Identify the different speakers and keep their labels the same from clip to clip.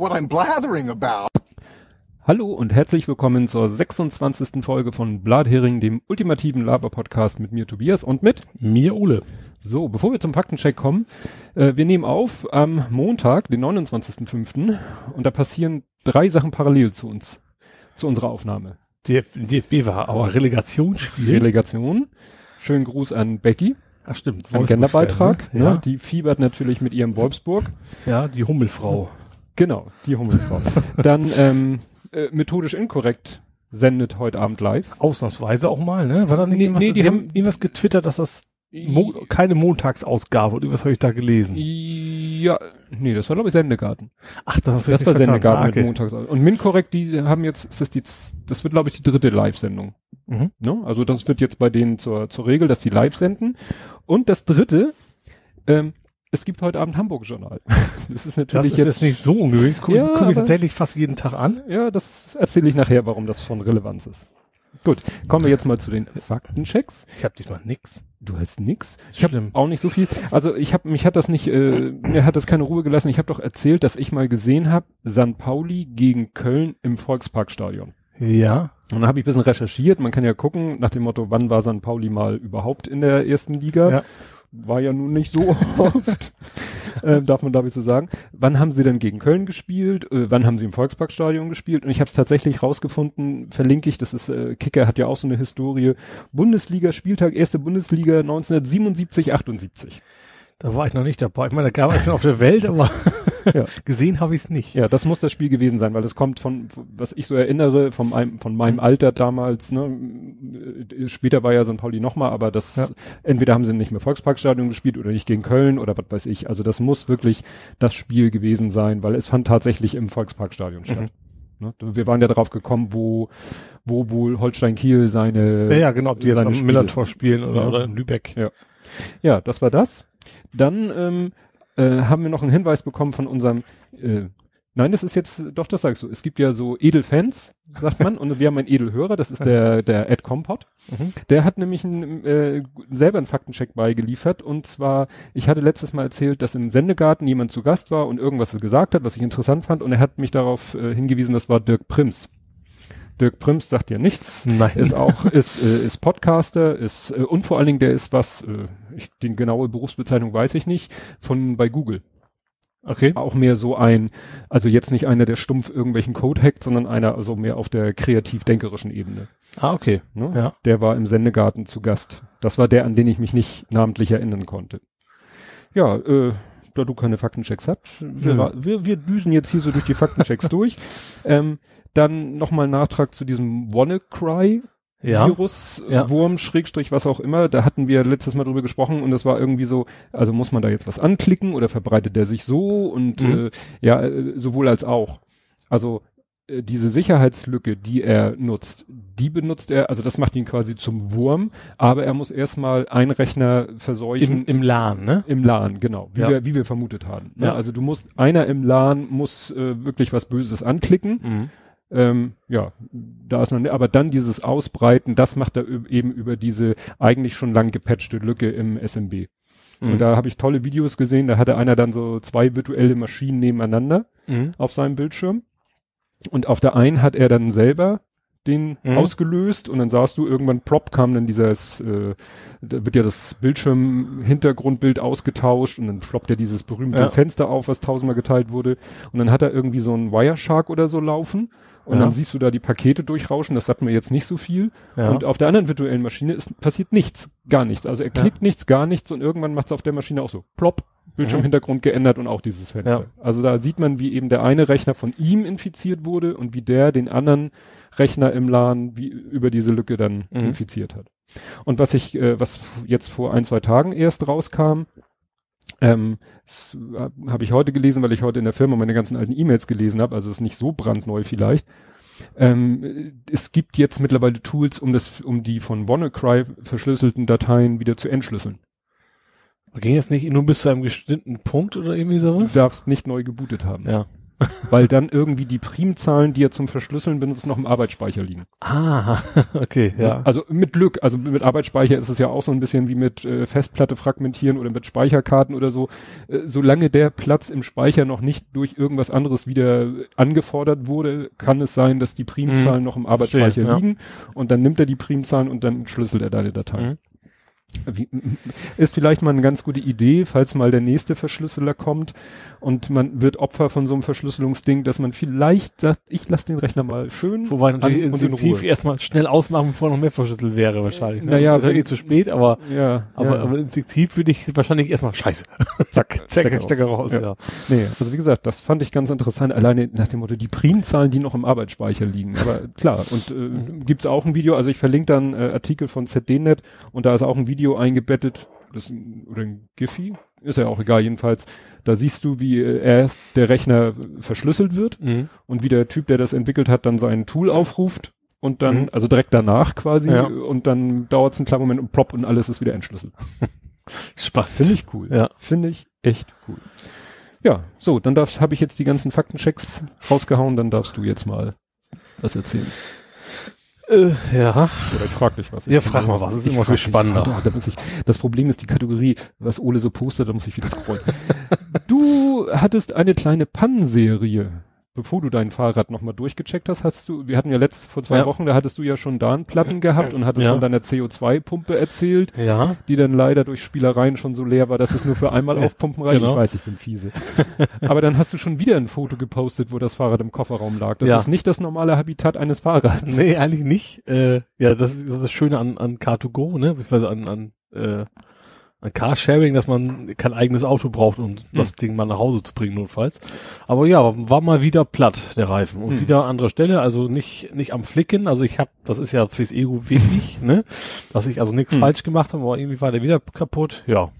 Speaker 1: what I'm blathering about.
Speaker 2: Hallo und herzlich willkommen zur 26. Folge von Blathering, dem ultimativen Laber-Podcast mit mir Tobias und mit
Speaker 3: mir Ole.
Speaker 2: So, bevor wir zum Faktencheck kommen, äh, wir nehmen auf am Montag, den 29.05. und da passieren drei Sachen parallel zu uns, zu unserer Aufnahme.
Speaker 3: DF DFB war aber Relegationsspiel.
Speaker 2: Relegation. Schönen Gruß an Becky.
Speaker 3: Ach stimmt.
Speaker 2: Ein Genderbeitrag. Ne? Ja. Die fiebert natürlich mit ihrem Wolfsburg.
Speaker 3: Ja, die Hummelfrau.
Speaker 2: Genau, die Hummelfrau. Dann ähm, äh, methodisch inkorrekt sendet heute Abend live.
Speaker 3: Ausnahmsweise auch mal, ne? War da nicht nee, irgendwas, nee, die haben irgendwas getwittert, dass das Mo keine Montagsausgabe oder was habe ich da gelesen?
Speaker 2: Ja, nee, das war glaube ich Sendegarten.
Speaker 3: Ach, das,
Speaker 2: das war Sendegarten mit Montagsausgabe. Und Minkorrekt, die haben jetzt, ist das die, das wird glaube ich die dritte Live-Sendung. Mhm. Ne? Also das wird jetzt bei denen zur, zur Regel, dass die live senden. Und das dritte, ähm, es gibt heute Abend Hamburg-Journal.
Speaker 3: Das ist natürlich das ist jetzt, nicht so ungewöhnlich. Das gucke ja, guck ich tatsächlich fast jeden Tag an.
Speaker 2: Ja, das erzähle ich nachher, warum das von Relevanz ist. Gut, kommen wir jetzt mal zu den Faktenchecks.
Speaker 3: Ich habe diesmal nix.
Speaker 2: Du hast nix? Ich habe auch nicht so viel. Also ich habe mich hat das nicht, äh, mir hat das keine Ruhe gelassen. Ich habe doch erzählt, dass ich mal gesehen habe, San Pauli gegen Köln im Volksparkstadion.
Speaker 3: Ja.
Speaker 2: Und dann habe ich ein bisschen recherchiert. Man kann ja gucken nach dem Motto, wann war San Pauli mal überhaupt in der ersten Liga? Ja war ja nun nicht so oft, äh, darf man glaube ich so sagen. Wann haben sie denn gegen Köln gespielt? Äh, wann haben sie im Volksparkstadion gespielt? Und ich habe es tatsächlich rausgefunden, verlinke ich, das ist, äh, Kicker hat ja auch so eine Historie. Bundesliga-Spieltag, erste Bundesliga 1977, 78.
Speaker 3: Da war ich noch nicht dabei. Ich meine, da gab ich schon auf der Welt, aber ja. gesehen habe ich es nicht.
Speaker 2: Ja, das muss das Spiel gewesen sein, weil das kommt von, was ich so erinnere, von meinem, von meinem. Alter damals. Ne? Später war ja St. Pauli nochmal, aber das ja. entweder haben sie nicht mehr Volksparkstadion gespielt oder nicht gegen Köln oder was weiß ich. Also das muss wirklich das Spiel gewesen sein, weil es fand tatsächlich im Volksparkstadion statt. Mhm. Ne? Wir waren ja darauf gekommen, wo wo wohl Holstein Kiel seine
Speaker 3: ja, ja genau, die jetzt am Millertor spielen oder, ja. oder in Lübeck.
Speaker 2: Ja. ja, das war das. Dann ähm, äh, haben wir noch einen Hinweis bekommen von unserem, äh, nein, das ist jetzt, doch, das sagst du, es gibt ja so Edelfans, sagt man, und wir haben einen Edelhörer, das ist der, der Ed Compot. Mhm. Der hat nämlich ein, äh, selber einen Faktencheck beigeliefert und zwar, ich hatte letztes Mal erzählt, dass im Sendegarten jemand zu Gast war und irgendwas gesagt hat, was ich interessant fand und er hat mich darauf äh, hingewiesen, das war Dirk Prims. Dirk Prims sagt ja nichts.
Speaker 3: Nein.
Speaker 2: Ist auch, ist, äh, ist Podcaster, ist, äh, und vor allen Dingen der ist was, äh, ich, die genaue Berufsbezeichnung weiß ich nicht, von bei Google. Okay. Auch mehr so ein, also jetzt nicht einer, der stumpf irgendwelchen Code hackt, sondern einer, also mehr auf der kreativ-denkerischen Ebene.
Speaker 3: Ah, okay.
Speaker 2: Ne? Ja. Der war im Sendegarten zu Gast. Das war der, an den ich mich nicht namentlich erinnern konnte. Ja, äh, da du keine Faktenchecks hast, wir, ja. wir, wir düsen jetzt hier so durch die Faktenchecks durch. Ähm, dann nochmal Nachtrag zu diesem WannaCry. Ja. Virus, ja. Wurm, Schrägstrich, was auch immer. Da hatten wir letztes Mal drüber gesprochen und das war irgendwie so, also muss man da jetzt was anklicken oder verbreitet der sich so und mhm. äh, ja, äh, sowohl als auch. Also äh, diese Sicherheitslücke, die er nutzt, die benutzt er, also das macht ihn quasi zum Wurm, aber er muss erstmal einen Rechner verseuchen.
Speaker 3: Im, im LAN, ne?
Speaker 2: Im LAN, genau, wie, ja. wir, wie wir vermutet haben. Ne? Ja. Also du musst, einer im LAN muss äh, wirklich was Böses anklicken. Mhm ähm, ja, da ist noch, aber dann dieses Ausbreiten, das macht er eben über diese eigentlich schon lang gepatchte Lücke im SMB. Mhm. Und da habe ich tolle Videos gesehen, da hatte einer dann so zwei virtuelle Maschinen nebeneinander mhm. auf seinem Bildschirm. Und auf der einen hat er dann selber den mhm. ausgelöst und dann sahst du irgendwann prop kam dann dieses, äh, da wird ja das Bildschirm-Hintergrundbild ausgetauscht und dann floppt ja dieses berühmte ja. Fenster auf, was tausendmal geteilt wurde. Und dann hat er irgendwie so ein Wireshark oder so laufen und ja. dann siehst du da die Pakete durchrauschen, das sagt mir jetzt nicht so viel. Ja. Und auf der anderen virtuellen Maschine ist, passiert nichts, gar nichts. Also er klickt ja. nichts, gar nichts und irgendwann macht es auf der Maschine auch so plopp, Bildschirmhintergrund mhm. geändert und auch dieses Fenster. Also da sieht man, wie eben der eine Rechner von ihm infiziert wurde und wie der den anderen Rechner im LAN wie über diese Lücke dann mhm. infiziert hat. Und was ich, äh, was jetzt vor ein, zwei Tagen erst rauskam, ähm, habe ich heute gelesen, weil ich heute in der Firma meine ganzen alten E-Mails gelesen habe, also ist nicht so brandneu vielleicht. Ähm, es gibt jetzt mittlerweile Tools, um das, um die von WannaCry verschlüsselten Dateien wieder zu entschlüsseln.
Speaker 3: Ging jetzt nicht nur bis zu einem bestimmten Punkt oder irgendwie sowas?
Speaker 2: Du darfst nicht neu gebootet haben.
Speaker 3: Ja.
Speaker 2: Weil dann irgendwie die Primzahlen, die er zum Verschlüsseln benutzt, noch im Arbeitsspeicher liegen.
Speaker 3: Ah, okay, ja.
Speaker 2: Also mit Glück, also mit Arbeitsspeicher ist es ja auch so ein bisschen wie mit äh, Festplatte fragmentieren oder mit Speicherkarten oder so. Äh, solange der Platz im Speicher noch nicht durch irgendwas anderes wieder angefordert wurde, kann es sein, dass die Primzahlen hm. noch im Arbeitsspeicher Verstehe, liegen ja. und dann nimmt er die Primzahlen und dann schlüsselt er deine Datei. Mhm. Wie, ist vielleicht mal eine ganz gute Idee, falls mal der nächste Verschlüsseler kommt und man wird Opfer von so einem Verschlüsselungsding, dass man vielleicht sagt, ich lasse den Rechner mal schön.
Speaker 3: Wobei natürlich instinktiv erstmal schnell ausmachen, bevor noch mehr verschlüsselt wäre wahrscheinlich.
Speaker 2: Ne? Naja,
Speaker 3: das ist ja eh zu spät, aber,
Speaker 2: ja,
Speaker 3: aber,
Speaker 2: ja.
Speaker 3: aber instinktiv würde ich wahrscheinlich erstmal scheiße.
Speaker 2: Zack, Stecker, Stecker raus. Ja. ja. Nee, also wie gesagt, das fand ich ganz interessant, alleine nach dem Motto, die Primzahlen, die noch im Arbeitsspeicher liegen. Aber klar, und äh, mhm. gibt's auch ein Video, also ich verlinke dann äh, Artikel von ZDNet und da ist auch ein Video eingebettet, das, oder ein Giphy, ist ja auch egal, jedenfalls, da siehst du, wie äh, erst der Rechner verschlüsselt wird mhm. und wie der Typ, der das entwickelt hat, dann sein Tool aufruft und dann, mhm. also direkt danach quasi, ja. und dann dauert es einen kleinen Moment und plopp und alles ist wieder entschlüsselt.
Speaker 3: Spannend.
Speaker 2: Finde ich cool. Ja. Finde ich echt cool. Ja, so, dann darfst, habe ich jetzt die ganzen Faktenchecks rausgehauen, dann darfst du jetzt mal was erzählen.
Speaker 3: Äh, ja.
Speaker 2: Oder ich frag dich was.
Speaker 3: ja, frag mal was, ist immer viel spannender.
Speaker 2: Dich, da muss ich, das Problem ist die Kategorie, was Ole so postet, da muss ich wieder scrollen. du hattest eine kleine Pannenserie bevor du dein Fahrrad nochmal durchgecheckt hast, hast du, wir hatten ja letzt vor zwei ja. Wochen, da hattest du ja schon da einen Platten gehabt und hattest ja. von deiner CO2-Pumpe erzählt,
Speaker 3: ja.
Speaker 2: die dann leider durch Spielereien schon so leer war, dass es nur für einmal aufpumpen reicht. Genau. Ich weiß, ich bin fiese. Aber dann hast du schon wieder ein Foto gepostet, wo das Fahrrad im Kofferraum lag. Das ja. ist nicht das normale Habitat eines Fahrrads.
Speaker 3: Nee, eigentlich nicht. Äh, ja, das ist das Schöne an, an Car2Go, ne? Beziehungsweise an, an äh, ein Carsharing, dass man kein eigenes Auto braucht, um hm. das Ding mal nach Hause zu bringen, notfalls. Aber ja, war mal wieder platt, der Reifen. Und hm. wieder andere Stelle, also nicht, nicht am Flicken. Also ich habe, das ist ja fürs Ego wichtig, ne? Dass ich also nichts hm. falsch gemacht habe, aber irgendwie war der wieder kaputt. Ja,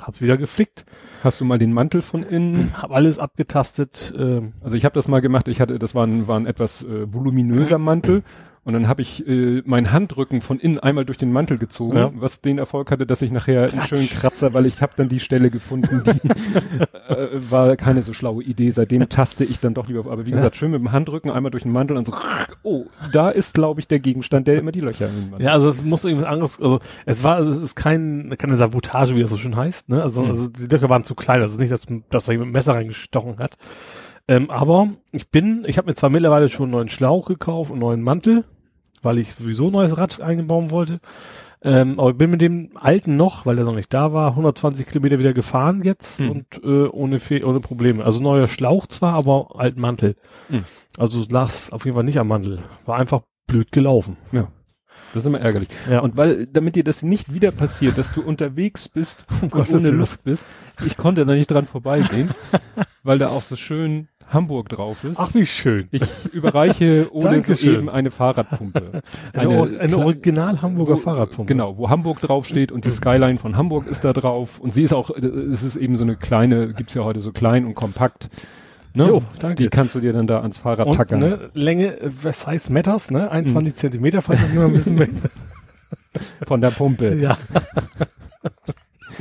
Speaker 3: hab's wieder geflickt.
Speaker 2: Hast du mal den Mantel von innen?
Speaker 3: Hab alles abgetastet.
Speaker 2: Ähm. Also ich habe das mal gemacht. Ich hatte, das war ein, war ein etwas äh, voluminöser Mantel und dann habe ich äh, meinen Handrücken von innen einmal durch den Mantel gezogen, ja. was den Erfolg hatte, dass ich nachher Klatsch. einen schönen Kratzer, weil ich habe dann die Stelle gefunden, die äh, war keine so schlaue Idee. Seitdem taste ich dann doch lieber auf. Aber wie gesagt, schön mit dem Handrücken einmal durch den Mantel und so, oh, da ist, glaube ich, der Gegenstand, der immer die Löcher in den
Speaker 3: Mantel. Ja, also es muss irgendwas anderes, also es war, also es ist kein, keine Sabotage, wie das so schön heißt, ne? Also, mhm. also die Löcher waren zu klein, also nicht, dass, dass er mit dem Messer reingestochen hat. Ähm, aber ich bin, ich habe mir zwar mittlerweile schon einen neuen Schlauch gekauft und einen neuen Mantel, weil ich sowieso ein neues Rad einbauen wollte. Ähm, aber ich bin mit dem alten noch, weil der noch nicht da war, 120 Kilometer wieder gefahren jetzt hm. und äh, ohne Fe ohne Probleme. Also neuer Schlauch zwar, aber alten Mantel. Hm. Also lag's auf jeden Fall nicht am Mantel. War einfach blöd gelaufen.
Speaker 2: Ja. Das ist immer ärgerlich. Ja. Und weil, damit dir das nicht wieder passiert, dass du unterwegs bist und ohne Luft bist, ich konnte da nicht dran vorbeigehen, weil da auch so schön Hamburg drauf ist.
Speaker 3: Ach, wie schön.
Speaker 2: Ich überreiche ohne soeben eine Fahrradpumpe.
Speaker 3: Eine, eine, eine original Hamburger wo, Fahrradpumpe.
Speaker 2: Genau, wo Hamburg draufsteht und die Skyline von Hamburg ist da drauf. Und sie ist auch, es ist eben so eine kleine, gibt's ja heute so klein und kompakt. Ne? Jo, danke. Die kannst du dir dann da ans Fahrrad und, tackern.
Speaker 3: Ne, Länge, was heißt Meters, ne? 21 hm. Zentimeter, falls das jemand wissen will.
Speaker 2: Von der Pumpe.
Speaker 3: Ja.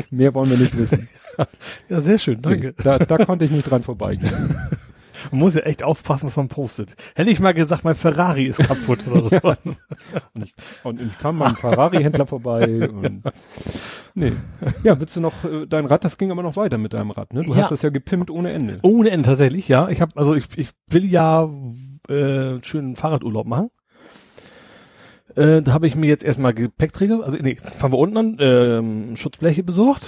Speaker 2: Mehr wollen wir nicht wissen.
Speaker 3: Ja, sehr schön, danke.
Speaker 2: Da, da konnte ich nicht dran vorbeigehen.
Speaker 3: Man muss ja echt aufpassen, was man postet. Hätte ich mal gesagt, mein Ferrari ist kaputt oder so.
Speaker 2: und, ich, und ich kam beim Ferrari-Händler vorbei und nee. Ja, willst du noch äh, dein Rad, das ging aber noch weiter mit deinem Rad, ne? Du ja. hast das ja gepimpt ohne Ende.
Speaker 3: Ohne Ende tatsächlich, ja. Ich habe also ich, ich will ja äh, schönen Fahrradurlaub machen. Äh, da habe ich mir jetzt erstmal Gepäckträger, also nee, fangen wir unten an, ähm, Schutzbleche besorgt.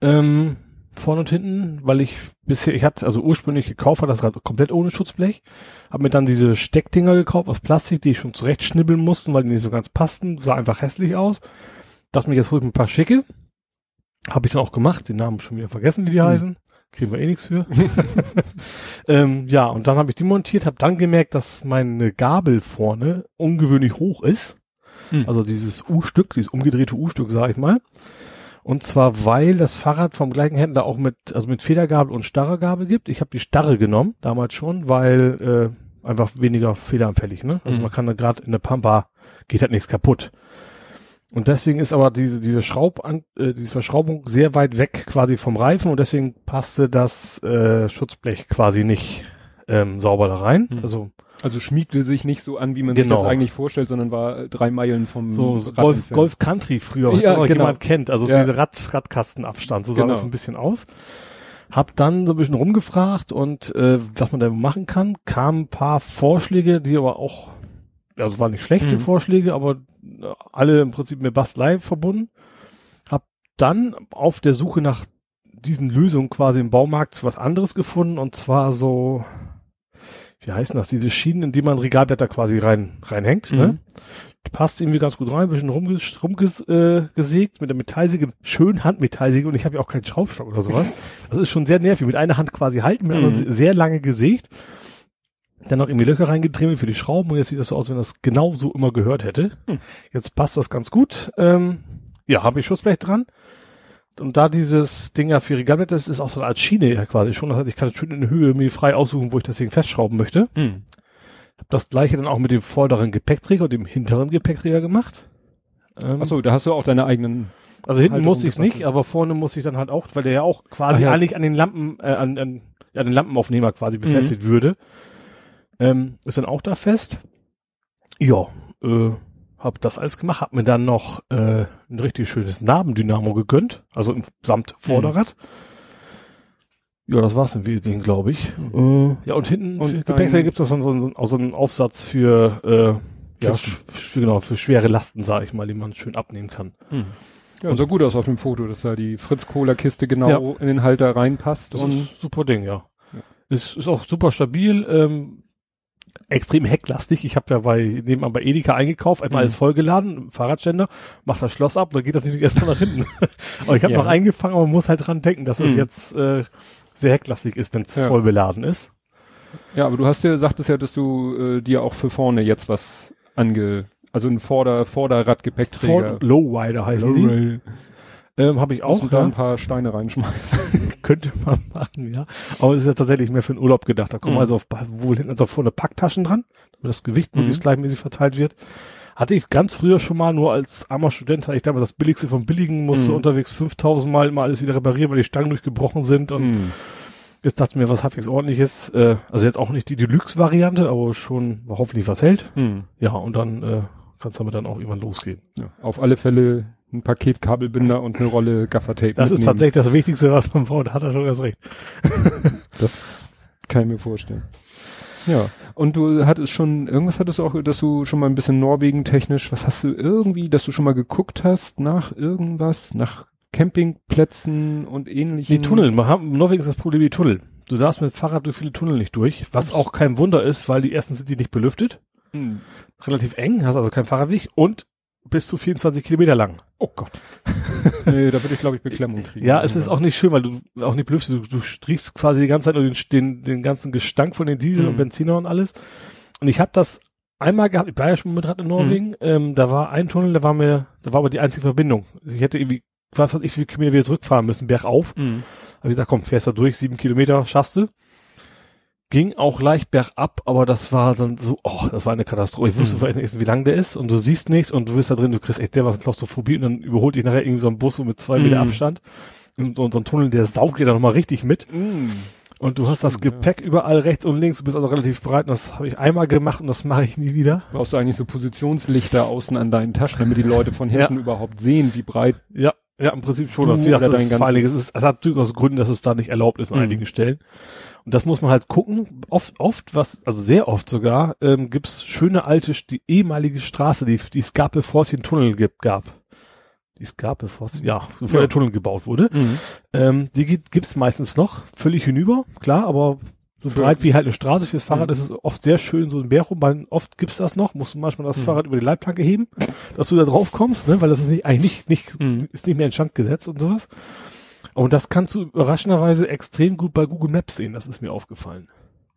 Speaker 3: Ähm, vorne und hinten, weil ich bisher, ich hatte also ursprünglich gekauft, war das Rad komplett ohne Schutzblech, habe mir dann diese Steckdinger gekauft aus Plastik, die ich schon zurecht schnibbeln mussten, weil die nicht so ganz passten, sah einfach hässlich aus. Das mir jetzt ich ein paar schicke. Habe ich dann auch gemacht, den Namen schon wieder vergessen, wie die hm. heißen. Kriegen wir eh nichts für. ähm, ja, und dann habe ich die montiert, habe dann gemerkt, dass meine Gabel vorne ungewöhnlich hoch ist. Hm. Also dieses U-Stück, dieses umgedrehte U-Stück, sag ich mal. Und zwar, weil das Fahrrad vom gleichen Händler auch mit, also mit Federgabel und starrer Gabel gibt. Ich habe die starre genommen, damals schon, weil äh, einfach weniger federanfällig. Ne? Also mhm. man kann da gerade in der Pampa, geht halt nichts kaputt. Und deswegen ist aber diese, diese Schraub an, äh, diese Verschraubung sehr weit weg quasi vom Reifen und deswegen passte das äh, Schutzblech quasi nicht ähm, sauber da rein.
Speaker 2: Hm.
Speaker 3: Also
Speaker 2: Also schmiegte sich nicht so an, wie man
Speaker 3: Genau.
Speaker 2: sich das eigentlich vorstellt, sondern war drei Meilen vom
Speaker 3: so
Speaker 2: Rad
Speaker 3: Golf,
Speaker 2: entfernt.
Speaker 3: Golf Country früher,
Speaker 2: Ja,
Speaker 3: was auch
Speaker 2: genau.
Speaker 3: jemand kennt. Also
Speaker 2: Ja.
Speaker 3: diese Rad, Radkastenabstand, so sah
Speaker 2: Genau.
Speaker 3: das ein bisschen aus. Hab dann so ein bisschen rumgefragt und äh, was man da machen kann, kamen ein paar Vorschläge, die aber auch, also waren nicht schlechte
Speaker 2: Mhm.
Speaker 3: Vorschläge, aber äh, alle im Prinzip mit Bastelei verbunden. Hab dann auf der Suche nach diesen Lösungen quasi im Baumarkt was anderes gefunden und zwar so, wie heißen das, diese Schienen, in die man Regalblätter quasi rein reinhängt.
Speaker 2: Mhm.
Speaker 3: Ne? Passt irgendwie ganz gut rein, ein bisschen rumges rumges äh, mit der Metallsäge, schön Handmetallsäge und ich habe ja auch keinen Schraubstock oder sowas. Das ist schon sehr nervig. Mit einer Hand quasi halten, mit der
Speaker 2: Mhm.
Speaker 3: anderen sehr lange gesägt. Dann noch irgendwie Löcher reingetrimmelt für die Schrauben und jetzt sieht das so aus, wenn das genau so immer gehört hätte.
Speaker 2: Hm.
Speaker 3: Jetzt passt das ganz gut. Ähm, ja, habe ich Schutzblech dran. Und da dieses Ding ja für Regalblätter ist, ist auch so eine Art Schiene ja quasi schon. Das heißt, ich kann es schön in Höhe mir frei aussuchen, wo ich das Ding festschrauben möchte.
Speaker 2: Mhm.
Speaker 3: Hab das gleiche dann auch mit dem vorderen Gepäckträger und dem hinteren Gepäckträger gemacht. Ähm,
Speaker 2: Achso, da hast du auch deine eigenen.
Speaker 3: also hinten
Speaker 2: Halterung
Speaker 3: musste ich es nicht, aber vorne musste ich dann halt auch, weil der ja auch quasi
Speaker 2: ja.
Speaker 3: eigentlich an den Lampen, äh, an, an, ja, den Lampenaufnehmer
Speaker 2: Mhm.
Speaker 3: quasi befestigt würde. Ähm, ist dann auch da fest. Ja, äh, hab das alles gemacht, hab mir dann noch äh, ein richtig schönes Nabendynamo gegönnt, also im samt Vorderrad. Ja, das war's im Wesentlichen, glaube ich. Äh, ja, und hinten
Speaker 2: Und
Speaker 3: Gepäckträger gibt's noch so, so, auch so einen Aufsatz für, äh, ja, für, genau, für schwere Lasten, sag ich mal, die man schön abnehmen kann.
Speaker 2: Mhm. Ja, sah gut aus auf dem Foto, dass da die Fritz-Cola-Kiste genau in den Halter reinpasst.
Speaker 3: Das
Speaker 2: und
Speaker 3: ist ein super Ding, ja.
Speaker 2: Ja.
Speaker 3: Ist, ist auch super stabil, ähm, extrem hecklastig. Ich habe ja bei nebenan bei Edeka eingekauft, einmal
Speaker 2: Mhm.
Speaker 3: alles vollgeladen, Fahrradständer, mach das Schloss ab, dann geht das natürlich erstmal nach hinten. aber ich habe
Speaker 2: Ja.
Speaker 3: noch eingefangen, aber man muss halt dran denken, dass es
Speaker 2: Mhm.
Speaker 3: jetzt äh, sehr hecklastig ist, wenn es
Speaker 2: Ja.
Speaker 3: voll beladen ist.
Speaker 2: Ja, aber du hast ja, sagtest ja, dass du äh, dir auch für vorne jetzt was ange, also ein Vorder, Vorderradgepäckträger.
Speaker 3: Ford Lowrider heißen die. Ähm, habe ich
Speaker 2: Auch da
Speaker 3: ja.
Speaker 2: ein paar Steine reinschmeißen.
Speaker 3: könnte man machen, ja. Aber es ist ja tatsächlich mehr für den Urlaub gedacht. Da kommen
Speaker 2: Mhm.
Speaker 3: also auf, wohl hinten also vorne Packtaschen dran, damit das Gewicht
Speaker 2: Mhm.
Speaker 3: möglichst gleichmäßig verteilt wird. Hatte ich ganz früher schon mal, nur als armer Student hatte ich damals das billigste vom Billigen, musste
Speaker 2: Mhm.
Speaker 3: unterwegs 5000 Mal mal alles wieder reparieren, weil die Stangen durchgebrochen sind und
Speaker 2: Mhm.
Speaker 3: jetzt dachte ich mir, was halbwegs ordentliches, äh, also jetzt auch nicht die Deluxe-Variante, aber schon hoffentlich was hält.
Speaker 2: Mhm.
Speaker 3: Ja, und dann äh, kann es damit dann auch irgendwann losgehen.
Speaker 2: Ja, auf alle Fälle ein Paket Kabelbinder und eine Rolle Gaffertape.
Speaker 3: Das ist
Speaker 2: mitnehmen.
Speaker 3: tatsächlich das Wichtigste, was man braucht. Da hat er schon ganz recht.
Speaker 2: Das kann ich mir vorstellen. Ja. Und du hattest schon, irgendwas hattest du auch, dass du schon mal ein bisschen Norwegen technisch, was hast du irgendwie, dass du schon mal geguckt hast nach irgendwas, nach Campingplätzen und ähnlichen.
Speaker 3: Die Tunnel, man hat, in Norwegen ist das Problem die Tunnel. Du darfst mit Fahrrad durch viele Tunnel nicht durch, was auch kein Wunder ist, weil die ersten sind die nicht belüftet,
Speaker 2: Hm.
Speaker 3: relativ eng, hast also keinen Fahrradweg und bis zu 24 Kilometer lang.
Speaker 2: Oh Gott. nee, da würde ich glaube ich Beklemmung kriegen.
Speaker 3: Ja, es ist auch nicht schön, weil du auch nicht belüftet, du, du riechst quasi die ganze Zeit nur den, den, den ganzen Gestank von den Diesel
Speaker 2: Mhm.
Speaker 3: und Benziner und alles. Und ich habe das einmal gehabt, ich war ja schon mit Rad in Norwegen, ähm, da war ein Tunnel, da war mir, da war aber die einzige Verbindung. Ich hätte irgendwie, was weiß ich, wie viele Kilometer wieder zurückfahren müssen, bergauf.
Speaker 2: Mhm.
Speaker 3: Hab ich gesagt, komm, fährst da durch, sieben Kilometer, schaffst du. Ging auch leicht bergab, aber das war dann so, oh, das war eine Katastrophe. Ich wusste
Speaker 2: Mhm.
Speaker 3: vielleicht nicht, wie lang der ist und du siehst nichts und du bist da drin, du kriegst echt der was Klaustrophobie und dann überholt dich nachher irgendwie so ein Bus so mit zwei
Speaker 2: Mhm.
Speaker 3: Meter Abstand. Und so, so ein Tunnel, der saugt dir da nochmal richtig mit.
Speaker 2: Mhm.
Speaker 3: Und du hast das
Speaker 2: Stimmt, ja.
Speaker 3: Gepäck überall rechts und links, du bist also relativ breit und das habe ich einmal gemacht und das mache ich nie wieder.
Speaker 2: Brauchst du eigentlich so Positionslichter außen an deinen Taschen, damit die Leute von hinten überhaupt sehen, wie breit.
Speaker 3: Ja, ja, im Prinzip schon.
Speaker 2: Du
Speaker 3: Und das
Speaker 2: dein
Speaker 3: ist es hat durchaus Gründe, dass es da nicht erlaubt ist an
Speaker 2: Mhm.
Speaker 3: einigen Stellen. Und das muss man halt gucken. Oft, oft, was, also sehr oft sogar, ähm, gibt's schöne alte, die ehemalige Straße, die, die es gab, bevor es den Tunnel gibt, gab. Die es gab, bevor es, ja, bevor
Speaker 2: Ja.
Speaker 3: der Tunnel gebaut wurde. Ähm, die gibt, gibt's meistens noch, völlig hinüber, klar, aber so
Speaker 2: Schön.
Speaker 3: breit wie halt eine Straße fürs Fahrrad
Speaker 2: Mhm.
Speaker 3: ist es oft sehr schön, so ein Berg rum, weil oft gibt's das noch, musst du manchmal das
Speaker 2: Mhm.
Speaker 3: Fahrrad über die Leitplanke heben, dass du da drauf kommst, ne, weil das ist nicht, eigentlich nicht, nicht
Speaker 2: Mhm.
Speaker 3: ist nicht mehr in Stand gesetzt und sowas. Und das kannst du überraschenderweise extrem gut bei Google Maps sehen, das ist mir aufgefallen.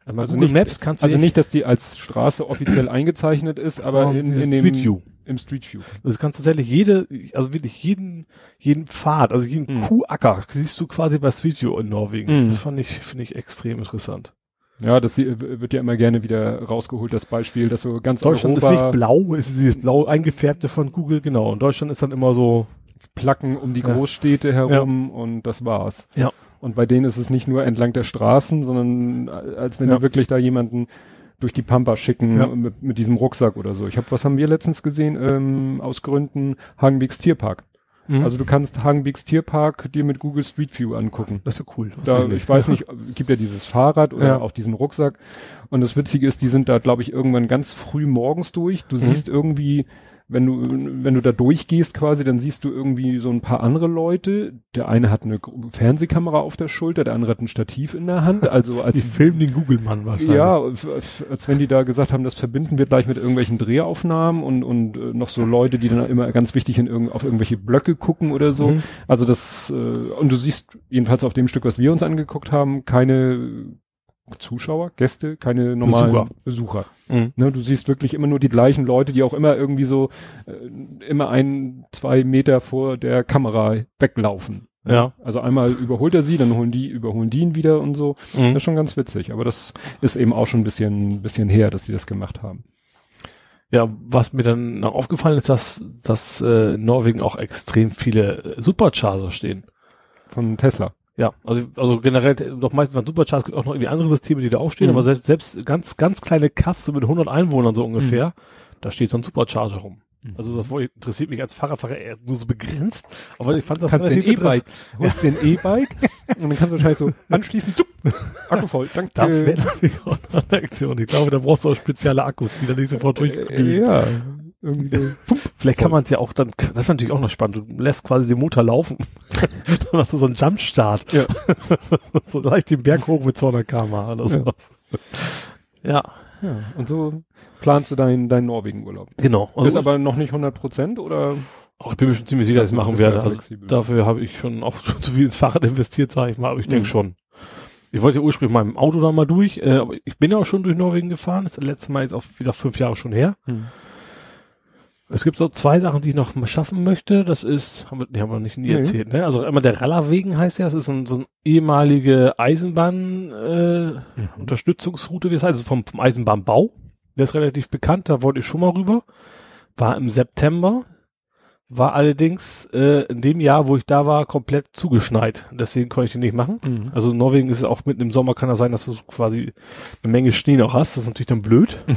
Speaker 3: Bei
Speaker 2: Also
Speaker 3: Google
Speaker 2: nicht-
Speaker 3: Maps kannst du
Speaker 2: Also nicht, dass die als Straße offiziell eingezeichnet ist, aber in, in dem
Speaker 3: Street View.
Speaker 2: im Street View.
Speaker 3: Also du kannst tatsächlich jede, also wirklich jeden, jeden Pfad, also jeden
Speaker 2: Mhm.
Speaker 3: Kuhacker siehst du quasi bei Street View in Norwegen.
Speaker 2: Mhm.
Speaker 3: Das fand ich, finde ich extrem interessant.
Speaker 2: Ja, das wird ja immer gerne wieder rausgeholt, das Beispiel, dass so ganz
Speaker 3: Deutschland
Speaker 2: Europa
Speaker 3: ist nicht blau, es ist dieses blau eingefärbte von Google, genau. Und Deutschland ist dann immer so,
Speaker 2: Placken um die
Speaker 3: Ja.
Speaker 2: Großstädte herum und das war's.
Speaker 3: Ja.
Speaker 2: Und bei denen ist es nicht nur entlang der Straßen, sondern äh, als wenn
Speaker 3: Ja.
Speaker 2: die wirklich da jemanden durch die Pampa schicken
Speaker 3: Ja.
Speaker 2: mit, mit diesem Rucksack oder so. Ich habe, was haben wir letztens gesehen? Ähm, aus Gründen Hagenbeeks Tierpark.
Speaker 3: Mhm.
Speaker 2: Also du kannst Hagenbeeks Tierpark dir mit Google Street View angucken.
Speaker 3: das ist ja cool.
Speaker 2: Da,
Speaker 3: Wusste
Speaker 2: ich weiß nicht, gibt ja dieses Fahrrad oder
Speaker 3: Ja.
Speaker 2: auch diesen Rucksack. Und das Witzige ist, die sind da, glaube ich, irgendwann ganz früh morgens durch. Du
Speaker 3: Mhm.
Speaker 2: siehst irgendwie, wenn du, wenn du da durchgehst quasi, dann siehst du irgendwie so ein paar andere Leute. Der eine hat eine Fernsehkamera auf der Schulter, der andere hat ein Stativ in der Hand. Also als
Speaker 3: Die filmen den Google-Mann wahrscheinlich.
Speaker 2: ja, als wenn die da gesagt haben, das verbinden wir gleich mit irgendwelchen Drehaufnahmen und, und äh, noch so Leute, die dann immer ganz wichtig in irgend, auf irgendwelche Blöcke gucken oder so.
Speaker 3: Mhm.
Speaker 2: Also das, äh, und du siehst jedenfalls auf dem Stück, was wir uns angeguckt haben, keine Zuschauer, Gäste, keine normalen
Speaker 3: Besucher.
Speaker 2: Besucher.
Speaker 3: Mhm.
Speaker 2: Ne, du siehst wirklich immer nur die gleichen Leute, die auch immer irgendwie so äh, immer ein, zwei Meter vor der Kamera weglaufen.
Speaker 3: Ja.
Speaker 2: Also einmal überholt er sie, dann holen die, überholen die ihn wieder und so. Das
Speaker 3: Mhm.
Speaker 2: ist schon ganz witzig, aber das ist eben auch schon ein bisschen, bisschen her, dass sie das gemacht haben.
Speaker 3: Ja, was mir dann noch aufgefallen ist, dass, dass äh, in Norwegen auch extrem viele Supercharger stehen.
Speaker 2: Von Tesla.
Speaker 3: Ja, also, also generell, doch meistens waren Supercharger, gibt auch noch irgendwie andere Systeme, die da auch stehen,
Speaker 2: Mhm.
Speaker 3: aber selbst, selbst ganz, ganz kleine Kaffs, so mit 100 Einwohnern so ungefähr, da steht so ein Supercharger rum.
Speaker 2: Mhm.
Speaker 3: Also das interessiert mich als Fahrradfahrer eher nur so begrenzt, aber ich fand das
Speaker 2: kannst
Speaker 3: relativ
Speaker 2: E-Bike,
Speaker 3: interessant.
Speaker 2: holst den E-Bike und dann kannst du wahrscheinlich so anschließen, zup, Akku voll, danke.
Speaker 3: Das wäre natürlich auch eine Aktion. Ich glaube, da brauchst du auch spezielle Akkus, die da nicht sofort durch.
Speaker 2: äh, ja, irgendwie so.
Speaker 3: Vielleicht kann man es ja auch dann, das ist natürlich auch noch spannend, du lässt quasi den Motor laufen. dann hast du so einen Jumpstart.
Speaker 2: Ja.
Speaker 3: so leicht den Berg hoch mit 200 km oder
Speaker 2: Ja.
Speaker 3: sowas. Ja,
Speaker 2: ja. Und so planst du deinen, deinen Norwegen-Urlaub.
Speaker 3: genau.
Speaker 2: ist
Speaker 3: Also,
Speaker 2: aber noch nicht 100 Prozent oder?
Speaker 3: auch ich bin mir schon ziemlich sicher, dass ich es machen
Speaker 2: ja
Speaker 3: werde. Also, dafür habe ich schon auch schon zu viel ins Fahrrad investiert, sage ich mal, aber ich denke
Speaker 2: Mhm.
Speaker 3: schon. Ich wollte ja ursprünglich im Auto da mal durch, äh, aber ich bin ja auch schon durch Norwegen gefahren. Das ist das letzte Mal jetzt auch wieder fünf Jahre schon her.
Speaker 2: Hm.
Speaker 3: Es gibt so zwei Sachen, die ich noch mal schaffen möchte. Das ist, haben wir, die haben wir nicht nie
Speaker 2: Nee.
Speaker 3: erzählt, ne? Also einmal der Rallerwegen heißt ja, das ist so, ein, so eine ehemalige Eisenbahn, äh,
Speaker 2: Mhm.
Speaker 3: Unterstützungsroute, wie das heißt, also vom, vom Eisenbahnbau. Der ist relativ bekannt, da wollte ich schon mal rüber. War im September, war allerdings äh, in dem Jahr, wo ich da war, komplett zugeschneit. Deswegen konnte ich den nicht machen.
Speaker 2: Mhm.
Speaker 3: Also in Norwegen ist es auch mitten im Sommer, kann das sein, dass du quasi eine Menge Schnee noch hast. Das ist natürlich dann blöd.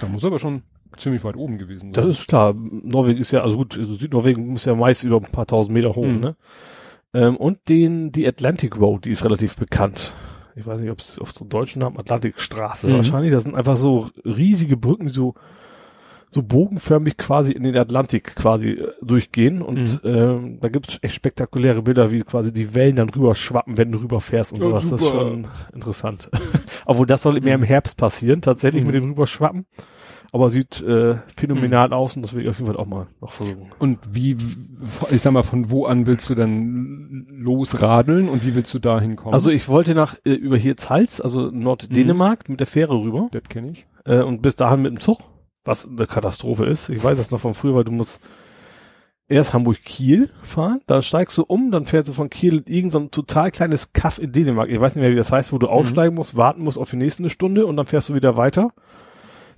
Speaker 2: Da muss aber schon ziemlich weit oben gewesen
Speaker 3: Das ist klar. Norwegen ist ja, also gut, also Südnorwegen muss ja meist über ein paar tausend Meter hoch,
Speaker 2: Mhm.
Speaker 3: ne? Ähm, und den, die Atlantic Road, die ist relativ bekannt. Ich weiß nicht, ob es auf so einen deutschen Namen, Atlantikstraße
Speaker 2: Mhm.
Speaker 3: wahrscheinlich. Das sind einfach so riesige Brücken, die so, so bogenförmig quasi in den Atlantik quasi äh, durchgehen. Und
Speaker 2: Mhm.
Speaker 3: ähm, da gibt es echt spektakuläre Bilder, wie quasi die Wellen dann rüber schwappen, wenn du rüberfährst und
Speaker 2: Ja,
Speaker 3: sowas. Das ist
Speaker 2: super.
Speaker 3: schon interessant. Obwohl das soll mehr im
Speaker 2: Mhm.
Speaker 3: Herbst passieren, tatsächlich
Speaker 2: Mhm.
Speaker 3: mit dem Rüberschwappen. Aber sieht äh, phänomenal aus und das will ich auf jeden Fall auch mal noch versuchen.
Speaker 2: Und wie, ich sag mal, von wo an willst du dann losradeln und wie willst du da hinkommen?
Speaker 3: Also ich wollte nach äh, über Hirzhals, also Norddänemark, mit der Fähre rüber
Speaker 2: das kenne ich.
Speaker 3: äh, und bis dahin mit dem Zug, was eine Katastrophe ist. Ich weiß das noch von früher, weil du musst erst Hamburg-Kiel fahren, dann steigst du um, dann fährst du von Kiel in irgendein so ein total kleines Kaff in Dänemark. Ich weiß nicht mehr, wie das heißt, wo du aussteigen musst, warten musst auf die nächste eine Stunde und dann fährst du wieder weiter.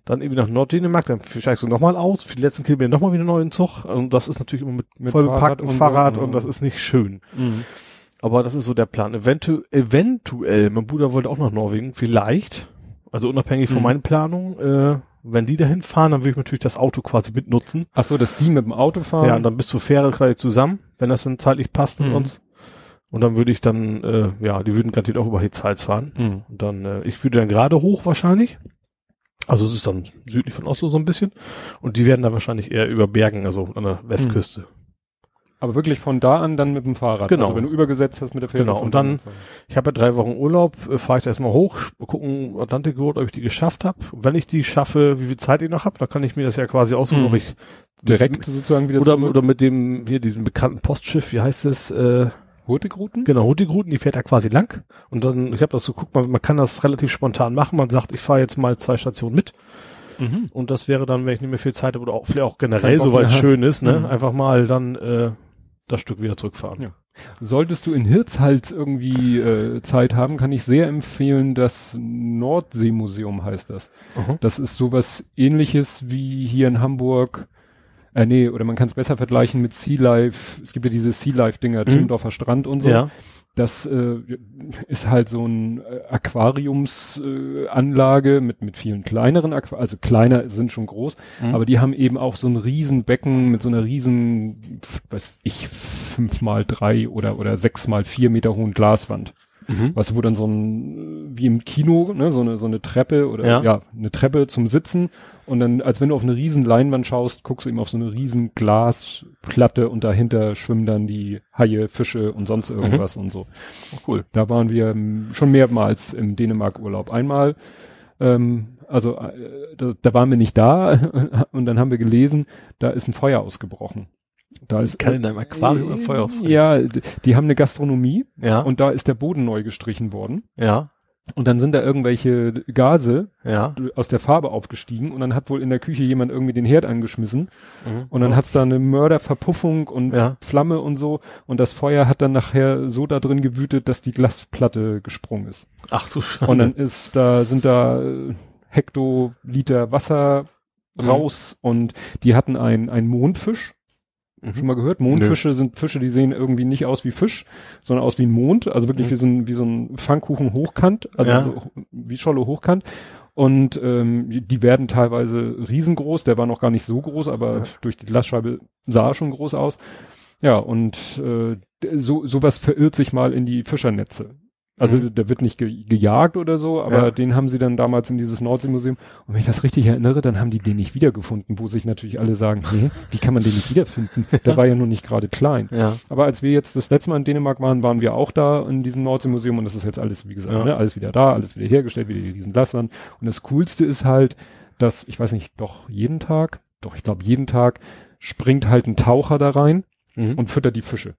Speaker 3: Dann irgendwie nach Norddänemark, dann steigst du nochmal aus, für die letzten Kilometer nochmal wieder einen neuen Zug. Und das ist natürlich immer mit,
Speaker 2: Mit
Speaker 3: voll
Speaker 2: Fahrrad
Speaker 3: bepacktem
Speaker 2: und
Speaker 3: Fahrrad
Speaker 2: ja.
Speaker 3: und das ist nicht schön.
Speaker 2: Mhm.
Speaker 3: Aber das ist so der Plan. Eventu eventuell, mein Bruder wollte auch nach Norwegen, vielleicht, also unabhängig von
Speaker 2: Mhm.
Speaker 3: meinen Planungen, äh, wenn die dahin fahren, dann würde ich natürlich das Auto quasi mitnutzen.
Speaker 2: Ach so, dass die mit dem Auto fahren.
Speaker 3: Ja, und dann bis zur Fähre quasi zusammen, wenn das dann zeitlich passt mit
Speaker 2: Mhm.
Speaker 3: uns. Und dann würde ich dann, äh, ja, die würden garantiert auch über Hitzhals fahren.
Speaker 2: Mhm.
Speaker 3: Und dann, äh, ich würde dann gerade hoch wahrscheinlich. Also es ist dann südlich von Oslo so ein bisschen. Und die werden dann wahrscheinlich eher über Bergen, also an der Westküste.
Speaker 2: Aber wirklich von da an dann mit dem Fahrrad.
Speaker 3: Genau.
Speaker 2: Also wenn du übergesetzt hast mit der Fähre.
Speaker 3: Genau, und dann-
Speaker 2: da an.
Speaker 3: Ich habe ja drei Wochen Urlaub, äh, fahre ich da erstmal hoch, gucken Atlantic Road, ob ich die geschafft habe. Wenn ich die schaffe, wie viel Zeit ich noch habe, dann kann ich mir das ja quasi aussuchen,
Speaker 2: Mhm.
Speaker 3: ob ich
Speaker 2: direkt sozusagen wieder
Speaker 3: oder,
Speaker 2: zurück.
Speaker 3: oder mit dem, hier diesem bekannten Postschiff, wie heißt es, äh,
Speaker 2: Hurtigruten?
Speaker 3: genau, Hurtigruten, die fährt da quasi lang. Und dann, ich habe das so, guck mal, man kann das relativ spontan machen. Man sagt, ich fahre jetzt mal zwei Stationen mit.
Speaker 2: Mhm.
Speaker 3: Und das wäre dann, wenn ich nicht mehr viel Zeit habe oder auch vielleicht auch generell, soweit
Speaker 2: mehr.
Speaker 3: schön ist, ne,
Speaker 2: Mhm.
Speaker 3: einfach mal dann äh, das Stück wieder zurückfahren.
Speaker 2: Ja. Solltest du in Hirzhals irgendwie äh, Zeit haben, kann ich sehr empfehlen, das Nordseemuseum heißt das.
Speaker 3: Aha.
Speaker 2: Das ist sowas ähnliches wie hier in Hamburg Äh, nee, oder man kann es besser vergleichen mit Sea Life. Es gibt ja diese Sea Life Dinger, mhm. Timmendorfer Strand und so. Ja. Das äh, ist halt so ein äh, Aquariumsanlage äh, mit mit vielen kleineren Aqu also kleiner sind schon groß, mhm. aber die haben eben auch so ein Riesenbecken mit so einer riesen, weiß ich, fünf mal drei oder oder sechs mal vier Meter hohen Glaswand. Mhm. Was wo dann so ein wie im Kino, ne, so eine so eine Treppe oder ja. ja, eine Treppe zum Sitzen und dann als wenn du auf eine riesen Leinwand schaust, guckst du eben auf so eine riesen Glasplatte und dahinter schwimmen dann die Haie, Fische und sonst mhm. irgendwas mhm. und so. Oh, cool. Da waren wir ähm, schon mehrmals im Dänemark Urlaub. Einmal ähm, also äh, da, da waren wir nicht da und dann haben wir gelesen, da ist ein Feuer ausgebrochen. Da ist
Speaker 3: kann in einem Aquarium
Speaker 2: ein Feuer ausbrechen. Ja, die haben eine Gastronomie ja. und da ist der Boden neu gestrichen worden.
Speaker 3: Ja.
Speaker 2: Und dann sind da irgendwelche Gase ja. aus der Farbe aufgestiegen und dann hat wohl in der Küche jemand irgendwie den Herd angeschmissen mhm. und dann oh. hat's da eine Mörderverpuffung und ja. Flamme und so und das Feuer hat dann nachher so da drin gewütet, dass die Glasplatte gesprungen ist.
Speaker 3: Ach du Schande.
Speaker 2: Und dann ist da, sind da äh, Hektoliter Wasser mhm. raus und die hatten ein, ein Mondfisch Mhm. Schon mal gehört? Mondfische Nö. sind Fische, die sehen irgendwie nicht aus wie Fisch, sondern aus wie ein Mond, also wirklich mhm. wie so ein, wie so ein Pfannkuchen hochkant, also ja. so, wie Scholle hochkant. Und ähm, die werden teilweise riesengroß, der war noch gar nicht so groß, aber ja. durch die Glasscheibe sah er schon groß aus. Ja, und äh, so sowas verirrt sich mal in die Fischernetze. Also mhm. der wird nicht ge gejagt oder so, aber ja. den haben sie dann damals in dieses Nordseemuseum. Und wenn ich das richtig erinnere, dann haben die den nicht wiedergefunden, wo sich natürlich alle sagen, nee, wie kann man den nicht wiederfinden? Der war ja nur nicht gerade klein.
Speaker 3: Ja.
Speaker 2: Aber als wir jetzt das letzte Mal in Dänemark waren, waren wir auch da in diesem Nordseemuseum und das ist jetzt alles, wie gesagt, ja. ne, alles wieder da, alles wieder hergestellt, wieder die riesen Glaswand. Und das Coolste ist halt, dass, ich weiß nicht, doch jeden Tag, doch ich glaube jeden Tag springt halt ein Taucher da rein mhm. und füttert die Fische.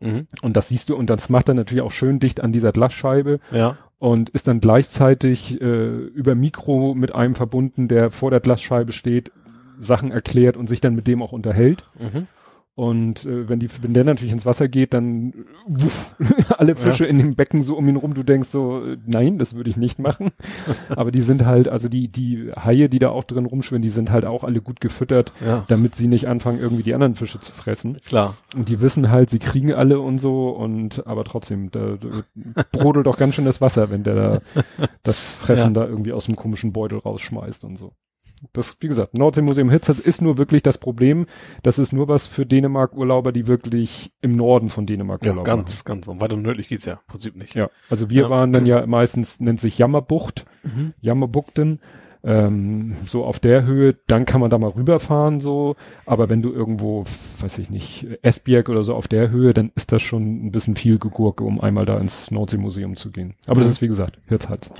Speaker 2: Mhm. Und das siehst du, und das macht er natürlich auch schön dicht an dieser Glasscheibe.
Speaker 3: Ja.
Speaker 2: Und ist dann gleichzeitig äh, über Mikro mit einem verbunden, der vor der Glasscheibe steht, Sachen erklärt und sich dann mit dem auch unterhält. Mhm. Und äh, wenn die, wenn der natürlich ins Wasser geht, dann wuff, alle Fische ja. in dem Becken so um ihn rum, du denkst so, nein, das würde ich nicht machen. Aber die sind halt, also die, die Haie, die da auch drin rumschwimmen, die sind halt auch alle gut gefüttert, ja. damit sie nicht anfangen, irgendwie die anderen Fische zu fressen.
Speaker 3: Klar.
Speaker 2: Und die wissen halt, sie kriegen alle und so und aber trotzdem, da, da brodelt doch ganz schön das Wasser, wenn der da das Fressen ja. da irgendwie aus dem komischen Beutel rausschmeißt und so. Das, wie gesagt, Nordseemuseum Hitzat ist nur wirklich das Problem. Das ist nur was für Dänemark-Urlauber, die wirklich im Norden von Dänemark
Speaker 3: ja, Urlaub ganz, machen. ganz. Und weiter nördlich geht's ja im Prinzip nicht.
Speaker 2: Ja, also wir ja. waren dann ja meistens, nennt sich Jammerbucht, mhm. Jammerbuchten, ähm, so auf der Höhe, dann kann man da mal rüberfahren so, aber wenn du irgendwo, weiß ich nicht, Esbjerg oder so auf der Höhe, dann ist das schon ein bisschen viel Gegurke, um einmal da ins Nordseemuseum zu gehen. Aber mhm. das ist wie gesagt, Hirzhals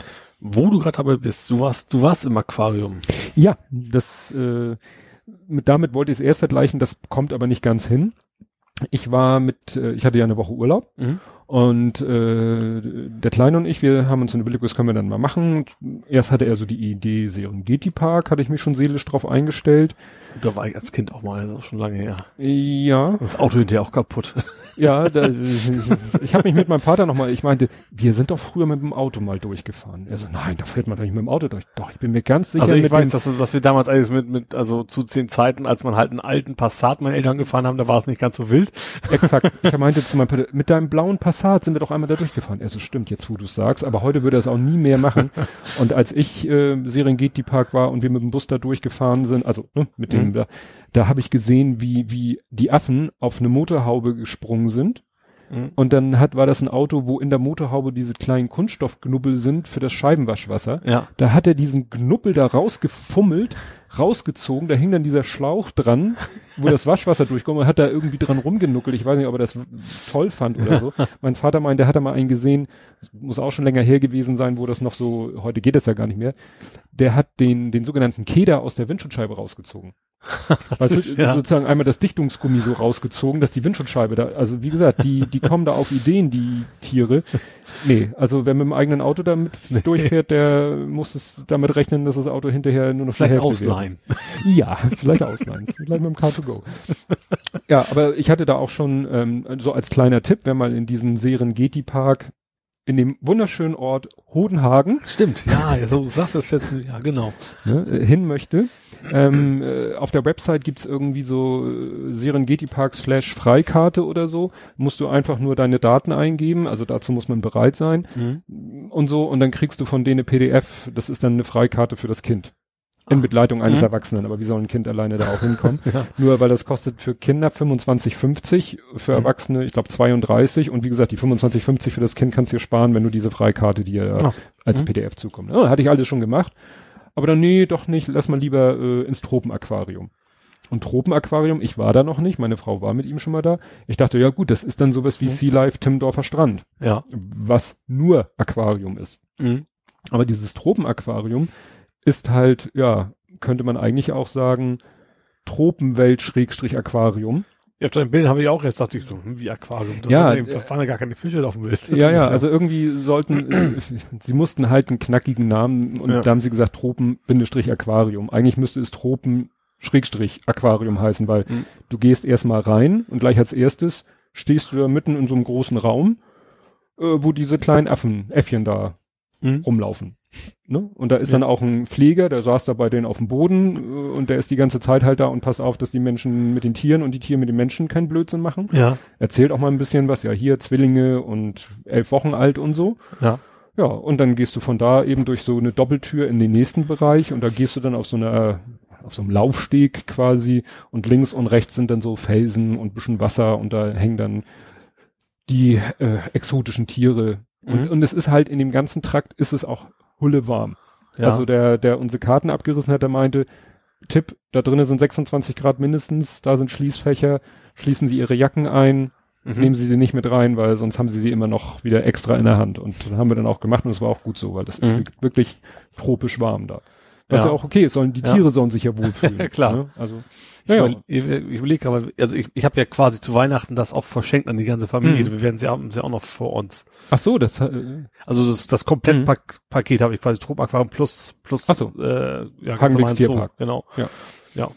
Speaker 3: wo du gerade dabei bist, du warst, du warst im Aquarium.
Speaker 2: Ja, das, äh, mit, damit wollte ich es erst vergleichen, das kommt aber nicht ganz hin. Ich war mit, äh, ich hatte ja eine Woche Urlaub mhm. und äh, der Kleine und ich, wir haben uns überlegt, was können wir dann mal machen. Erst hatte er so die Idee, Serengeti Park, hatte ich mich schon seelisch drauf eingestellt.
Speaker 3: Da war ich als Kind auch mal, das ist auch schon lange her.
Speaker 2: Ja.
Speaker 3: Das Auto hinterher auch kaputt.
Speaker 2: Ja, da, ich habe mich mit meinem Vater nochmal, ich meinte, wir sind doch früher mit dem Auto mal durchgefahren. Er so, nein, da fährt man doch nicht mit dem Auto durch. Doch, ich bin mir ganz sicher.
Speaker 3: Also ich weiß, dass, dass wir damals alles mit, mit, also zu zehn Zeiten, als man halt einen alten Passat meine Eltern gefahren haben, da war es nicht ganz so wild.
Speaker 2: Exakt. Ich meinte zu meinem Vater, mit deinem blauen Passat sind wir doch einmal da durchgefahren. Er so, stimmt, jetzt wo du sagst, aber heute würde er es auch nie mehr machen. Und als ich äh, Serengeti Park war und wir mit dem Bus da durchgefahren sind, also ne, mit dem, mhm. da, da habe ich gesehen, wie, wie die Affen auf eine Motorhaube gesprungen sind. Mhm. Und dann hat, war das ein Auto, wo in der Motorhaube diese kleinen Kunststoffknubbel sind für das Scheibenwaschwasser.
Speaker 3: Ja.
Speaker 2: Da hat er diesen Knubbel da rausgefummelt, rausgezogen, da hing dann dieser Schlauch dran, wo das Waschwasser durchkommt und hat da irgendwie dran rumgenuckelt. Ich weiß nicht, ob er das toll fand oder so. mein Vater meinte, der hat da mal einen gesehen, muss auch schon länger her gewesen sein, wo das noch so, heute geht das ja gar nicht mehr. Der hat den, den sogenannten Keder aus der Windschutzscheibe rausgezogen. du, ja. sozusagen einmal das Dichtungsgummi so rausgezogen, dass die Windschutzscheibe da, also wie gesagt, die, die kommen da auf Ideen, die Tiere. Nee, also wer mit dem eigenen Auto damit nee. durchfährt, der muss es damit rechnen, dass das Auto hinterher nur noch
Speaker 3: vielleicht ausleihen.
Speaker 2: Ja, vielleicht ausleihen, vielleicht mit dem Car2Go. Ja, aber ich hatte da auch schon ähm, so als kleiner Tipp, wer mal in diesen Serengeti Park in dem wunderschönen Ort Hodenhagen.
Speaker 3: Stimmt, ja, so sagst du das jetzt, ja, genau.
Speaker 2: Ne, hin möchte. Ähm, äh, auf der Website gibt's irgendwie so äh, Serengeti Park slash Freikarte oder so. Musst du einfach nur deine Daten eingeben, also dazu muss man bereit sein
Speaker 3: Mhm.
Speaker 2: und so und dann kriegst du von denen eine PDF, das ist dann eine Freikarte für das Kind. In
Speaker 3: Ach.
Speaker 2: Begleitung eines
Speaker 3: Mhm.
Speaker 2: Erwachsenen, aber wie soll ein Kind alleine da auch hinkommen?
Speaker 3: Ja.
Speaker 2: Nur weil das kostet für Kinder 25,50, für
Speaker 3: Mhm.
Speaker 2: Erwachsene, ich glaube 32 und wie gesagt, die 25,50 für das Kind kannst du dir sparen, wenn du diese Freikarte dir
Speaker 3: Ah.
Speaker 2: als
Speaker 3: Mhm.
Speaker 2: PDF zukommt. Ja, hatte ich alles schon gemacht. Aber dann, nee, doch nicht, lass mal lieber äh, ins Tropenaquarium. Und Tropenaquarium, ich war da noch nicht, meine Frau war mit ihm schon mal da. Ich dachte, ja gut, das ist dann sowas wie
Speaker 3: Mhm.
Speaker 2: Sea Life Timmendorfer Strand,
Speaker 3: Ja.
Speaker 2: was nur Aquarium ist.
Speaker 3: Mhm.
Speaker 2: Aber dieses Tropenaquarium ist halt, ja, könnte man eigentlich auch sagen, Tropenwelt-Aquarium.
Speaker 3: Ja, auf deinem Bild habe ich auch erst, dachte ich so, hm, wie Aquarium. Das
Speaker 2: Ja,
Speaker 3: eben- da waren ja gar keine Fische auf dem Bild.
Speaker 2: Ja, ja, also irgendwie sollten, sie mussten halt einen knackigen Namen und
Speaker 3: Ja.
Speaker 2: da haben sie gesagt Tropen-Aquarium. Eigentlich müsste es Tropen-Aquarium heißen, weil
Speaker 3: Mhm.
Speaker 2: du gehst erstmal rein und gleich als erstes stehst du da mitten in so einem großen Raum, äh, wo diese kleinen Affen, Äffchen da
Speaker 3: Mhm.
Speaker 2: rumlaufen. Ne? Und da ist
Speaker 3: Ja.
Speaker 2: dann auch ein Pfleger, der saß da bei denen auf dem Boden äh, und der ist die ganze Zeit halt da und passt auf, dass die Menschen mit den Tieren und die Tiere mit den Menschen keinen Blödsinn machen.
Speaker 3: Ja,
Speaker 2: Erzählt auch mal ein bisschen was, ja hier Zwillinge und elf Wochen alt und so.
Speaker 3: ja.
Speaker 2: Ja, und dann gehst du von da eben durch so eine Doppeltür in den nächsten Bereich und da gehst du dann auf so einer auf so einem Laufsteg quasi und links und rechts sind dann so Felsen und bisschen Wasser und da hängen dann die äh, exotischen Tiere. Und,
Speaker 3: Mhm.
Speaker 2: und es ist halt in dem ganzen Trakt ist es auch hulle warm.
Speaker 3: ja.
Speaker 2: Also der, der unsere Karten abgerissen hat, der meinte, Tipp, da drinnen sind 26 Grad mindestens, da sind Schließfächer, schließen Sie Ihre Jacken ein,
Speaker 3: Mhm.
Speaker 2: nehmen Sie sie nicht mit rein, weil sonst haben Sie sie immer noch wieder extra in der Hand. Und das haben wir dann auch gemacht und es war auch gut so, weil das ist
Speaker 3: Mhm.
Speaker 2: wirk- wirklich tropisch warm da. Was ja,
Speaker 3: Ja.
Speaker 2: auch okay ist, sollen, die
Speaker 3: Ja.
Speaker 2: Tiere sollen sich ja wohlfühlen.
Speaker 3: Ja, klar.
Speaker 2: Ne? Also,
Speaker 3: Ich,
Speaker 2: ja,
Speaker 3: ich, ich überlege gerade, also ich, ich habe ja quasi zu Weihnachten das auch verschenkt an die ganze Familie.
Speaker 2: Mhm.
Speaker 3: Wir werden sie haben sie auch noch vor uns.
Speaker 2: Ach so, das, äh,
Speaker 3: Also das, das Komplettpaket habe ich quasi Tropenaquarium plus plus
Speaker 2: Ach so.
Speaker 3: äh, ja.
Speaker 2: Tierpark.
Speaker 3: Genau.
Speaker 2: Ja.
Speaker 3: Ja.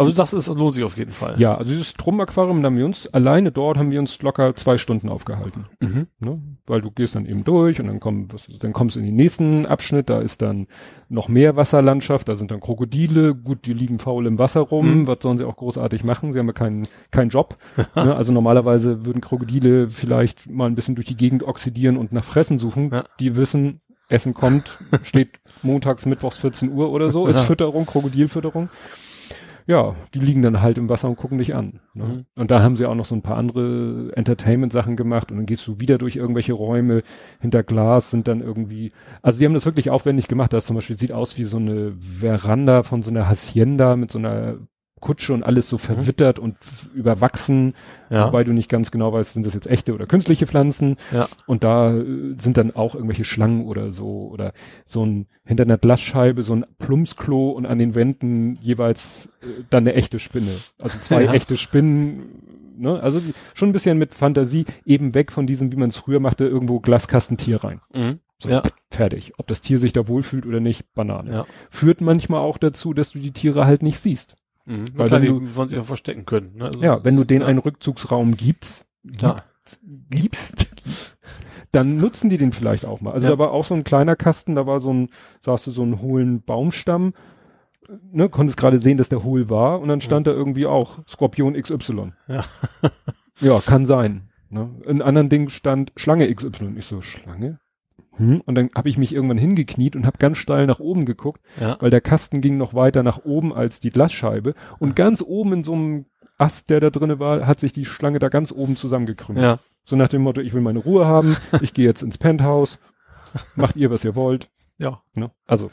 Speaker 3: Aber du sagst, es lohnt sich auf jeden Fall.
Speaker 2: ja, also dieses Tropenaquarium, da haben wir uns, alleine dort haben wir uns locker zwei Stunden aufgehalten.
Speaker 3: Mhm.
Speaker 2: Ne? Weil du gehst dann eben durch und dann, komm, was, dann kommst du in den nächsten Abschnitt, da ist dann noch mehr Wasserlandschaft, da sind dann Krokodile, gut, die liegen faul im Wasser rum,
Speaker 3: Mhm.
Speaker 2: was sollen sie auch großartig machen, sie haben ja keinen keinen Job. ne? Also normalerweise würden Krokodile vielleicht mal ein bisschen durch die Gegend oxidieren und nach Fressen suchen.
Speaker 3: Ja.
Speaker 2: Die wissen, Essen kommt, steht montags, mittwochs 14 Uhr oder so, ist
Speaker 3: Ja.
Speaker 2: Fütterung, Krokodilfütterung. Ja, die liegen dann halt im Wasser und gucken dich an. Ne?
Speaker 3: Mhm.
Speaker 2: Und da haben sie auch noch so ein paar andere Entertainment-Sachen gemacht und dann gehst du wieder durch irgendwelche Räume hinter Glas sind dann irgendwie, also die haben das wirklich aufwendig gemacht. Das zum Beispiel sieht aus wie so eine Veranda von so einer Hacienda mit so einer Kutsche und alles so verwittert und f- überwachsen,
Speaker 3: Ja.
Speaker 2: wobei du nicht ganz genau weißt, sind das jetzt echte oder künstliche Pflanzen.
Speaker 3: Ja.
Speaker 2: Und da äh, sind dann auch irgendwelche Schlangen oder so oder so ein hinter einer Glasscheibe so ein Plumpsklo und an den Wänden jeweils äh, dann eine echte Spinne. Also zwei
Speaker 3: Ja.
Speaker 2: echte Spinnen, ne? Also die, schon ein bisschen mit Fantasie, eben weg von diesem, wie man es früher machte, irgendwo Glaskastentier rein.
Speaker 3: Mhm.
Speaker 2: So,
Speaker 3: Ja.
Speaker 2: fertig. Ob das Tier sich da wohlfühlt oder nicht, Banane.
Speaker 3: Ja.
Speaker 2: Führt manchmal auch dazu, dass du die Tiere halt nicht siehst.
Speaker 3: Mhm.
Speaker 2: Weil
Speaker 3: Weil
Speaker 2: wenn
Speaker 3: die von sich auch verstecken können. Ne? Also
Speaker 2: Ja, wenn du denen
Speaker 3: ja.
Speaker 2: einen Rückzugsraum gibst,
Speaker 3: Ja.
Speaker 2: gibst, dann nutzen die den vielleicht auch mal. Also
Speaker 3: Ja.
Speaker 2: da war auch so ein kleiner Kasten, da war so ein, sagst du, so ein hohlen Baumstamm, ne, konntest gerade sehen, dass der hohl war und dann stand da irgendwie auch Skorpion XY.
Speaker 3: Ja.
Speaker 2: ja, kann sein. Ne? In anderen Dingen stand Schlange XY. Ich so, Schlange? Hm? Und dann habe ich mich irgendwann hingekniet und habe ganz steil nach oben geguckt,
Speaker 3: Ja.
Speaker 2: weil der Kasten ging noch weiter nach oben als die Glasscheibe und ganz oben in so einem Ast, der da drinne war, hat sich die Schlange da ganz oben zusammengekrümmt.
Speaker 3: Ja.
Speaker 2: So nach dem Motto, ich will meine Ruhe haben, ich gehe jetzt ins Penthouse, macht ihr, was ihr wollt.
Speaker 3: Ja.
Speaker 2: Ne? Also,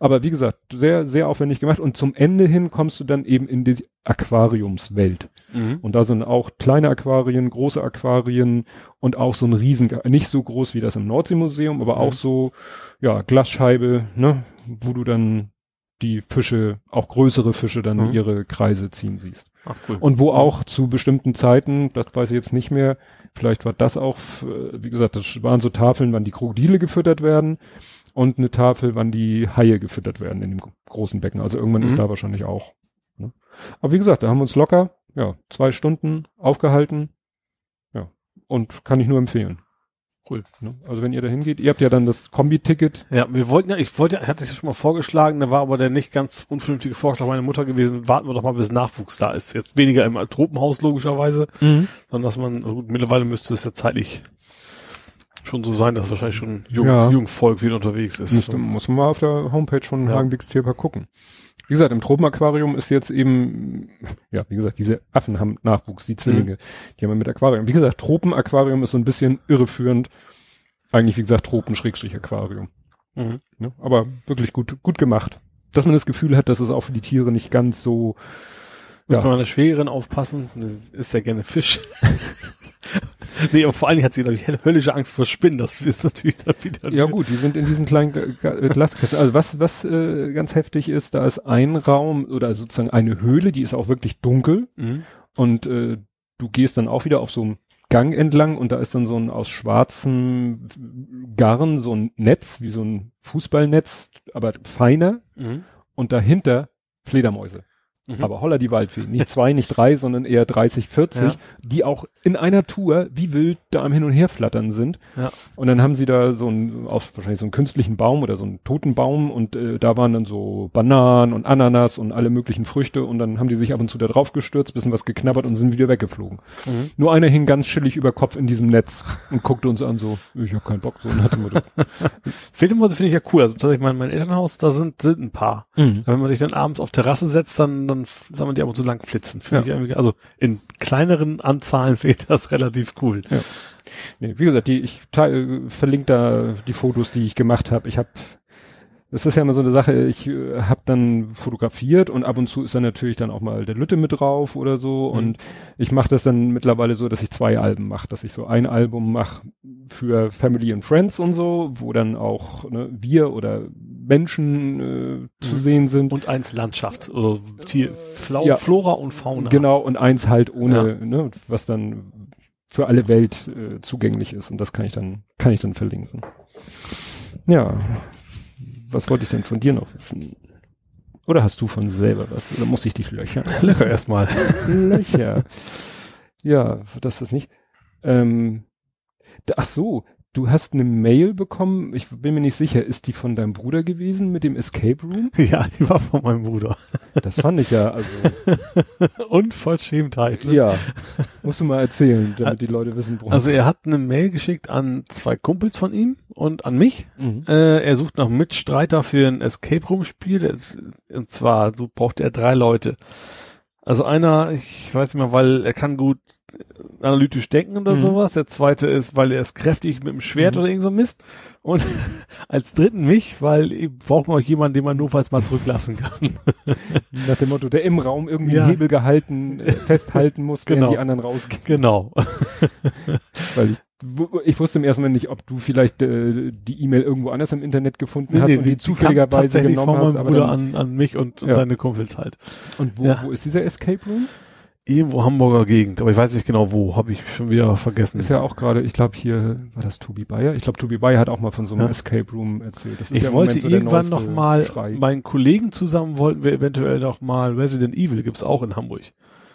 Speaker 2: aber wie gesagt, sehr, sehr aufwendig gemacht und zum Ende hin kommst du dann eben in die Aquariumswelt.
Speaker 3: Mhm.
Speaker 2: Und da sind auch kleine Aquarien, große Aquarien und auch so ein riesen, nicht so groß wie das im Nordseemuseum, aber
Speaker 3: Mhm.
Speaker 2: auch so, ja, Glasscheibe, ne, wo du dann die Fische, auch größere Fische dann
Speaker 3: Mhm.
Speaker 2: ihre Kreise ziehen siehst.
Speaker 3: Ach cool.
Speaker 2: Und wo auch zu bestimmten Zeiten, das weiß ich jetzt nicht mehr, vielleicht war das auch, äh, wie gesagt, das waren so Tafeln, wann die Krokodile gefüttert werden und eine Tafel, wann die Haie gefüttert werden in dem großen Becken. Also irgendwann
Speaker 3: Mhm.
Speaker 2: ist da wahrscheinlich auch. Ne? Aber wie gesagt, da haben wir uns locker, ja, zwei Stunden aufgehalten. Ja. Und kann ich nur empfehlen. Cool. Ne? Also wenn ihr da hingeht, ihr habt ja dann das Kombi-Ticket.
Speaker 3: Ja, wir wollten ja, ich wollte, hatte es ja schon mal vorgeschlagen, da war aber der nicht ganz unvernünftige Vorschlag meiner Mutter gewesen, warten wir doch mal, bis Nachwuchs da ist. Jetzt weniger im Tropenhaus logischerweise, mhm. sondern dass man, also mittlerweile müsste es ja zeitlich schon so sein, dass wahrscheinlich schon jung, ja. Jungvolk wieder unterwegs ist.
Speaker 2: Müsste, muss man mal auf der Homepage von ja. Hagenbecks Tierpark gucken. Wie gesagt, im Tropenaquarium ist jetzt eben, ja, wie gesagt, diese Affen haben Nachwuchs, die Zwillinge, mhm. die haben wir mit Aquarium. Wie gesagt, Tropenaquarium ist so ein bisschen irreführend. Eigentlich, wie gesagt, Tropen-Aquarium. Mhm. Ja, aber wirklich gut, gut gemacht. Dass man das Gefühl hat, dass es auch für die Tiere nicht ganz so,
Speaker 3: muss ja. der Schwägerin aufpassen, das ist ja gerne Fisch. nee, aber vor allen Dingen hat sie, glaube ich, höllische Angst vor Spinnen. Das ist natürlich dann
Speaker 2: wieder. Ja gut, die sind in diesen kleinen Glaskästen. Also was, was äh, ganz heftig ist, da ist ein Raum oder sozusagen eine Höhle, die ist auch wirklich dunkel. Mhm. Und äh, du gehst dann auch wieder auf so einem Gang entlang und da ist dann so ein aus schwarzem Garn so ein Netz, wie so ein Fußballnetz, aber feiner. Mhm. Und dahinter Fledermäuse. Mhm. Aber holla die Waldfee. Nicht zwei, nicht drei, sondern eher 30, 40, ja. die auch in einer Tour wie wild da am Hin und Her flattern sind. Ja. Und dann haben sie da so einen, auch wahrscheinlich so einen künstlichen Baum oder so einen toten Baum und äh, da waren dann so Bananen und Ananas und alle möglichen Früchte und dann haben die sich ab und zu da drauf gestürzt, bisschen was geknabbert und sind wieder weggeflogen. Mhm. Nur einer hing ganz chillig über Kopf in diesem Netz und guckte uns an so, ich hab keinen Bock, so und hatte
Speaker 3: mir Fledermäuse finde ich ja cool. Also tatsächlich mein, mein Elternhaus, da sind, sind ein paar. Mhm. Wenn man sich dann abends auf Terrasse setzt, dann, dann wir, die ab und zu lang flitzen. Ja. also in kleineren Anzahlen ich das relativ cool. Ja.
Speaker 2: Nee, wie gesagt, die, ich teile, verlinke da die Fotos, die ich gemacht habe. Ich habe das ist ja immer so eine Sache, ich äh, habe dann fotografiert und ab und zu ist dann natürlich dann auch mal der Lütte mit drauf oder so mhm. und ich mache das dann mittlerweile so, dass ich zwei Alben mache, dass ich so ein Album mache für Family and Friends und so, wo dann auch ne, wir oder Menschen äh, zu mhm. sehen sind.
Speaker 3: Und eins Landschaft, also Tier, Flau, ja, Flora und Fauna.
Speaker 2: Genau, und eins halt ohne, ja. ne, was dann für alle Welt äh, zugänglich ist und das kann ich dann, kann ich dann verlinken. Ja, was wollte ich denn von dir noch wissen? Oder hast du von selber was? Oder muss ich dich löchern?
Speaker 3: Löcher erstmal.
Speaker 2: Löcher. Ja, das ist nicht. Ähm, ach so, Du hast eine Mail bekommen, ich bin mir nicht sicher, ist die von deinem Bruder gewesen mit dem Escape Room?
Speaker 3: Ja, die war von meinem Bruder.
Speaker 2: Das fand ich ja, also.
Speaker 3: Unverschämtheit.
Speaker 2: Ne? Ja. Musst du mal erzählen, damit die Leute wissen,
Speaker 3: worum Also er hat eine Mail geschickt an zwei Kumpels von ihm und an mich. Mhm. Äh, er sucht noch Mitstreiter für ein Escape Room Spiel. Und zwar, so braucht er drei Leute. Also einer, ich weiß nicht mehr, weil er kann gut analytisch denken oder mhm. sowas. Der zweite ist, weil er ist kräftig mit dem Schwert mhm. oder irgend so Mist. Und als dritten mich, weil braucht man auch jemanden, den man notfalls mal zurücklassen kann.
Speaker 2: Nach dem Motto, der im Raum irgendwie ja. Hebel gehalten, äh, festhalten muss,
Speaker 3: genau.
Speaker 2: die anderen rausgehen.
Speaker 3: Genau.
Speaker 2: weil ich ich wusste im ersten Moment nicht, ob du vielleicht äh, die E-Mail irgendwo anders im Internet gefunden nee, hast nee, und die, die zufälligerweise genommen hast.
Speaker 3: Aber dann, an, an mich und, und ja. seine Kumpels halt.
Speaker 2: Und wo, ja. wo ist dieser Escape Room?
Speaker 3: Irgendwo Hamburger Gegend, aber ich weiß nicht genau wo, habe ich schon wieder vergessen.
Speaker 2: Ist ja auch gerade, ich glaube hier, war das Tobi Bayer? Ich glaube Tobi Bayer hat auch mal von so einem ja. Escape Room erzählt.
Speaker 3: ich ja wollte so irgendwann noch mal, Schrei. meinen Kollegen zusammen wollten wir eventuell noch mal Resident Evil, gibt's auch in Hamburg.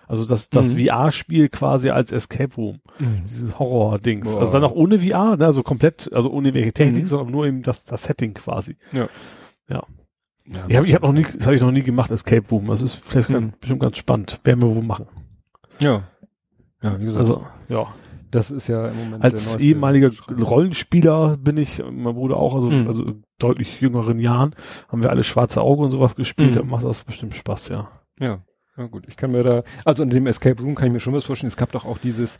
Speaker 3: Also das, das mhm. VR-Spiel quasi als Escape Room. Mhm. Dieses Horror-Dings. Also dann auch ohne VR, ne? also komplett, also ohne welche Technik, mhm. sondern nur eben das, das Setting quasi.
Speaker 2: Ja.
Speaker 3: Ja. Ja, ich habe ich hab noch nie, habe ich noch nie gemacht, Escape Room. Das ist vielleicht mhm. ganz, bestimmt ganz spannend. Werden wir wohl machen.
Speaker 2: Ja.
Speaker 3: Ja, wie gesagt. Also, ja.
Speaker 2: Das ist ja im Moment.
Speaker 3: Als ehemaliger. Rollenspieler bin ich, mein Bruder auch, also, mhm. also deutlich jüngeren Jahren, haben wir alle schwarze Auge und sowas gespielt, mhm. da macht das bestimmt Spaß, ja.
Speaker 2: Ja. Ja gut, ich kann mir da, also in dem Escape Room kann ich mir schon was vorstellen. Es gab doch auch dieses,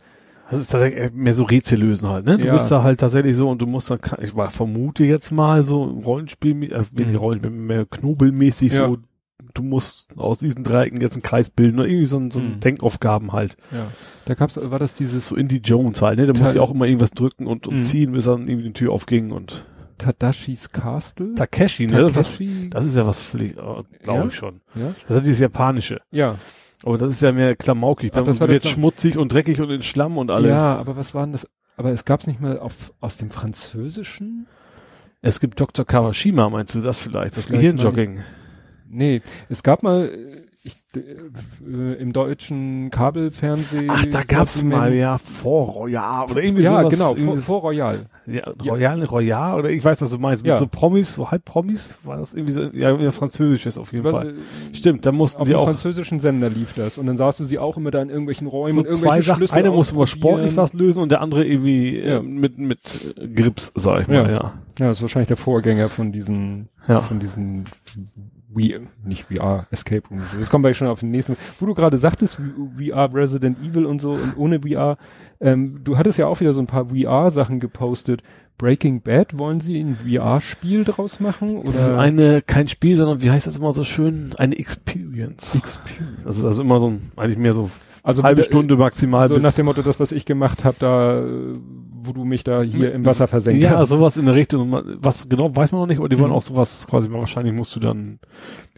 Speaker 3: das ist tatsächlich mehr so Rätsel lösen halt, ne? Du ja. bist da halt tatsächlich so und du musst dann, ich vermute jetzt mal so Rollenspiel, äh, mhm. Rollenspiel, mehr knobelmäßig ja. so, du musst aus diesen Dreiecken jetzt einen Kreis bilden oder irgendwie so, ein, so mhm. Denkaufgaben halt.
Speaker 2: Ja. Da gab's, war das dieses.
Speaker 3: So Indie Jones halt, ne? Da musst du ja auch immer irgendwas drücken und, und mhm. ziehen, bis dann irgendwie die Tür aufging und.
Speaker 2: Tadashis Castle?
Speaker 3: Takeshi, ne? Takeshi. Das, ist ja was völlig, oh, glaube ja? ich schon. Ja? Das ist dieses japanische.
Speaker 2: Ja.
Speaker 3: Aber das ist ja mehr klamaukig. Dann Ach, wird schmutzig und dreckig und in Schlamm und alles.
Speaker 2: Ja, aber was war denn das? Aber es gab's nicht mal auf, aus dem Französischen?
Speaker 3: Es gibt Dr. Kawashima, meinst du das vielleicht? Das vielleicht Gehirnjogging.
Speaker 2: Nee, es gab mal, ich, äh, im deutschen Kabelfernsehen.
Speaker 3: Ach, da gab's mal, ja, vor Royal oder irgendwie
Speaker 2: ja,
Speaker 3: sowas.
Speaker 2: genau,
Speaker 3: irgendwie
Speaker 2: vor, vor Royal.
Speaker 3: Ja, Royal, Royal, oder ich weiß, was du meinst, mit
Speaker 2: Ja.
Speaker 3: so Promis, so Halbpromis, war das irgendwie so, ja, französisches auf jeden
Speaker 2: Weil,
Speaker 3: Fall.
Speaker 2: äh,
Speaker 3: Stimmt, da mussten
Speaker 2: Auf
Speaker 3: die auch
Speaker 2: französischen Sender lief das. Und dann saßen sie auch immer da in irgendwelchen Räumen
Speaker 3: so zwei Sachen,
Speaker 2: Schlüssel
Speaker 3: einer musste mal sportlich was lösen und der andere irgendwie
Speaker 2: Ja.
Speaker 3: äh, mit, mit äh, Grips, sag ich mal,
Speaker 2: Ja.
Speaker 3: ja.
Speaker 2: Ja, das ist wahrscheinlich der Vorgänger von diesen,
Speaker 3: Ja.
Speaker 2: von diesen We, nicht VR, Escape Room. Das kommen wir schon auf den nächsten. Wo du gerade sagtest, VR Resident Evil und so und ohne VR, ähm, du hattest ja auch wieder so ein paar VR-Sachen gepostet. Breaking Bad, wollen sie ein VR-Spiel draus machen?
Speaker 3: Das ist
Speaker 2: Oder
Speaker 3: eine, kein Spiel, sondern wie heißt das immer so schön? Eine Experience.
Speaker 2: Experience.
Speaker 3: Also das ist immer so ein, eigentlich mehr so
Speaker 2: Also
Speaker 3: halbe
Speaker 2: wieder,
Speaker 3: Stunde maximal
Speaker 2: So
Speaker 3: bis
Speaker 2: nach dem Motto, das, was ich gemacht habe, da, äh, wo du mich da hier im Wasser versenkt
Speaker 3: Ja,
Speaker 2: hast.
Speaker 3: sowas in der Richtung. Was genau weiß man noch nicht, aber die wollen
Speaker 2: Mhm.
Speaker 3: auch sowas quasi, wahrscheinlich musst du dann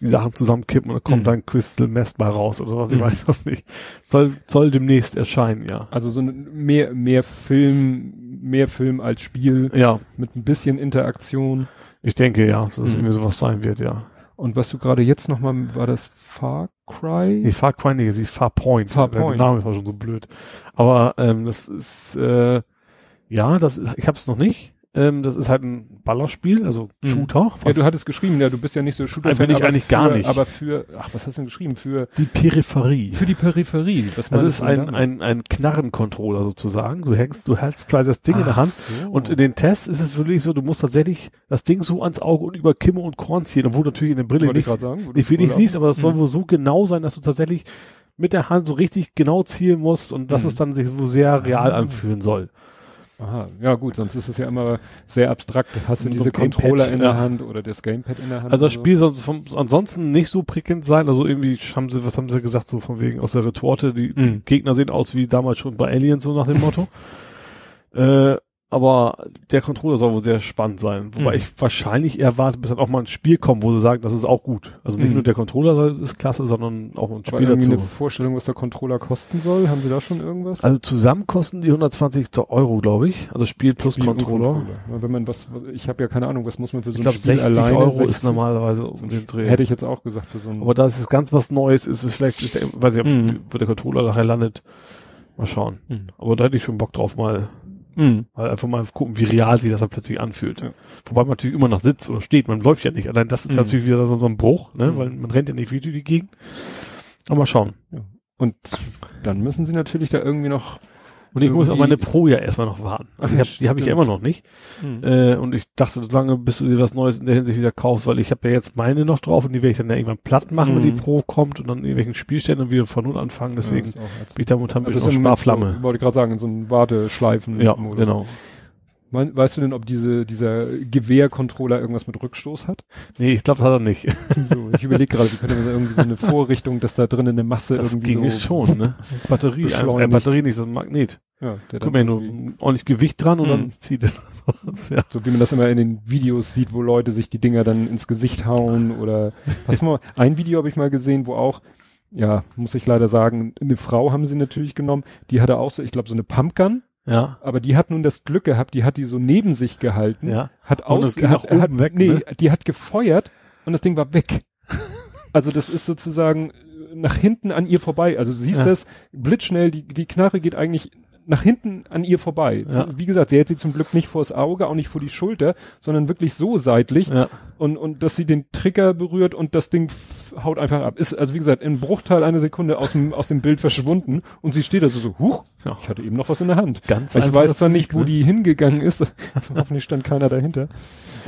Speaker 3: die Sachen zusammenkippen und dann kommt
Speaker 2: Mhm.
Speaker 3: dann Crystal bei raus oder was, ich
Speaker 2: Mhm.
Speaker 3: weiß das nicht. Soll, soll demnächst erscheinen, ja.
Speaker 2: Also so ein mehr, mehr Film, mehr Film als Spiel
Speaker 3: Ja,
Speaker 2: mit ein bisschen Interaktion.
Speaker 3: ich denke, ja, dass es
Speaker 2: Mhm.
Speaker 3: irgendwie sowas sein wird, ja.
Speaker 2: Und was du gerade jetzt nochmal, war das Far Cry?
Speaker 3: Nee, Far Cry nicht, sie ist Far Point.
Speaker 2: Farpoint.
Speaker 3: Der Name war schon so blöd. Aber ähm, das ist, äh, ja, das ich hab's noch nicht. Ähm, das ist halt ein Ballerspiel, also
Speaker 2: Mhm.
Speaker 3: Shooter.
Speaker 2: ja,
Speaker 3: was-
Speaker 2: du hattest geschrieben, ja, du bist ja nicht so Shooter.
Speaker 3: bin ich eigentlich
Speaker 2: für,
Speaker 3: gar nicht.
Speaker 2: Aber für, ach, was hast du denn geschrieben? Für,
Speaker 3: die Peripherie.
Speaker 2: für die Peripherie. Was
Speaker 3: Das ist ein, ein, ein Knarrencontroller sozusagen. Du hängst, du hältst quasi das Ding in der
Speaker 2: Ach
Speaker 3: Hand.
Speaker 2: so.
Speaker 3: Und in den Tests ist es wirklich so, du musst tatsächlich das Ding so ans Auge und über Kimme und Korn ziehen, obwohl du natürlich in der Brille
Speaker 2: Wollte ich
Speaker 3: nicht,
Speaker 2: sagen,
Speaker 3: nicht
Speaker 2: Brille
Speaker 3: siehst, aber das soll
Speaker 2: Mhm.
Speaker 3: wohl so genau sein, dass du tatsächlich mit der Hand so richtig genau zielen musst und dass
Speaker 2: Mhm.
Speaker 3: es dann sich so sehr real
Speaker 2: Ah.
Speaker 3: anfühlen soll.
Speaker 2: Aha, ja gut, sonst ist es ja immer sehr abstrakt. Hast du
Speaker 3: So
Speaker 2: diese
Speaker 3: Gamepad,
Speaker 2: Controller in der Hand oder das Gamepad in der Hand?
Speaker 3: Also das Spiel soll vom, ansonsten nicht so prickelnd sein. Also irgendwie haben sie, was haben sie gesagt, so von wegen aus der Retorte, die, die
Speaker 2: Mhm.
Speaker 3: Gegner sehen aus wie damals schon bei Aliens, so nach dem Motto. äh, aber der Controller soll wohl sehr spannend sein. Wobei
Speaker 2: Mhm.
Speaker 3: ich wahrscheinlich erwarte, bis dann auch mal ein Spiel kommt, wo sie sagen, das ist auch gut. Also nicht
Speaker 2: Mhm.
Speaker 3: nur der Controller ist klasse, sondern auch ein Spiel dazu.
Speaker 2: eine Vorstellung, was der Controller kosten soll? Haben sie da schon irgendwas?
Speaker 3: Also zusammen kosten die 120 Euro, glaube ich. Also Spiel plus
Speaker 2: Spiel
Speaker 3: Controller.
Speaker 2: Ja, Wenn man was, was ich habe ja keine Ahnung, was muss man für so
Speaker 3: Ich
Speaker 2: ein
Speaker 3: glaube,
Speaker 2: Spiel
Speaker 3: 60
Speaker 2: alleine?
Speaker 3: Euro
Speaker 2: 60?
Speaker 3: ist normalerweise
Speaker 2: so
Speaker 3: um den Dreh.
Speaker 2: Hätte ich jetzt auch gesagt für so ein.
Speaker 3: Aber da ist jetzt ganz was Neues, ist es vielleicht, ist der, weiß ich, ob,
Speaker 2: Mhm.
Speaker 3: wo der Controller nachher landet. Mal schauen.
Speaker 2: Mhm.
Speaker 3: Aber da hätte ich schon Bock drauf, mal,
Speaker 2: Mhm.
Speaker 3: mal einfach mal gucken, wie real sich das dann plötzlich anfühlt.
Speaker 2: Ja.
Speaker 3: Wobei man natürlich immer noch sitzt oder steht, man läuft ja nicht. Allein das ist
Speaker 2: Mhm.
Speaker 3: natürlich wieder so, so ein Bruch, ne,
Speaker 2: Mhm.
Speaker 3: weil man rennt ja nicht wie durch die Gegend. Aber mal schauen.
Speaker 2: Und dann müssen sie natürlich da irgendwie noch.
Speaker 3: Und ich muss auf meine Pro ja erstmal noch warten. Also hab, die habe ich ja immer noch nicht.
Speaker 2: Mhm.
Speaker 3: Äh, und ich dachte, solange bis du dir was Neues in der Hinsicht wieder kaufst, weil ich habe ja jetzt meine noch drauf und die werde ich dann ja irgendwann platt machen, wenn
Speaker 2: Mhm.
Speaker 3: die Pro kommt und dann in irgendwelchen Spielständen und wieder von null anfangen. Deswegen
Speaker 2: Ja,
Speaker 3: bin ich da momentan ein
Speaker 2: Also
Speaker 3: bisschen auf Sparflamme.
Speaker 2: So, wollte ich gerade sagen, in so einem Warteschleifen.
Speaker 3: Ja, genau.
Speaker 2: Weißt du denn, ob diese, dieser Gewehrcontroller irgendwas mit Rückstoß hat?
Speaker 3: Nee, ich glaube, das hat er nicht.
Speaker 2: So, ich überlege gerade, wie könnte man so irgendwie so eine Vorrichtung, dass da drinnen eine Masse
Speaker 3: Das
Speaker 2: irgendwie
Speaker 3: ging
Speaker 2: so.
Speaker 3: schon, ne? Batterie, äh. Batterie nicht, so ein Magnet.
Speaker 2: Ja, der dann
Speaker 3: mal, nur ordentlich Gewicht dran und
Speaker 2: Mhm.
Speaker 3: dann zieht er. ja.
Speaker 2: So wie man das immer in den Videos sieht, wo Leute sich die Dinger dann ins Gesicht hauen oder was mal, ein Video habe ich mal gesehen, wo auch, ja, muss ich leider sagen, eine Frau haben sie natürlich genommen, die hatte auch so, ich glaube, so eine Pumpgun,
Speaker 3: Ja.
Speaker 2: aber die hat nun das Glück gehabt, die hat die so neben sich gehalten,
Speaker 3: Ja.
Speaker 2: hat aus, hat,
Speaker 3: oben
Speaker 2: hat,
Speaker 3: weg,
Speaker 2: nee,
Speaker 3: ne?
Speaker 2: die hat gefeuert und das Ding war weg. also das ist sozusagen äh, nach hinten an ihr vorbei. Also du siehst
Speaker 3: Ja.
Speaker 2: das blitzschnell, die, die Knarre geht eigentlich nach hinten an ihr vorbei.
Speaker 3: Ja.
Speaker 2: Wie gesagt, sie hält sie zum Glück nicht vors Auge, auch nicht vor die Schulter, sondern wirklich so seitlich
Speaker 3: Ja.
Speaker 2: und, und dass sie den Trigger berührt und das Ding haut einfach ab. Ist also wie gesagt im Bruchteil einer Sekunde aus dem, aus dem Bild verschwunden und sie steht also so, huch,
Speaker 3: Ja.
Speaker 2: ich hatte eben noch was in der Hand.
Speaker 3: Ganz
Speaker 2: Ich weiß zwar
Speaker 3: Physik,
Speaker 2: nicht, wo
Speaker 3: ne?
Speaker 2: die hingegangen ist. Hoffentlich stand keiner dahinter.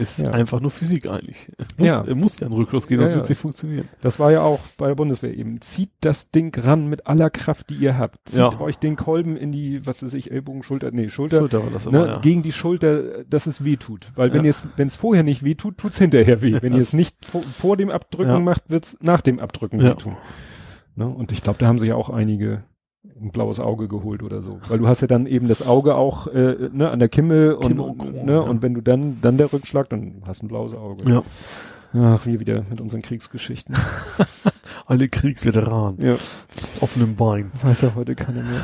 Speaker 3: Ist einfach nur Physik eigentlich.
Speaker 2: Ja.
Speaker 3: Muss, muss ja einen Rückschluss gehen, sonst
Speaker 2: ja.
Speaker 3: wird nicht funktionieren.
Speaker 2: Das war ja auch bei der Bundeswehr eben. Zieht das Ding ran mit aller Kraft, die ihr habt. Zieht euch den Kolben in die, was weiß ich, Ellbogen, Schulter, nee, Schulter,
Speaker 3: Schulter war das immer,
Speaker 2: ne,
Speaker 3: ja.
Speaker 2: gegen die Schulter, dass es weh tut. Weil wenn
Speaker 3: Ja.
Speaker 2: ihr es, wenn es vorher nicht weh tut, tut's hinterher weh. Wenn ihr es nicht vor, vor dem Abdrücken
Speaker 3: Ja.
Speaker 2: macht, wird's nach dem Abdrücken
Speaker 3: Ja.
Speaker 2: wehtun. Ne? Und ich glaube, da haben sich auch einige ein blaues Auge geholt oder so. Weil du hast ja dann eben das Auge auch äh, ne, an der Kimme und,
Speaker 3: Kimme und Kron,
Speaker 2: ne,
Speaker 3: ja.
Speaker 2: und wenn du dann, dann der Rückschlag, dann hast du ein blaues Auge.
Speaker 3: Ja.
Speaker 2: Ach, wir wieder mit unseren Kriegsgeschichten.
Speaker 3: Alle Kriegsveteranen.
Speaker 2: ja.
Speaker 3: Offenem Bein.
Speaker 2: Weiß ja heute keiner mehr.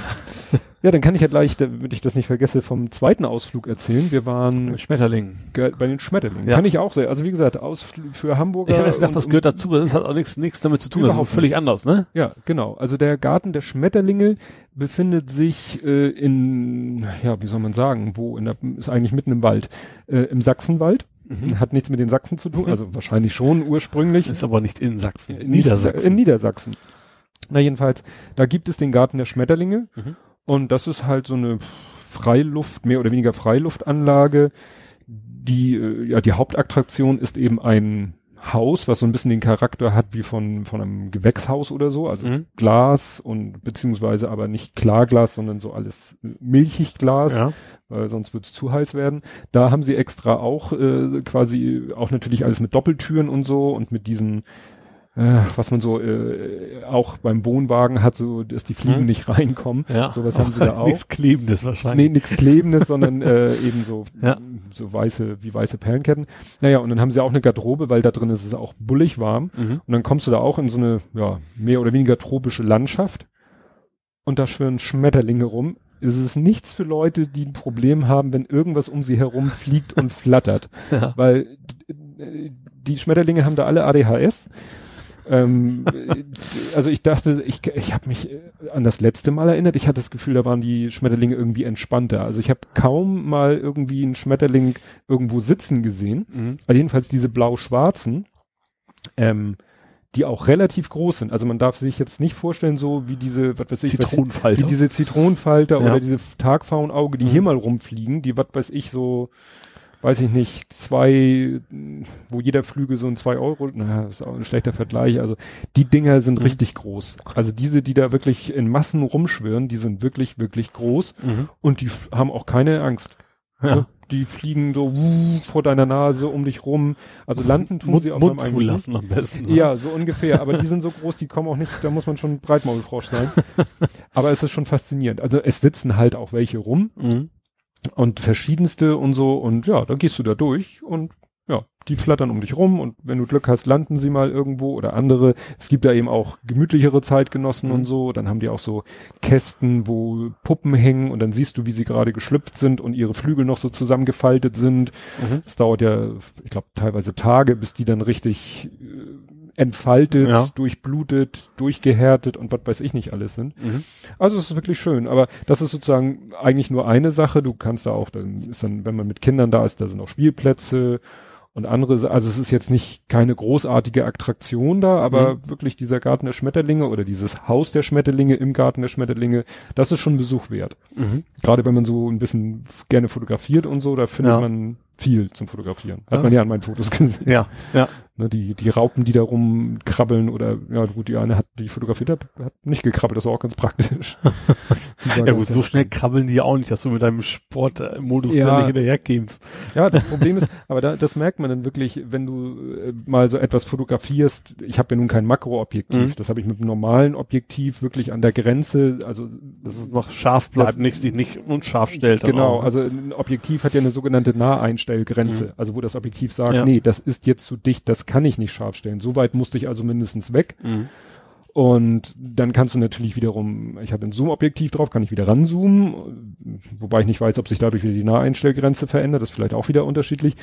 Speaker 2: Ja, dann kann ich ja gleich, damit ich das nicht vergesse, vom zweiten Ausflug erzählen. Wir waren
Speaker 3: Schmetterling.
Speaker 2: ge- bei den Schmetterlingen.
Speaker 3: Ja.
Speaker 2: Kann ich auch sehr. Also wie gesagt, Ausflug für Hamburger.
Speaker 3: Ich habe jetzt gedacht, das
Speaker 2: und-
Speaker 3: gehört dazu. Das hat auch nichts, nichts damit zu tun. Das ist
Speaker 2: Überhaupt
Speaker 3: völlig anders, ne?
Speaker 2: Ja, genau. Also der Garten der Schmetterlinge befindet sich äh, in, ja, wie soll man sagen, wo? In der, ist eigentlich mitten im Wald. Äh, Im Sachsenwald. Hat nichts mit den Sachsen zu tun. Also wahrscheinlich schon ursprünglich.
Speaker 3: Ist aber nicht in Sachsen. In
Speaker 2: Nicht-
Speaker 3: Niedersachsen.
Speaker 2: In Niedersachsen. Na jedenfalls, da gibt es den Garten der Schmetterlinge
Speaker 3: Mhm.
Speaker 2: Und das ist halt so eine Freiluft, mehr oder weniger Freiluftanlage. Die, äh, ja, die Hauptattraktion ist eben ein Haus, was so ein bisschen den Charakter hat wie von, von einem Gewächshaus oder so, also
Speaker 3: Mhm.
Speaker 2: Glas und beziehungsweise aber nicht Klarglas, sondern so alles milchig Glas
Speaker 3: ja.
Speaker 2: weil sonst wird es zu heiß werden. Da haben sie extra auch äh, quasi auch natürlich alles mit Doppeltüren und so und mit diesen äh, was man so äh, auch beim Wohnwagen hat, so dass die Fliegen
Speaker 3: Hm.
Speaker 2: nicht reinkommen.
Speaker 3: Ja.
Speaker 2: Sowas haben sie da auch.
Speaker 3: Nichts Klebendes
Speaker 2: Nee,
Speaker 3: wahrscheinlich.
Speaker 2: nichts Klebendes, sondern äh, eben so,
Speaker 3: Ja.
Speaker 2: so weiße, wie weiße Perlenketten. Naja, und dann haben sie auch eine Garderobe, weil da drin ist es auch bullig warm.
Speaker 3: Mhm.
Speaker 2: Und dann kommst du da auch in so eine, ja, mehr oder weniger tropische Landschaft. Und da schwirren Schmetterlinge rum. Es ist nichts für Leute, die ein Problem haben, wenn irgendwas um sie herum fliegt und flattert.
Speaker 3: Ja.
Speaker 2: Weil äh, die Schmetterlinge haben da alle ADHS. Ähm, äh, also ich dachte, ich, ich habe mich äh, an das letzte Mal erinnert. Ich hatte das Gefühl, da waren die Schmetterlinge irgendwie entspannter. Also ich habe kaum mal irgendwie einen Schmetterling irgendwo sitzen gesehen.
Speaker 3: Mhm.
Speaker 2: Also jedenfalls diese blau-schwarzen, ähm, die auch relativ groß sind. Also man darf sich jetzt nicht vorstellen, so wie diese, was weiß ich,
Speaker 3: Zitronenfalter.
Speaker 2: wie diese Zitronenfalter
Speaker 3: Ja.
Speaker 2: oder diese Tagfaunauge, die
Speaker 3: Mhm.
Speaker 2: hier mal rumfliegen, die, was weiß ich, so, weiß ich nicht, zwei, wo jeder Flügel so ein zwei Euro, na, ist auch ein schlechter Vergleich, also die Dinger sind
Speaker 3: Mhm.
Speaker 2: richtig groß. Also diese, die da wirklich in Massen rumschwirren, die sind wirklich, wirklich groß
Speaker 3: mhm.
Speaker 2: und die haben auch keine Angst.
Speaker 3: Ja.
Speaker 2: Also Die fliegen so wuh, vor deiner Nase um dich rum. Also landen tun
Speaker 3: Mund,
Speaker 2: sie auf
Speaker 3: Mund
Speaker 2: einem
Speaker 3: zulassen am besten. ne?
Speaker 2: ja, so ungefähr. Aber die sind so groß, die kommen auch nicht, da muss man schon Breitmaulfrosch sein. Aber es ist schon faszinierend. Also es sitzen halt auch welche rum
Speaker 3: Mhm.
Speaker 2: Und verschiedenste und so und ja, da gehst du da durch und ja, die flattern um dich rum und wenn du Glück hast, landen sie mal irgendwo oder andere. Es gibt da eben auch gemütlichere Zeitgenossen
Speaker 3: Mhm.
Speaker 2: und so. Dann haben die auch so Kästen, wo Puppen hängen und dann siehst du, wie sie gerade geschlüpft sind und ihre Flügel noch so zusammengefaltet sind.
Speaker 3: Mhm.
Speaker 2: Es dauert ja, ich glaube, teilweise Tage, bis die dann richtig äh, entfaltet,
Speaker 3: Ja.
Speaker 2: durchblutet, durchgehärtet und was weiß ich nicht alles sind.
Speaker 3: Mhm.
Speaker 2: Also es ist wirklich schön, aber das ist sozusagen eigentlich nur eine Sache. Du kannst da auch, dann ist dann, wenn man mit Kindern da ist, da sind auch Spielplätze und andere, also es ist jetzt nicht keine großartige Attraktion da, aber
Speaker 3: Mhm.
Speaker 2: wirklich dieser Garten der Schmetterlinge oder dieses Haus der Schmetterlinge im Garten der Schmetterlinge, das ist schon Besuch wert.
Speaker 3: Mhm.
Speaker 2: Gerade wenn man so ein bisschen gerne fotografiert und so, da findet
Speaker 3: Ja.
Speaker 2: man viel zum Fotografieren. Hat
Speaker 3: Ja,
Speaker 2: man ja an meinen Fotos gesehen.
Speaker 3: Ja, ja.
Speaker 2: Ne, die, die Raupen, die da rumkrabbeln oder, ja gut, die eine hat, die fotografiert hat, hat nicht gekrabbelt, das war auch ganz praktisch.
Speaker 3: Ja gut, so schnell krabbeln die ja auch nicht, dass du mit deinem Sportmodus
Speaker 2: Ja.
Speaker 3: nicht hinterhergehst.
Speaker 2: Ja, das Problem ist, aber da, das merkt man dann wirklich, wenn du äh, mal so etwas fotografierst. Ich habe ja nun kein Makroobjektiv,
Speaker 3: Mhm.
Speaker 2: das habe ich mit einem normalen Objektiv wirklich an der Grenze, also
Speaker 3: Dass es noch scharf bleibt,
Speaker 2: Das-
Speaker 3: nicht, sich nicht unscharf stellt. dann
Speaker 2: genau,
Speaker 3: auch, ne?
Speaker 2: also ein Objektiv hat ja eine sogenannte Naheinstellgrenze,
Speaker 3: Mhm.
Speaker 2: also wo das Objektiv sagt,
Speaker 3: Ja.
Speaker 2: nee, das ist jetzt zu dicht, das kann ich nicht scharf stellen. So weit musste ich also mindestens weg.
Speaker 3: Mhm.
Speaker 2: Und dann kannst du natürlich wiederum, ich habe ein Zoom-Objektiv drauf, kann ich wieder ranzoomen, wobei ich nicht weiß, ob sich dadurch wieder die Naheinstellgrenze verändert, das ist vielleicht auch wieder unterschiedlich.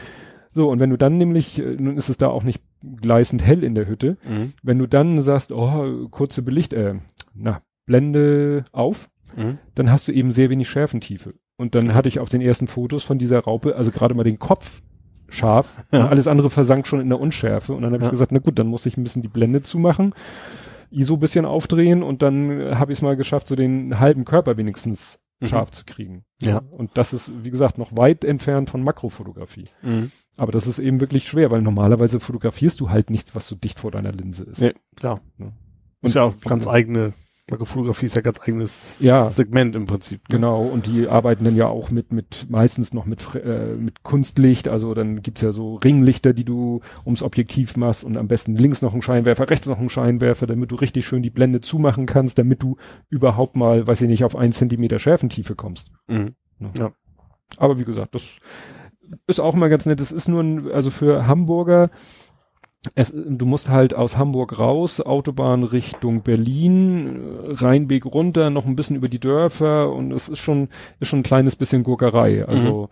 Speaker 2: So, und wenn du dann nämlich, äh, nun ist es da auch nicht gleißend hell in der Hütte,
Speaker 3: Mhm.
Speaker 2: wenn du dann sagst, oh, kurze Belicht, äh, na, Blende auf,
Speaker 3: Mhm.
Speaker 2: dann hast du eben sehr wenig Schärfentiefe. Und dann hatte ich auf den ersten Fotos von dieser Raupe, also gerade mal den Kopf scharf,
Speaker 3: Ja.
Speaker 2: und alles andere versank schon in der Unschärfe. Und dann habe
Speaker 3: Ja.
Speaker 2: ich gesagt, na gut, dann muss ich ein bisschen die Blende zumachen, ISO bisschen aufdrehen und dann habe ich es mal geschafft, so den halben Körper wenigstens
Speaker 3: Mhm.
Speaker 2: scharf zu kriegen.
Speaker 3: Ja.
Speaker 2: Und das ist, wie gesagt, noch weit entfernt von Makrofotografie.
Speaker 3: Mhm.
Speaker 2: Aber das ist eben wirklich schwer, weil normalerweise fotografierst du halt nichts, was so dicht vor deiner Linse ist.
Speaker 3: Nee, klar.
Speaker 2: Ja.
Speaker 3: ist ja auch ganz eigene, Makrofotografie ist ja ganz eigenes
Speaker 2: Ja.
Speaker 3: Segment im Prinzip. ne?
Speaker 2: Genau, und die arbeiten dann ja auch mit, mit meistens noch mit, äh, mit Kunstlicht, also dann gibt's ja so Ringlichter, die du ums Objektiv machst und am besten links noch einen Scheinwerfer, rechts noch einen Scheinwerfer, damit du richtig schön die Blende zumachen kannst, damit du überhaupt mal, weiß ich nicht, auf ein Zentimeter Schärfentiefe kommst.
Speaker 3: Mhm.
Speaker 2: Aber wie gesagt, das ist auch mal ganz nett. Das ist nur ein, also für Hamburger es, du musst halt aus Hamburg raus, Autobahn Richtung Berlin, Rheinweg runter, noch ein bisschen über die Dörfer und es ist schon, ist schon ein kleines bisschen Gurkerei. Also,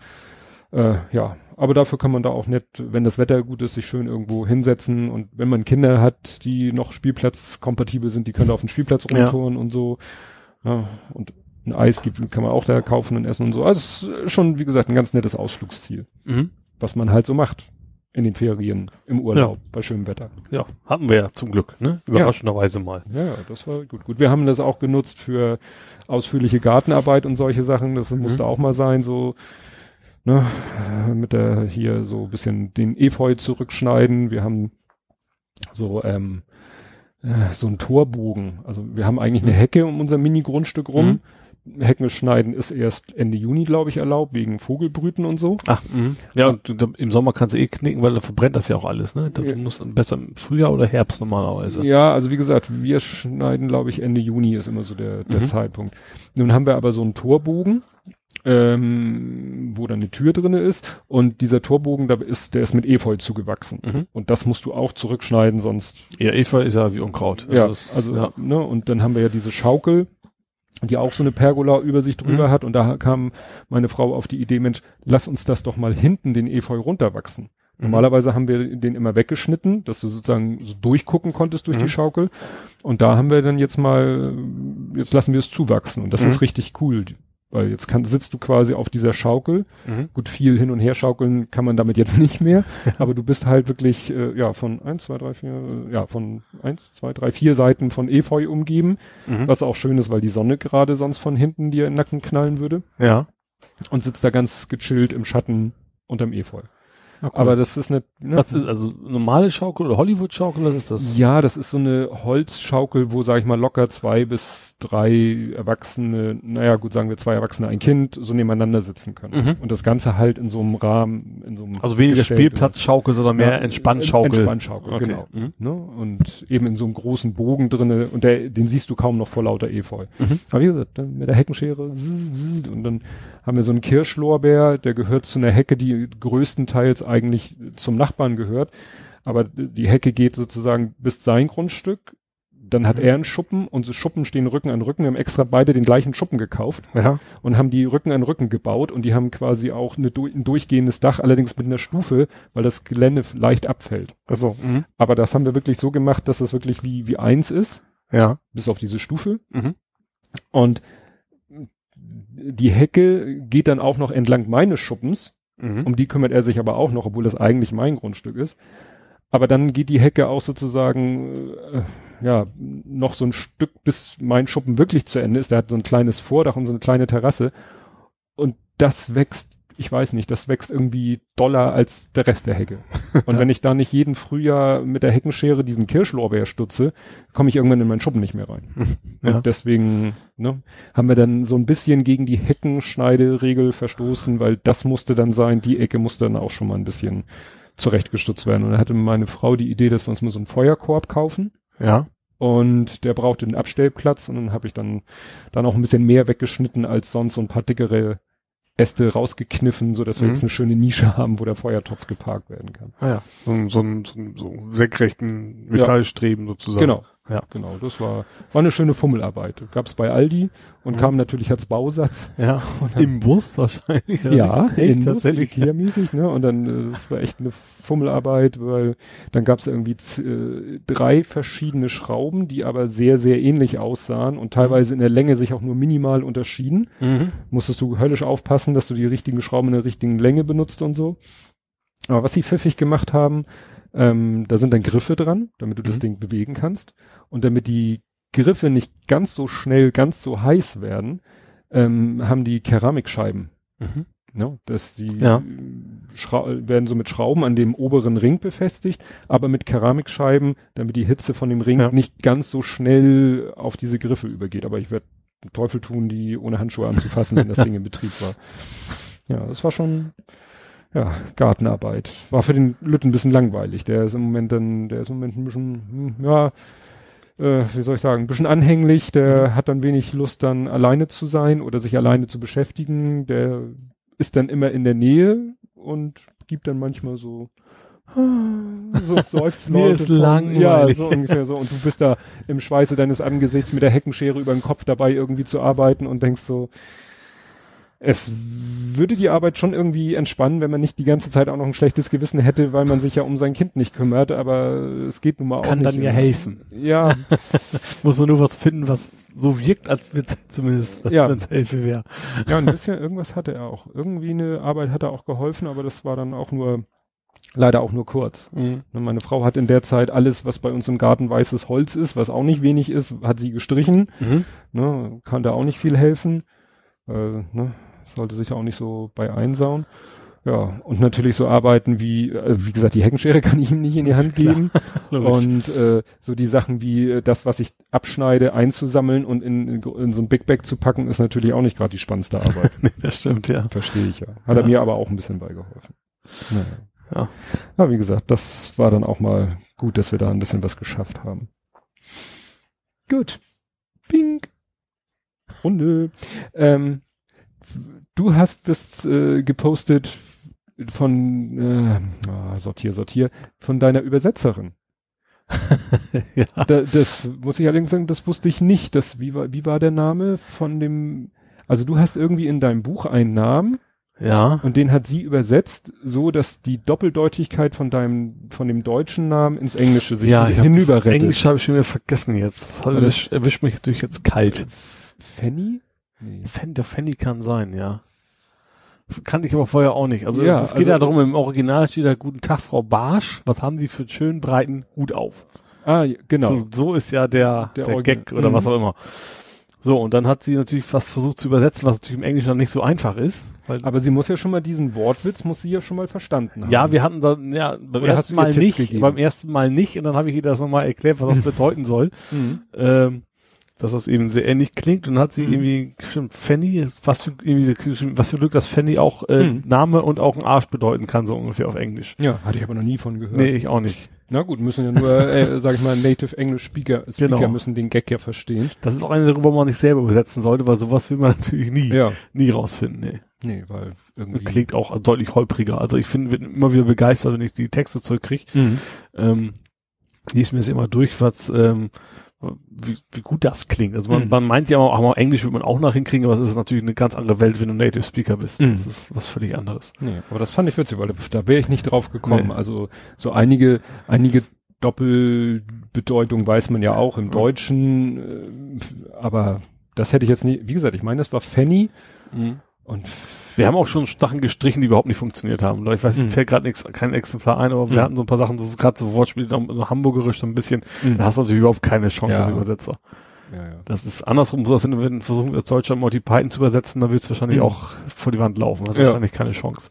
Speaker 2: mhm. äh, ja. Aber dafür kann man da auch nett, wenn das Wetter gut ist, sich schön irgendwo hinsetzen und wenn man Kinder hat, die noch spielplatzkompatibel sind, die können da auf den Spielplatz rumtouren ja. und so. Ja, und ein Eis gibt, kann man auch da kaufen und essen und so. Also es ist schon, wie gesagt, ein ganz nettes Ausflugsziel. Mhm. Was man halt so macht in den Ferien, im Urlaub, ja. bei schönem Wetter.
Speaker 3: Ja, hatten wir ja zum Glück, ne? Überraschenderweise
Speaker 2: ja.
Speaker 3: mal.
Speaker 2: Ja, das war gut. Gut, wir haben das auch genutzt für ausführliche Gartenarbeit und solche Sachen. Das mhm. musste auch mal sein, so, ne, mit der hier so bisschen den Efeu zurückschneiden. Wir haben so, ähm, äh, so ein Torbogen. Also wir haben eigentlich eine mhm. Hecke um unser Mini-Grundstück rum. Mhm Hecken schneiden ist erst Ende Juni, glaube ich, erlaubt, wegen Vogelbrüten und so.
Speaker 3: Ach, mh. ja, und im Sommer kannst du eh knicken, weil da verbrennt das ja auch alles, ne? Du ja. musst besser im Frühjahr oder Herbst normalerweise.
Speaker 2: Ja, also wie gesagt, wir schneiden, glaube ich, Ende Juni ist immer so der, der mhm. Zeitpunkt. Nun haben wir aber so einen Torbogen, ähm, wo dann eine Tür drinne ist und dieser Torbogen, da ist, der ist mit Efeu zugewachsen. Mhm. Und das musst du auch zurückschneiden, sonst.
Speaker 3: Ja, Efeu ist ja wie Unkraut.
Speaker 2: Ja, also, also ja. ne, und dann haben wir ja diese Schaukel, die auch so eine Pergola über sich drüber mhm. hat und da kam meine Frau auf die Idee, Mensch, lass uns das doch mal hinten den Efeu runterwachsen. Mhm. Normalerweise haben wir den immer weggeschnitten, dass du sozusagen so durchgucken konntest durch mhm. die Schaukel. Und da haben wir dann jetzt mal, jetzt lassen wir es zuwachsen und das ist mhm. richtig cool. Weil jetzt kann, sitzt du quasi auf dieser Schaukel. Mhm. Gut, viel hin und her schaukeln kann man damit jetzt nicht mehr. aber du bist halt wirklich, äh, ja, von eins, zwei, drei, vier, ja, von eins, zwei, drei, vier Seiten von Efeu umgeben. Mhm. Was auch schön ist, weil die Sonne gerade sonst von hinten dir in den Nacken knallen würde.
Speaker 3: Ja.
Speaker 2: Und sitzt da ganz gechillt im Schatten unterm Efeu. Ja, cool. Aber das ist eine.
Speaker 3: Ne? Was ist also normale Schaukel oder Hollywood-Schaukel? Was ist das?
Speaker 2: Ja, das ist so eine Holzschaukel, wo sage ich mal locker zwei bis drei Erwachsene, naja gut, sagen wir zwei Erwachsene, ein Kind, so nebeneinander sitzen können. Mhm. Und das Ganze halt in so einem Rahmen, in so einem
Speaker 3: Also weniger Spielplatzschaukel, sondern mehr ja, Entspannschaukel.
Speaker 2: Entspannschaukel, okay. genau. Mhm. Ne? Und eben in so einem großen Bogen drinne und der, den siehst du kaum noch vor lauter Efeu. Mhm. Aber wie gesagt, mit der Heckenschere und dann haben wir so einen Kirschlorbeer, der gehört zu einer Hecke, die größtenteils eigentlich zum Nachbarn gehört. Aber die Hecke geht sozusagen bis sein Grundstück. Dann hat mhm. er einen Schuppen, unsere Schuppen stehen Rücken an Rücken. Wir haben extra beide den gleichen Schuppen gekauft
Speaker 3: ja.
Speaker 2: und haben die Rücken an Rücken gebaut und die haben quasi auch eine, ein durchgehendes Dach, allerdings mit einer Stufe, weil das Gelände leicht abfällt.
Speaker 3: Also,
Speaker 2: mhm. Aber das haben wir wirklich so gemacht, dass es wirklich wie, wie eins ist.
Speaker 3: Ja.
Speaker 2: Bis auf diese Stufe. Mhm. Und die Hecke geht dann auch noch entlang meines Schuppens. Mhm. Um die kümmert er sich aber auch noch, obwohl das eigentlich mein Grundstück ist. Aber dann geht die Hecke auch sozusagen, äh, ja, noch so ein Stück, bis mein Schuppen wirklich zu Ende ist. Der hat so ein kleines Vordach und so eine kleine Terrasse. Und das wächst ich weiß nicht, das wächst irgendwie doller als der Rest der Hecke. Und wenn ich da nicht jeden Frühjahr mit der Heckenschere diesen Kirschlorbeer stutze, komme ich irgendwann in meinen Schuppen nicht mehr rein. Ja. Und deswegen ne, haben wir dann so ein bisschen gegen die Heckenschneideregel verstoßen, weil das musste dann sein, die Ecke musste dann auch schon mal ein bisschen zurechtgestutzt werden. Und dann hatte meine Frau die Idee, dass wir uns mal so einen Feuerkorb kaufen.
Speaker 3: Ja.
Speaker 2: Und der brauchte einen Abstellplatz und dann habe ich dann, dann auch ein bisschen mehr weggeschnitten als sonst so ein paar dickere Äste rausgekniffen, so dass wir mhm. jetzt eine schöne Nische haben, wo der Feuertopf geparkt werden kann.
Speaker 3: Ah ja, so, so, so, so senkrechten Metallstreben ja. sozusagen.
Speaker 2: Genau, ja, genau. Das war, war eine schöne Fummelarbeit. Gab's bei Aldi und ja. kam natürlich als Bausatz.
Speaker 3: Ja, dann, im Bus wahrscheinlich.
Speaker 2: Ja, echt, in Bus, Ikea-mäßig, ne? Und dann, äh, das war echt eine Fummelarbeit, weil dann gab's irgendwie äh, drei verschiedene Schrauben, die aber sehr, sehr ähnlich aussahen und teilweise in der Länge sich auch nur minimal unterschieden. Mhm. Musstest du höllisch aufpassen, dass du die richtigen Schrauben in der richtigen Länge benutzt und so. Aber was sie pfiffig gemacht haben, ähm, da sind dann Griffe dran, damit du mhm. das Ding bewegen kannst. Und damit die Griffe nicht ganz so schnell, ganz so heiß werden, ähm, haben die Keramikscheiben. Mhm. No, dass die ja. werden so mit Schrauben an dem oberen Ring befestigt, aber mit Keramikscheiben, damit die Hitze von dem Ring ja. nicht ganz so schnell auf diese Griffe übergeht. Aber ich werde Teufel tun, die ohne Handschuhe anzufassen, wenn das Ding in Betrieb war. Ja, das war schon, ja, Gartenarbeit. War für den Lütten ein bisschen langweilig. Der ist im Moment dann, der ist im Moment ein bisschen, hm, ja, äh, wie soll ich sagen, ein bisschen anhänglich. Der mhm. hat dann wenig Lust, dann alleine zu sein oder sich alleine zu beschäftigen. Der ist dann immer in der Nähe und gibt dann manchmal so so seufzt
Speaker 3: Mir ist
Speaker 2: von-
Speaker 3: langweilig.
Speaker 2: Ja, so ungefähr so. Und du bist da im Schweiße deines Angesichts mit der Heckenschere über den Kopf dabei irgendwie zu arbeiten und denkst so, es würde die Arbeit schon irgendwie entspannen, wenn man nicht die ganze Zeit auch noch ein schlechtes Gewissen hätte, weil man sich ja um sein Kind nicht kümmert, aber es geht nun mal auch
Speaker 3: Kann
Speaker 2: nicht.
Speaker 3: dann ja helfen.
Speaker 2: Ja,
Speaker 3: Muss man nur was finden, was so wirkt, als wird's zumindest, als
Speaker 2: Ja.
Speaker 3: wenn's Hilfe wäre.
Speaker 2: ja, ein bisschen irgendwas hatte er auch. Irgendwie eine Arbeit hat er auch geholfen, aber das war dann auch nur, leider auch nur kurz. Ne, Meine Frau hat in der Zeit alles, was bei uns im Garten weißes Holz ist, was auch nicht wenig ist, hat sie gestrichen.
Speaker 3: Mhm.
Speaker 2: Ne, kann da auch nicht viel helfen. Äh, ne, sollte sich auch nicht so bei einsauen. Ja, und natürlich so Arbeiten wie, äh, wie gesagt, die Heckenschere kann ich ihm nicht in die Hand geben. Und äh, so die Sachen wie äh, das, was ich abschneide, einzusammeln und in, in, in so ein Big Bag zu packen, ist natürlich auch nicht gerade die spannendste Arbeit.
Speaker 3: nee, das stimmt, ja.
Speaker 2: Verstehe ich ja. Hat er
Speaker 3: Ja.
Speaker 2: mir aber auch ein bisschen beigeholfen. Naja.
Speaker 3: Ja.
Speaker 2: Ja, wie gesagt, das war dann auch mal gut, dass wir da ein bisschen was geschafft haben. Gut. Bing. Runde. Ähm, du hast das äh, gepostet von äh, ah, sortier, sortier, von deiner Übersetzerin.
Speaker 3: ja.
Speaker 2: Da, das muss ich allerdings sagen, das wusste ich nicht. Das, wie, war, wie war der Name von dem, also du hast irgendwie in deinem Buch einen Namen
Speaker 3: Ja.
Speaker 2: und den hat sie übersetzt, so dass die Doppeldeutigkeit von deinem, von dem deutschen Namen ins Englische sich
Speaker 3: ja,
Speaker 2: hinüberrettet.
Speaker 3: Englisch habe ich schon wieder vergessen jetzt. Das erwischt mich natürlich jetzt kalt.
Speaker 2: Fanny? Nee.
Speaker 3: Fanny, der Fanny kann sein, ja. Kannte ich aber vorher auch nicht. Also
Speaker 2: Ja,
Speaker 3: es, es geht
Speaker 2: also-
Speaker 3: ja darum, im Original steht da Guten Tag, Frau Barsch. Was haben Sie für einen schönen breiten Hut auf?
Speaker 2: Ah, genau.
Speaker 3: So, so ist ja der,
Speaker 2: Der
Speaker 3: der, Gag oder
Speaker 2: Mhm.
Speaker 3: was auch immer. So, und dann hat sie natürlich was versucht zu übersetzen, was natürlich im Englischen dann nicht so einfach ist.
Speaker 2: Aber sie muss ja schon mal diesen Wortwitz, muss sie ja schon mal verstanden haben.
Speaker 3: ja, wir hatten dann, ja, beim
Speaker 2: Oder
Speaker 3: ersten Mal nicht,
Speaker 2: gegeben?
Speaker 3: beim ersten Mal nicht, und dann habe ich ihr das nochmal erklärt, was das bedeuten soll.
Speaker 2: Mhm.
Speaker 3: ähm, dass das eben sehr ähnlich klingt und hat sie
Speaker 2: Mhm.
Speaker 3: irgendwie gestimmt, Fanny, was für, irgendwie, was für Glück, dass Fanny auch äh,
Speaker 2: Mhm.
Speaker 3: Name und auch ein Arsch bedeuten kann, so ungefähr auf Englisch.
Speaker 2: Ja, hatte ich aber noch nie von gehört.
Speaker 3: Nee, ich auch nicht.
Speaker 2: Na gut, müssen ja nur, äh, sag ich mal, Native English Speaker, Speaker
Speaker 3: Genau.
Speaker 2: müssen den Gag ja verstehen.
Speaker 3: Das ist auch eine Sache, wo man nicht selber übersetzen sollte, weil sowas will man natürlich nie,
Speaker 2: Ja.
Speaker 3: nie rausfinden. Nee.
Speaker 2: Nee, weil irgendwie.
Speaker 3: Klingt auch deutlich holpriger. Also ich finde, bin immer wieder begeistert, wenn ich die Texte zurückkriege.
Speaker 2: Mhm.
Speaker 3: Ähm, lies mir es immer durch, was, ähm, wie, wie gut das klingt. Also man,
Speaker 2: Mhm.
Speaker 3: man meint ja auch, auch Englisch wird man auch noch hinkriegen, aber es ist natürlich eine ganz andere Welt, wenn du Native Speaker bist.
Speaker 2: Mhm.
Speaker 3: Das ist was völlig anderes.
Speaker 2: Nee, aber das fand ich witzig, weil da wäre ich nicht drauf gekommen.
Speaker 3: Nee.
Speaker 2: Also so einige, einige Doppelbedeutung weiß man ja auch im Deutschen, äh, aber das hätte ich jetzt nicht, wie gesagt, ich meine, das war Fanny und
Speaker 3: Wir haben auch schon Sachen gestrichen, die überhaupt nicht funktioniert haben. Ich weiß,
Speaker 2: Mhm.
Speaker 3: mir fällt gerade kein Exemplar ein, aber wir
Speaker 2: Mhm.
Speaker 3: hatten so ein paar Sachen, so, gerade so Wortspiele, so hamburgerisch so ein bisschen,
Speaker 2: Mhm.
Speaker 3: da hast du natürlich überhaupt keine Chance
Speaker 2: Ja.
Speaker 3: als Übersetzer.
Speaker 2: ja, ja.
Speaker 3: Das ist andersrum so, wenn du wenn du versuchen als Deutscher Monty Python zu übersetzen, dann willst du wahrscheinlich
Speaker 2: Mhm.
Speaker 3: auch vor die Wand laufen. Hast
Speaker 2: Ja.
Speaker 3: wahrscheinlich keine Chance.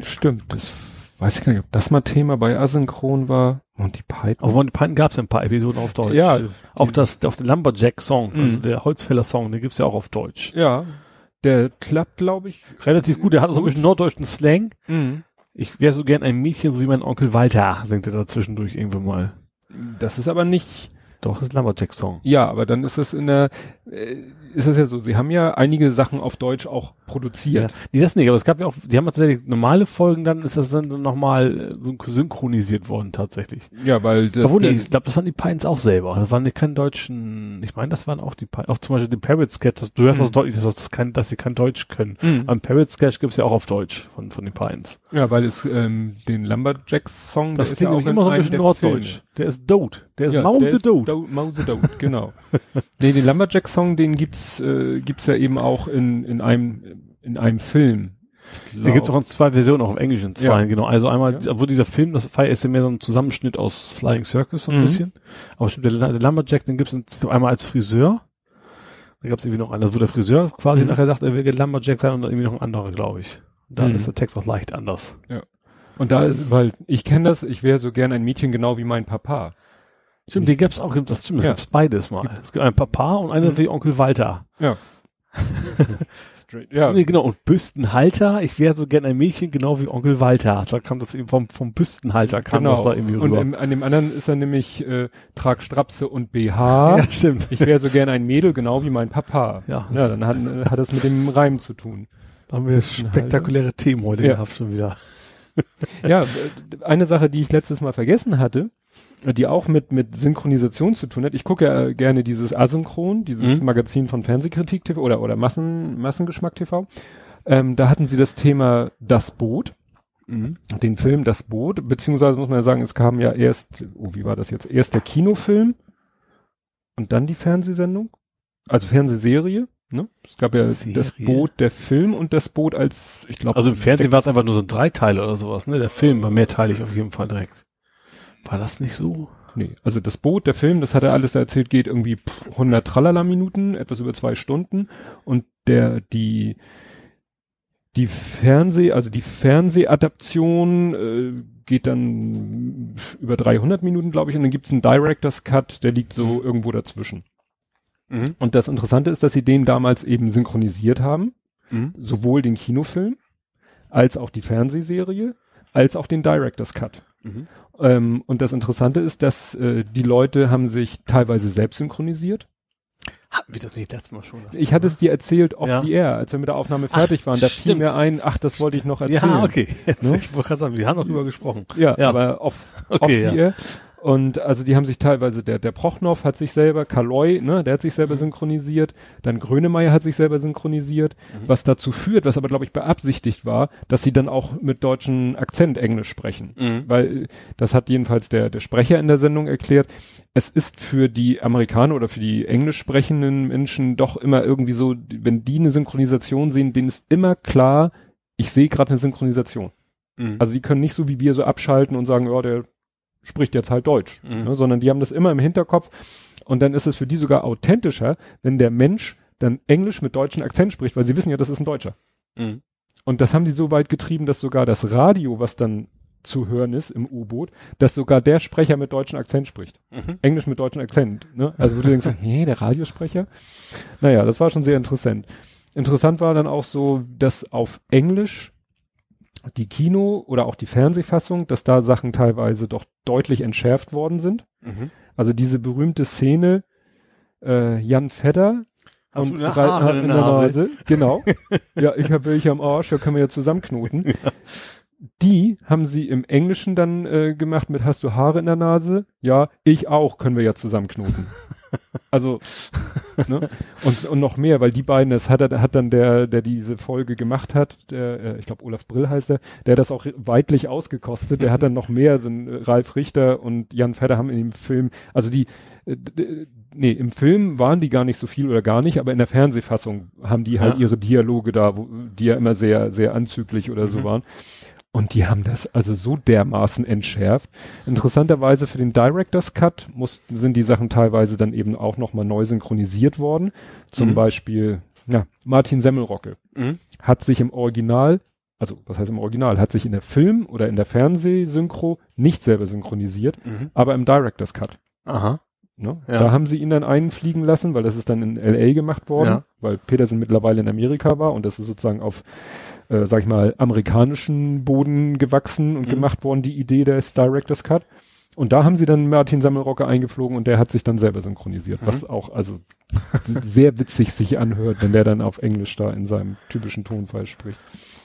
Speaker 2: Stimmt, das weiß ich gar nicht, ob das mal Thema bei Asynchron war. Monty Python.
Speaker 3: Auf Monty Python gab es ja ein paar Episoden auf Deutsch.
Speaker 2: Ja,
Speaker 3: Auf das, auf den Lumberjack-Song,
Speaker 2: Mhm.
Speaker 3: also der Holzfäller-Song, den gibt's ja auch auf Deutsch.
Speaker 2: Ja, der klappt, glaube ich.
Speaker 3: Relativ gut, der hat so ein bisschen norddeutschen Slang.
Speaker 2: Mhm.
Speaker 3: Ich wäre so gern ein Mädchen, so wie mein Onkel Walter, singt er da zwischendurch irgendwann mal.
Speaker 2: Das ist aber nicht,
Speaker 3: Doch, ist Lumberjack-Song.
Speaker 2: ja, aber dann ist es in der, ist es ja so, sie haben ja einige Sachen auf Deutsch auch produziert.
Speaker 3: Ja. Nee, das nicht, aber es gab ja auch, die haben tatsächlich normale Folgen, dann ist das dann nochmal äh, synchronisiert worden tatsächlich.
Speaker 2: Ja, weil das,
Speaker 3: Obwohl, ich glaube, das waren die Pines auch selber. Das waren nicht keine deutschen, ich meine, das waren auch die Pines, auch zum Beispiel den Parrot Sketch, das- du hörst das
Speaker 2: Mhm.
Speaker 3: deutlich, dass, das kein, dass sie kein Deutsch können.
Speaker 2: Mhm.
Speaker 3: Am Parrot Sketch gibt's ja auch auf Deutsch von, von den Pines.
Speaker 2: Ja, weil es ähm, den Lumberjacks-Song,
Speaker 3: Das
Speaker 2: der ist
Speaker 3: klingt
Speaker 2: ja auch
Speaker 3: immer so ein bisschen norddeutsch. Der ist Dote. Der ist
Speaker 2: Ja,
Speaker 3: Mause
Speaker 2: der ist
Speaker 3: Dote.
Speaker 2: Do- Mause Dote, genau. nee, den Lumberjack-Song, den gibt's, äh, gibt's ja eben auch in, in einem, in einem Film.
Speaker 3: Der gibt auch in zwei Versionen, auch auf Englisch in zwei,
Speaker 2: Ja.
Speaker 3: genau. Also einmal,
Speaker 2: Ja.
Speaker 3: obwohl dieser Film, das war ist ja mehr so ein Zusammenschnitt aus Flying Circus so ein
Speaker 2: Mhm.
Speaker 3: bisschen. Aber stimmt, der, der Lumberjack, den gibt's in- einmal als Friseur. Da gab's irgendwie noch einen, wo der Friseur quasi
Speaker 2: Mhm.
Speaker 3: nachher sagt, er will Lumberjack sein und dann irgendwie noch ein anderer, glaube ich. Und da
Speaker 2: Mhm.
Speaker 3: ist der Text auch leicht anders.
Speaker 2: Und da ist, weil ich kenne das, ich wäre so gern ein Mädchen genau wie mein Papa.
Speaker 3: Stimmt, den gab's auch, das stimmt, es
Speaker 2: Ja.
Speaker 3: gab's beides mal. Es gibt einen Papa und einen
Speaker 2: Mhm.
Speaker 3: wie Onkel Walter.
Speaker 2: Straight, ja.
Speaker 3: Nee, genau, und Büstenhalter, ich wäre so gern ein Mädchen, genau wie Onkel Walter. Da kam das eben vom, vom Büstenhalter, kam das
Speaker 2: genau.
Speaker 3: da irgendwie
Speaker 2: Und
Speaker 3: rüber.
Speaker 2: im, an dem anderen ist er nämlich äh, trag Strapse und BH.
Speaker 3: ja, stimmt.
Speaker 2: Ich wäre so gern ein Mädel, genau wie mein Papa.
Speaker 3: Ja.
Speaker 2: Ja, dann hat, äh, hat es mit dem Reim zu tun.
Speaker 3: Da haben wir spektakuläre Themen heute
Speaker 2: Ja.
Speaker 3: gehabt schon wieder.
Speaker 2: ja, eine Sache, die ich letztes Mal vergessen hatte, die auch mit, mit Synchronisation zu tun hat. Ich gucke ja gerne dieses Asynchron, dieses mhm. Magazin von Fernsehkritik TV oder, oder Massen, Massengeschmack TV. Ähm, da hatten sie das Thema Das Boot. Mhm. Den Film Das Boot, beziehungsweise muss man ja sagen, es kam ja erst, oh, wie war das jetzt? Erst der Kinofilm und dann die Fernsehsendung, also Fernsehserie. Ne? Es gab ja Serie. das Boot, der Film und das Boot als, ich glaube.
Speaker 3: Also im Fernsehen war es einfach nur so ein Dreiteil oder sowas, ne? Der Film war mehrteilig auf jeden Fall direkt. War das nicht so?
Speaker 2: Nee, also das Boot, der Film, das hat er alles erzählt, geht irgendwie 100 Tralala Minuten, etwas über zwei Stunden und der, die, die Fernseh, also die Fernsehadaption äh, geht dann über 300 Minuten, glaube ich, und dann gibt's einen Director's Cut, der liegt so mhm. irgendwo dazwischen. Mhm. Und das Interessante ist, dass sie den damals eben synchronisiert haben, mhm. sowohl den Kinofilm als auch die Fernsehserie, als auch den Director's Cut. Mhm. Ähm, und das Interessante ist, dass äh, die Leute haben sich teilweise selbst synchronisiert.
Speaker 3: Hatten wir das nicht letztes Mal schon?
Speaker 2: Ich hatte es dir erzählt off ja. the air, als wir mit der Aufnahme fertig ach, waren. Da stimmt. fiel mir ein, ach, das wollte ich noch erzählen. Ja,
Speaker 3: okay. Jetzt, ne? Ich wollte gerade sagen, wir haben noch drüber gesprochen.
Speaker 2: Ja, ja. aber off, okay, off ja. the air. Und also die haben sich teilweise, der, der Prochnow hat sich selber, Kaloy, ne, der hat sich selber mhm. synchronisiert, dann Grönemeyer hat sich selber synchronisiert, mhm. was dazu führt, was aber glaube ich beabsichtigt war, dass sie dann auch mit deutschen Akzent Englisch sprechen. Mhm. Weil das hat jedenfalls der, der Sprecher in der Sendung erklärt, es ist für die Amerikaner oder für die englisch sprechenden Menschen doch immer irgendwie so, wenn die eine Synchronisation sehen, denen ist immer klar, ich sehe gerade eine Synchronisation. Mhm. Also die können nicht so wie wir so abschalten und sagen, ja, der spricht jetzt halt Deutsch, mhm. ne, sondern die haben das immer im Hinterkopf und dann ist es für die sogar authentischer, wenn der Mensch dann Englisch mit deutschen Akzent spricht, weil sie wissen ja, das ist ein Deutscher. Mhm. Und das haben die so weit getrieben, dass sogar das Radio, was dann zu hören ist im U-Boot, dass sogar der Sprecher mit deutschen Akzent spricht. Mhm. Englisch mit deutschen Akzent. Ne? Also wo du denkst, hey, der Radiosprecher? Naja, das war schon sehr interessant. Interessant war dann auch so, dass auf Englisch die Kino- oder auch die Fernsehfassung, dass da Sachen teilweise doch deutlich entschärft worden sind. Mhm. Also diese berühmte Szene, äh, Jan Fedder
Speaker 3: Hast und du eine Haare in der Nase?
Speaker 2: Genau. ja, ich habe welche am Arsch, ja können wir ja zusammenknoten. Ja. Die haben sie im Englischen dann äh, gemacht mit Hast du Haare in der Nase? Ja, ich auch, können wir ja zusammenknoten. Also, ne? Und, und noch mehr, weil die beiden, das hat, hat dann der, der diese Folge gemacht hat, der, äh, ich glaube Olaf Brill heißt der, der hat das auch weitlich ausgekostet, der hat dann noch mehr, so ein, äh, Ralf Richter und Jan Fedder haben in dem Film, also die, äh, nee, im Film waren die gar nicht so viel oder gar nicht, aber in der Fernsehfassung haben die halt ja. ihre Dialoge da, wo, die ja immer sehr, sehr anzüglich oder mhm. so waren. Und die haben das also so dermaßen entschärft. Interessanterweise für den Director's Cut mussten, sind die Sachen teilweise dann eben auch nochmal neu synchronisiert worden. Zum mhm. Beispiel, ja, Martin Semmelrocke mhm. hat sich im Original, also was heißt im Original, hat sich in der Film- oder in der Fernsehsynchro nicht selber synchronisiert, mhm. aber im Director's Cut.
Speaker 3: Aha.
Speaker 2: Ne? Ja. Da haben sie ihn dann einfliegen lassen, weil das ist dann in LA gemacht worden, ja. weil Peterson mittlerweile in Amerika war und das ist sozusagen auf äh, sag ich mal, amerikanischen Boden gewachsen und mhm. gemacht worden, die Idee des Director's Cut. Und da haben sie dann Martin Sammelrocke eingeflogen und der hat sich dann selber synchronisiert, mhm. was auch also sehr witzig sich anhört, wenn der dann auf Englisch da in seinem typischen Tonfall spricht.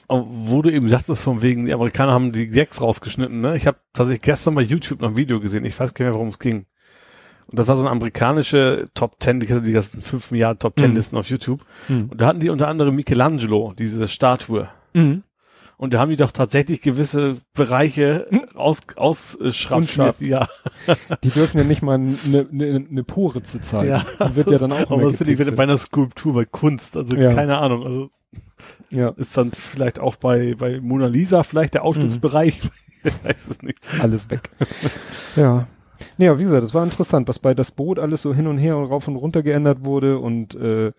Speaker 3: Wo du eben sagtest, von wegen, die Amerikaner haben die Gags rausgeschnitten, ne? Ich habe tatsächlich gestern bei YouTube noch ein Video gesehen, ich weiß gar nicht mehr, worum es ging. Und das war so eine amerikanische Top Ten, die, die ganzen fünf Milliarden Top Ten mhm. Listen mhm. auf YouTube. Mhm. Und da hatten die unter anderem Michelangelo, diese Statue. Mhm. Und da haben die doch tatsächlich gewisse Bereiche mhm. aus, ausschraffiert.
Speaker 2: Ja. Die dürfen ja nicht mal eine ne, ne Poritze zeigen. Ja, die wird ja dann auch
Speaker 3: Aber das finde ich bei einer Skulptur, bei Kunst, also ja. keine Ahnung. Also ja. ist dann vielleicht auch bei, bei Mona Lisa vielleicht der Ausschnittsbereich. Mhm. ich weiß es nicht.
Speaker 2: Alles weg. ja. Naja, wie gesagt, das war interessant, was bei das Boot alles so hin und her und rauf und runter geändert wurde und äh,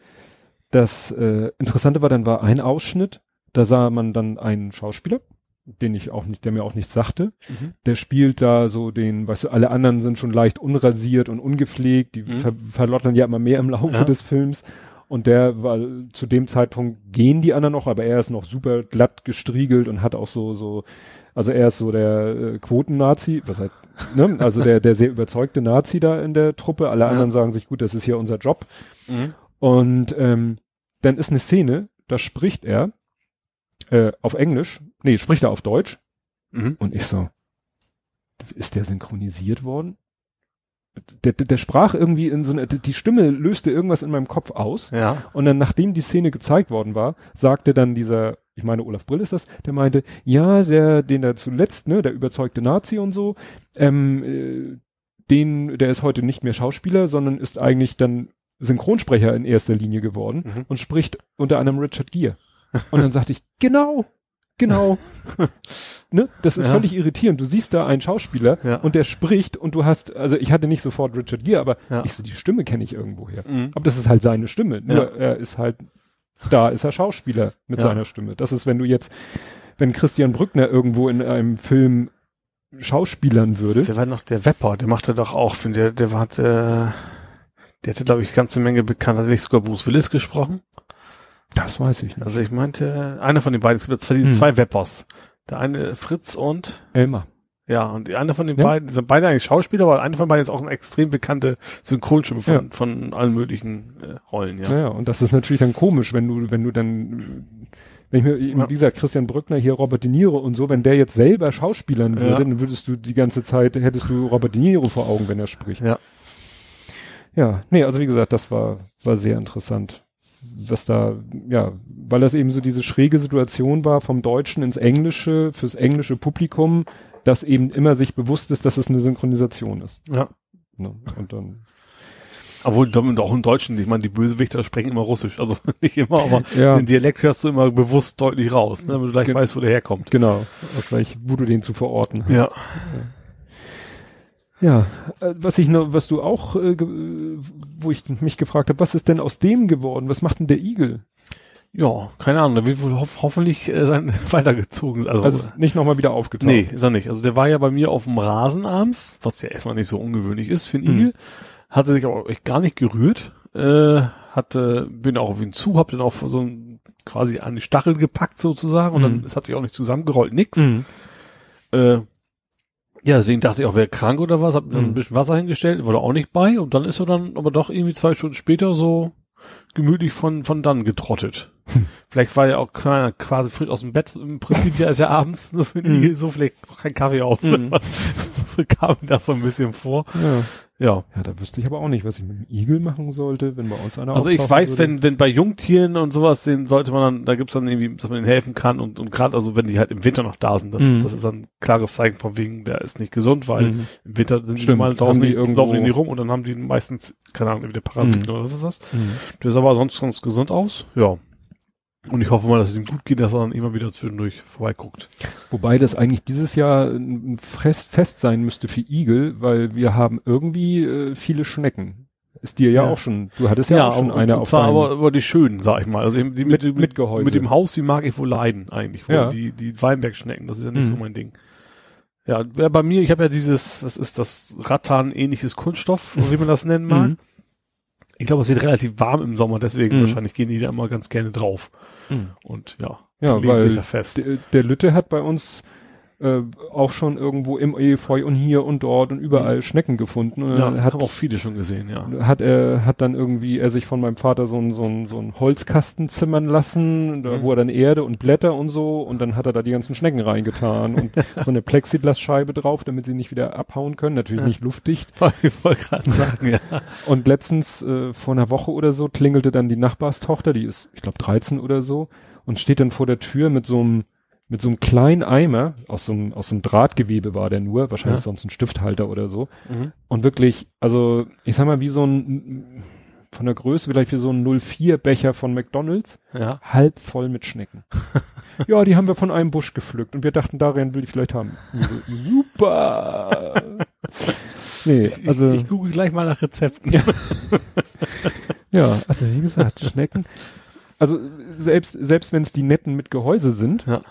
Speaker 2: das äh, Interessante war dann war ein Ausschnitt, da sah man dann einen Schauspieler, den ich auch nicht, der mir auch nichts sagte. Mhm. Der spielt da so den, weißt du, alle anderen sind schon leicht unrasiert und ungepflegt, die mhm. ver verlottern ja immer mehr im Laufe ja. des Films. Und der war zu dem Zeitpunkt gehen die anderen noch, aber er ist noch super glatt gestriegelt und hat auch so, so also er ist so der äh, Quoten-Nazi, was halt, ne? also der, der sehr überzeugte Nazi da in der Truppe. Alle ja. anderen sagen sich, gut, das ist hier unser Job. Mhm. Und ähm, dann ist eine Szene, da spricht er äh, auf Englisch, nee, spricht er auf Deutsch Mhm. Und ich so, ist der synchronisiert worden? Der, der, der sprach irgendwie in so eine, die Stimme löste irgendwas in meinem Kopf aus.
Speaker 3: Ja.
Speaker 2: Und dann, nachdem die Szene gezeigt worden war, sagte dann dieser, ich meine, Olaf Brill ist das, der meinte, ja, der, den da zuletzt, ne, der überzeugte Nazi und so, ähm, äh, den, der ist heute nicht mehr Schauspieler, sondern ist eigentlich dann Synchronsprecher in erster Linie geworden mhm. und spricht unter anderem Richard Gere. Und dann sagte ich, genau, genau. ne? Das ist ja. völlig irritierend. Du siehst da einen Schauspieler ja. und der spricht und du hast, also ich hatte nicht sofort Richard Gere, aber ja. ich so, die Stimme kenne ich irgendwoher. Mhm. Aber das ist halt seine Stimme. Nur er ist halt, da ist er Schauspieler mit seiner Stimme. Das ist, wenn du jetzt, wenn Christian Brückner irgendwo in einem Film Schauspielern würde.
Speaker 3: Wer war noch der Wepper? Der machte doch auch, finde der, der war, der, der hatte, glaube ich, ganze Menge bekannt. Hat nicht sogar Bruce Willis gesprochen?
Speaker 2: Das weiß ich nicht.
Speaker 3: Also ich meinte, einer von den beiden, es gibt zwei, hm. zwei Weppers. Der eine Fritz und
Speaker 2: Elmar.
Speaker 3: Ja, und die eine von den ja. beiden, sind beide eigentlich Schauspieler, aber einer von beiden ist auch eine extrem bekannte Synchronstimme von, ja. von allen möglichen äh, Rollen, ja.
Speaker 2: Ja, und das ist natürlich dann komisch, wenn du, wenn du dann, wenn ich mir, ja. wie gesagt, Christian Brückner hier, Robert De Niro und so, wenn der jetzt selber Schauspielern würde, ja. dann würdest du die ganze Zeit, hättest du Robert De Niro vor Augen, wenn er spricht.
Speaker 3: Ja.
Speaker 2: Ja, nee, also wie gesagt, das war, war sehr interessant was da, ja, weil das eben so diese schräge Situation war vom Deutschen ins Englische, fürs englische Publikum, das eben immer sich bewusst ist, dass es eine Synchronisation ist.
Speaker 3: Ja.
Speaker 2: Ne? Und dann.
Speaker 3: Obwohl, auch im Deutschen, ich meine, die Bösewichter sprechen immer Russisch, also nicht immer, aber ja. den Dialekt hörst du immer bewusst deutlich raus, ne, damit du gleich Ge weißt, wo der herkommt.
Speaker 2: Genau, gleich, wo du den zu verorten
Speaker 3: hast. Ja. ja.
Speaker 2: Äh, was ich noch, was du auch, äh, wo ich mich gefragt habe, was ist denn aus dem geworden? Was macht denn der Igel?
Speaker 3: Ja, keine Ahnung, der wird wohl ho hoffentlich äh, sein, weitergezogen.
Speaker 2: Also, also nicht nochmal wieder aufgetaucht.
Speaker 3: Nee, ist er nicht. Also der war ja bei mir auf dem Rasen abends, was ja erstmal nicht so ungewöhnlich ist für einen mhm. Igel. Hatte sich auch gar nicht gerührt. Äh, hatte, bin auch auf ihn zu, hab dann auch so ein, quasi an die Stachel gepackt sozusagen und mhm. dann, es hat sich auch nicht zusammengerollt, nix. Mhm. Äh, ja, deswegen dachte ich auch, wäre krank oder was, hab mir mhm. ein bisschen Wasser hingestellt, war da auch nicht bei und dann ist er dann aber doch irgendwie zwei Stunden später so gemütlich von, von dann getrottet. Hm. Vielleicht war er auch quasi frisch aus dem Bett, im Prinzip ja ist ja abends so, mhm. so vielleicht kein Kaffee auf. Mhm. so kam mir das so ein bisschen vor.
Speaker 2: Ja. Ja. Ja, da wüsste ich aber auch nicht, was ich mit dem Igel machen sollte, wenn bei uns einer
Speaker 3: Also ich weiß, würde. wenn, wenn bei Jungtieren und sowas, den sollte man dann, da gibt's dann irgendwie, dass man ihnen helfen kann und, und gerade also wenn die halt im Winter noch da sind, das, mhm. das ist dann ein klares Zeichen von wegen, der ist nicht gesund, weil mhm. im Winter sind
Speaker 2: Stimmt.
Speaker 3: die mal draußen, die irgendwo laufen die nie rum und dann haben die meistens, keine Ahnung, wieder Parasiten mhm. oder sowas. Mhm. Der ist aber sonst ganz gesund aus, ja. Und ich hoffe mal, dass es ihm gut geht, dass er dann immer wieder zwischendurch vorbeiguckt.
Speaker 2: Wobei das eigentlich dieses Jahr ein Fest, Fest sein müsste für Igel, weil wir haben irgendwie äh, viele Schnecken. Ist dir ja, ja, auch schon, du hattest ja, ja auch schon
Speaker 3: und, eine und auf zwar aber, aber die schönen, sag ich mal. Also die
Speaker 2: mit, mit, mit Gehäuse.
Speaker 3: Mit dem Haus, die mag ich wohl leiden eigentlich. Ja. Die, die Weinbergschnecken, das ist ja nicht mhm. so mein Ding. Ja, bei mir, ich habe ja dieses, das ist das Rattan-ähnliches Kunststoff, wie man das nennen mag. Mhm. Ich glaube, es wird relativ warm im Sommer, deswegen mhm. wahrscheinlich gehen die da immer ganz gerne drauf. Mhm. Und ja,
Speaker 2: ja weil der, der Lütte hat bei uns äh, auch schon irgendwo im Efeu und hier und dort und überall mhm. Schnecken gefunden. Und
Speaker 3: ja, hat auch viele schon gesehen, ja.
Speaker 2: Hat er hat dann irgendwie er sich von meinem Vater so ein so ein, so ein Holzkasten zimmern lassen, da, mhm. wo er dann Erde und Blätter und so und dann hat er da die ganzen Schnecken reingetan und so eine Plexiglasscheibe drauf, damit sie nicht wieder abhauen können, natürlich ja. nicht luftdicht.
Speaker 3: Ich wollte gerade sagen, ja.
Speaker 2: Und letztens äh, vor einer Woche oder so klingelte dann die Nachbarstochter, die ist ich glaube 13 oder so und steht dann vor der Tür mit so einem mit so einem kleinen Eimer, aus so einem, aus so einem Drahtgewebe war der nur, wahrscheinlich ja. sonst ein Stifthalter oder so. Mhm. Und wirklich, also ich sag mal, wie so ein, von der Größe vielleicht wie so ein 04 Becher von McDonalds,
Speaker 3: ja.
Speaker 2: halb voll mit Schnecken. ja, die haben wir von einem Busch gepflückt und wir dachten, darin will ich vielleicht haben. So, super!
Speaker 3: nee, also. Ich, ich, google gleich mal nach Rezepten.
Speaker 2: ja, ja also wie gesagt, Schnecken. Also selbst, selbst wenn es die netten mit Gehäuse sind,
Speaker 3: ja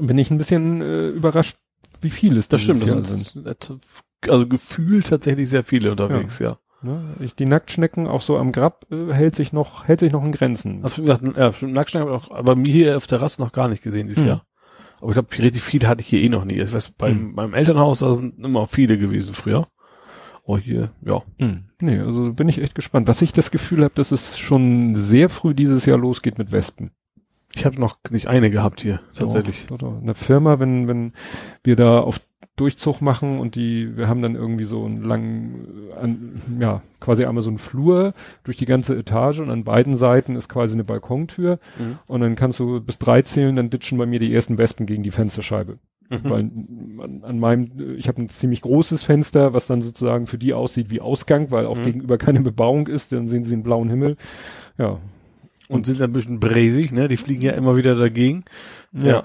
Speaker 2: bin ich ein bisschen äh, überrascht, wie viele es
Speaker 3: das stimmt, das sind. Also gefühlt tatsächlich sehr viele unterwegs, ja.
Speaker 2: ja. Ne? Ich, die Nacktschnecken auch so am Grab äh, hält sich noch hält sich noch in Grenzen.
Speaker 3: Also ja, Nacktschnecken habe ich auch, aber mir hier auf der Rast noch gar nicht gesehen dieses hm. Jahr. Aber ich glaube, richtig viele hatte ich hier eh noch nie. Ich weiß, beim, hm. beim Elternhaus, da sind immer viele gewesen früher. Oh, hier, ja.
Speaker 2: Hm. Nee, also bin ich echt gespannt. Was ich das Gefühl habe, dass es schon sehr früh dieses Jahr losgeht mit Wespen.
Speaker 3: Ich habe noch nicht eine gehabt hier, tatsächlich.
Speaker 2: Doch, doch. Eine Firma, wenn, wenn wir da auf Durchzug machen und die, wir haben dann irgendwie so einen langen, an, ja, quasi einmal so einen Flur durch die ganze Etage und an beiden Seiten ist quasi eine Balkontür mhm. und dann kannst du bis drei zählen, dann ditchen bei mir die ersten Wespen gegen die Fensterscheibe. Mhm. Weil an, an meinem, ich habe ein ziemlich großes Fenster, was dann sozusagen für die aussieht wie Ausgang, weil auch mhm. gegenüber keine Bebauung ist, dann sehen sie einen blauen Himmel. Ja.
Speaker 3: Und, sind ein bisschen bräsig, ne? Die fliegen ja immer wieder dagegen.
Speaker 2: ja. ja.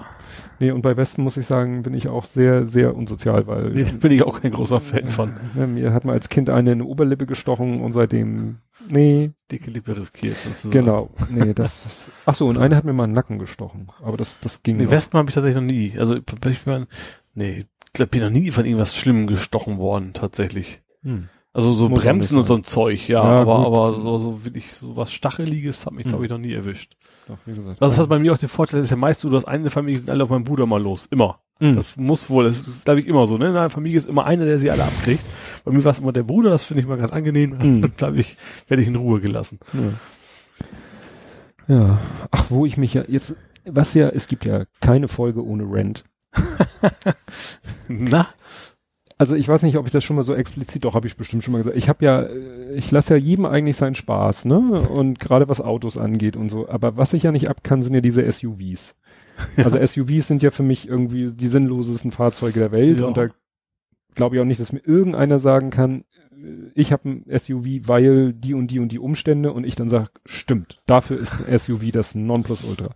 Speaker 2: Nee, und bei Wespen muss ich sagen, bin ich auch sehr, sehr unsozial, weil. Nee,
Speaker 3: bin ich auch kein großer Fan von.
Speaker 2: Ja, mir hat mal als Kind eine in die Oberlippe gestochen und seitdem, nee.
Speaker 3: Dicke Lippe riskiert.
Speaker 2: Genau. Nee, das, ist, ach so, und eine hat mir mal einen Nacken gestochen. Aber das, das ging.
Speaker 3: Nee, Wespen habe ich tatsächlich noch nie. Also, ich mein, nee, ich glaube, bin noch nie von irgendwas Schlimmem gestochen worden, tatsächlich. Hm. Also so Muss Bremsen und so ein Zeug, ja, ja aber, aber so, so wirklich so was Stacheliges hat mich, hm. glaube ich, noch nie erwischt. Doch, wie gesagt. Das hat bei mir auch den Vorteil, das ist ja meist so, dass eine Familie sind alle auf meinen Bruder mal los. Immer. Mhm. Das muss wohl, das ist, glaube ich, immer so. Ne? In einer Familie ist immer einer, der sie alle abkriegt. Bei mir war es immer der Bruder, das finde ich mal ganz angenehm. Mhm. Dann, glaube ich, werde ich in Ruhe gelassen.
Speaker 2: Ja. ja. Ach, wo ich mich ja jetzt, was ja, es gibt ja keine Folge ohne Rent.
Speaker 3: Na?
Speaker 2: Also ich weiß nicht, ob ich das schon mal so explizit, doch habe ich bestimmt schon mal gesagt. Ich habe ja, äh, ich lasse ja jedem eigentlich seinen Spaß, ne? Und gerade was Autos angeht und so. Aber was ich ja nicht ab kann, sind ja diese SUVs. Ja. Also SUVs sind ja für mich irgendwie die sinnlosesten Fahrzeuge der Welt. Ja. Und da glaube ich auch nicht, dass mir irgendeiner sagen kann, äh, ich habe ein SUV, weil die und die und die Umstände und ich dann sage, stimmt, dafür ist ein SUV das Nonplusultra.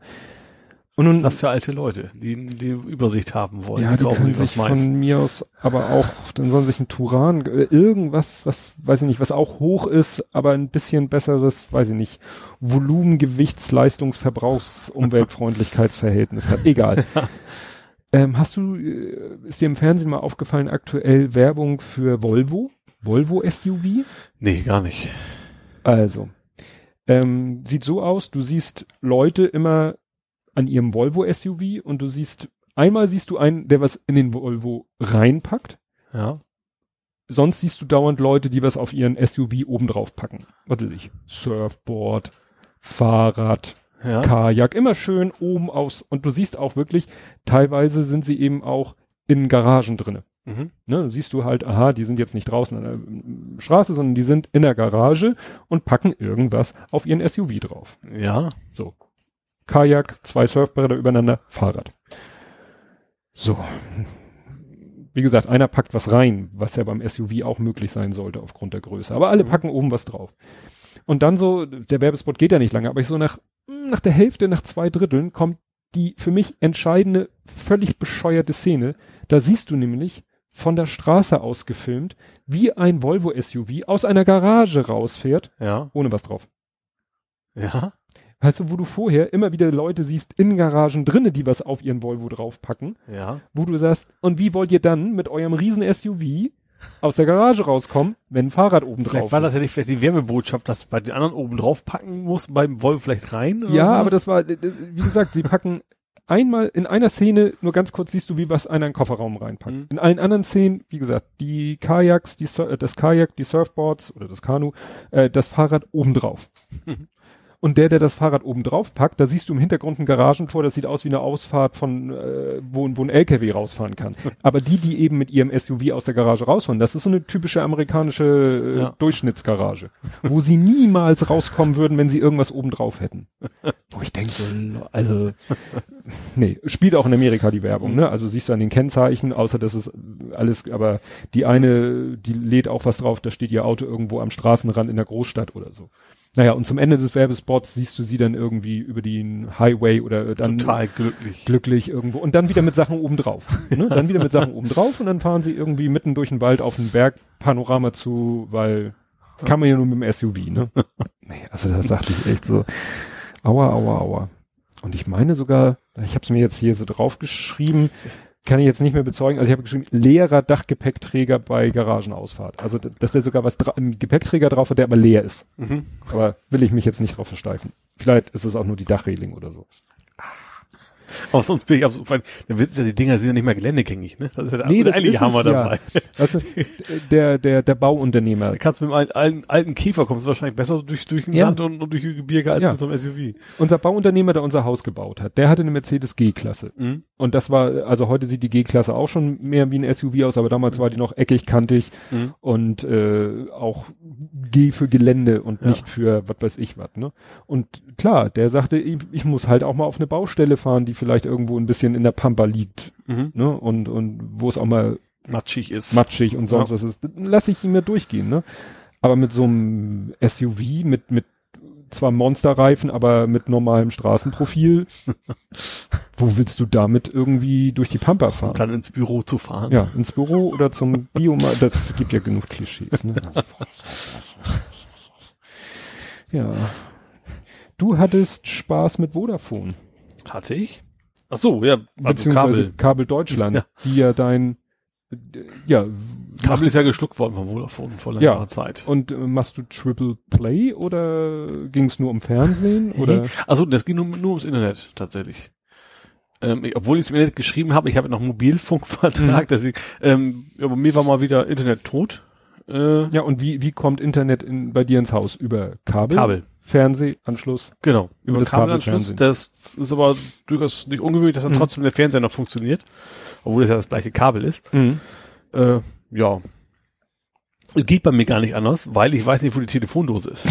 Speaker 3: Und nun, Was für alte Leute, die die Übersicht haben wollen.
Speaker 2: Ja, die, die können sich von mir aus, aber auch, dann sollen sich ein Turan, äh, irgendwas, was, weiß ich nicht, was auch hoch ist, aber ein bisschen besseres, weiß ich nicht, Volumen, Gewichts, Leistungsverbrauchs, Umweltfreundlichkeitsverhältnis hat. Egal. ähm, hast du, äh, ist dir im Fernsehen mal aufgefallen, aktuell Werbung für Volvo? Volvo SUV?
Speaker 3: Nee, gar nicht.
Speaker 2: Also, ähm, sieht so aus, du siehst Leute immer an ihrem Volvo SUV und du siehst, einmal siehst du einen, der was in den Volvo reinpackt.
Speaker 3: Ja.
Speaker 2: Sonst siehst du dauernd Leute, die was auf ihren SUV oben drauf packen. Weiß ich. Surfboard, Fahrrad, ja. Kajak, immer schön oben aus. Und du siehst auch wirklich, teilweise sind sie eben auch in Garagen drinne. Mhm. Ne, siehst du halt, aha, die sind jetzt nicht draußen an der Straße, sondern die sind in der Garage und packen irgendwas auf ihren SUV drauf.
Speaker 3: Ja.
Speaker 2: So. Kajak, zwei Surfbretter übereinander, Fahrrad. So. Wie gesagt, einer packt was rein, was ja beim SUV auch möglich sein sollte aufgrund der Größe. Aber alle mhm. packen oben was drauf. Und dann so, der Werbespot geht ja nicht lange, aber ich so nach, nach der Hälfte, nach zwei Dritteln kommt die für mich entscheidende, völlig bescheuerte Szene. Da siehst du nämlich von der Straße aus gefilmt, wie ein Volvo SUV aus einer Garage rausfährt,
Speaker 3: ja.
Speaker 2: ohne was drauf.
Speaker 3: Ja.
Speaker 2: Weißt du, wo du vorher immer wieder Leute siehst in Garagen drinnen, die was auf ihren Volvo draufpacken.
Speaker 3: Ja.
Speaker 2: Wo du sagst, und wie wollt ihr dann mit eurem riesen SUV aus der Garage rauskommen, wenn ein Fahrrad oben
Speaker 3: vielleicht
Speaker 2: drauf
Speaker 3: war das ja nicht vielleicht die Werbebotschaft, dass bei den anderen oben drauf packen muss, beim Volvo vielleicht rein?
Speaker 2: ja, so? aber das war, wie gesagt, sie packen einmal in einer Szene, nur ganz kurz siehst du, wie was einer in den Kofferraum reinpackt. Mhm. In allen anderen Szenen, wie gesagt, die Kajaks, die, das Kajak, die Surfboards oder das Kanu, äh, das Fahrrad oben drauf. Und der, der das Fahrrad oben drauf packt, da siehst du im Hintergrund ein Garagentor, das sieht aus wie eine Ausfahrt von, äh, wo, wo ein LKW rausfahren kann. Aber die, die eben mit ihrem SUV aus der Garage rausfahren, das ist so eine typische amerikanische äh, ja. Durchschnittsgarage, wo sie niemals rauskommen würden, wenn sie irgendwas oben drauf hätten. Wo ich denke so, also, nee, spielt auch in Amerika die Werbung, ne? Also siehst du an den Kennzeichen, außer dass es alles, aber die eine, die lädt auch was drauf, da steht ihr Auto irgendwo am Straßenrand in der Großstadt oder so. Naja, und zum Ende des Werbespots siehst du sie dann irgendwie über den Highway oder dann
Speaker 3: total glücklich.
Speaker 2: Glücklich irgendwo. Und dann wieder mit Sachen obendrauf. ne? Dann wieder mit Sachen obendrauf und dann fahren sie irgendwie mitten durch den Wald auf ein Bergpanorama zu, weil kann man ja nur mit dem SUV, ne? nee, also da dachte ich echt so, aua, aua, aua. Und ich meine sogar, ich habe es mir jetzt hier so draufgeschrieben, kann ich jetzt nicht mehr bezeugen. Also ich habe geschrieben, leerer Dachgepäckträger bei Garagenausfahrt. Also dass der sogar was ein Gepäckträger drauf hat, der aber leer ist. Mhm. Aber will ich mich jetzt nicht drauf versteifen. Vielleicht ist es auch nur die Dachreling oder so.
Speaker 3: Aber sonst bin ich der Witz ist ja, die Dinger sind ja nicht mehr geländegängig, ne?
Speaker 2: Das ist ja nee, das Hammer dabei. Also, der, der, der Bauunternehmer.
Speaker 3: Da kannst mit einem alten, alten Käfer kommst du wahrscheinlich besser durch, durch den ja. Sand und, und durch die Gebirge als ja. mit so einem SUV.
Speaker 2: Unser Bauunternehmer, der unser Haus gebaut hat, der hatte eine Mercedes G-Klasse. Mhm. Und das war, also heute sieht die G-Klasse auch schon mehr wie ein SUV aus, aber damals mhm. war die noch eckig, kantig mhm. und äh, auch G für Gelände und ja. nicht für was weiß ich was, ne? Und klar, der sagte, ich, ich muss halt auch mal auf eine Baustelle fahren, die vielleicht irgendwo ein bisschen in der Pampa liegt, mhm. ne? Und, und wo es auch mal
Speaker 3: matschig ist.
Speaker 2: Matschig und sonst ja. was ist. Lass ich ihn mir durchgehen, ne? Aber mit so einem SUV, mit, mit zwar Monsterreifen, aber mit normalem Straßenprofil, wo willst du damit irgendwie durch die Pampa fahren? Und
Speaker 3: dann ins Büro zu fahren.
Speaker 2: Ja, ins Büro oder zum Biomarkt, das gibt ja genug Klischees, ne? ja. Du hattest Spaß mit Vodafone.
Speaker 3: Hatte ich? Ach so, ja,
Speaker 2: also Kabel. Kabel Deutschland, ja. die ja dein, ja.
Speaker 3: Kabel ist ja geschluckt worden von Vodafone vor längerer ja. Zeit.
Speaker 2: Und äh, machst du Triple Play oder ging es nur um Fernsehen oder?
Speaker 3: Also das ging nur, nur ums Internet tatsächlich. Ähm, ich, obwohl ich es im Internet geschrieben habe, ich habe noch einen Mobilfunkvertrag, mhm. deswegen, ähm, aber mir war mal wieder Internet tot.
Speaker 2: Äh, ja, und wie, wie kommt Internet in, bei dir ins Haus? Über Kabel?
Speaker 3: Kabel.
Speaker 2: Fernsehanschluss.
Speaker 3: Genau, über, Kabelanschluss. Das ist aber durchaus nicht ungewöhnlich, dass dann mhm. trotzdem der Fernseher noch funktioniert, obwohl es ja das gleiche Kabel ist. Mhm. Äh, ja. Geht bei mir gar nicht anders, weil ich weiß nicht, wo die Telefondose ist.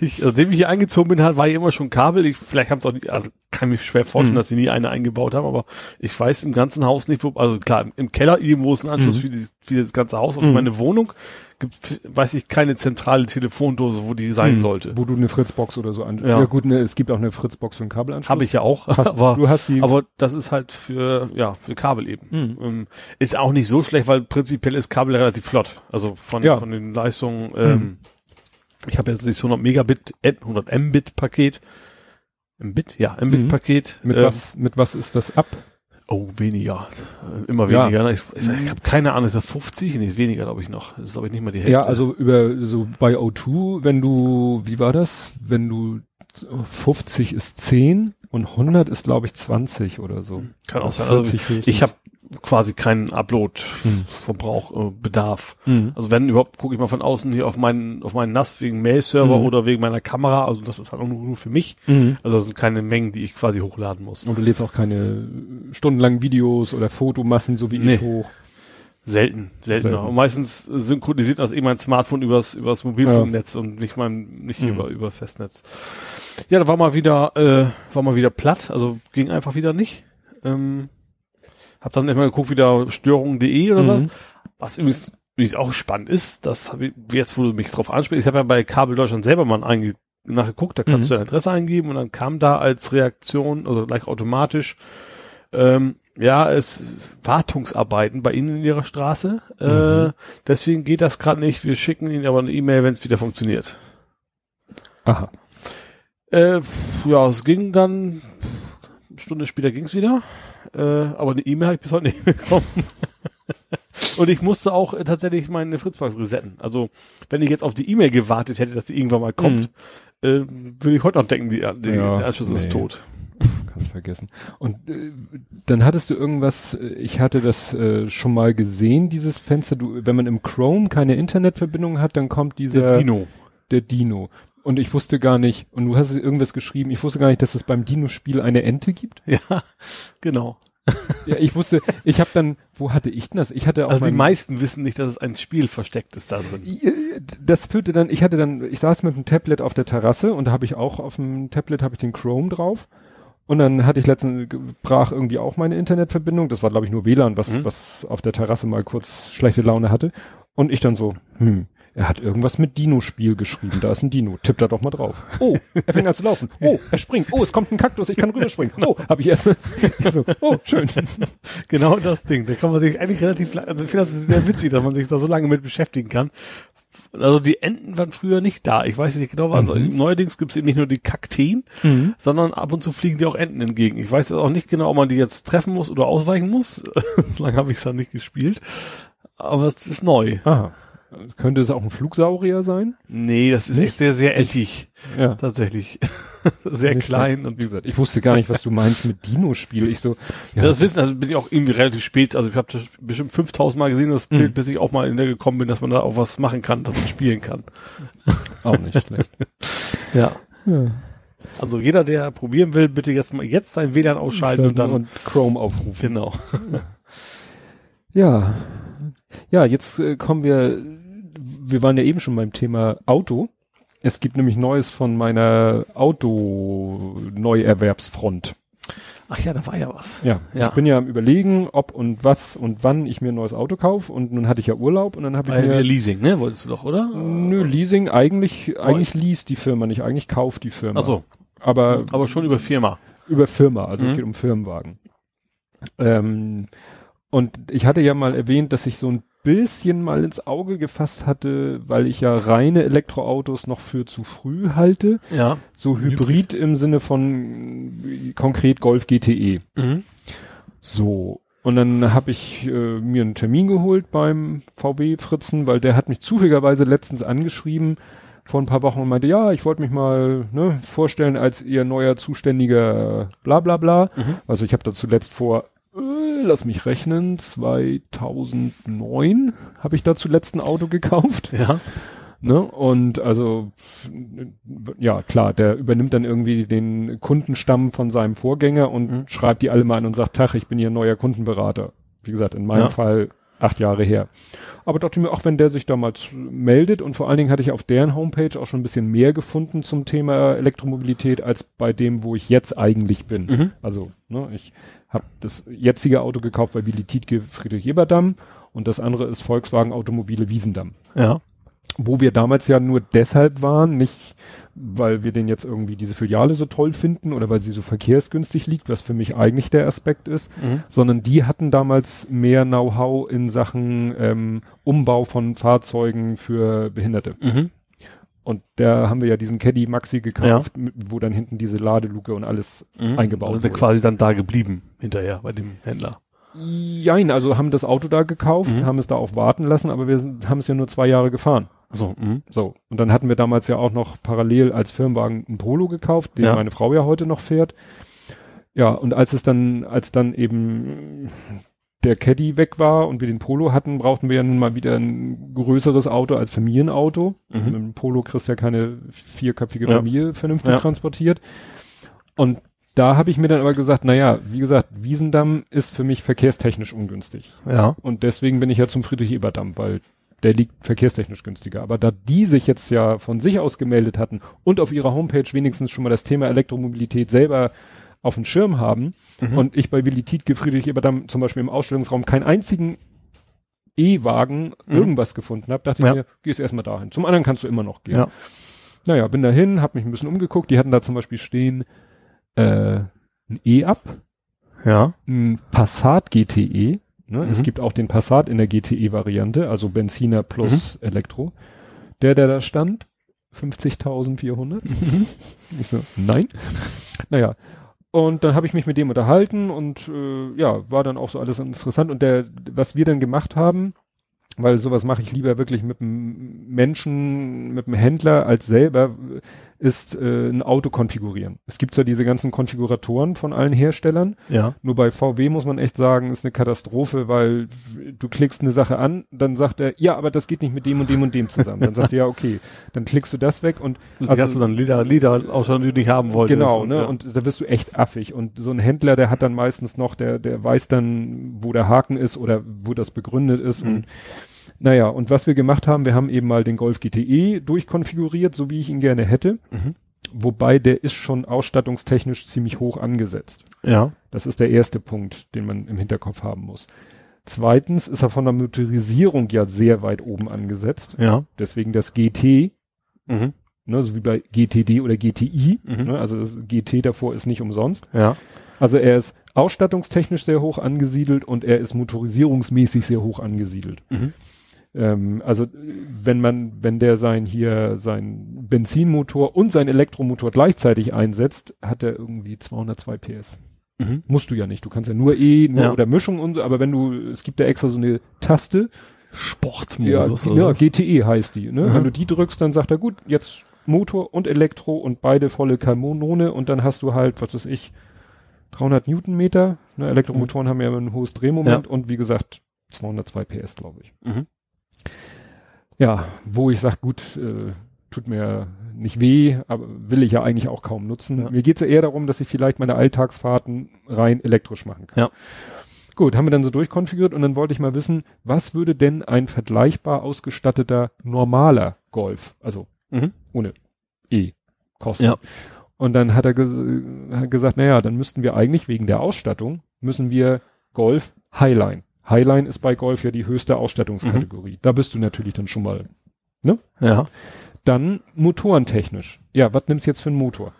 Speaker 3: Ich, seitdem ich hier eingezogen bin, war hier immer schon Kabel. Ich, vielleicht haben es auch nicht, also kann mich schwer vorstellen, mhm. dass sie nie eine eingebaut haben, aber ich weiß im ganzen Haus nicht, wo, also klar, im Keller irgendwo ist ein Anschluss mhm. für, die, für das ganze Haus, und für mhm. meine Wohnung gibt, weiß ich, keine zentrale Telefondose, wo die sein mhm. sollte.
Speaker 2: Wo du eine Fritzbox oder so an. Ja, ja gut, ne, es gibt auch eine Fritzbox für einen Kabelanschluss.
Speaker 3: Habe ich ja auch.
Speaker 2: Hast, aber, du hast die.
Speaker 3: Aber das ist halt für, ja, für Kabel eben. Mhm. Ähm, ist auch nicht so schlecht, weil prinzipiell ist Kabel relativ flott. Also von, ja. von den Leistungen, ähm, mhm. Ich habe jetzt das 100 Megabit, 100 Mbit Paket. Mbit, ja, Mbit mhm. Paket.
Speaker 2: Mit ähm, was, mit was ist das ab?
Speaker 3: Oh, weniger. Immer weniger. Ja. Ich, ich, ich habe keine Ahnung, ist das 50? Nee, ist weniger, glaube ich, noch. Das ist, glaube ich, nicht mal die Hälfte.
Speaker 2: Ja, also über so bei O2, wenn du, wie war das? Wenn du 50 ist 10 und 100 ist, glaube ich, 20 oder so.
Speaker 3: Kann auch sein. Also, ich habe quasi keinen Upload-Verbrauch, hm. äh, Bedarf. Mhm. Also wenn überhaupt, gucke ich mal von außen hier auf meinen, auf meinen NAS wegen Mail-Server mhm. oder wegen meiner Kamera. Also das ist halt auch nur, nur für mich. Mhm. Also das sind keine Mengen, die ich quasi hochladen muss.
Speaker 2: Und du lädst auch keine stundenlangen Videos oder Fotomassen, so wie nee. ich hoch.
Speaker 3: Selten, seltener. Selten. Und meistens synchronisiert das eben mein Smartphone übers, übers Mobilfunknetz ja. und nicht mein, nicht mhm. über, über Festnetz. Ja, da war mal wieder, äh, war mal wieder platt, also ging einfach wieder nicht. Ähm, hab dann immer geguckt, wieder Störungen.de oder mhm. was. Was übrigens, übrigens auch spannend ist, das habe ich jetzt, wo du mich drauf ansprichst, ich habe ja bei Kabel Deutschland selber mal einge nachgeguckt, da kannst mhm. du deine Adresse eingeben und dann kam da als Reaktion, also gleich automatisch, ähm, ja, es Wartungsarbeiten bei Ihnen in Ihrer Straße. Äh, mhm. Äh, deswegen geht das gerade nicht. Wir schicken Ihnen aber eine E-Mail, wenn es wieder funktioniert.
Speaker 2: Aha.
Speaker 3: Äh, ja, es ging dann, eine Stunde später ging's wieder. Äh, aber eine E-Mail habe ich bis heute nicht bekommen. Und ich musste auch äh, tatsächlich meine Fritzbox resetten. Also, wenn ich jetzt auf die E-Mail gewartet hätte, dass die irgendwann mal kommt, mhm. äh, würde ich heute noch denken, die, die, ja, der Anschluss nee. ist tot.
Speaker 2: Kannst vergessen. Und äh, dann hattest du irgendwas, äh, ich hatte das äh, schon mal gesehen, dieses Fenster, du, wenn man im Chrome keine Internetverbindung hat, dann kommt dieser...
Speaker 3: Der Dino.
Speaker 2: Der Dino. Und ich wusste gar nicht, und du hast irgendwas geschrieben, ich wusste gar nicht, dass es beim Dino-Spiel eine Ente gibt.
Speaker 3: Ja, genau.
Speaker 2: ja, ich wusste, ich habe dann, wo hatte ich denn das? Ich hatte auch
Speaker 3: Also die meisten wissen nicht, dass es ein Spiel versteckt ist da drin.
Speaker 2: Das führte dann, ich hatte dann, ich saß mit dem Tablet auf der Terrasse und da habe ich auch auf dem Tablet habe ich den Chrome drauf. Und dann hatte ich letztens, brach irgendwie auch meine Internetverbindung. Das war, glaube ich, nur WLAN, was, mhm. was auf der Terrasse mal kurz schlechte Laune hatte. Und ich dann so, hm, er hat irgendwas mit Dino-Spiel geschrieben. Da ist ein Dino. Tippt da doch mal drauf. Oh, er fängt an zu laufen. Oh, er springt. Oh, es kommt ein Kaktus. Ich kann rüberspringen. Oh, habe ich erst. so, oh, schön.
Speaker 3: Genau das Ding. Da kann man sich eigentlich relativ, also ich finde das sehr witzig, dass man sich da so lange mit beschäftigen kann. Also die Enten waren früher nicht da. Ich weiß nicht genau, was. Mhm. Neuerdings gibt es eben nicht nur die Kakteen, mhm. sondern ab und zu fliegen die auch Enten entgegen. Ich weiß jetzt auch nicht genau, ob man die jetzt treffen muss oder ausweichen muss. so lange habe ich es dann nicht gespielt. Aber es ist neu.
Speaker 2: Aha. Könnte es auch ein Flugsaurier sein?
Speaker 3: Nee, das ist
Speaker 2: Nicht?
Speaker 3: echt sehr, sehr ettig.
Speaker 2: Ja.
Speaker 3: Tatsächlich. sehr
Speaker 2: Nicht
Speaker 3: klein und
Speaker 2: Wie gesagt, ich wusste gar nicht, was du meinst mit Dino-Spiel. Ich so, ja,
Speaker 3: das wissen, also bin ich auch irgendwie relativ spät, also ich habe das bestimmt 5000 Mal gesehen, das
Speaker 2: Mhm.
Speaker 3: Bild, bis ich auch mal in der gekommen bin, dass man da auch was machen kann, dass man spielen kann.
Speaker 2: auch nicht schlecht.
Speaker 3: Ja.
Speaker 2: Ja.
Speaker 3: Also jeder, der probieren will, bitte jetzt mal jetzt sein WLAN ausschalten und dann,
Speaker 2: und Chrome aufrufen.
Speaker 3: genau.
Speaker 2: Ja. Ja, jetzt äh, kommen wir, wir waren ja eben schon beim Thema Auto. Es gibt nämlich Neues von meiner Auto-Neuerwerbsfront.
Speaker 3: Ach ja, da war ja was.
Speaker 2: Ja,
Speaker 3: Ja.
Speaker 2: ich bin ja am überlegen, ob und was und wann ich mir ein neues Auto kaufe und nun hatte ich ja Urlaub und dann habe ich mir
Speaker 3: Leasing, ne? Wolltest du doch, oder?
Speaker 2: nö Leasing eigentlich eigentlich least die Firma nicht, eigentlich kauft die Firma.
Speaker 3: Ach so,
Speaker 2: aber
Speaker 3: aber schon über Firma.
Speaker 2: über Firma, also es
Speaker 3: Mhm.
Speaker 2: geht um Firmenwagen. Ähm, und ich hatte ja mal erwähnt, dass ich so ein bisschen mal ins Auge gefasst hatte, weil ich ja reine Elektroautos noch für zu früh halte.
Speaker 3: Ja.
Speaker 2: So Hybrid im Sinne von konkret Golf GTE.
Speaker 3: Mhm.
Speaker 2: So. Und dann habe ich äh, mir einen Termin geholt beim VW Fritzen, weil der hat mich zufälligerweise letztens angeschrieben vor ein paar Wochen und meinte, ja, ich wollte mich mal ne, vorstellen als ihr neuer zuständiger bla bla bla.
Speaker 3: Mhm.
Speaker 2: Also ich habe da zuletzt vor, äh, lass mich rechnen, 2009 habe ich da zuletzt ein Auto gekauft.
Speaker 3: Ja.
Speaker 2: Ne? Und also, ja, klar, der übernimmt dann irgendwie den Kundenstamm von seinem Vorgänger und
Speaker 3: Mhm.
Speaker 2: schreibt die alle mal an und sagt, Tag, ich bin hier neuer Kundenberater. Wie gesagt, in meinem
Speaker 3: Ja.
Speaker 2: Fall acht Jahre her. Aber dachte mir, auch wenn der sich da mal zu- meldet und vor allen Dingen hatte ich auf deren Homepage auch schon ein bisschen mehr gefunden zum Thema Elektromobilität als bei dem, wo ich jetzt eigentlich bin.
Speaker 3: Mhm.
Speaker 2: Also, ne, ich habe das jetzige Auto gekauft bei Willi Tietke Friedrich Eberdamm und das andere ist Volkswagen Automobile Wiesendamm
Speaker 3: Ja.
Speaker 2: wo wir damals ja nur deshalb waren, nicht weil wir den jetzt irgendwie diese Filiale so toll finden oder weil sie so verkehrsgünstig liegt, was für mich eigentlich der Aspekt ist,
Speaker 3: Mhm.
Speaker 2: sondern die hatten damals mehr Know-how in Sachen ähm, Umbau von Fahrzeugen für Behinderte.
Speaker 3: Mhm.
Speaker 2: Und da haben wir ja diesen Caddy Maxi gekauft, mit- wo dann hinten diese Ladeluke und alles
Speaker 3: Mhm.
Speaker 2: eingebaut
Speaker 3: Also
Speaker 2: wurde.
Speaker 3: quasi dann da geblieben hinterher bei dem Händler.
Speaker 2: Jein, also haben das Auto da gekauft,
Speaker 3: Mhm.
Speaker 2: haben es da auch warten lassen, aber wir sind, haben es ja nur zwei Jahre gefahren.
Speaker 3: So. Mhm.
Speaker 2: So, und dann hatten wir damals ja auch noch parallel als Firmenwagen einen Polo gekauft, den
Speaker 3: Ja.
Speaker 2: meine Frau ja heute noch fährt. Ja, und als es dann, als dann eben der Caddy weg war und wir den Polo hatten, brauchten wir ja nun mal wieder ein größeres Auto als Familienauto. Mit
Speaker 3: Mhm.
Speaker 2: dem Polo kriegst du ja keine vierköpfige
Speaker 3: Ja.
Speaker 2: Familie vernünftig
Speaker 3: Ja.
Speaker 2: transportiert. Und da habe ich mir dann aber gesagt, naja, wie gesagt, Wiesendamm ist für mich verkehrstechnisch ungünstig.
Speaker 3: Ja.
Speaker 2: Und deswegen bin ich ja zum Friedrich-Eberdamm, weil der liegt verkehrstechnisch günstiger. Aber da die sich jetzt ja von sich aus gemeldet hatten und auf ihrer Homepage wenigstens schon mal das Thema Elektromobilität selber auf dem Schirm haben
Speaker 3: Mhm.
Speaker 2: und ich bei Willi Tietke Friedrich-Eberdamm zum Beispiel im Ausstellungsraum keinen einzigen E-Wagen
Speaker 3: Mhm.
Speaker 2: irgendwas gefunden habe, dachte
Speaker 3: Ja.
Speaker 2: ich mir, gehst erstmal dahin. Zum anderen kannst du immer noch gehen.
Speaker 3: Ja.
Speaker 2: Naja, bin dahin, hab mich ein bisschen umgeguckt. Die hatten da zum Beispiel stehen äh, ein E-Up,
Speaker 3: Ja.
Speaker 2: ein Passat GTE. Ne?
Speaker 3: Mhm.
Speaker 2: Es gibt auch den Passat in der GTE-Variante, also Benziner plus
Speaker 3: Mhm.
Speaker 2: Elektro. Der, der da stand, 50.400.
Speaker 3: Mhm.
Speaker 2: Ich so, nein. naja. Und dann habe ich mich mit dem unterhalten und äh, ja, war dann auch so alles interessant. Und der, was wir dann gemacht haben, weil sowas mache ich lieber wirklich mit einem Menschen, mit einem Händler als selber, ist äh, ein Auto konfigurieren. Es gibt zwar diese ganzen Konfiguratoren von allen Herstellern,
Speaker 3: Ja.
Speaker 2: nur bei VW muss man echt sagen, ist eine Katastrophe, weil du klickst eine Sache an, dann sagt er, ja, aber das geht nicht mit dem und dem und dem zusammen. Dann sagst du, ja, okay, dann klickst du das weg und
Speaker 3: Also,
Speaker 2: Also-
Speaker 3: hast du dann Lieder, Lieder die du nicht haben wolltest.
Speaker 2: Genau, ne?
Speaker 3: Ja.
Speaker 2: Und da wirst du echt affig. Und so ein Händler, der hat dann meistens noch, der, der weiß dann, wo der Haken ist oder wo das begründet ist.
Speaker 3: Mhm.
Speaker 2: Und naja, und was wir gemacht haben, wir haben eben mal den Golf GTE durchkonfiguriert, so wie ich ihn gerne hätte.
Speaker 3: Mhm.
Speaker 2: Wobei der ist schon ausstattungstechnisch ziemlich hoch angesetzt.
Speaker 3: ja.
Speaker 2: Das ist der erste Punkt, den man im Hinterkopf haben muss. Zweitens ist er von der Motorisierung ja sehr weit oben angesetzt.
Speaker 3: Ja.
Speaker 2: Deswegen das GT,
Speaker 3: Mhm.
Speaker 2: ne, so wie bei GTD oder GTI.
Speaker 3: Mhm.
Speaker 2: Ne, also das GT davor ist nicht umsonst.
Speaker 3: Ja.
Speaker 2: Also er ist ausstattungstechnisch sehr hoch angesiedelt und er ist motorisierungsmäßig sehr hoch angesiedelt.
Speaker 3: Mhm.
Speaker 2: Ähm, also wenn man, wenn der sein hier sein Benzinmotor und sein Elektromotor gleichzeitig einsetzt, hat er irgendwie 202 PS.
Speaker 3: Mhm.
Speaker 2: Musst du ja nicht. Du kannst ja nur E, nur
Speaker 3: Ja.
Speaker 2: oder Mischung und so, aber wenn du, es gibt ja extra so eine Taste,
Speaker 3: Sportmodus.
Speaker 2: Ja, ja, GTE heißt die. Ne? Mhm. Wenn du die drückst, dann sagt er, gut, jetzt Motor und Elektro und beide volle Kanone und dann hast du halt, was weiß ich, 300 Newtonmeter. Ne? Elektromotoren mhm. haben ja ein hohes Drehmoment ja. und wie gesagt 202 PS, glaube ich. Mhm. Ja, wo ich sage, gut, äh, tut mir nicht weh, aber will ich ja eigentlich auch kaum nutzen. Ja. Mir geht es ja eher darum, dass ich vielleicht meine Alltagsfahrten rein elektrisch machen kann. Ja. Gut, haben wir dann so durchkonfiguriert und dann wollte ich mal wissen, was würde denn ein vergleichbar ausgestatteter normaler Golf, also mhm. ohne E, kosten? Ja. Und dann hat er, ges hat gesagt, naja, dann müssten wir eigentlich wegen der Ausstattung, müssen wir Golf Highline. Highline ist bei Golf ja die höchste Ausstattungskategorie. Mhm. Da bist du natürlich dann schon mal, ne?
Speaker 3: Ja.
Speaker 2: Dann motorentechnisch. Ja, was nimmst du jetzt für einen Motor?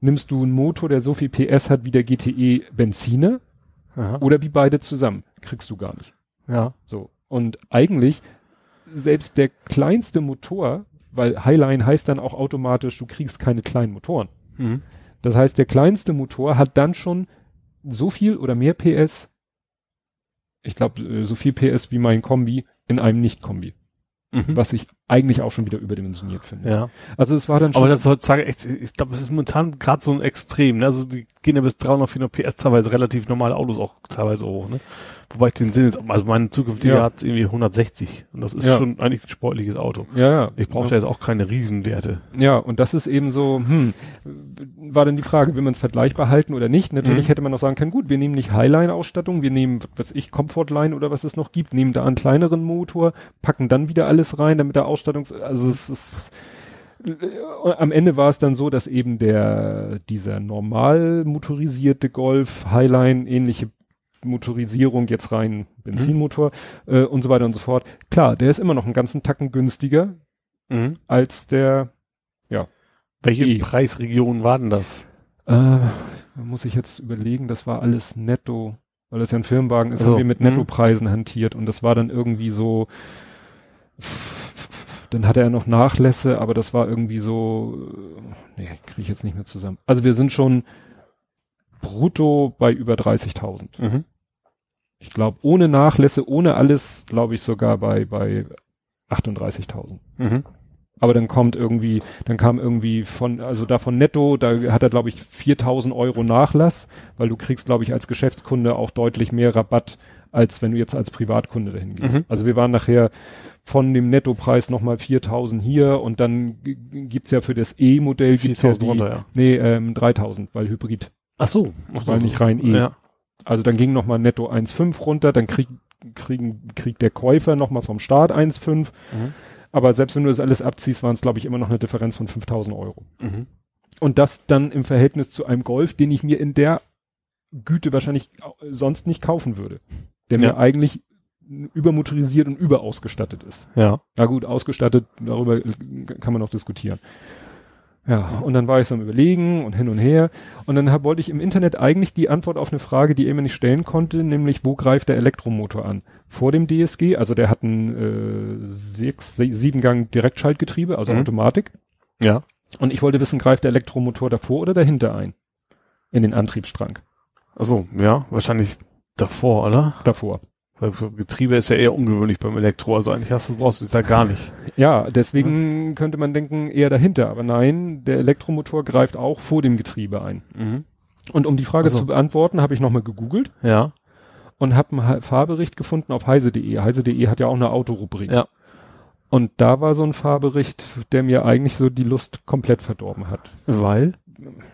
Speaker 2: Nimmst du einen Motor, der so viel PS hat wie der GTE Benziner? Aha. Oder wie beide zusammen? Kriegst du gar nicht.
Speaker 3: Ja.
Speaker 2: So. Und eigentlich, selbst der kleinste Motor, weil Highline heißt dann auch automatisch, du kriegst keine kleinen Motoren. Mhm. Das heißt, der kleinste Motor hat dann schon so viel oder mehr PS, ich glaube, äh, so viel PS wie mein Kombi in einem Nicht-Kombi. Mhm. Was ich eigentlich auch schon wieder überdimensioniert finde.
Speaker 3: Ja.
Speaker 2: Also es war dann
Speaker 3: schon. Aber das heutzutage echt, ich glaube, es ist momentan gerade so ein Extrem, ne? Also die gehen ja bis 300, 400 PS teilweise relativ normale Autos auch teilweise hoch, ne? Wobei ich den Sinn jetzt, also meine zukünftige ja. hat irgendwie 160 und das ist ja. schon eigentlich ein sportliches Auto.
Speaker 2: Ja, ja.
Speaker 3: Ich brauche ja. da jetzt auch keine Riesenwerte.
Speaker 2: Ja, und das ist eben so, hm, war dann die Frage, will man es vergleichbar halten oder nicht? Natürlich mhm. hätte man noch sagen können, gut, wir nehmen nicht Highline-Ausstattung, wir nehmen, was ich, Comfortline oder was es noch gibt, nehmen da einen kleineren Motor, packen dann wieder alles rein, damit der Ausstattung, also es ist, äh, am Ende war es dann so, dass eben der, dieser normal motorisierte Golf, Highline, ähnliche Motorisierung, jetzt rein Benzinmotor mhm. äh, und so weiter und so fort. Klar, der ist immer noch einen ganzen Tacken günstiger mhm. als der, ja.
Speaker 3: Welche e. Preisregion war denn das?
Speaker 2: Äh, muss ich jetzt überlegen, das war alles netto, weil das ja ein Firmenwagen ist, also, haben wir mit mhm. Nettopreisen hantiert und das war dann irgendwie so, dann hatte er noch Nachlässe, aber das war irgendwie so, nee, kriege ich jetzt nicht mehr zusammen. Also wir sind schon brutto bei über 30.000. Mhm. Ich glaube, ohne Nachlässe, ohne alles, glaube ich sogar bei, bei 38.000. Mhm. Aber dann kommt irgendwie, dann kam irgendwie von, also davon netto, da hat er, glaube ich, 4000 Euro Nachlass, weil du kriegst, glaube ich, als Geschäftskunde auch deutlich mehr Rabatt, als wenn du jetzt als Privatkunde dahin gehst. Mhm. Also wir waren nachher von dem Nettopreis nochmal 4000 hier und dann gibt's ja für das E-Modell gibt's ja die, runter, ja. nee, ähm, 3000, weil Hybrid.
Speaker 3: Ach so.
Speaker 2: Weil nicht rein E. Ja. Also dann ging nochmal netto 1,5 runter, dann krieg, kriegen, kriegt der Käufer nochmal vom Staat 1,5. Mhm. Aber selbst wenn du das alles abziehst, waren es, glaube ich, immer noch eine Differenz von 5000 Euro. Mhm. Und das dann im Verhältnis zu einem Golf, den ich mir in der Güte wahrscheinlich sonst nicht kaufen würde. Der ja. mir eigentlich übermotorisiert und überausgestattet ist.
Speaker 3: Ja.
Speaker 2: Na gut, ausgestattet, darüber kann man noch diskutieren. Ja, und dann war ich so am Überlegen und hin und her. Und dann hab, wollte ich im Internet eigentlich die Antwort auf eine Frage, die er mir nicht stellen konnte, nämlich wo greift der Elektromotor an? Vor dem DSG, also der hat ein äh, sechs, sieben Gang Direktschaltgetriebe, also mhm. Automatik.
Speaker 3: Ja.
Speaker 2: Und ich wollte wissen, greift der Elektromotor davor oder dahinter ein? In den Antriebsstrang.
Speaker 3: Also ja, wahrscheinlich davor, oder?
Speaker 2: Davor.
Speaker 3: Weil Getriebe ist ja eher ungewöhnlich beim Elektro, also eigentlich hast du, brauchst du es da gar nicht.
Speaker 2: Ja, deswegen ja. könnte man denken, eher dahinter. Aber nein, der Elektromotor greift auch vor dem Getriebe ein. Mhm. Und um die Frage also. zu beantworten, habe ich nochmal gegoogelt.
Speaker 3: Ja.
Speaker 2: Und habe einen Fahrbericht gefunden auf heise.de. Heise.de hat ja auch eine Autorubrik.
Speaker 3: Ja.
Speaker 2: Und da war so ein Fahrbericht, der mir eigentlich so die Lust komplett verdorben hat.
Speaker 3: Weil?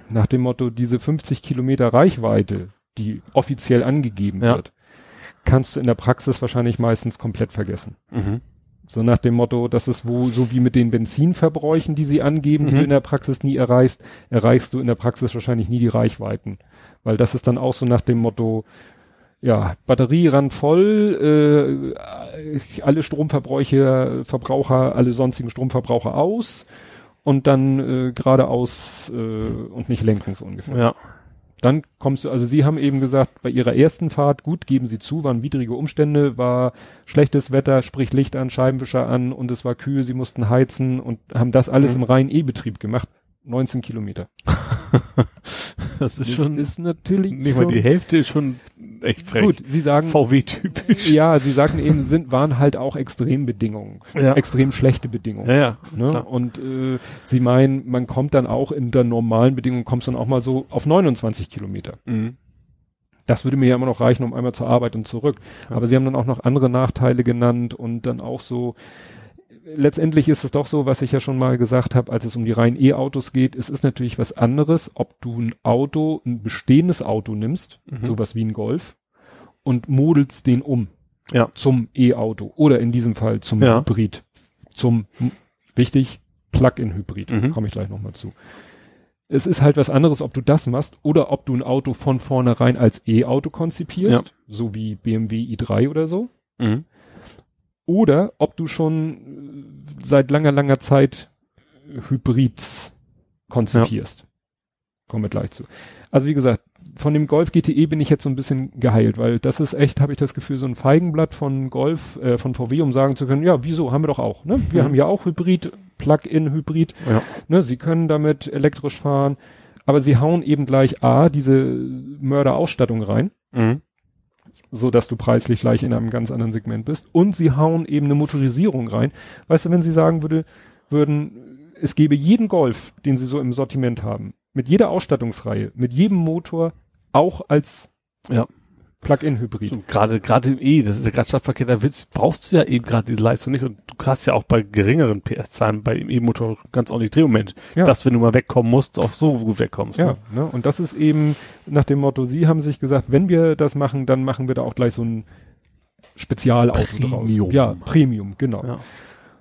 Speaker 2: Nach dem Motto, diese 50 Kilometer Reichweite, die offiziell angegeben ja. wird, kannst du in der Praxis wahrscheinlich meistens komplett vergessen. Mhm. So nach dem Motto, das ist wo, so wie mit den Benzinverbräuchen, die sie angeben, mhm. die du in der Praxis nie erreichst, erreichst du in der Praxis wahrscheinlich nie die Reichweiten. Weil das ist dann auch so nach dem Motto, ja, Batterie ran voll, äh, alle Stromverbräuche, Verbraucher, alle sonstigen Stromverbraucher aus und dann äh, geradeaus äh, und nicht lenken so ungefähr.
Speaker 3: Ja.
Speaker 2: Dann kommst du, also sie haben eben gesagt, bei ihrer ersten Fahrt, gut, geben sie zu, waren widrige Umstände, war schlechtes Wetter, sprich Licht an, Scheibenwischer an und es war kühl, sie mussten heizen und haben das alles mhm. im reinen E-Betrieb gemacht. 19 Kilometer.
Speaker 3: das ist schon,
Speaker 2: ist natürlich
Speaker 3: nicht mal die Hälfte ist schon echt frech.
Speaker 2: Gut, Sie sagen,
Speaker 3: VW-typisch.
Speaker 2: ja, Sie sagen eben, sind, waren halt auch Extrembedingungen.
Speaker 3: Ja.
Speaker 2: Extrem schlechte Bedingungen.
Speaker 3: Ja, ja.
Speaker 2: Ne? Und äh, Sie meinen, man kommt dann auch in der normalen Bedingung, kommst dann auch mal so auf 29 Kilometer.
Speaker 3: Mhm.
Speaker 2: Das würde mir ja immer noch reichen, um einmal zur Arbeit und zurück.
Speaker 3: Ja.
Speaker 2: Aber Sie haben dann auch noch andere Nachteile genannt und dann auch so, letztendlich ist es doch so, was ich ja schon mal gesagt habe, als es um die reinen E-Autos geht, es ist natürlich was anderes, ob du ein Auto, ein bestehendes Auto nimmst,
Speaker 3: Mhm.
Speaker 2: sowas wie ein Golf, und modelst den um
Speaker 3: Ja.
Speaker 2: zum E-Auto oder in diesem Fall zum
Speaker 3: Ja.
Speaker 2: Hybrid, zum, wichtig, Plug-in-Hybrid,
Speaker 3: Mhm.
Speaker 2: komme ich gleich nochmal zu. Es ist halt was anderes, ob du das machst oder ob du ein Auto von vornherein als E-Auto konzipierst, so wie BMW i3 oder so,
Speaker 3: Mhm.
Speaker 2: Oder ob du schon äh, seit langer, langer Zeit Hybrids konzipierst. Kommen wir gleich zu. Also wie gesagt, von dem Golf GTE bin ich jetzt so ein bisschen geheilt, weil das ist echt, habe ich das Gefühl, so ein Feigenblatt von Golf, äh, von VW, um sagen zu können, ja, wieso, haben wir doch auch. Ne? Wir
Speaker 3: Mhm.
Speaker 2: haben ja auch Hybrid, Plug-in-Hybrid.
Speaker 3: Ja.
Speaker 2: Ne? Sie können damit elektrisch fahren, aber sie hauen eben gleich A, diese Mörderausstattung rein
Speaker 3: Mhm.
Speaker 2: So dass du preislich gleich in einem ganz anderen Segment bist. Und sie hauen eben eine Motorisierung rein. Weißt du, wenn sie sagen würde, würden, es gäbe jeden Golf, den sie so im Sortiment haben, mit jeder Ausstattungsreihe, mit jedem Motor, auch als
Speaker 3: Ja.
Speaker 2: Plug-in-Hybrid.
Speaker 3: So, Gerade gerade im E, das ist ja gerade Stadtverkehr, da willst, brauchst du ja eben gerade diese Leistung nicht und du hast ja auch bei geringeren PS-Zahlen bei dem E-Motor ganz ordentlich Drehmoment,
Speaker 2: Ja.
Speaker 3: dass wenn du mal wegkommen musst, auch so gut wegkommst.
Speaker 2: Ja,
Speaker 3: Ne?
Speaker 2: ne? und das ist eben nach dem Motto, sie haben sich gesagt, wenn wir das machen, dann machen wir da auch gleich so ein Spezialauto
Speaker 3: Premium.
Speaker 2: draus. Ja, Premium, genau.
Speaker 3: Ja.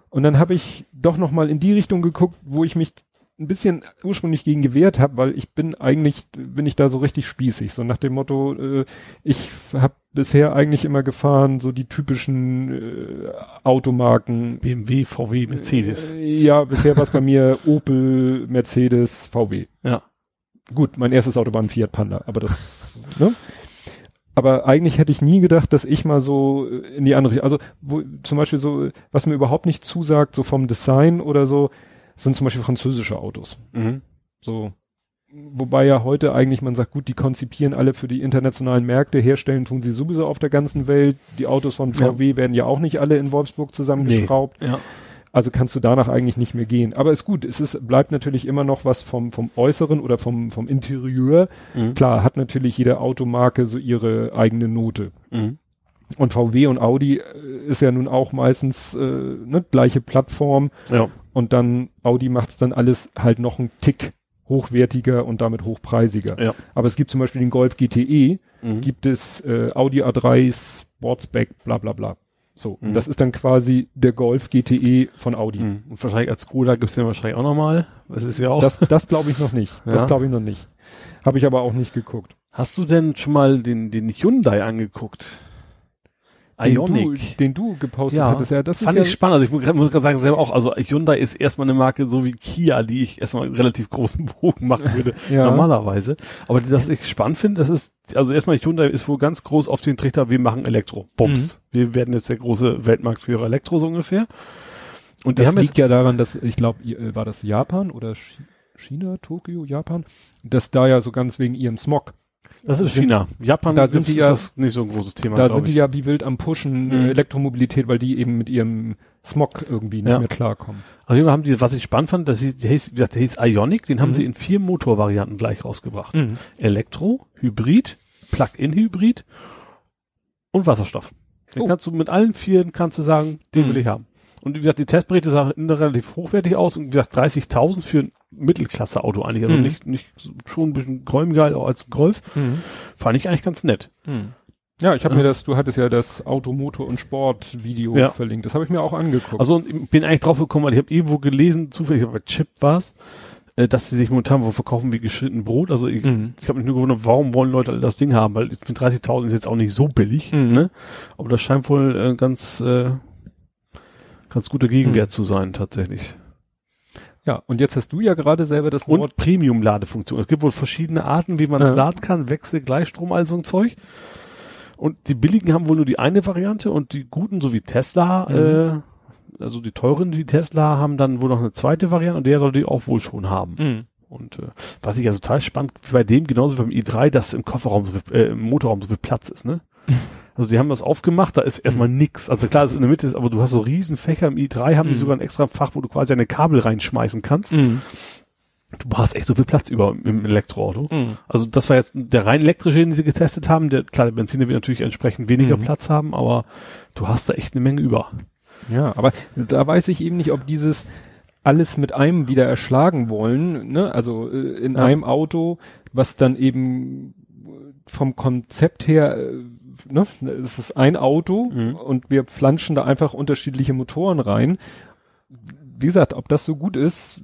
Speaker 2: Und dann habe ich doch noch mal in die Richtung geguckt, wo ich mich ein bisschen ursprünglich gegen gewehrt habe, weil ich bin eigentlich, bin ich da so richtig spießig, so nach dem Motto, äh, ich habe bisher eigentlich immer gefahren, so die typischen äh, Automarken.
Speaker 3: BMW, VW, Mercedes.
Speaker 2: Äh, ja, bisher war es bei mir Opel, Mercedes, VW.
Speaker 3: Ja.
Speaker 2: Gut, mein erstes Auto war ein Fiat Panda, aber das, ne? Aber eigentlich hätte ich nie gedacht, dass ich mal so äh, in die andere, also wo, zum Beispiel so, was mir überhaupt nicht zusagt, so vom Design oder so, sind zum Beispiel französische Autos.
Speaker 3: Mhm.
Speaker 2: So, wobei ja heute eigentlich man sagt, gut, die konzipieren alle für die internationalen Märkte, herstellen tun sie sowieso auf der ganzen Welt. Die Autos von
Speaker 3: Ja.
Speaker 2: VW werden ja auch nicht alle in Wolfsburg zusammengeschraubt.
Speaker 3: Ja.
Speaker 2: Also kannst du danach eigentlich nicht mehr gehen. Aber ist gut, es ist, bleibt natürlich immer noch was vom, vom Äußeren oder vom, vom Interieur.
Speaker 3: Mhm.
Speaker 2: Klar, hat natürlich jede Automarke so ihre eigene Note.
Speaker 3: Mhm.
Speaker 2: Und VW und Audi äh, ist ja nun auch meistens äh, ne, gleiche Plattform
Speaker 3: Ja.
Speaker 2: und dann Audi macht's dann alles halt noch einen Tick hochwertiger und damit hochpreisiger.
Speaker 3: Ja.
Speaker 2: Aber es gibt zum Beispiel den Golf GTE,
Speaker 3: Mhm.
Speaker 2: gibt es äh, Audi A3 Sportsback, bla bla bla. So,
Speaker 3: Mhm.
Speaker 2: das ist dann quasi der Golf GTE von Audi.
Speaker 3: Mhm. Und wahrscheinlich als Skoda gibt's den wahrscheinlich auch nochmal. Das ist ja auch.
Speaker 2: Das, das glaube ich noch nicht. Das
Speaker 3: Ja.
Speaker 2: glaube ich noch nicht. Habe ich aber auch nicht geguckt.
Speaker 3: Hast du denn schon mal den, den Hyundai angeguckt?
Speaker 2: Den du, den du gepostet
Speaker 3: Ja,
Speaker 2: hattest, ja, das
Speaker 3: Fand
Speaker 2: ist
Speaker 3: ich
Speaker 2: ja,
Speaker 3: spannend. Also ich muss gerade sagen, selber auch, also Hyundai ist erstmal eine Marke so wie Kia, die ich erstmal einen relativ großen Bogen machen würde,
Speaker 2: Ja.
Speaker 3: normalerweise. Aber das, was ich spannend finde, das ist, also erstmal Hyundai ist wohl ganz groß auf den Trichter, wir machen Elektro. Bums.
Speaker 2: Mhm.
Speaker 3: Wir werden jetzt der große Weltmarktführer Elektro so ungefähr. Und
Speaker 2: das liegt ja daran, dass, ich glaube, war das Japan oder Chi- China, Tokio, Japan, dass da ja so ganz wegen ihrem Smog,
Speaker 3: das ist China. Japan
Speaker 2: da sind die
Speaker 3: ist
Speaker 2: ja-
Speaker 3: das nicht so ein großes Thema,
Speaker 2: da sind die
Speaker 3: ich.
Speaker 2: ja wie wild am Pushen,
Speaker 3: Mhm.
Speaker 2: äh, Elektromobilität, weil die eben mit ihrem Smog irgendwie nicht
Speaker 3: Ja.
Speaker 2: mehr klarkommen.
Speaker 3: Auf jeden Fall haben die, was ich spannend fand, das hieß, der hieß, wie gesagt, der hieß Ionic, den haben
Speaker 2: Mhm.
Speaker 3: sie in vier Motorvarianten gleich rausgebracht. Elektro, Hybrid, Plug-in-Hybrid und Wasserstoff. Den
Speaker 2: Oh.
Speaker 3: kannst du mit allen vier kannst du sagen, den
Speaker 2: Mhm.
Speaker 3: will ich haben. Und wie gesagt, die Testberichte sahen relativ hochwertig aus und wie gesagt, 30.000 für ein Mittelklasse-Auto eigentlich. Also
Speaker 2: Mhm.
Speaker 3: nicht, nicht schon ein bisschen gräumiger als Golf.
Speaker 2: Mhm.
Speaker 3: Fand ich eigentlich ganz nett.
Speaker 2: Mhm. Ja, ich habe mir das, du hattest ja das Auto, Motor und Sport Video
Speaker 3: Ja.
Speaker 2: verlinkt. Das habe ich mir auch angeguckt.
Speaker 3: Also und ich bin eigentlich drauf gekommen, weil ich habe irgendwo gelesen, zufällig aber bei Chip war's, äh, dass sie sich momentan wo verkaufen wie geschnitten Brot. Also ich,
Speaker 2: Mhm.
Speaker 3: ich habe mich nur gewundert, warum wollen Leute das Ding haben? Weil ich finde 30.000 ist jetzt auch nicht so billig,
Speaker 2: Mhm.
Speaker 3: ne? Aber das scheint wohl äh, ganz äh, ganz guter Gegenwert
Speaker 2: Mhm.
Speaker 3: zu sein tatsächlich.
Speaker 2: Ja, und jetzt hast du ja gerade selber das Wort.
Speaker 3: Und Premium-Ladefunktion. Es gibt wohl verschiedene Arten, wie man es
Speaker 2: Ja.
Speaker 3: laden kann, Wechsel, Gleichstrom, all so ein Zeug. Und die billigen haben wohl nur die eine Variante und die guten, so wie Tesla,
Speaker 2: Mhm.
Speaker 3: äh, also die teuren wie Tesla, haben dann wohl noch eine zweite Variante und der soll die auch wohl schon haben.
Speaker 2: Mhm.
Speaker 3: Und äh, was ich ja total spannend bei dem, genauso wie beim i3, dass im Kofferraum so viel, äh, im Motorraum so viel Platz ist, ne? Also die haben das aufgemacht, da ist erstmal
Speaker 2: Mhm.
Speaker 3: nix. Also klar, es ist in der Mitte ist, aber du hast so riesen Fächer im i3, haben die
Speaker 2: Mhm.
Speaker 3: sogar ein extra Fach, wo du quasi eine Kabel reinschmeißen kannst. Du hast echt so viel Platz über im Elektroauto.
Speaker 2: Mhm.
Speaker 3: Also das war jetzt der rein elektrische, den sie getestet haben. Der klar, der Benziner wird natürlich entsprechend weniger
Speaker 2: Mhm.
Speaker 3: Platz haben, aber du hast da echt eine Menge über.
Speaker 2: Ja, aber da weiß ich eben nicht, ob dieses alles mit einem wieder erschlagen wollen, ne? Also äh, in
Speaker 3: Ja.
Speaker 2: einem Auto, was dann eben vom Konzept her, äh, ne, es ist ein Auto
Speaker 3: Mhm.
Speaker 2: und wir flanschen da einfach unterschiedliche Motoren rein. Wie gesagt, ob das so gut ist,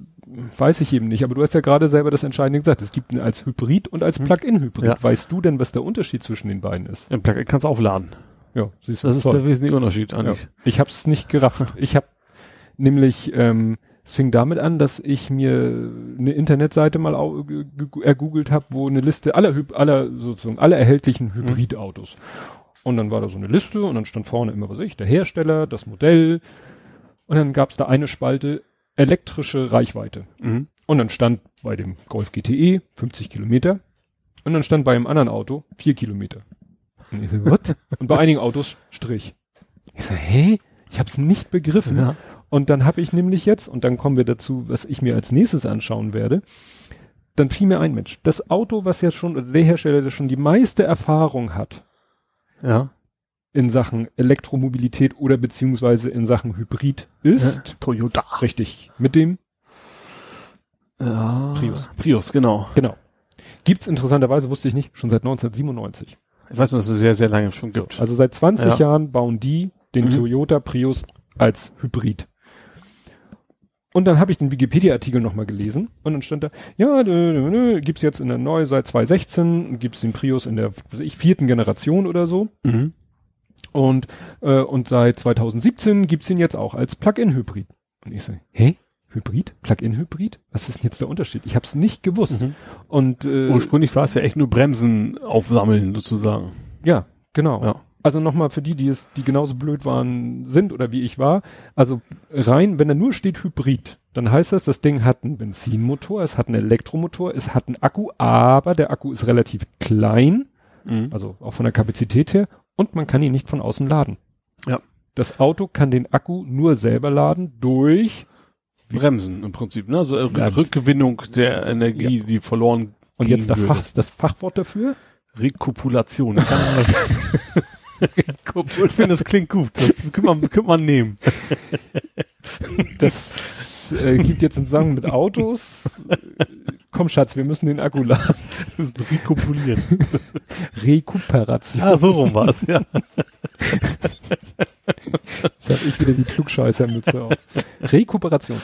Speaker 2: weiß ich eben nicht. Aber du hast ja gerade selber das Entscheidende gesagt. Es gibt ihn als Hybrid und als
Speaker 3: Mhm.
Speaker 2: Plug-in-Hybrid.
Speaker 3: Ja.
Speaker 2: Weißt du denn, was der Unterschied zwischen den beiden ist?
Speaker 3: Im Plug-in kannst du aufladen.
Speaker 2: Ja, siehst du.
Speaker 3: Das ist
Speaker 2: toll.
Speaker 3: der wesentliche Unterschied
Speaker 2: Ja.
Speaker 3: eigentlich.
Speaker 2: Ich habe es nicht gerafft. Ich habe nämlich, ähm, es fing damit an, dass ich mir eine Internetseite mal ergoogelt habe, wo eine Liste aller, aller sozusagen aller erhältlichen Hybridautos. Und dann war da so eine Liste und dann stand vorne immer was ich, der Hersteller, das Modell und dann gab es da eine Spalte elektrische Reichweite.
Speaker 3: Mhm.
Speaker 2: Und dann stand bei dem Golf GTE 50 Kilometer und dann stand bei einem anderen Auto 4 Kilometer. Und ich so, what? und bei einigen Autos Strich. Ich so, hä? Ich hab's nicht begriffen.
Speaker 3: Ja.
Speaker 2: Und dann habe ich nämlich jetzt, und dann kommen wir dazu, was ich mir als nächstes anschauen werde, dann fiel mir ein Mensch, das Auto, was jetzt schon, oder der Hersteller, der schon die meiste Erfahrung hat
Speaker 3: Ja.
Speaker 2: in Sachen Elektromobilität oder beziehungsweise in Sachen Hybrid ist,
Speaker 3: Toyota.
Speaker 2: richtig, mit dem,
Speaker 3: Ja.
Speaker 2: Prius.
Speaker 3: Prius, genau.
Speaker 2: genau. Gibt's interessanterweise, wusste ich nicht, schon seit 1997.
Speaker 3: Ich weiß nur, dass es sehr, sehr lange schon gibt.
Speaker 2: Also seit 20
Speaker 3: Ja.
Speaker 2: Jahren bauen die den
Speaker 3: Mhm.
Speaker 2: Toyota Prius als Hybrid. Und dann habe ich den Wikipedia-Artikel nochmal gelesen und dann stand da, ja, nö, nö, nö, gibt's jetzt in der neu seit 2016, gibt's den Prius in der ich, vierten Generation oder so.
Speaker 3: Mhm.
Speaker 2: Und, äh, und seit 2017 gibt's ihn jetzt auch als Plug-in-Hybrid. Und ich so, hä? Hybrid? Plug-in-Hybrid? Was ist denn jetzt der Unterschied? Ich habe es nicht gewusst.
Speaker 3: Mhm.
Speaker 2: Und äh,
Speaker 3: Ursprünglich war es ja echt nur Bremsen aufsammeln, sozusagen.
Speaker 2: ja, genau.
Speaker 3: Ja.
Speaker 2: Also nochmal für die, die es, die genauso blöd waren, sind oder wie ich war. Also rein, wenn da nur steht Hybrid, dann heißt das, das Ding hat einen Benzinmotor, es hat einen Elektromotor, es hat einen Akku, aber der Akku ist relativ klein,
Speaker 3: Mhm.
Speaker 2: also auch von der Kapazität her, und man kann ihn nicht von außen laden.
Speaker 3: Ja.
Speaker 2: Das Auto kann den Akku nur selber laden durch,
Speaker 3: Bremsen im Prinzip, ne? Also äh,
Speaker 2: Ja.
Speaker 3: Rückgewinnung der Energie, die verloren
Speaker 2: und jetzt das. Fach, das Fachwort dafür,
Speaker 3: Rekopulation. Ich finde, das klingt gut. Das könnte man, könnte man nehmen.
Speaker 2: das äh, gibt jetzt einen Song mit Autos. Komm Schatz, wir müssen den Akku laden.
Speaker 3: Das ist ein Rekopulieren.
Speaker 2: Rekuperation.
Speaker 3: Ah, so rum war es, ja.
Speaker 2: Jetzt habe ich wieder die Klugscheißermütze auf. Rekuperation.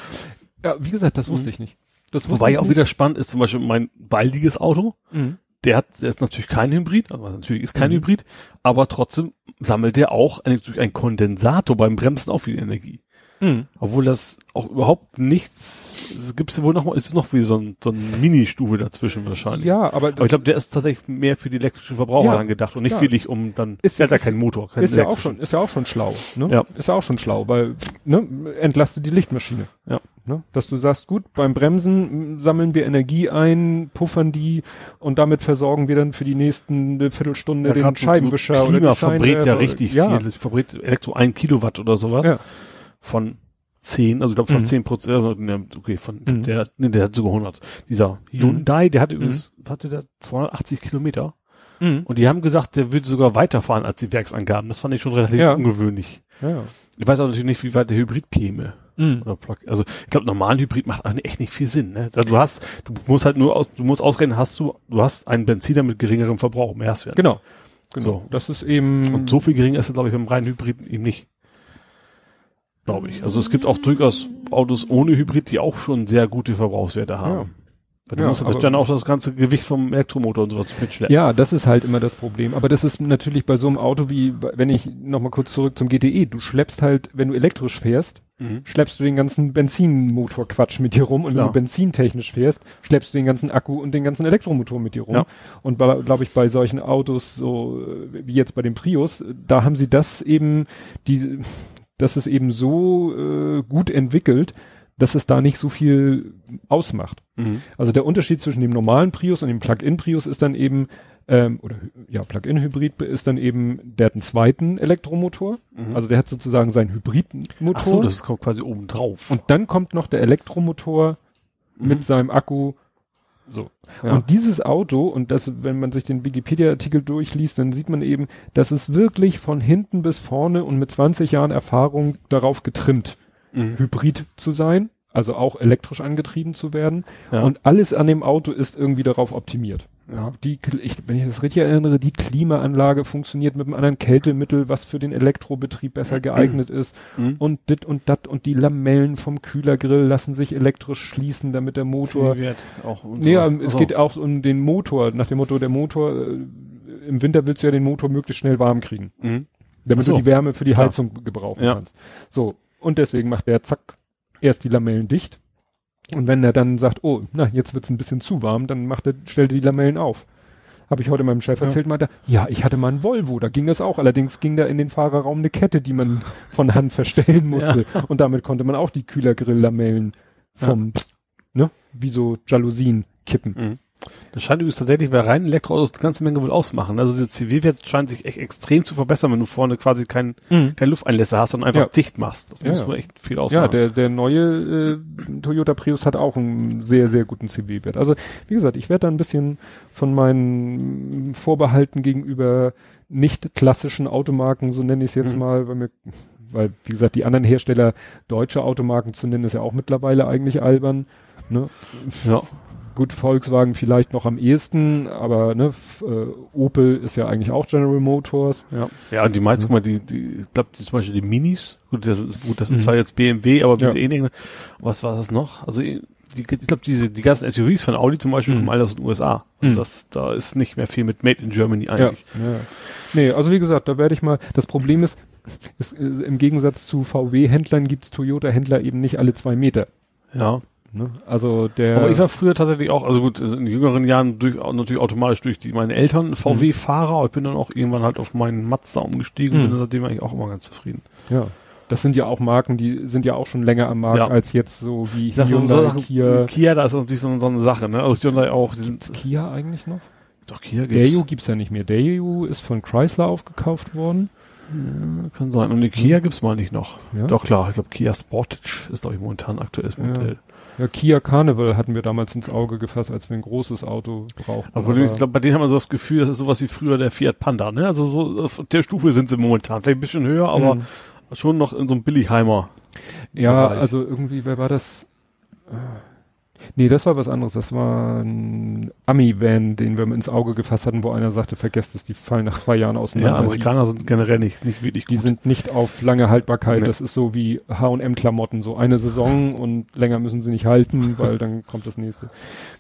Speaker 2: Ja, wie gesagt, das wusste
Speaker 3: Mhm.
Speaker 2: ich nicht. Das wusste
Speaker 3: Wobei
Speaker 2: ich
Speaker 3: auch wieder spannend ist, zum Beispiel mein baldiges Auto.
Speaker 2: Mhm.
Speaker 3: Der hat, der ist natürlich kein Hybrid, aber natürlich ist kein
Speaker 2: Mhm.
Speaker 3: Hybrid, aber trotzdem sammelt der auch eine, durch einen Kondensator beim Bremsen auch viel Energie.
Speaker 2: Mhm.
Speaker 3: Obwohl das auch überhaupt nichts, es gibt ja wohl noch mal, ist es noch wie so ein, so ein Mini-Stufe dazwischen wahrscheinlich.
Speaker 2: Ja, aber,
Speaker 3: Aber ich glaube, der ist tatsächlich mehr für die elektrischen Verbraucher
Speaker 2: Ja,
Speaker 3: angedacht und nicht
Speaker 2: klar.
Speaker 3: wirklich um dann,
Speaker 2: Ist-
Speaker 3: der hat ja keinen Motor. Keinen
Speaker 2: ist ja auch schon, ist ja auch schon schlau, ne?
Speaker 3: Ja.
Speaker 2: Ist ja auch schon schlau, weil, ne, entlastet die Lichtmaschine.
Speaker 3: Ja.
Speaker 2: Ne? Dass du sagst, gut, beim Bremsen sammeln wir Energie ein, puffern die und damit versorgen wir dann für die nächsten eine Viertelstunde
Speaker 3: Ja,
Speaker 2: den
Speaker 3: so-
Speaker 2: Scheibenwischer
Speaker 3: so Klima verbrät ja richtig
Speaker 2: ja.
Speaker 3: viel. Es verbrät Elektro ein Kilowatt oder sowas.
Speaker 2: Ja.
Speaker 3: Von 10, also ich glaube fast
Speaker 2: Mhm.
Speaker 3: 10 Prozent, ne, okay, von,
Speaker 2: Mhm.
Speaker 3: der, nee, der hat sogar 100. Dieser Hyundai, der hat übrigens, hatte der 280 Kilometer.
Speaker 2: Mhm.
Speaker 3: Und die haben gesagt, der würde sogar weiterfahren als die Werksangaben. Das fand ich schon relativ
Speaker 2: Ja.
Speaker 3: ungewöhnlich.
Speaker 2: Ja.
Speaker 3: Ich weiß auch natürlich nicht, wie weit der Hybrid käme.
Speaker 2: Mhm.
Speaker 3: Oder Plug. Also ich glaube, normalen Hybrid macht eigentlich echt nicht viel Sinn. Ne? Also, du hast, du musst halt nur aus, du musst ausrechnen, hast du, du hast einen Benziner mit geringerem Verbrauch. Mehr hast du ja nicht.
Speaker 2: Genau. Genau.
Speaker 3: So.
Speaker 2: Das ist eben.
Speaker 3: Und so viel geringer ist es, glaube ich, beim reinen Hybrid eben nicht. Glaube ich. Also es gibt auch durchaus Autos ohne Hybrid, die auch schon sehr gute Verbrauchswerte haben.
Speaker 2: Ja.
Speaker 3: Weil du
Speaker 2: Ja,
Speaker 3: musst
Speaker 2: aber-
Speaker 3: dann auch das ganze Gewicht vom Elektromotor und sowas mitschleppen.
Speaker 2: Ja, das ist halt immer das Problem. Aber das ist natürlich bei so einem Auto wie, wenn ich nochmal kurz zurück zum GTE, du schleppst halt, wenn du elektrisch fährst,
Speaker 3: Mhm.
Speaker 2: schleppst du den ganzen Benzinmotorquatsch mit dir rum und wenn
Speaker 3: Klar.
Speaker 2: du benzintechnisch fährst, schleppst du den ganzen Akku und den ganzen Elektromotor mit dir rum.
Speaker 3: Ja.
Speaker 2: Und glaube ich, bei solchen Autos, so wie jetzt bei dem Prius, da haben sie das eben, diese, das ist eben so äh, gut entwickelt, dass es da nicht so viel ausmacht.
Speaker 3: Mhm.
Speaker 2: Also der Unterschied zwischen dem normalen Prius und dem Plug-in Prius ist dann eben, ähm, oder ja, Plug-in-Hybrid ist dann eben, der hat einen zweiten Elektromotor.
Speaker 3: Mhm.
Speaker 2: Also der hat sozusagen seinen Hybridmotor.
Speaker 3: Ach so, das kommt quasi oben drauf.
Speaker 2: und dann kommt noch der Elektromotor
Speaker 3: Mhm.
Speaker 2: mit seinem Akku. So.
Speaker 3: Ja.
Speaker 2: Und dieses Auto, und das, wenn man sich den Wikipedia-Artikel durchliest, dann sieht man eben, dass es wirklich von hinten bis vorne und mit 20 Jahren Erfahrung darauf getrimmt,
Speaker 3: Mhm.
Speaker 2: Hybrid zu sein, also auch elektrisch angetrieben zu werden.
Speaker 3: Ja.
Speaker 2: Und alles an dem Auto ist irgendwie darauf optimiert.
Speaker 3: ja.
Speaker 2: Die, ich, wenn ich das richtig erinnere, die Klimaanlage funktioniert mit einem anderen Kältemittel, was für den Elektrobetrieb besser geeignet ist.
Speaker 3: Mhm.
Speaker 2: Und dit und dat und die Lamellen vom Kühlergrill lassen sich elektrisch schließen, damit der Motor.
Speaker 3: Auch
Speaker 2: Nee, ähm, es geht auch um den Motor. Nach dem Motto, der Motor, äh, im Winter willst du ja den Motor möglichst schnell warm kriegen,
Speaker 3: Mhm.
Speaker 2: damit
Speaker 3: so.
Speaker 2: du die Wärme für die. Heizung gebrauchen
Speaker 3: Ja.
Speaker 2: kannst. So. Und deswegen macht der zack erst die Lamellen dicht. Und wenn er dann sagt, oh, na, jetzt wird's ein bisschen zu warm, dann macht er, stellt er die Lamellen auf. Habe ich heute meinem Chef
Speaker 3: Ja.
Speaker 2: erzählt, meinte er, ja, ich hatte mal einen Volvo, da ging das auch. Allerdings ging da in den Fahrerraum eine Kette, die man von Hand verstellen musste. Und damit konnte man auch die Kühlergrill-Lamellen vom, ne, wie so Jalousien kippen.
Speaker 3: Mhm. Das scheint übrigens tatsächlich bei reinen Elektroautos eine ganze Menge wohl ausmachen. Also dieser CW-Wert scheint sich echt extrem zu verbessern, wenn du vorne quasi kein,
Speaker 2: Mhm.
Speaker 3: kein Lufteinlässe hast und einfach
Speaker 2: Ja.
Speaker 3: dicht machst. Das
Speaker 2: Ja,
Speaker 3: muss
Speaker 2: ja.
Speaker 3: wohl echt viel
Speaker 2: Ja,
Speaker 3: ausmachen.
Speaker 2: der, der neue äh, Toyota Prius hat auch einen sehr, sehr guten CW-Wert. Also, wie gesagt, ich werde da ein bisschen von meinen Vorbehalten gegenüber nicht klassischen Automarken, so nenne ich es jetzt
Speaker 3: Mhm.
Speaker 2: mal, weil mir, weil, wie gesagt, die anderen Hersteller deutsche Automarken zu nennen, ist ja auch mittlerweile eigentlich albern. Ne?
Speaker 3: ja.
Speaker 2: Gut, Volkswagen vielleicht noch am ehesten, aber ne, äh, Opel ist ja eigentlich auch General Motors.
Speaker 3: Ja, ja, und die meisten, guck mal, die, die, ich glaube, zum Beispiel die Minis, gut, das ist, gut, das sind
Speaker 2: Mhm.
Speaker 3: zwar jetzt BMW, aber
Speaker 2: Ja.
Speaker 3: mit ähnlichen, was war das noch? Also, die, ich glaube, diese, die ganzen SUVs von Audi zum Beispiel
Speaker 2: Mhm.
Speaker 3: kommen alle aus den USA. Also
Speaker 2: Mhm.
Speaker 3: das, da ist nicht mehr viel mit Made in Germany
Speaker 2: Ja.
Speaker 3: eigentlich.
Speaker 2: ja. Nee, also wie gesagt, da werde ich mal, das Problem ist, ist äh, im Gegensatz zu VW-Händlern gibt's Toyota-Händler eben nicht alle zwei Meter.
Speaker 3: Ja.
Speaker 2: Ne? Also der.
Speaker 3: Aber ich war früher tatsächlich auch, also gut, in jüngeren Jahren durch, natürlich automatisch durch die, meine Eltern VW-Fahrer, aber ich bin dann auch irgendwann halt auf meinen Mazda umgestiegen und
Speaker 2: Mhm.
Speaker 3: bin seitdem eigentlich auch immer ganz zufrieden.
Speaker 2: ja. Das sind ja auch Marken, die sind ja auch schon länger am Markt
Speaker 3: Ja.
Speaker 2: als jetzt so wie
Speaker 3: so, so
Speaker 2: Hyundai,
Speaker 3: Sachen,
Speaker 2: Kia.
Speaker 3: Kia, da ist natürlich so, so eine Sache, ne? Also Hyundai auch, die sind,
Speaker 2: Kia eigentlich noch?
Speaker 3: doch Kia gibt's.
Speaker 2: Daewoo gibt's ja nicht mehr. Daewoo ist von Chrysler aufgekauft worden.
Speaker 3: Ja, kann sein. Und die Kia gibt's mal nicht noch.
Speaker 2: Ja.
Speaker 3: Doch klar, ich glaube Kia Sportage ist glaube ich momentan aktuelles. Modell.
Speaker 2: Ja, Kia Carnival hatten wir damals ins Auge gefasst, als wir ein großes Auto brauchten.
Speaker 3: Aber, ich glaube, bei denen haben wir so das Gefühl, das ist sowas wie früher der Fiat Panda, ne? Also so auf der Stufe sind sie momentan. Vielleicht ein bisschen höher, aber
Speaker 2: Mhm.
Speaker 3: schon noch in so einem Billigheimer.
Speaker 2: Ja,
Speaker 3: Bereich.
Speaker 2: also irgendwie, wer war das? Äh, Nee, das war was anderes. Das war ein Ami-Van, den wir ins Auge gefasst hatten, wo einer sagte, vergesst es, die fallen nach zwei Jahren
Speaker 3: Ja,
Speaker 2: auseinander.
Speaker 3: Amerikaner sind generell nicht, nicht wirklich
Speaker 2: die, die
Speaker 3: gut.
Speaker 2: sind nicht auf lange Haltbarkeit.
Speaker 3: Nee.
Speaker 2: Das ist so wie H&M-Klamotten, so eine Saison und länger müssen sie nicht halten, weil dann kommt das nächste.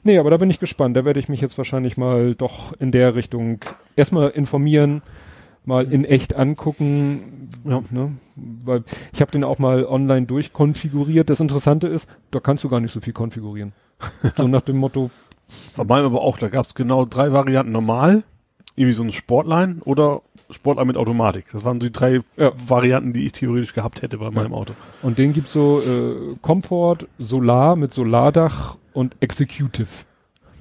Speaker 2: Nee, aber da bin ich gespannt. Da werde ich mich jetzt wahrscheinlich mal doch in der Richtung erstmal informieren, mal in echt angucken,
Speaker 3: Ja.
Speaker 2: ne? weil ich habe den auch mal online durchkonfiguriert. Das Interessante ist, da kannst du gar nicht so viel konfigurieren. so nach dem Motto,
Speaker 3: Bei meinem aber auch, da gab's genau drei Varianten normal, irgendwie so ein Sportline oder Sportline mit Automatik. Das waren so die drei
Speaker 2: Ja.
Speaker 3: Varianten, die ich theoretisch gehabt hätte bei meinem Auto.
Speaker 2: und den gibt's so äh, Comfort, Solar mit Solardach und Executive.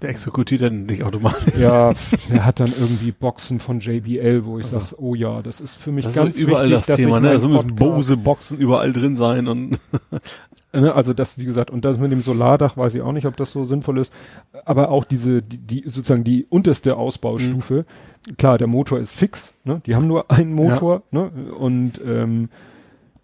Speaker 3: Der exekutiert dann nicht automatisch.
Speaker 2: Ja, der hat dann irgendwie Boxen von JBL, wo ich
Speaker 3: Also.
Speaker 2: sag, oh ja, das ist für mich
Speaker 3: Das
Speaker 2: ganz
Speaker 3: ist überall
Speaker 2: wichtig,
Speaker 3: das
Speaker 2: dass
Speaker 3: Thema, ne? Also müssen Bose Boxen überall drin sein und
Speaker 2: Ne, also das, wie gesagt, und das mit dem Solardach weiß ich auch nicht, ob das so sinnvoll ist. Aber auch diese, die, die sozusagen die unterste Ausbaustufe. Klar, der Motor ist fix, ne? Die haben nur einen Motor, ne? Und ähm,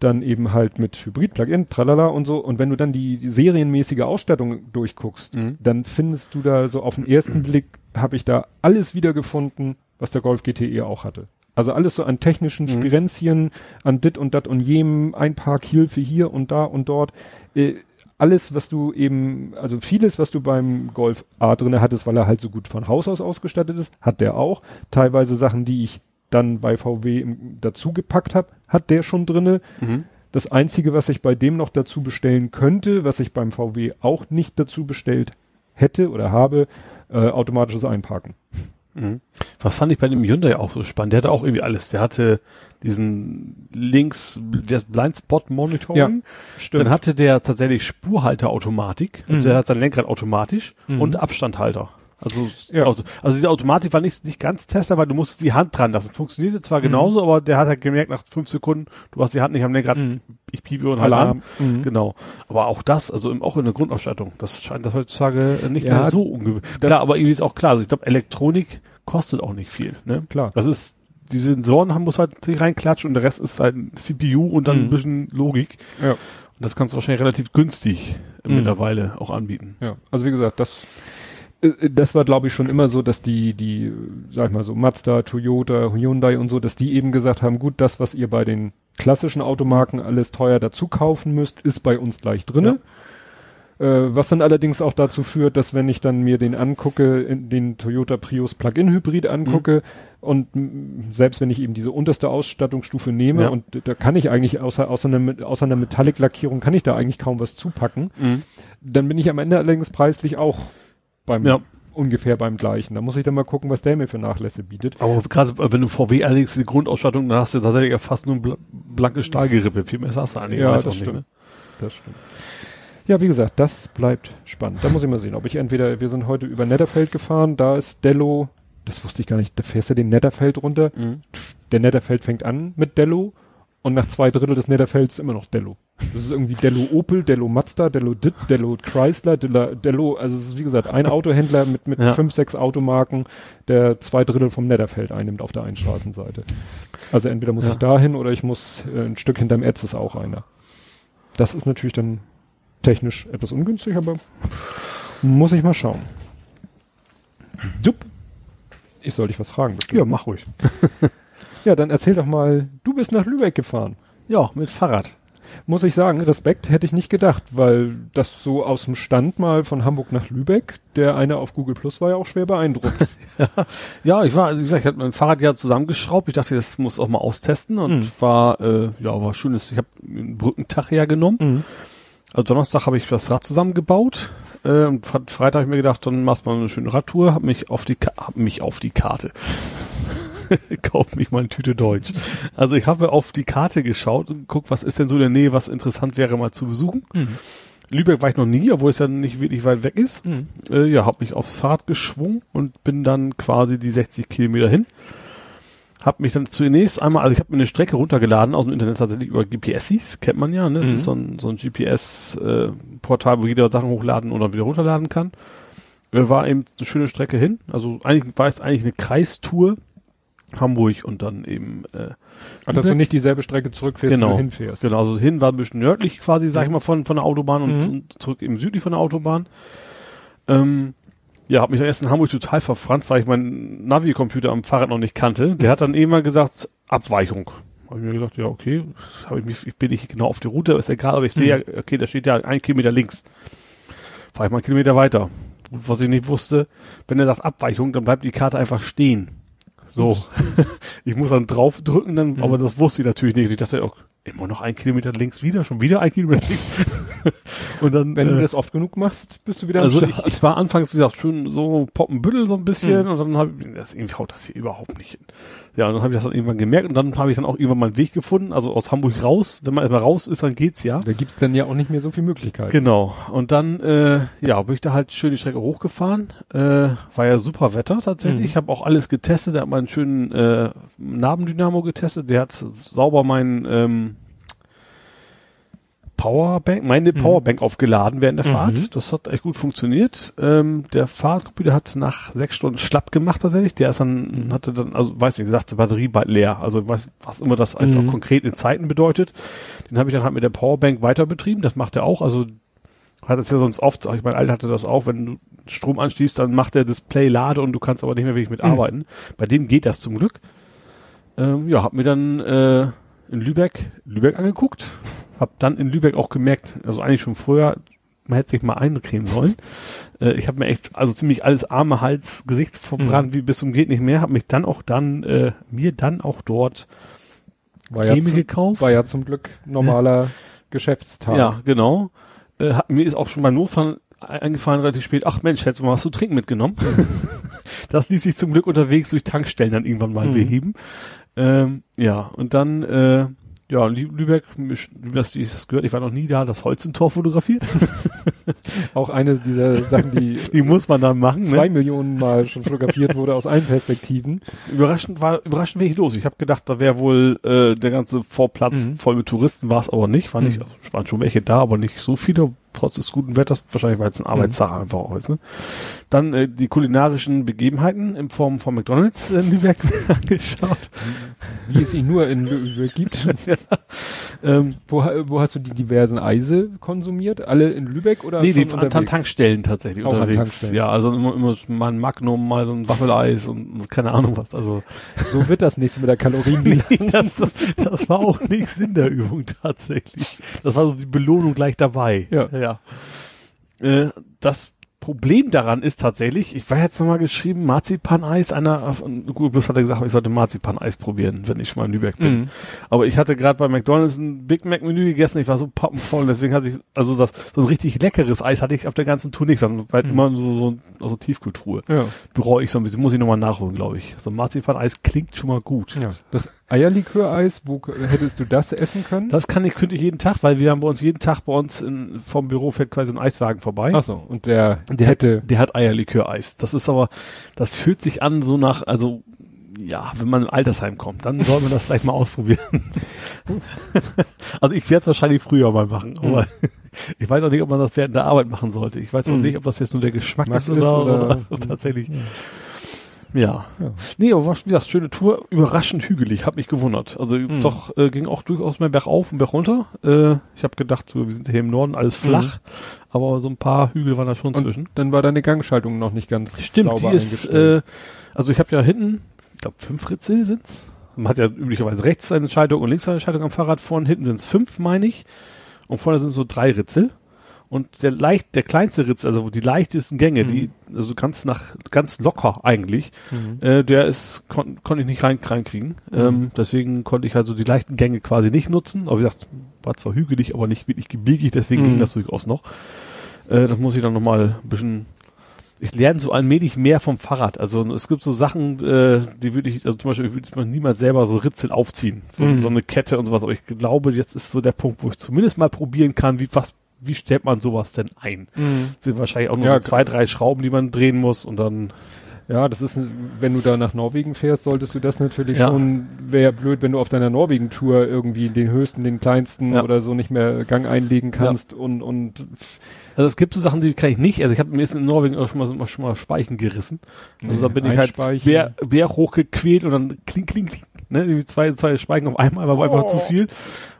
Speaker 2: dann eben halt mit Hybrid, Plug-in, tralala und so. Und wenn du dann die, die serienmäßige Ausstattung durchguckst,
Speaker 3: Mhm.
Speaker 2: dann findest du da so auf den ersten Blick, habe ich da alles wiedergefunden, was der Golf GTE auch hatte. Also alles so an technischen
Speaker 3: Mhm.
Speaker 2: Spirenzien, an dit und dat und jem, ein paar Hilfe hier und da und dort. Äh, alles, was du eben, also vieles, was du beim Golf A drinne hattest, weil er halt so gut von Haus aus ausgestattet ist, hat der auch. Teilweise Sachen, die ich dann bei VW im, dazu gepackt habe, hat der schon drinne. Das einzige, was ich bei dem noch dazu bestellen könnte, was ich beim VW auch nicht dazu bestellt hätte oder habe, äh, automatisches Einparken.
Speaker 3: Mhm. Was fand ich bei dem Hyundai auch so spannend? Der hatte auch irgendwie alles. Der hatte diesen links, das Blindspot Monitoring.
Speaker 2: Ja, stimmt.
Speaker 3: Dann hatte der tatsächlich Spurhalterautomatik. Also
Speaker 2: Mhm.
Speaker 3: der hat sein Lenkrad automatisch
Speaker 2: Mhm.
Speaker 3: und Abstandhalter. Also,
Speaker 2: Ja.
Speaker 3: Auto- also diese Automatik war nicht, nicht ganz Tesla, weil du musstest die Hand dran lassen. Funktionierte zwar
Speaker 2: Mhm.
Speaker 3: genauso, aber der hat halt gemerkt nach fünf Sekunden, du hast die Hand nicht am Lenkrad,
Speaker 2: Mhm.
Speaker 3: ich piepe und halte
Speaker 2: Alarm.
Speaker 3: an.
Speaker 2: Mhm.
Speaker 3: Genau. Aber auch das, also im, auch in der Grundausstattung, das scheint das heutzutage nicht
Speaker 2: Ja,
Speaker 3: mehr so ungewöhnlich. Klar, aber irgendwie ist auch klar, also ich glaube, Elektronik kostet auch nicht viel, ne?
Speaker 2: Klar.
Speaker 3: Das ist, die Sensoren haben muss halt reinklatschen und der Rest ist halt ein CPU und dann
Speaker 2: Mhm.
Speaker 3: ein bisschen Logik.
Speaker 2: Ja.
Speaker 3: Und das kannst du wahrscheinlich relativ günstig
Speaker 2: Mhm.
Speaker 3: mittlerweile auch anbieten.
Speaker 2: Ja, also wie gesagt, das das war glaube ich schon immer so, dass die die äh, sag ich mal so Mazda, Toyota, Hyundai und so, dass die eben gesagt haben, gut, das was ihr bei den klassischen Automarken alles teuer dazu kaufen müsst, ist bei uns gleich drinne. Äh, was dann allerdings auch dazu führt, dass wenn ich dann mir den angucke, den Toyota Prius Plug-in Hybrid angucke und m, selbst wenn ich eben diese unterste Ausstattungsstufe nehme
Speaker 3: Ja.
Speaker 2: und da kann ich eigentlich außer außer einer, außer einer Metallic-Lackierung kann ich da eigentlich kaum was zupacken dann bin ich am Ende allerdings preislich auch beim
Speaker 3: Ja.
Speaker 2: ungefähr beim gleichen. Da muss ich dann mal gucken, was der mir für Nachlässe bietet.
Speaker 3: Aber gerade äh, wenn du VW allerdings die Grundausstattung, dann hast du tatsächlich ja fast nur ein bl blanke Stahlgerippe. Viel mehr hast du eigentlich.
Speaker 2: Ja, das
Speaker 3: auch nicht,
Speaker 2: stimmt.
Speaker 3: ne?
Speaker 2: Das stimmt. Ja, wie gesagt, das bleibt spannend. Da muss ich mal sehen, ob ich entweder, wir sind heute über Netterfeld gefahren, da ist Dello, das wusste ich gar nicht, da fährst du den Netterfeld runter.
Speaker 3: Mhm.
Speaker 2: Der Netterfeld fängt an mit Dello und nach zwei Drittel des Netterfelds immer noch Dello. Das ist irgendwie Dello Opel, Dello Mazda, Dello Dit, Dello Chrysler, Dello, also es ist wie gesagt ein Autohändler mit, mit
Speaker 3: Ja.
Speaker 2: fünf, sechs Automarken, der zwei Drittel vom Netterfeld einnimmt auf der einen Straßenseite. Also entweder muss
Speaker 3: Ja.
Speaker 2: ich dahin oder ich muss äh, ein Stück hinterm Etz ist auch einer. Das ist natürlich dann technisch etwas ungünstig, aber muss ich mal schauen. Jupp. Ich soll dich was fragen. bestimmt.
Speaker 3: Ja, mach ruhig.
Speaker 2: Ja, dann erzähl doch mal, du bist nach Lübeck gefahren.
Speaker 3: Ja, mit Fahrrad.
Speaker 2: Muss ich sagen, Respekt hätte ich nicht gedacht, weil das so aus dem Stand mal von Hamburg nach Lübeck, der eine auf Google Plus war ja auch schwer beeindruckt.
Speaker 3: Ja, ich war, also wie gesagt, ich hatte mein Fahrrad ja zusammengeschraubt. Ich dachte, das muss auch mal austesten und
Speaker 2: Mhm.
Speaker 3: war, äh, ja, war schönes. Ich habe einen Brückentag hergenommen.
Speaker 2: mhm.
Speaker 3: Also Donnerstag habe ich das Rad zusammengebaut. Äh, Freitag habe ich mir gedacht, dann machst du mal eine schöne Radtour. Hab mich auf die, Ka hab mich auf die Karte. Kauf mich mal eine Tüte Deutsch. Also ich habe auf die Karte geschaut und guck, was ist denn so in der Nähe, was interessant wäre mal zu besuchen.
Speaker 2: Mhm.
Speaker 3: Lübeck war ich noch nie, obwohl es ja nicht wirklich weit weg ist.
Speaker 2: Mhm.
Speaker 3: Äh, ja, habe mich aufs Fahrrad geschwungen und bin dann quasi die 60 Kilometer hin. Hab mich dann zunächst einmal, also ich habe mir eine Strecke runtergeladen aus dem Internet tatsächlich über GPSis, kennt man ja, ne? Das
Speaker 2: Mhm.
Speaker 3: ist so ein, so ein GPS-Portal, wo jeder Sachen hochladen oder wieder runterladen kann. Äh, war eben eine schöne Strecke hin. Also eigentlich war es eigentlich eine Kreistour. Hamburg und dann eben äh,
Speaker 2: Ach, dass du nicht dieselbe Strecke zurückfährst,
Speaker 3: Genau.
Speaker 2: hinfährst.
Speaker 3: Genau, also hin war ein bisschen nördlich quasi, sag ich
Speaker 2: Mhm.
Speaker 3: mal, von, von der Autobahn und,
Speaker 2: Mhm.
Speaker 3: und zurück eben südlich von der Autobahn. Ähm, ja, habe mich erst in Hamburg total verfranst, weil ich meinen Navi-Computer am Fahrrad noch nicht kannte. Der hat dann eben mal gesagt, Abweichung. Habe ich mir gedacht, ja, okay, habe ich mich, ich bin nicht genau auf die Route, ist egal, aber ich sehe ja, okay, da steht ja ein Kilometer links. Fahre ich mal einen Kilometer weiter. Was ich nicht wusste, wenn er sagt Abweichung, dann bleibt die Karte einfach stehen. So. ich muss dann drauf drücken, dann,
Speaker 2: Mhm.
Speaker 3: aber das wusste ich natürlich nicht. Ich dachte, oh, immer noch ein Kilometer links wieder, schon wieder ein Kilometer links. und dann,
Speaker 2: Wenn
Speaker 3: äh,
Speaker 2: du das oft genug machst, bist du wieder
Speaker 3: also
Speaker 2: am
Speaker 3: ich,
Speaker 2: Start.
Speaker 3: ich war anfangs, wie gesagt, schön so Poppenbüttel so ein bisschen
Speaker 2: Mhm.
Speaker 3: und dann habe ich, das irgendwie haut das hier überhaupt nicht hin. Ja, und dann habe ich das dann irgendwann gemerkt und dann habe ich dann auch irgendwann meinen Weg gefunden, also aus Hamburg raus. Wenn man erstmal raus ist, dann geht's ja.
Speaker 2: Da gibt's dann ja auch nicht mehr so viel Möglichkeiten.
Speaker 3: Genau. Und dann, äh, ja, bin ich da halt schön die Strecke hochgefahren. Äh, war ja super Wetter tatsächlich.
Speaker 2: Mhm.
Speaker 3: Ich habe auch alles getestet. Der hat meinen schönen äh, Nabendynamo getestet. Der hat sauber meinen ähm, Powerbank, meine
Speaker 2: Mhm.
Speaker 3: Powerbank aufgeladen während der
Speaker 2: Mhm.
Speaker 3: Fahrt. Das hat echt gut funktioniert. Ähm, der Fahrradcomputer hat nach sechs Stunden schlapp gemacht tatsächlich. Der ist dann, hatte dann, also weiß nicht, sagte Batterie bald leer. Also weiß, was immer das als
Speaker 2: Mhm.
Speaker 3: auch konkret in Zeiten bedeutet. Den habe ich dann halt mit der Powerbank weiter betrieben. Das macht er auch. Also hat es ja sonst oft, ich mein Alter hatte das auch, wenn du Strom anschließt, dann macht der Display Lade und du kannst aber nicht mehr wirklich mit
Speaker 2: Mhm.
Speaker 3: arbeiten. Bei dem geht das zum Glück. Ähm, ja, hab mir dann äh, in Lübeck, Lübeck angeguckt, hab dann in Lübeck auch gemerkt, also eigentlich schon früher, man hätte sich mal eincremen sollen. Äh, ich habe mir echt, also ziemlich alles Arme, Hals, Gesicht verbrannt,
Speaker 2: Mhm.
Speaker 3: wie bis zum geht nicht mehr, hab mich dann auch dann, äh, mir dann auch dort
Speaker 2: War ja,
Speaker 3: Creme
Speaker 2: zu,
Speaker 3: gekauft.
Speaker 2: war ja zum Glück normaler Geschäftstag.
Speaker 3: Ja, genau. Äh, hat, mir ist auch schon beim Notfall eingefallen relativ spät, ach Mensch, hättest du mal was zu trinken mitgenommen. das ließ sich zum Glück unterwegs durch Tankstellen dann irgendwann mal
Speaker 2: Mhm.
Speaker 3: beheben. Ähm, ja, und dann, äh, ja, Lü- Lübeck, das, ich das gehört, ich war noch nie da, das Holzentor fotografiert.
Speaker 2: Auch eine dieser Sachen, die
Speaker 3: Die muss man dann machen.
Speaker 2: zwei
Speaker 3: Ne?
Speaker 2: Millionen Mal schon fotografiert wurde aus allen Perspektiven.
Speaker 3: Überraschend war überraschend wenig los. Ich habe gedacht, da wäre wohl äh, der ganze Vorplatz
Speaker 2: Mhm.
Speaker 3: voll mit Touristen, war es aber nicht. Nicht,
Speaker 2: Mhm.
Speaker 3: es waren schon welche da, aber nicht so viele, trotz des guten Wetters. Wahrscheinlich weil es
Speaker 2: Mhm.
Speaker 3: ein Arbeitstag einfach auch ist. Ne? Dann äh, die kulinarischen Begebenheiten in Form von McDonalds in Lübeck angeschaut.
Speaker 2: Wie es ihn nur in Lübeck gibt.
Speaker 3: Ähm,
Speaker 2: Wo, wo hast du die diversen Eise konsumiert? Alle in Lübeck oder
Speaker 3: nee,
Speaker 2: schon
Speaker 3: die an
Speaker 2: unterwegs?
Speaker 3: Tankstellen tatsächlich
Speaker 2: Auch an
Speaker 3: unterwegs.
Speaker 2: Tankstellen.
Speaker 3: Ja, also immer, immer mal ein Magnum, mal so ein Waffeleis und, keine Ahnung was. Also
Speaker 2: So wird das nächste mit der Kalorienbilanz.
Speaker 3: das, das war auch nicht Sinn der Übung tatsächlich. Das war so die Belohnung gleich dabei.
Speaker 2: Ja.
Speaker 3: ja. Äh, das Problem daran ist tatsächlich, ich war jetzt nochmal geschrieben, Marzipaneis, einer, gut, bloß hat er gesagt, ich sollte Marzipaneis probieren, wenn ich schon mal in Lübeck bin.
Speaker 2: Mhm.
Speaker 3: Aber ich hatte gerade bei McDonalds ein Big Mac Menü gegessen, ich war so poppenvoll, deswegen hatte ich, also das, so ein richtig leckeres Eis hatte ich auf der ganzen Tour nicht, sondern halt
Speaker 2: Mhm.
Speaker 3: immer so, so, so Tiefkultur.
Speaker 2: Ja.
Speaker 3: Bereue ich so ein bisschen, muss ich nochmal nachholen, glaube ich. So ein Marzipaneis klingt schon mal gut.
Speaker 2: ja. Das Eierliköreis, wo hättest du das essen können?
Speaker 3: Das kann ich, könnte ich jeden Tag, weil wir haben bei uns jeden Tag bei uns in, vom Büro fährt quasi ein Eiswagen vorbei.
Speaker 2: Ach so, und der,
Speaker 3: Der
Speaker 2: hätte,
Speaker 3: Der hat Eierlikör-Eis. Das ist aber, das fühlt sich an so nach, also, ja, wenn man im Altersheim kommt, dann soll man das vielleicht mal ausprobieren. also ich werde es wahrscheinlich früher mal machen, aber ich weiß auch nicht, ob man das während der Arbeit machen sollte. Ich weiß auch
Speaker 2: Mhm.
Speaker 3: nicht, ob das jetzt nur der Geschmack ist oder,
Speaker 2: oder-
Speaker 3: oder, tatsächlich.
Speaker 2: Ja.
Speaker 3: Ja.
Speaker 2: Ja.
Speaker 3: Nee, aber war, wie gesagt, schöne Tour, überraschend hügelig, hab mich gewundert. Also
Speaker 2: Mhm.
Speaker 3: doch, äh, ging auch durchaus mehr bergauf und bergunter. Äh, ich habe gedacht, so, wir sind hier im Norden, alles flach, aber so ein paar Hügel waren da schon
Speaker 2: Und
Speaker 3: zwischen.
Speaker 2: dann war deine Gangschaltung noch nicht ganz
Speaker 3: Stimmt,
Speaker 2: sauber
Speaker 3: die ist, äh, also ich habe ja hinten, ich glaube fünf Ritzel sind's. Man hat ja üblicherweise rechts eine Schaltung und links eine Schaltung am Fahrrad. Vorne hinten sind's fünf, meine ich. Und vorne sind so drei Ritzel. Und der leicht, der kleinste Ritzel, also die leichtesten Gänge,
Speaker 2: Mhm.
Speaker 3: die, also ganz nach, ganz locker eigentlich,
Speaker 2: Mhm.
Speaker 3: äh, der ist, kon konnte ich nicht rein, reinkriegen.
Speaker 2: Mhm.
Speaker 3: Ähm, deswegen konnte ich halt so die leichten Gänge quasi nicht nutzen. Aber wie gesagt, war zwar hügelig, aber nicht wirklich gebirgig, deswegen
Speaker 2: Mhm.
Speaker 3: ging das durchaus noch. Äh, das muss ich dann nochmal ein bisschen ich lerne so allmählich mehr vom Fahrrad. Also es gibt so Sachen, äh, die würde ich, also zum Beispiel würde ich mal niemals selber so Ritzel aufziehen. So,
Speaker 2: Mhm.
Speaker 3: so eine Kette und sowas. Aber ich glaube, jetzt ist so der Punkt, wo ich zumindest mal probieren kann, wie was, wie stellt man sowas denn ein?
Speaker 2: Mhm.
Speaker 3: sind wahrscheinlich auch nur
Speaker 2: Ja,
Speaker 3: so zwei, drei Schrauben, die man drehen muss und dann.
Speaker 2: Ja, das ist, wenn du da nach Norwegen fährst, solltest du das natürlich
Speaker 3: Ja.
Speaker 2: schon, wäre blöd, wenn du auf deiner Norwegen-Tour irgendwie den höchsten, den kleinsten
Speaker 3: Ja.
Speaker 2: oder so nicht mehr Gang einlegen kannst und, und,
Speaker 3: Also es gibt so Sachen, die kann ich nicht. Also ich habe mir ist in Norwegen auch schon mal, schon mal Speichen gerissen. Also
Speaker 2: Nee,
Speaker 3: da bin ich halt
Speaker 2: Einspeichen.
Speaker 3: Bär, Bär hochgequält und dann kling, kling, kling. Ne, zwei, zwei Speichen auf einmal, war einfach
Speaker 2: Oh.
Speaker 3: zu viel.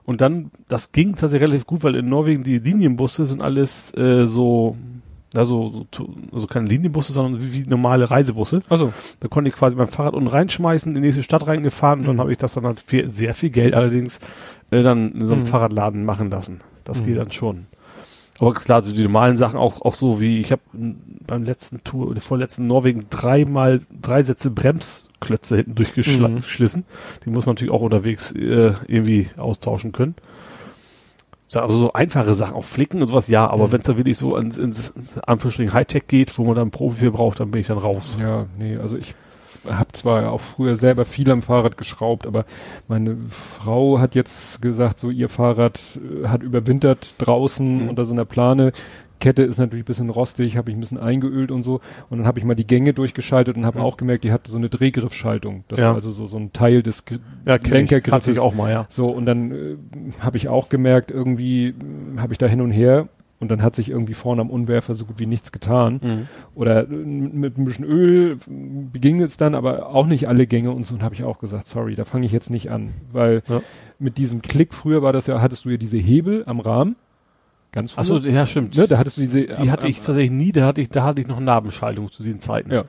Speaker 3: Und dann, das ging tatsächlich relativ gut, weil in Norwegen die Linienbusse sind alles äh, so, also, so, also keine Linienbusse, sondern wie, wie normale Reisebusse.
Speaker 2: also,
Speaker 3: Da konnte ich quasi mein Fahrrad unten reinschmeißen, in die nächste Stadt reingefahren und dann
Speaker 2: Mhm.
Speaker 3: habe ich das dann halt für sehr viel Geld allerdings äh, dann in so einem
Speaker 2: Mhm.
Speaker 3: Fahrradladen machen lassen. Das
Speaker 2: Mhm.
Speaker 3: geht dann schon. Aber klar, so die normalen Sachen auch, auch so wie, ich habe beim letzten Tour, oder vorletzten Norwegen dreimal drei Sätze Bremsklötze hinten
Speaker 2: Mhm.
Speaker 3: durchgeschlissen. Die muss man natürlich auch unterwegs äh, irgendwie austauschen können. Also so einfache Sachen, auch Flicken und sowas, ja, aber
Speaker 2: Mhm.
Speaker 3: wenn es dann wirklich so ins, ins, ins Anführungsstrichen Hightech geht, wo man dann Profi für braucht, dann bin ich dann raus.
Speaker 2: ja, nee, also ich habe zwar auch früher selber viel am Fahrrad geschraubt, aber meine Frau hat jetzt gesagt, so ihr Fahrrad äh, hat überwintert draußen
Speaker 3: Mhm.
Speaker 2: unter so einer Plane. Kette ist natürlich ein bisschen rostig, habe ich ein bisschen eingeölt und so. Und dann habe ich mal die Gänge durchgeschaltet und habe
Speaker 3: Mhm.
Speaker 2: auch gemerkt, die hat so eine Drehgriffschaltung. Das
Speaker 3: Ja.
Speaker 2: war also so, so ein Teil des Gr-
Speaker 3: Ja, kenn ich.
Speaker 2: Lenkergriffes.
Speaker 3: Hatte ich auch mal, ja.
Speaker 2: So, und dann äh, habe ich auch gemerkt, irgendwie äh, habe ich da hin und her und dann hat sich irgendwie vorne am Unwerfer so gut wie nichts getan.
Speaker 3: Mhm.
Speaker 2: Oder äh, mit ein bisschen Öl äh, beging es dann, aber auch nicht alle Gänge und so. Und habe ich auch gesagt, sorry, da fange ich jetzt nicht an. Weil
Speaker 3: Ja.
Speaker 2: mit diesem Klick, früher war das ja, hattest du ja diese Hebel am Rahmen. Ganz früher.
Speaker 3: Achso, ja, stimmt.
Speaker 2: ne, da hattest du diese.
Speaker 3: die
Speaker 2: am-
Speaker 3: hatte
Speaker 2: am-
Speaker 3: ich tatsächlich nie, da hatte ich, da hatte ich noch Nabenschaltung zu den Zeiten.
Speaker 2: Ja.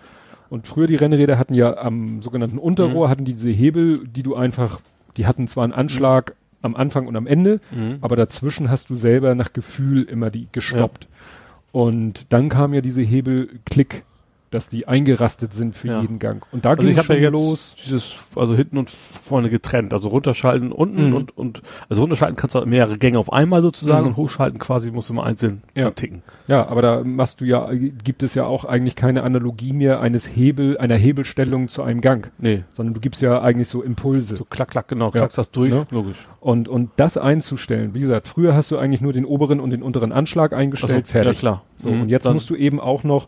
Speaker 2: Und früher die Rennräder hatten ja am sogenannten Unterrohr
Speaker 3: Mhm.
Speaker 2: hatten die diese Hebel, die du einfach, die hatten zwar einen Anschlag am Anfang und am Ende,
Speaker 3: Mhm.
Speaker 2: aber dazwischen hast du selber nach Gefühl immer die gestoppt. Und dann kam ja diese Hebel-Klick dass die eingerastet sind für
Speaker 3: Ja.
Speaker 2: jeden Gang. Und da
Speaker 3: Also
Speaker 2: ging es
Speaker 3: ja
Speaker 2: los.
Speaker 3: dieses, also hinten und vorne getrennt. Also runterschalten unten
Speaker 2: Mhm.
Speaker 3: und, und, also runterschalten kannst du mehrere Gänge auf einmal sozusagen
Speaker 2: Mhm.
Speaker 3: und hochschalten quasi musst du mal einzeln
Speaker 2: Ja.
Speaker 3: ticken.
Speaker 2: Ja, aber da machst du ja, gibt es ja auch eigentlich keine Analogie mehr eines Hebel, einer Hebelstellung zu einem Gang,
Speaker 3: Nee.
Speaker 2: sondern du gibst ja eigentlich so Impulse.
Speaker 3: So klack, klack, genau, klackst das durch.
Speaker 2: Ne?
Speaker 3: Logisch.
Speaker 2: Und, und das einzustellen, wie gesagt, früher hast du eigentlich nur den oberen und den unteren Anschlag eingestellt,
Speaker 3: so,
Speaker 2: fertig.
Speaker 3: ja, klar.
Speaker 2: So,
Speaker 3: Mhm,
Speaker 2: und jetzt
Speaker 3: dann-
Speaker 2: musst du eben auch noch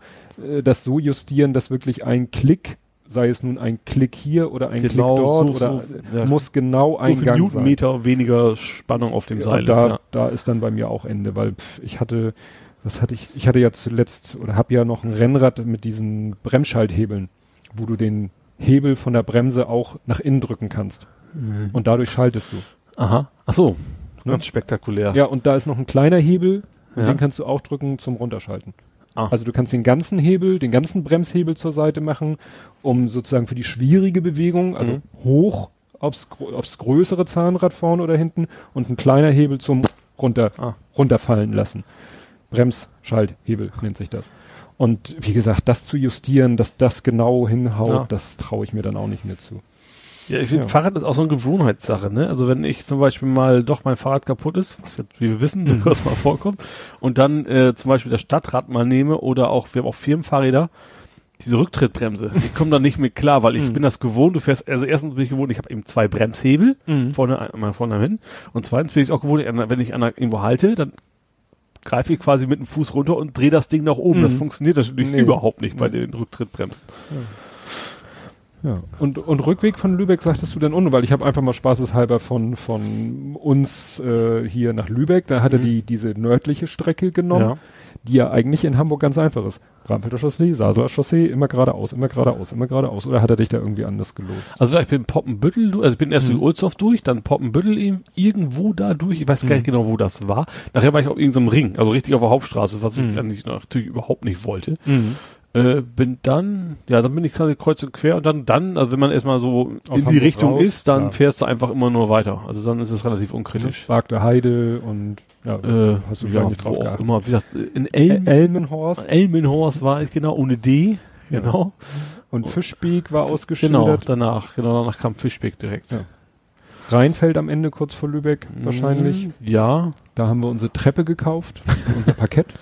Speaker 2: das so justieren, dass wirklich ein Klick, sei es nun ein Klick hier oder ein
Speaker 3: Genau,
Speaker 2: Klick dort
Speaker 3: so-
Speaker 2: oder
Speaker 3: so,
Speaker 2: äh,
Speaker 3: ja.
Speaker 2: muss genau
Speaker 3: So
Speaker 2: ein
Speaker 3: viel
Speaker 2: Gang sein.
Speaker 3: Newtonmeter weniger Spannung auf dem
Speaker 2: Ja,
Speaker 3: Seil
Speaker 2: und da,
Speaker 3: ist, ja.
Speaker 2: da ist dann bei mir auch Ende, weil pff, ich hatte, was hatte ich, ich hatte ja zuletzt oder habe ja noch ein Rennrad mit diesen Bremsschalthebeln, wo du den Hebel von der Bremse auch nach innen drücken kannst. Und dadurch schaltest du.
Speaker 3: Aha. Ach so.
Speaker 2: Ne?
Speaker 3: Ganz spektakulär.
Speaker 2: Ja, und da ist noch ein kleiner Hebel,
Speaker 3: Ja.
Speaker 2: den kannst du auch drücken zum Runterschalten.
Speaker 3: Ah.
Speaker 2: Also du kannst den ganzen Hebel, den ganzen Bremshebel zur Seite machen, um sozusagen für die schwierige Bewegung, also
Speaker 3: Mhm.
Speaker 2: hoch aufs, aufs größere Zahnrad vorne oder hinten und ein kleiner Hebel zum runter,
Speaker 3: Ah.
Speaker 2: runterfallen lassen. Bremsschalthebel nennt sich das. Und wie gesagt, das zu justieren, dass das genau hinhaut,
Speaker 3: Ja.
Speaker 2: das traue ich mir dann auch nicht mehr zu.
Speaker 3: Ja, ich finde,
Speaker 2: Ja.
Speaker 3: Fahrrad ist auch so eine Gewohnheitssache, ne? Also wenn ich zum Beispiel mal doch mein Fahrrad kaputt ist, was jetzt, wie wir wissen,
Speaker 2: Mhm.
Speaker 3: durchaus mal vorkommt, und dann äh, zum Beispiel das Stadtrad mal nehme oder auch, wir haben auch Firmenfahrräder, diese Rücktrittbremse, ich komme da nicht mit klar, weil ich
Speaker 2: Mhm.
Speaker 3: bin das gewohnt, du fährst, also erstens bin ich gewohnt, ich habe eben zwei Bremshebel, vorne einmal vorne hin, und zweitens bin ich auch gewohnt, wenn ich an der, irgendwo halte, dann greife ich quasi mit dem Fuß runter und drehe das Ding nach oben.
Speaker 2: Mhm.
Speaker 3: Das funktioniert natürlich
Speaker 2: Nee.
Speaker 3: überhaupt nicht bei den Rücktrittbremsen.
Speaker 2: Ja. Und, und Rückweg von Lübeck sagtest du dann unten, weil ich habe einfach mal spaßeshalber von, von uns äh, hier nach Lübeck, da hat er
Speaker 3: Mhm.
Speaker 2: die, diese nördliche Strecke genommen, die ja eigentlich in Hamburg ganz einfach ist. Bramfelder Chaussee, Saseler Chaussee, immer geradeaus, immer geradeaus, immer geradeaus. Oder hat er dich da irgendwie anders gelotst?
Speaker 3: Also ich bin Poppenbüttel, du- also ich bin erst
Speaker 2: Mhm.
Speaker 3: durch Ulsdorf durch, dann Poppenbüttel eben irgendwo da durch, ich weiß gar
Speaker 2: Mhm.
Speaker 3: nicht genau, wo das war. Nachher war ich auf irgendeinem Ring, also richtig auf der Hauptstraße, was
Speaker 2: Mhm.
Speaker 3: ich eigentlich natürlich überhaupt nicht wollte. Äh, bin dann, ja, dann bin ich quasi kreuz und quer und dann, dann, also wenn man erstmal so
Speaker 2: Aus
Speaker 3: in die
Speaker 2: Hamburg
Speaker 3: Richtung
Speaker 2: raus,
Speaker 3: ist, dann
Speaker 2: ja.
Speaker 3: fährst du einfach immer nur weiter. Also dann ist es relativ unkritisch.
Speaker 2: Wagte Heide und ja,
Speaker 3: Äh,
Speaker 2: hast du
Speaker 3: ja,
Speaker 2: gar nicht drauf
Speaker 3: auch
Speaker 2: geachtet.
Speaker 3: immer, wie gesagt, in Elm,
Speaker 2: El Elmenhorst
Speaker 3: Elmenhorst war ich genau, ohne D, genau.
Speaker 2: und Fischbeek war
Speaker 3: Genau,
Speaker 2: ausgeschildert.
Speaker 3: danach, genau, danach kam Fischbeck direkt.
Speaker 2: Ja. Rheinfeld am Ende kurz vor Lübeck wahrscheinlich.
Speaker 3: Mm, Ja,
Speaker 2: Da haben wir unsere Treppe gekauft, unser Parkett.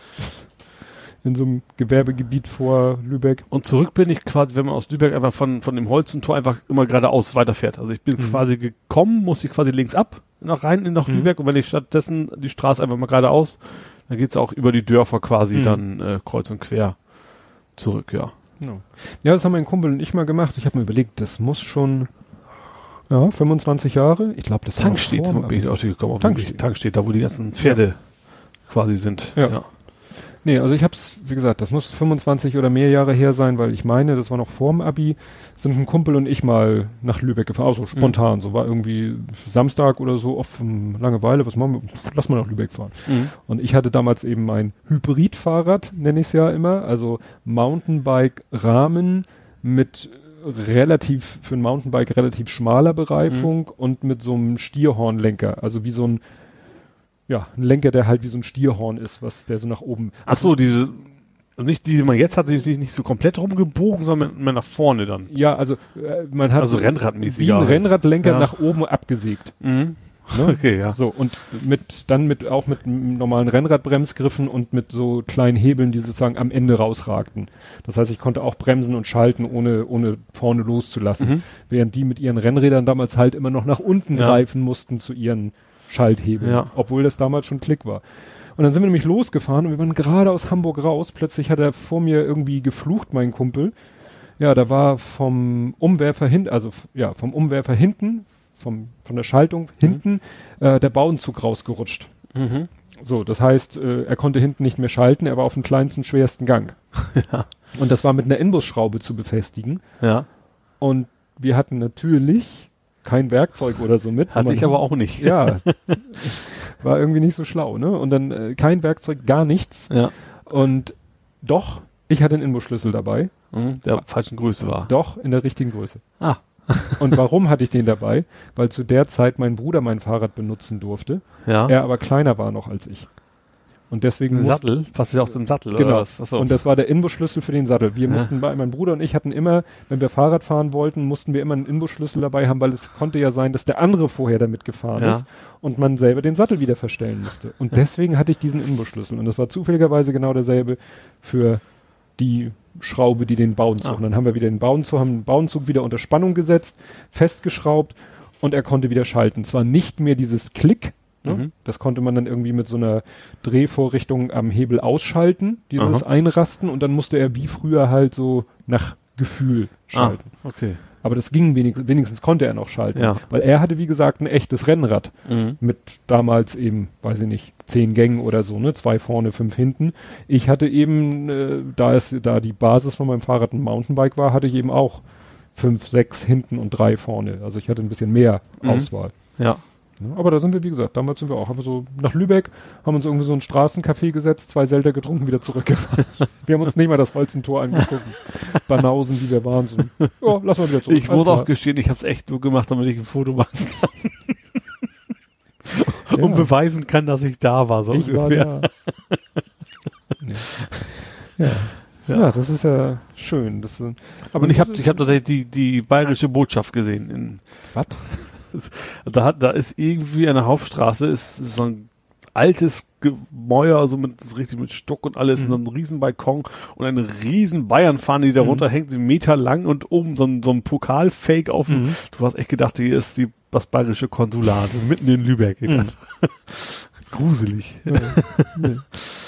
Speaker 2: In so einem Gewerbegebiet vor Lübeck.
Speaker 3: Und zurück bin ich quasi, wenn man aus Lübeck einfach von, von dem Holzentor einfach immer geradeaus weiterfährt. Also ich bin
Speaker 2: Mhm.
Speaker 3: quasi gekommen, musste ich quasi links ab, nach rein nach
Speaker 2: Mhm.
Speaker 3: Lübeck und wenn ich stattdessen die Straße einfach mal geradeaus, dann geht's auch über die Dörfer quasi
Speaker 2: Mhm.
Speaker 3: dann äh, kreuz und quer zurück, ja.
Speaker 2: Genau. Ja, das haben mein Kumpel und ich mal gemacht. Ich habe mir überlegt, das muss schon ja, 25 Jahre. Ich glaube, das
Speaker 3: wo
Speaker 2: dem
Speaker 3: bin ich auch gekommen.
Speaker 2: Tankstedt.
Speaker 3: Tankstedt. Tankstedt, da wo die ganzen Pferde quasi sind.
Speaker 2: Ja. Nee, also ich hab's, wie gesagt, das muss 25 oder mehr Jahre her sein, weil ich meine, das war noch vorm Abi, sind ein Kumpel und ich mal nach Lübeck gefahren, also spontan, so war irgendwie Samstag oder so, oft von Langeweile, was machen wir, lass mal nach Lübeck fahren.
Speaker 3: Mhm.
Speaker 2: Und ich hatte damals eben mein Hybridfahrrad, nenne ich es ja immer, also Mountainbike-Rahmen mit relativ, für ein Mountainbike relativ schmaler Bereifung und mit so einem Stierhornlenker, also wie so ein, ja, ein Lenker, der halt wie so ein Stierhorn ist, was der so nach oben.
Speaker 3: Ach so, diese, nicht die, die man jetzt hat, sie ist nicht so komplett rumgebogen, sondern mehr nach vorne dann.
Speaker 2: Ja, also äh, man hat
Speaker 3: Also
Speaker 2: so
Speaker 3: Rennradmäßig,
Speaker 2: wie ein. Rennradlenker
Speaker 3: Ja.
Speaker 2: nach oben abgesägt.
Speaker 3: Mhm.
Speaker 2: Ne?
Speaker 3: Okay, ja.
Speaker 2: So, und mit, dann mit, auch mit normalen Rennradbremsgriffen und mit so kleinen Hebeln, die sozusagen am Ende rausragten. Das heißt, ich konnte auch bremsen und schalten, ohne, ohne vorne loszulassen.
Speaker 3: Mhm.
Speaker 2: Während die mit ihren Rennrädern damals halt immer noch nach unten
Speaker 3: Ja.
Speaker 2: greifen mussten zu ihren Schalthebeln.
Speaker 3: Ja.
Speaker 2: Obwohl das damals schon Klick war. Und dann sind wir nämlich losgefahren und wir waren gerade aus Hamburg raus. Plötzlich hat er vor mir irgendwie geflucht, mein Kumpel. Ja, da war vom Umwerfer hinten, also ja, vom Umwerfer hinten, vom, von der Schaltung hinten, äh, der Bauenzug rausgerutscht.
Speaker 3: Mhm.
Speaker 2: So, das heißt, äh, er konnte hinten nicht mehr schalten, er war auf dem kleinsten, schwersten Gang.
Speaker 3: Ja.
Speaker 2: Und das war mit einer Inbusschraube zu befestigen.
Speaker 3: Ja.
Speaker 2: Und wir hatten natürlich kein Werkzeug oder so mit.
Speaker 3: Hatte
Speaker 2: Man-
Speaker 3: ich aber auch nicht.
Speaker 2: Ja. war irgendwie nicht so schlau, ne? Und dann äh, kein Werkzeug, gar nichts.
Speaker 3: Ja.
Speaker 2: Und doch, ich hatte einen Inbusschlüssel dabei.
Speaker 3: Mhm, der falschen Größe war.
Speaker 2: Doch, in der richtigen Größe.
Speaker 3: Ah.
Speaker 2: Und warum hatte ich den dabei? Weil zu der Zeit mein Bruder mein Fahrrad benutzen durfte.
Speaker 3: Ja.
Speaker 2: Er aber kleiner war noch als ich. Und deswegen
Speaker 3: Ein Sattel? Passt ja auch zum Sattel,
Speaker 2: Genau.
Speaker 3: Achso.
Speaker 2: Und das war der Inbusschlüssel für den Sattel. Wir
Speaker 3: Ja.
Speaker 2: mussten bei, mein Bruder und ich hatten immer, wenn wir Fahrrad fahren wollten, mussten wir immer einen Inbusschlüssel dabei haben, weil es konnte ja sein, dass der andere vorher damit gefahren
Speaker 3: Ja.
Speaker 2: ist und man selber den Sattel wieder verstellen musste. Und deswegen hatte ich diesen Inbusschlüssel. Und das war zufälligerweise genau derselbe für die Schraube, die den Bauenzug.
Speaker 3: Ah.
Speaker 2: Und dann haben wir wieder den Bauenzug, haben den Bauenzug wieder unter Spannung gesetzt, festgeschraubt und er konnte wieder schalten. Zwar nicht mehr dieses Klick, ne?
Speaker 3: Mhm.
Speaker 2: das konnte man dann irgendwie mit so einer Drehvorrichtung am Hebel ausschalten, dieses
Speaker 3: Aha.
Speaker 2: Einrasten und dann musste er wie früher halt so nach Gefühl
Speaker 3: ah,
Speaker 2: schalten.
Speaker 3: okay.
Speaker 2: Aber das ging wenigstens, wenigstens konnte er noch schalten,
Speaker 3: Ja.
Speaker 2: weil er hatte wie gesagt ein echtes Rennrad
Speaker 3: Mhm.
Speaker 2: mit damals eben, weiß ich nicht, zehn Gängen oder so, ne, zwei vorne, fünf hinten. Ich hatte eben, äh, da es, da die Basis von meinem Fahrrad ein Mountainbike war, hatte ich eben auch fünf, sechs hinten und drei vorne. Also ich hatte ein bisschen mehr
Speaker 3: Mhm.
Speaker 2: Auswahl.
Speaker 3: Ja.
Speaker 2: Ne? Aber da sind wir, wie gesagt, damals sind wir auch, haben wir so nach Lübeck, haben uns irgendwie so ein Straßencafé gesetzt, zwei Zelda getrunken, wieder zurückgefahren. wir haben uns nicht mal das Holzentor angeguckt. Banausen, wie wir waren. So, ja, lass mal wieder zurück.
Speaker 3: Ich muss auch gestehen, ich habe es echt nur gemacht, damit ich ein Foto machen kann.
Speaker 2: Ja.
Speaker 3: Und beweisen kann, dass ich da war, so
Speaker 2: ich war
Speaker 3: ungefähr.
Speaker 2: da. nee. ja. Ja. das ist ja schön. Das,
Speaker 3: Aber ich habe ich hab tatsächlich die, die bayerische Botschaft gesehen. In,
Speaker 2: Was?
Speaker 3: da, hat, da ist irgendwie an der Hauptstraße ist, ist so ein altes Gemäuer, also mit so richtig mit Stuck und alles,
Speaker 2: Mhm.
Speaker 3: und ein riesen Balkon und eine riesen Bayernfahne, die darunter hängt, sie Meter lang und oben so ein, so ein Pokalfake auf dem,
Speaker 2: Mhm.
Speaker 3: du hast echt gedacht, hier ist die, das bayerische Konsulat, mitten in Lübeck. gedacht. Gruselig.
Speaker 2: Nee.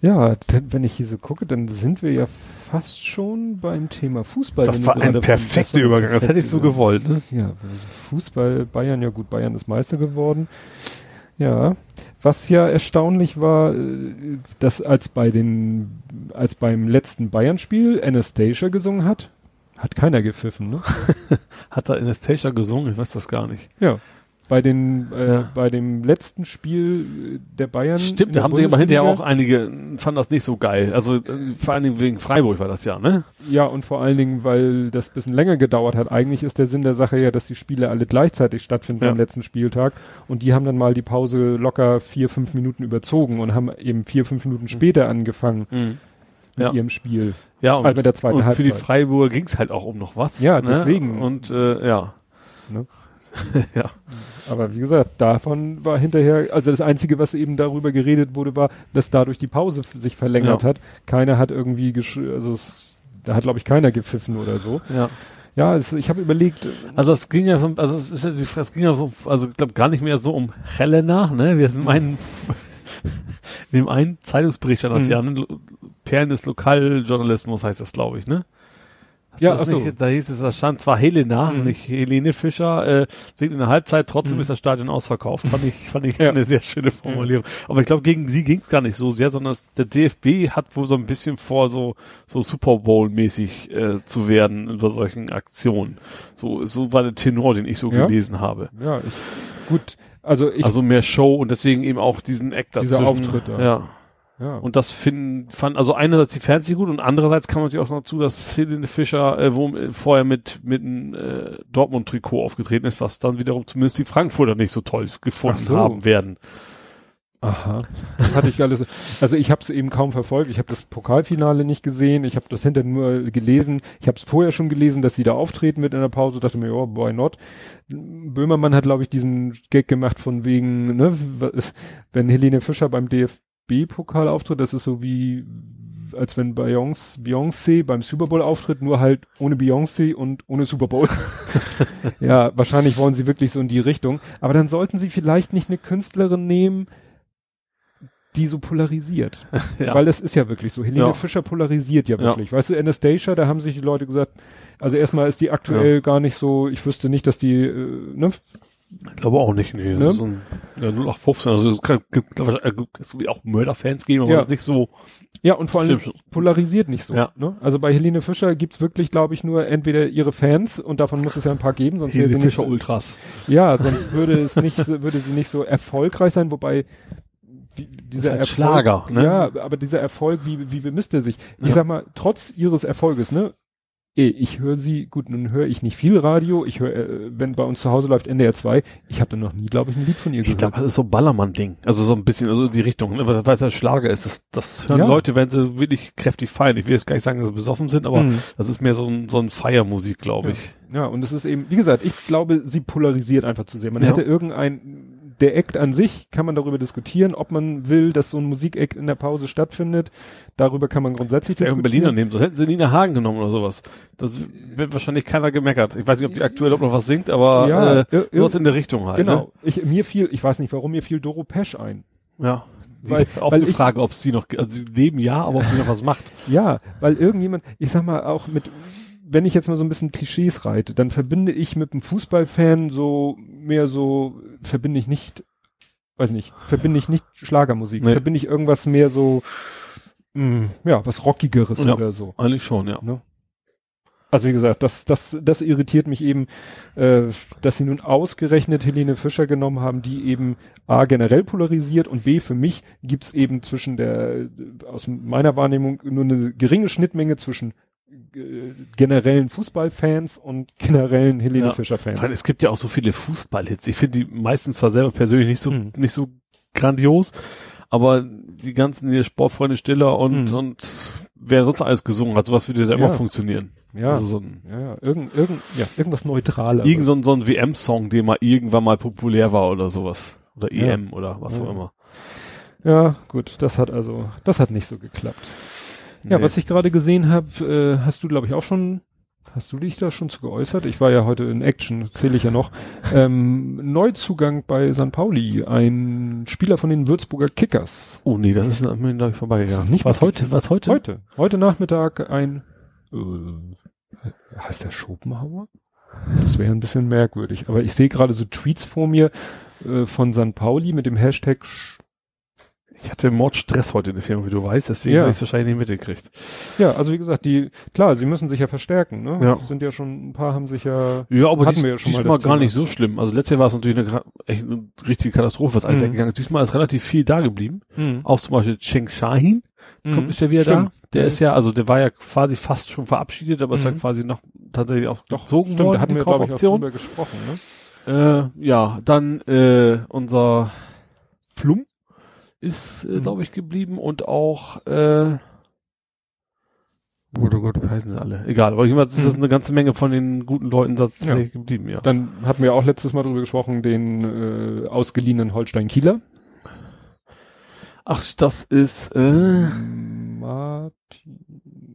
Speaker 2: Ja, wenn ich hier so gucke, dann sind wir ja fast schon beim Thema Fußball.
Speaker 3: Das war ein perfekter Übergang, das hätte ich so gewollt. Ne?
Speaker 2: Ja, Fußball, Bayern, ja gut, Bayern ist Meister geworden. Ja, was ja erstaunlich war, äh, dass als bei den, als beim letzten Bayern-Spiel Anastasia gesungen hat, hat keiner gepfiffen, ne?
Speaker 3: Hat da Anastasia gesungen? Ich weiß das gar nicht.
Speaker 2: Ja. Bei den, äh,
Speaker 3: Ja.
Speaker 2: bei dem letzten Spiel äh, der Bayern.
Speaker 3: Stimmt, da haben sich aber hinterher auch einige, fanden das nicht so geil. Also äh, vor allen Dingen wegen Freiburg war das ja, ne?
Speaker 2: Ja, und vor allen Dingen, weil das bisschen länger gedauert hat. Eigentlich ist der Sinn der Sache ja, dass die Spiele alle gleichzeitig stattfinden
Speaker 3: Ja.
Speaker 2: am letzten Spieltag. Und die haben dann mal die Pause locker vier, fünf Minuten überzogen und haben eben vier, fünf Minuten später angefangen mit
Speaker 3: Ja.
Speaker 2: ihrem Spiel.
Speaker 3: Ja, und,
Speaker 2: Also mit der zweiten
Speaker 3: und für die. Freiburger ging's halt auch um noch was.
Speaker 2: Ja,
Speaker 3: ne?
Speaker 2: deswegen.
Speaker 3: Und äh, ja.
Speaker 2: Ne?
Speaker 3: ja.
Speaker 2: Aber wie gesagt, davon war hinterher, also das Einzige, was eben darüber geredet wurde, war, dass dadurch die Pause sich verlängert
Speaker 3: Ja.
Speaker 2: hat. Keiner hat irgendwie, gesch also es, da hat glaube ich keiner gepfiffen oder so.
Speaker 3: Ja.
Speaker 2: Ja, es, ich habe überlegt,
Speaker 3: Also es ging ja so, also es ist ja die Frage, es ging ja so, also ich glaube gar nicht mehr so um Helena, ne? Wir sind einen, in dem einen Zeitungsbericht stand das
Speaker 2: Mhm.
Speaker 3: ja, ne? Perlen des Lokaljournalismus heißt das, glaube ich, ne? Hast
Speaker 2: Ja,
Speaker 3: du das
Speaker 2: ach so.
Speaker 3: nicht, da hieß es, da stand zwar Helena,
Speaker 2: Mhm.
Speaker 3: nicht Helene Fischer, äh, singt in der Halbzeit, trotzdem
Speaker 2: Mhm.
Speaker 3: ist das Stadion ausverkauft. Fand ich, fand ich
Speaker 2: Ja.
Speaker 3: eine sehr schöne Formulierung. Aber ich glaube, gegen sie ging es gar nicht so sehr, sondern der DFB hat wohl so ein bisschen vor, so, so Super Bowl-mäßig äh, zu werden über solchen Aktionen. So, so war der Tenor, den ich so
Speaker 2: Ja.
Speaker 3: gelesen habe.
Speaker 2: ja, ich, gut, also ich,
Speaker 3: also mehr Show und deswegen eben auch diesen Act
Speaker 2: Dieser
Speaker 3: dazwischen.
Speaker 2: Auftritt da.
Speaker 3: Ja.
Speaker 2: Ja.
Speaker 3: Und das finden, fand, also einerseits die Fans gut und andererseits kam natürlich auch noch zu, dass Helene Fischer äh, wo, äh, vorher mit, mit einem äh, Dortmund-Trikot aufgetreten ist, was dann wiederum zumindest die Frankfurter nicht so toll gefunden
Speaker 2: so.
Speaker 3: haben werden.
Speaker 2: Aha. Das hatte ich alles. Also ich habe es eben kaum verfolgt. Ich habe das Pokalfinale nicht gesehen. Ich habe das hinterher nur gelesen. Ich habe es vorher schon gelesen, dass sie da auftreten mit in der Pause. Dachte mir, oh, why not? Böhmermann hat, glaube ich, diesen Gag gemacht von wegen, ne, wenn Helene Fischer beim DFB-Pokal auftritt, das ist so wie als wenn Beyoncé, Beyoncé beim Super Bowl auftritt, nur halt ohne Beyoncé und ohne Super Bowl. ja, wahrscheinlich wollen sie wirklich so in die Richtung. Aber dann sollten sie vielleicht nicht eine Künstlerin nehmen, die so polarisiert.
Speaker 3: Ja.
Speaker 2: Weil das ist ja wirklich so. Helene
Speaker 3: Ja.
Speaker 2: Fischer polarisiert ja
Speaker 3: Ja.
Speaker 2: wirklich. Weißt du, Anastasia, da haben sich die Leute gesagt, also erstmal ist die aktuell gar nicht so, ich wüsste nicht, dass die, äh, ne?
Speaker 3: Ich glaube auch nicht, nee.
Speaker 2: Ne?
Speaker 3: Das ist ein, ja, 0815, also es kann, gibt, es auch Mörderfans geben, aber
Speaker 2: Ja.
Speaker 3: ist nicht so.
Speaker 2: Ja, und vor allem polarisiert nicht so.
Speaker 3: Ja.
Speaker 2: Ne? Also bei Helene Fischer gibt's wirklich, glaube ich, nur entweder ihre Fans und davon muss es ja ein paar geben, sonst wäre sie
Speaker 3: Helene
Speaker 2: nicht
Speaker 3: Fischer
Speaker 2: so,
Speaker 3: Ultras.
Speaker 2: Ja, sonst würde es nicht, würde sie nicht so erfolgreich sein, wobei die, dieser
Speaker 3: halt
Speaker 2: Erfolg,
Speaker 3: Schlager, ne?
Speaker 2: Ja, aber dieser Erfolg, wie, wie bemisst er sich? Ich
Speaker 3: Ja.
Speaker 2: sag mal, trotz ihres Erfolges, ne? Ich höre sie, gut, nun höre ich nicht viel Radio. Ich höre, äh, wenn bei uns zu Hause läuft NDR 2, ich habe da noch nie, glaube ich, ein Lied von ihr
Speaker 3: Ich
Speaker 2: gehört.
Speaker 3: glaube, das ist so Ballermann-Ding. Also so ein bisschen, also die Richtung, ne? weil weil es ein Schlager ist. Das, das hören
Speaker 2: Ja.
Speaker 3: Leute, wenn sie wirklich kräftig feiern. Ich will jetzt gar nicht sagen, dass sie besoffen sind, aber
Speaker 2: Mhm.
Speaker 3: das ist mehr so ein, so ein Feiermusik, glaube ich.
Speaker 2: Ja, und es ist eben, wie gesagt, ich glaube, sie polarisiert einfach zu sehr. Man
Speaker 3: Ja.
Speaker 2: hätte irgendein, der Act an sich kann man darüber diskutieren, ob man will, dass so ein Musikact in der Pause stattfindet. Darüber kann man grundsätzlich diskutieren.
Speaker 3: Berliner nehmen, so hätten sie Nina Hagen genommen oder sowas. Das wird wahrscheinlich keiner gemeckert. Ich weiß nicht, ob die aktuell auch noch was singt, aber
Speaker 2: Ja,
Speaker 3: äh,
Speaker 2: ir-
Speaker 3: sowas in der Richtung halt.
Speaker 2: Genau. Ich, mir fiel, ich weiß nicht warum, mir fiel Doro Pesch ein.
Speaker 3: Ne? Ja.
Speaker 2: Weil-
Speaker 3: auch
Speaker 2: weil ich-
Speaker 3: Frage, ob sie noch, also sie leben ja, aber ob sie noch was macht.
Speaker 2: Ja, weil irgendjemand, ich sag mal auch mit, wenn ich jetzt mal so ein bisschen Klischees reite, dann verbinde ich mit einem Fußballfan so mehr so, verbinde ich nicht, weiß nicht, verbinde ich nicht Schlagermusik,
Speaker 3: Nee.
Speaker 2: verbinde ich irgendwas mehr so, mh, ja, was Rockigeres
Speaker 3: Ja.
Speaker 2: oder so.
Speaker 3: Eigentlich schon, ja.
Speaker 2: Also wie gesagt, das, das, das irritiert mich eben, äh, dass sie nun ausgerechnet Helene Fischer genommen haben, die eben A generell polarisiert und B für mich gibt's eben zwischen der, aus meiner Wahrnehmung nur eine geringe Schnittmenge zwischen generellen Fußballfans und generellen Helene
Speaker 3: Ja.
Speaker 2: Fischer Fans.
Speaker 3: Weil es gibt ja auch so viele Fußballhits. Ich finde die meistens zwar selber persönlich nicht so,
Speaker 2: Mhm.
Speaker 3: nicht so grandios, aber die ganzen hier Sportfreunde Stiller und,
Speaker 2: Mhm.
Speaker 3: und wer sonst alles gesungen hat, sowas würde da immer
Speaker 2: Ja.
Speaker 3: funktionieren.
Speaker 2: Ja,
Speaker 3: Also so ein,
Speaker 2: ja, ja, irgend, irgend, ja, irgendwas Neutrales.
Speaker 3: irgend so ein, so ein WM-Song, der mal irgendwann mal populär war oder sowas. Oder
Speaker 2: Ja.
Speaker 3: EM oder was
Speaker 2: Ja.
Speaker 3: auch immer.
Speaker 2: Ja, gut, das hat also, das hat nicht so geklappt. Ja,
Speaker 3: Nee.
Speaker 2: was ich gerade gesehen habe, äh, hast du, glaube ich, auch schon, hast du dich da schon zu geäußert? Ich war ja heute in Action, zähle ich ja noch. Ähm, Neuzugang bei St. Pauli, ein Spieler von den Würzburger Kickers.
Speaker 3: Oh nee, das ist an mir glaube ich vorbeigegangen.
Speaker 2: Nicht
Speaker 3: was heute? Was heute?
Speaker 2: Heute, heute Nachmittag ein, äh, heißt der Schopenhauer? Das wäre ein bisschen merkwürdig, aber ich sehe gerade so Tweets vor mir äh, von St. Pauli mit dem Hashtag Sch
Speaker 3: Ich hatte Mordstress heute in der Firma, wie du weißt, deswegen
Speaker 2: Ja.
Speaker 3: habe ich es wahrscheinlich nicht mitgekriegt.
Speaker 2: Ja, also wie gesagt, die, klar, sie müssen sich ja verstärken, ne?
Speaker 3: Ja.
Speaker 2: Sind ja schon, ein paar haben sich ja,
Speaker 3: Ja, aber
Speaker 2: Hatten
Speaker 3: dies,
Speaker 2: wir ja schon mal
Speaker 3: diesmal
Speaker 2: das
Speaker 3: gar
Speaker 2: Thema.
Speaker 3: nicht so schlimm. Also letztes Jahr war es natürlich eine, echt eine richtige Katastrophe, was alles
Speaker 2: Mhm.
Speaker 3: weggegangen ist. Diesmal ist relativ viel da geblieben.
Speaker 2: mhm.
Speaker 3: Auch zum Beispiel Cheng Shahin kommt, ist ja wieder
Speaker 2: Stimmt.
Speaker 3: da. Der
Speaker 2: Ja.
Speaker 3: ist ja, also der war ja quasi fast schon verabschiedet, aber ist
Speaker 2: Mhm.
Speaker 3: ja quasi noch tatsächlich auch
Speaker 2: Doch,
Speaker 3: gezogen
Speaker 2: stimmt,
Speaker 3: worden,
Speaker 2: da hatten
Speaker 3: die
Speaker 2: wir, glaube ich, auch drüber gesprochen, ne?
Speaker 3: Äh, ja, dann äh, unser Flum ist, äh,
Speaker 2: Mhm.
Speaker 3: glaube ich, geblieben und auch äh, Gott, oh Gott, wie heißen sie alle? Egal, aber jedenfalls ist das
Speaker 2: Mhm.
Speaker 3: eine ganze Menge von den guten Leuten tatsächlich
Speaker 2: Ja.
Speaker 3: geblieben, ja.
Speaker 2: Dann hatten wir auch letztes Mal drüber gesprochen, den äh, ausgeliehenen Holstein Kieler.
Speaker 3: Ach, das ist, äh,
Speaker 2: Martin.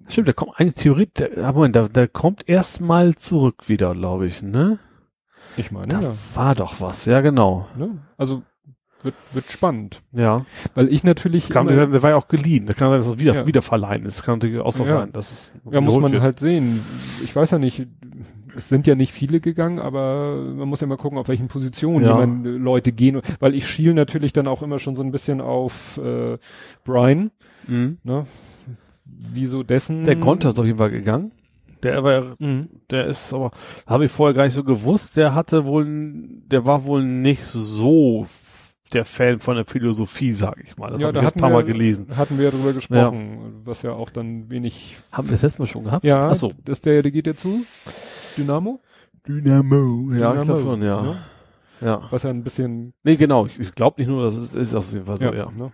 Speaker 3: stimmt, der kommt eigentlich theoretisch, der, ah, Moment, der, der kommt erstmal zurück wieder, glaube ich, ne?
Speaker 2: Ich meine,
Speaker 3: Da
Speaker 2: ja.
Speaker 3: war doch was, ja genau.
Speaker 2: Ne? Also wird, wird spannend.
Speaker 3: Ja.
Speaker 2: Weil ich natürlich.
Speaker 3: Kann,
Speaker 2: immer-
Speaker 3: der, war ja auch geliehen. Das kann sein, dass es wieder,
Speaker 2: Ja.
Speaker 3: wieder verleihen ist. Kann natürlich auch so
Speaker 2: Ja.
Speaker 3: sein, dass es
Speaker 2: ja, muss man
Speaker 3: wird.
Speaker 2: halt sehen. Ich weiß ja nicht, es sind ja nicht viele gegangen, aber man muss ja mal gucken, auf welchen Positionen
Speaker 3: Ja.
Speaker 2: äh, Leute gehen. Weil ich schiel natürlich dann auch immer schon so ein bisschen auf äh, Brian,
Speaker 3: Mhm.
Speaker 2: ne? Wieso dessen?
Speaker 3: Der Gonter ist auf jeden Fall gegangen. Der war ja
Speaker 2: Mhm.
Speaker 3: Der ist aber, habe ich vorher gar nicht so gewusst, der hatte wohl, der war wohl nicht so der Fan von der Philosophie, sage ich mal. Das
Speaker 2: Ja,
Speaker 3: habe
Speaker 2: da
Speaker 3: ich ein paar Mal
Speaker 2: wir-
Speaker 3: gelesen.
Speaker 2: Hatten wir ja drüber gesprochen, was ja auch dann wenig.
Speaker 3: Haben wir das letzte Mal schon gehabt?
Speaker 2: Ja,
Speaker 3: Ach so.
Speaker 2: das der, der geht ja zu. Dynamo?
Speaker 3: Dynamo. Ja, ich
Speaker 2: Dynamo,
Speaker 3: glaube schon, ja.
Speaker 2: ne?
Speaker 3: Ja.
Speaker 2: Was ja ein bisschen.
Speaker 3: Nee, genau. Ich, ich glaube nicht nur, das ist, ist auf jeden Fall so, ja.
Speaker 2: Ne?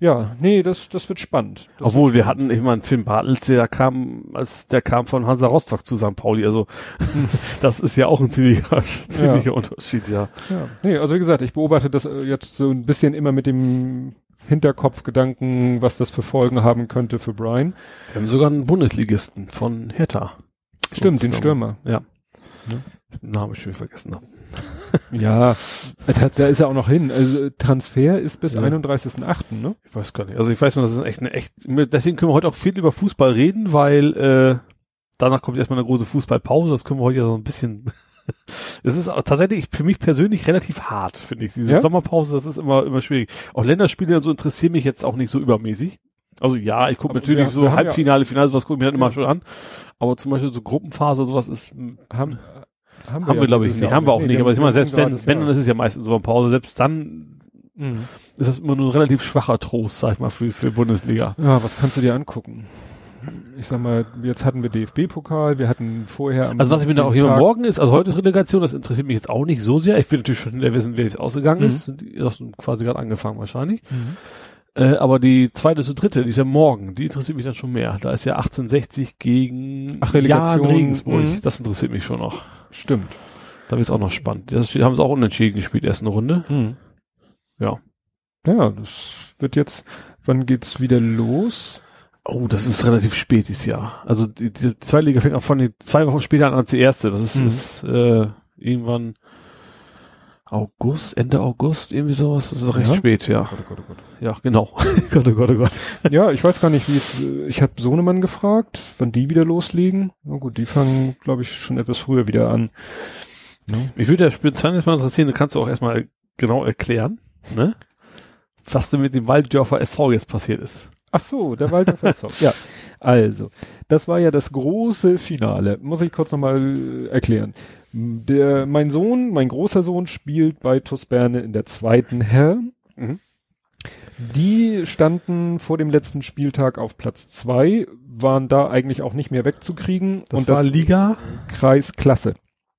Speaker 2: Ja, nee, das, das wird spannend. Das
Speaker 3: Obwohl
Speaker 2: wird
Speaker 3: wir
Speaker 2: spannend.
Speaker 3: hatten, ich meine, Finn Bartels, der kam, als der kam von Hansa Rostock zu St. Pauli, also das ist ja auch ein ziemlicher, ziemlicher Unterschied, ja.
Speaker 2: Ja, nee, also wie gesagt, ich beobachte das äh, jetzt so ein bisschen immer mit dem Hinterkopfgedanken, was das für Folgen haben könnte für Brian.
Speaker 3: Wir haben sogar einen Bundesligisten von Hertha.
Speaker 2: Stimmt, den Stürmer.
Speaker 3: Ja.
Speaker 2: Ne?
Speaker 3: Den Namen ich schon vergessen habe.
Speaker 2: Ja, das- da ist er auch noch hin. Also Transfer ist bis
Speaker 3: Ja.
Speaker 2: 31.8., ne?
Speaker 3: Ich weiß gar nicht. Also ich weiß nur, das ist echt eine echt, deswegen können wir heute auch viel über Fußball reden, weil äh, danach kommt erstmal eine große Fußballpause. Das können wir heute ja so ein bisschen. Es ist auch tatsächlich für mich persönlich relativ hart, finde ich. Diese
Speaker 2: Ja?
Speaker 3: Sommerpause, das ist immer, immer schwierig. Auch Länderspiele so interessieren mich jetzt auch nicht so übermäßig. Also ja, ich gucke natürlich
Speaker 2: wir-
Speaker 3: so
Speaker 2: wir haben ja-
Speaker 3: Halbfinale, Finale, sowas gucke ich mir dann immer
Speaker 2: Ja.
Speaker 3: schon an. Aber zum Beispiel so Gruppenphase oder sowas ist,
Speaker 2: Haben,
Speaker 3: haben wir,
Speaker 2: ja
Speaker 3: glaube ich nicht. Haben wir auch nicht.
Speaker 2: Nee,
Speaker 3: Aber ich
Speaker 2: wir
Speaker 3: meine,
Speaker 2: haben
Speaker 3: selbst wenn,
Speaker 2: das
Speaker 3: wenn, dann ist es ja meistens so eine Pause. Selbst dann
Speaker 2: Mhm.
Speaker 3: ist das immer nur ein relativ schwacher Trost, sag ich mal, für, für Bundesliga.
Speaker 2: Ja, was kannst du dir angucken? ich sag mal, jetzt hatten wir DFB-Pokal, wir hatten vorher
Speaker 3: am Also was ich mir da auch hier morgen ist, also heute ist Relegation, das interessiert mich jetzt auch nicht so sehr. Ich will natürlich schon wissen, wer jetzt ausgegangen mhm. ist. Sind die das quasi gerade angefangen wahrscheinlich. Mhm. Äh, aber die zweite zu dritte, die ist ja morgen, die interessiert mich dann schon mehr. Da ist ja 1860 gegen
Speaker 2: Ach, Relegation. Jan
Speaker 3: Regensburg. Mhm. Das interessiert mich schon noch.
Speaker 2: Stimmt.
Speaker 3: Da wird es auch noch spannend. Das haben sie auch unentschieden gespielt, erst eine Runde.
Speaker 2: Mhm. Ja. Ja, das wird jetzt, wann geht's wieder los?
Speaker 3: Oh, das ist relativ spät dieses Jahr. Also die, die zweite Liga fängt auch von den zwei Wochen später an als die erste. Das ist, mhm. ist äh, irgendwann August, Ende August, irgendwie sowas. Das ist recht ja? spät, ja. Oh Gott, oh Gott, oh Gott. Ja, genau.
Speaker 2: Gott, oh Gott, oh Gott. Ja, ich weiß gar nicht, wie es, ich habe Sohnemann gefragt, wann die wieder loslegen. Na gut, die fangen, glaube ich, schon etwas früher wieder an.
Speaker 3: Ja. Mich würde ja speziell mal interessieren, kannst du auch erstmal genau erklären, ne? Was denn mit dem Walddörfer SV jetzt passiert ist.
Speaker 2: Ach so, der Walddörfer SV. Ja, also, das war ja das große Finale. Muss ich kurz nochmal äh, erklären. Der, mein Sohn, mein großer Sohn spielt bei TuS Berne in der zweiten Herr. Mhm. Die standen vor dem letzten Spieltag auf Platz zwei, waren da eigentlich auch nicht mehr wegzukriegen.
Speaker 3: Das und war das Liga?
Speaker 2: Kreisklasse.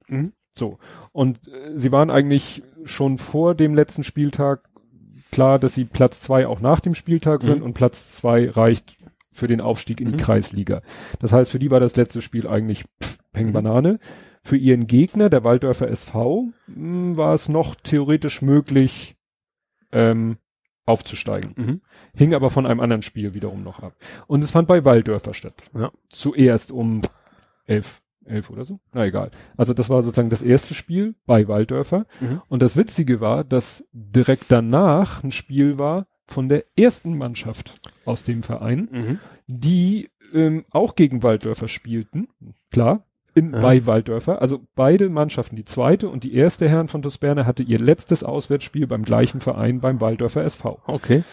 Speaker 2: Mhm. So. Und äh, sie waren eigentlich schon vor dem letzten Spieltag klar, dass sie Platz zwei auch nach dem Spieltag sind mhm. und Platz zwei reicht für den Aufstieg in die mhm. Kreisliga. Das heißt, für die war das letzte Spiel eigentlich Peng mhm. Für ihren Gegner, der Walddörfer SV, mh, hm, war es noch theoretisch möglich, ähm, aufzusteigen. Mhm. Hing aber von einem anderen Spiel wiederum noch ab. Und es fand bei Walddörfer statt. Ja. Zuerst um elf, elf oder so. Na egal. Also das war sozusagen das erste Spiel bei Walddörfer. Mhm. Und das Witzige war, dass direkt danach ein Spiel war von der ersten Mannschaft aus dem Verein, mhm. die ähm, auch gegen Walddörfer spielten. Klar, in ja. bei Walddörfer. Also beide Mannschaften, die zweite und die erste Herren von Tusberne hatte ihr letztes Auswärtsspiel beim gleichen Verein beim Walddörfer SV.
Speaker 3: Okay.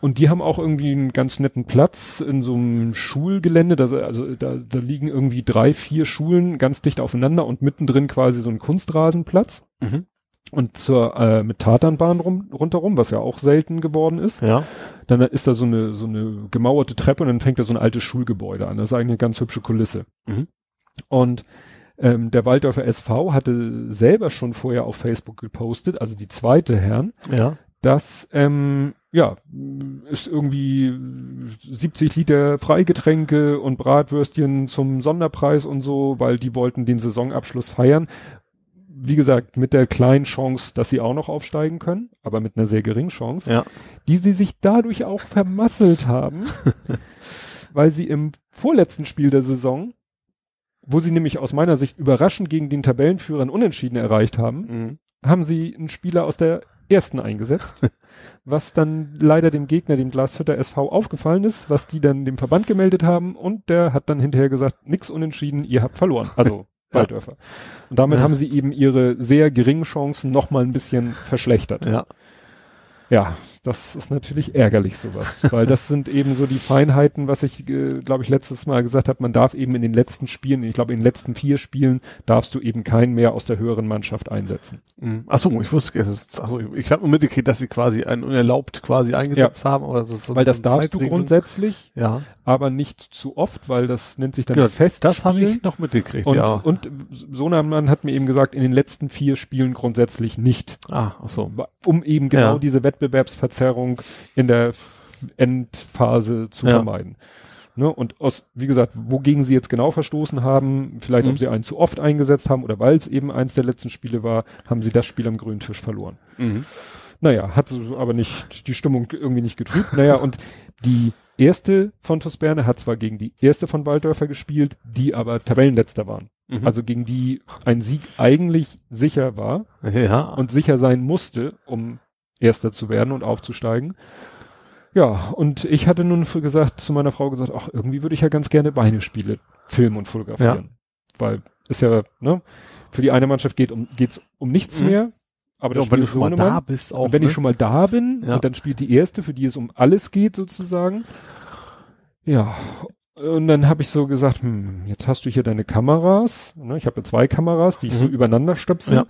Speaker 2: Und die haben auch irgendwie einen ganz netten Platz in so einem Schulgelände. Da, also da, da liegen irgendwie drei, vier Schulen ganz dicht aufeinander und mittendrin quasi so ein Kunstrasenplatz. Mhm. Und zur äh, mit Tatanbahn rum, rundherum, was ja auch selten geworden ist.
Speaker 3: Ja.
Speaker 2: Dann ist da so eine so eine gemauerte Treppe und dann fängt da so ein altes Schulgebäude an. Das ist eigentlich eine ganz hübsche Kulisse. Mhm. Und ähm, der Walddorfer SV hatte selber schon vorher auf Facebook gepostet, also die zweite Herren,
Speaker 3: ja.
Speaker 2: dass ähm, ja, ist irgendwie 70 Liter Freigetränke und Bratwürstchen zum Sonderpreis und so, weil die wollten den Saisonabschluss feiern. Wie gesagt, mit der kleinen Chance, dass sie auch noch aufsteigen können, aber mit einer sehr geringen Chance,
Speaker 3: ja.
Speaker 2: die sie sich dadurch auch vermasselt haben, weil sie im vorletzten Spiel der Saison wo sie nämlich aus meiner Sicht überraschend gegen den Tabellenführer einen Unentschieden erreicht haben, mhm. haben sie einen Spieler aus der ersten eingesetzt, was dann leider dem Gegner, dem Glashütter SV, aufgefallen ist, was die dann dem Verband gemeldet haben und der hat dann hinterher gesagt, nix unentschieden, ihr habt verloren. Also Walddörfer. Und damit ja. haben sie eben ihre sehr geringen Chancen nochmal ein bisschen verschlechtert.
Speaker 3: Ja.
Speaker 2: Ja, das ist natürlich ärgerlich sowas, weil das sind eben so die Feinheiten, was ich, äh, glaube ich, letztes Mal gesagt habe, man darf eben in den letzten Spielen, ich glaube in den letzten vier Spielen, darfst du eben keinen mehr aus der höheren Mannschaft einsetzen.
Speaker 3: Mhm. Achso, ich wusste, achso, ich habe nur mitgekriegt, dass sie quasi einen unerlaubt quasi eingesetzt ja. haben, aber
Speaker 2: das ist so Weil das darfst du grundsätzlich,
Speaker 3: ja.
Speaker 2: aber nicht zu oft, weil das nennt sich dann genau, fest.
Speaker 3: Das habe ich noch mitgekriegt,
Speaker 2: und, ja. Und Sonamann hat mir eben gesagt, in den letzten vier Spielen grundsätzlich nicht.
Speaker 3: Ah, ach so.
Speaker 2: Um eben genau ja. diese Wettbewerbsverzerrung in der Endphase zu ja. vermeiden. Ne? Und aus, wie gesagt, wogegen sie jetzt genau verstoßen haben, vielleicht mhm. ob sie einen zu oft eingesetzt haben oder weil es eben eins der letzten Spiele war, haben sie das Spiel am grünen Tisch verloren. Mhm. Naja, hat aber nicht die Stimmung irgendwie nicht getrübt. naja, und die erste von Tosberne hat zwar gegen die erste von Walddörfer gespielt, die aber Tabellenletzter waren. Mhm. Also gegen die ein Sieg eigentlich sicher war
Speaker 3: ja.
Speaker 2: und sicher sein musste, um Erster zu werden und aufzusteigen. Ja, und ich hatte nun gesagt, zu meiner Frau gesagt, ach, irgendwie würde ich ja ganz gerne Beine spiele, filmen und fotografieren. Ja. Weil ist ja, ne, für die eine Mannschaft geht um, geht's um nichts mhm. mehr. Aber
Speaker 3: ja, wenn du schon mal da bist
Speaker 2: auch. wenn ne? ich schon mal da bin ja. und dann spielt die erste, für die es um alles geht sozusagen. Ja, und dann habe ich so gesagt, hm, jetzt hast du hier deine Kameras. Ne? Ich habe ja zwei Kameras, die ich mhm. so übereinander stöpsel. Ja.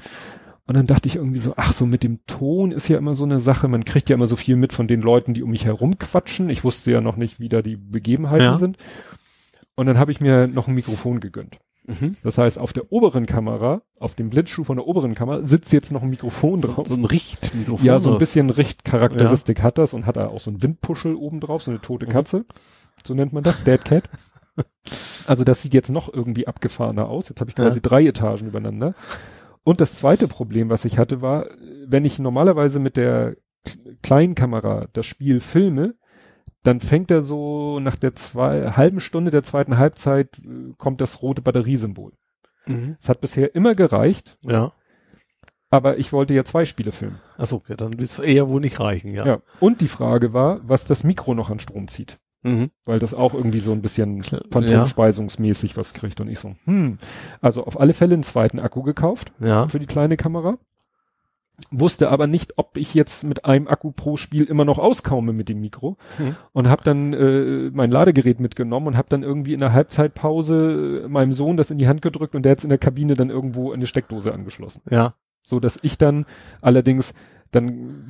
Speaker 2: Und dann dachte ich irgendwie so, ach so, mit dem Ton ist ja immer so eine Sache. Man kriegt ja immer so viel mit von den Leuten, die um mich herum quatschen. Ich wusste ja noch nicht, wie da die Begebenheiten ja. sind. Und dann habe ich mir noch ein Mikrofon gegönnt.
Speaker 3: Mhm.
Speaker 2: Das heißt, auf der oberen Kamera, auf dem Blitzschuh von der oberen Kamera, sitzt jetzt noch ein Mikrofon
Speaker 3: So,
Speaker 2: drauf.
Speaker 3: so ein Richtmikrofon.
Speaker 2: ja, so ein bisschen Richtcharakteristik hat das und hat da auch so ein Windpuschel oben drauf, so eine tote
Speaker 3: Mhm.
Speaker 2: Katze. So nennt man das, Dead Cat. Also das sieht jetzt noch irgendwie abgefahrener aus. Jetzt habe ich quasi
Speaker 3: Ja.
Speaker 2: drei Etagen übereinander. Und das zweite Problem, was ich hatte, war, wenn ich normalerweise mit der kleinen Kamera das Spiel filme, dann fängt er so nach der zwei, halben Stunde der zweiten Halbzeit äh, kommt das rote Batteriesymbol.
Speaker 3: Mhm.
Speaker 2: Es hat bisher immer gereicht,
Speaker 3: Ja.
Speaker 2: aber ich wollte ja zwei Spiele filmen.
Speaker 3: Achso, ja, dann wird es eher wohl nicht reichen, ja.
Speaker 2: Ja. Und die Frage war, was das Mikro noch an Strom zieht.
Speaker 3: Mhm.
Speaker 2: Weil das auch irgendwie so ein bisschen phantomspeisungsmäßig was kriegt und ich so, hm. Also auf alle Fälle einen zweiten Akku gekauft
Speaker 3: Ja.
Speaker 2: für die kleine Kamera. Wusste aber nicht, ob ich jetzt mit einem Akku pro Spiel immer noch auskomme mit dem Mikro
Speaker 3: Mhm.
Speaker 2: und habe dann äh, mein Ladegerät mitgenommen und habe dann irgendwie in der Halbzeitpause äh, meinem Sohn das in die Hand gedrückt und der hat's in der Kabine dann irgendwo eine Steckdose angeschlossen
Speaker 3: Ja.
Speaker 2: so dass ich dann allerdings dann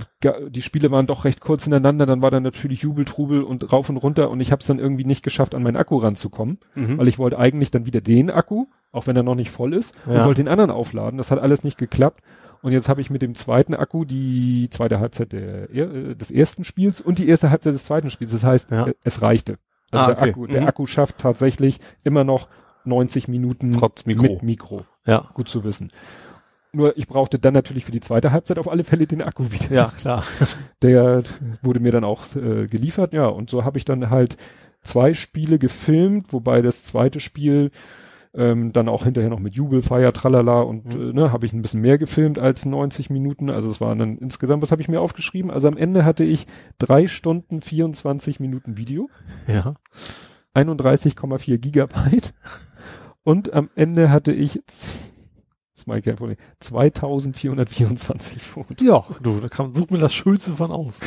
Speaker 2: die Spiele waren doch recht kurz ineinander, dann war dann natürlich Jubeltrubel und rauf und runter und ich habe es dann irgendwie nicht geschafft, an meinen Akku ranzukommen,
Speaker 3: Mhm.
Speaker 2: weil ich wollte eigentlich dann wieder den Akku, auch wenn er noch nicht voll ist, und
Speaker 3: Ja.
Speaker 2: wollte den anderen aufladen. Das hat alles nicht geklappt. Und jetzt habe ich mit dem zweiten Akku die zweite Halbzeit der, er- äh, des ersten Spiels und die erste Halbzeit des zweiten Spiels. Das heißt,
Speaker 3: Ja.
Speaker 2: es reichte. Also
Speaker 3: Ah,
Speaker 2: der,
Speaker 3: okay.
Speaker 2: Akku, der
Speaker 3: Mhm.
Speaker 2: Akku schafft tatsächlich immer noch 90 Minuten
Speaker 3: Trotz Mikro.
Speaker 2: mit Mikro
Speaker 3: Ja.
Speaker 2: gut zu wissen. Nur ich brauchte dann natürlich für die zweite Halbzeit auf alle Fälle den Akku wieder.
Speaker 3: Ja, klar.
Speaker 2: Der wurde mir dann auch äh, geliefert, ja. Und so habe ich dann halt zwei Spiele gefilmt, wobei das zweite Spiel ähm, dann auch hinterher noch mit Jubel, Feier, Tralala und
Speaker 3: Mhm.
Speaker 2: äh, ne, habe ich ein bisschen mehr gefilmt als 90 Minuten. Also es waren dann insgesamt, was habe ich mir aufgeschrieben? Also am Ende hatte ich drei Stunden 24 Minuten Video.
Speaker 3: Ja.
Speaker 2: 31,4 Gigabyte. Und am Ende hatte ich, meine ich kein Problem, 2424 Fotos.
Speaker 3: Ja, du, da kann, such mir das Schulze von aus.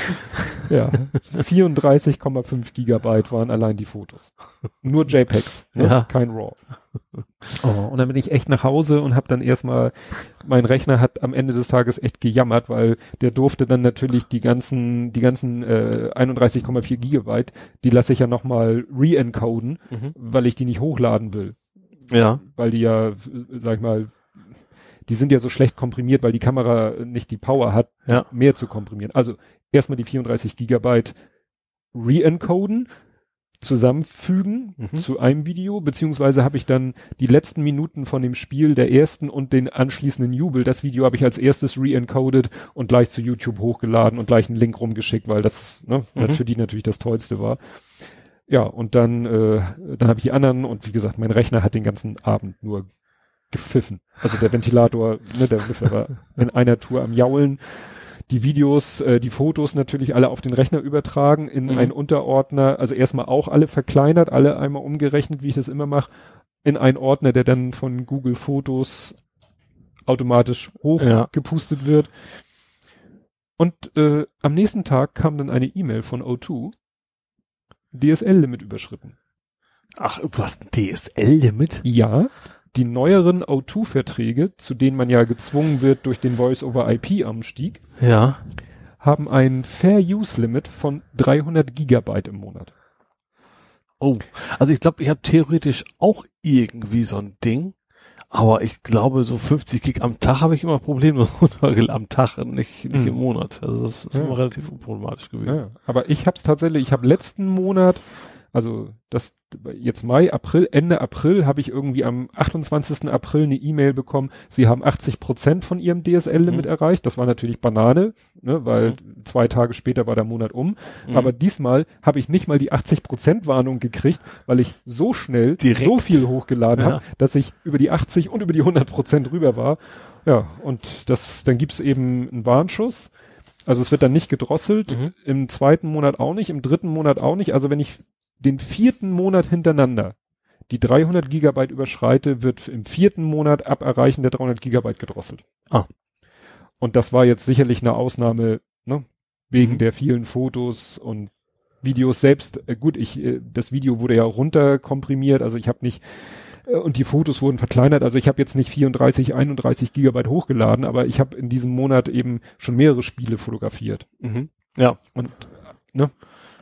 Speaker 2: Ja, 34,5 Gigabyte waren allein die Fotos. Nur JPEGs, ne?
Speaker 3: Ja.
Speaker 2: kein RAW. Oh, und dann bin ich echt nach Hause und habe dann erstmal, mein Rechner hat am Ende des Tages echt gejammert, weil der durfte dann natürlich die ganzen, die ganzen äh, 31,4 Gigabyte, die lasse ich ja nochmal re-encoden,
Speaker 3: Mhm.
Speaker 2: weil ich die nicht hochladen will.
Speaker 3: Ja.
Speaker 2: weil die ja, sag ich mal, die sind ja so schlecht komprimiert, weil die Kamera nicht die Power hat,
Speaker 3: Ja.
Speaker 2: mehr zu komprimieren. Also erstmal die 34 Gigabyte re-encoden, zusammenfügen
Speaker 3: Mhm.
Speaker 2: zu einem Video, beziehungsweise habe ich dann die letzten Minuten von dem Spiel der ersten und den anschließenden Jubel, das Video habe ich als erstes re-encoded und gleich zu YouTube hochgeladen und gleich einen Link rumgeschickt, weil das ne,
Speaker 3: Mhm.
Speaker 2: für die natürlich das Tollste war. Ja, und dann, äh, dann habe ich die anderen und wie gesagt, mein Rechner hat den ganzen Abend nur gepfiffen. Also der Ventilator, ne, der Lüfter war in einer Tour am Jaulen. Die Videos, äh, die Fotos natürlich alle auf den Rechner übertragen in
Speaker 3: Mhm.
Speaker 2: einen Unterordner, also erstmal auch alle verkleinert, alle einmal umgerechnet, wie ich das immer mache, in einen Ordner, der dann von Google Fotos automatisch
Speaker 3: Ja.
Speaker 2: hochgepustet wird. Und äh, am nächsten Tag kam dann eine E-Mail von O2, DSL-Limit überschritten.
Speaker 3: Ach, du hast ein DSL-Limit?
Speaker 2: Ja, die neueren O2-Verträge, zu denen man ja gezwungen wird durch den Voice-over-IP-Anstieg,
Speaker 3: Ja.
Speaker 2: haben ein Fair-Use-Limit von 300 Gigabyte im Monat.
Speaker 3: Oh. Also ich glaube, ich habe theoretisch auch irgendwie so ein Ding. Aber ich glaube, so 50 Gig am Tag habe ich immer runtergeladen. Am Tag, nicht, nicht im Monat. Also das ist
Speaker 2: Ja.
Speaker 3: immer relativ unproblematisch gewesen.
Speaker 2: Ja, aber ich habe es tatsächlich, ich habe letzten Monat, also das jetzt Mai, April, Ende April habe ich irgendwie am 28. April eine E-Mail bekommen, sie haben 80 Prozent von ihrem DSL-Limit
Speaker 3: Mhm.
Speaker 2: erreicht. Das war natürlich Banane, ne, weil zwei Tage später war der Monat um.
Speaker 3: Mhm.
Speaker 2: Aber diesmal habe ich nicht mal die 80 Prozent Warnung gekriegt, weil ich so schnell
Speaker 3: Direkt.
Speaker 2: so viel hochgeladen
Speaker 3: Ja.
Speaker 2: habe, dass ich über die 80 und über die 100 Prozent rüber war. Ja, und das, dann gibt's eben einen Warnschuss. Also es wird dann nicht gedrosselt,
Speaker 3: Mhm.
Speaker 2: im zweiten Monat auch nicht, im dritten Monat auch nicht. Also wenn ich den vierten Monat hintereinander die 300 Gigabyte überschreite, wird im vierten Monat ab Erreichen der 300 Gigabyte gedrosselt.
Speaker 3: Ah.
Speaker 2: Und das war jetzt sicherlich eine Ausnahme, ne? Wegen
Speaker 3: Mhm.
Speaker 2: der vielen Fotos und Videos selbst. Äh, gut, ich, äh, das Video wurde ja runterkomprimiert, also ich habe nicht äh, und die Fotos wurden verkleinert. Also ich habe jetzt nicht 34, 31 Gigabyte hochgeladen, aber ich habe in diesem Monat eben schon mehrere Spiele fotografiert.
Speaker 3: Mhm. Ja.
Speaker 2: Und ne?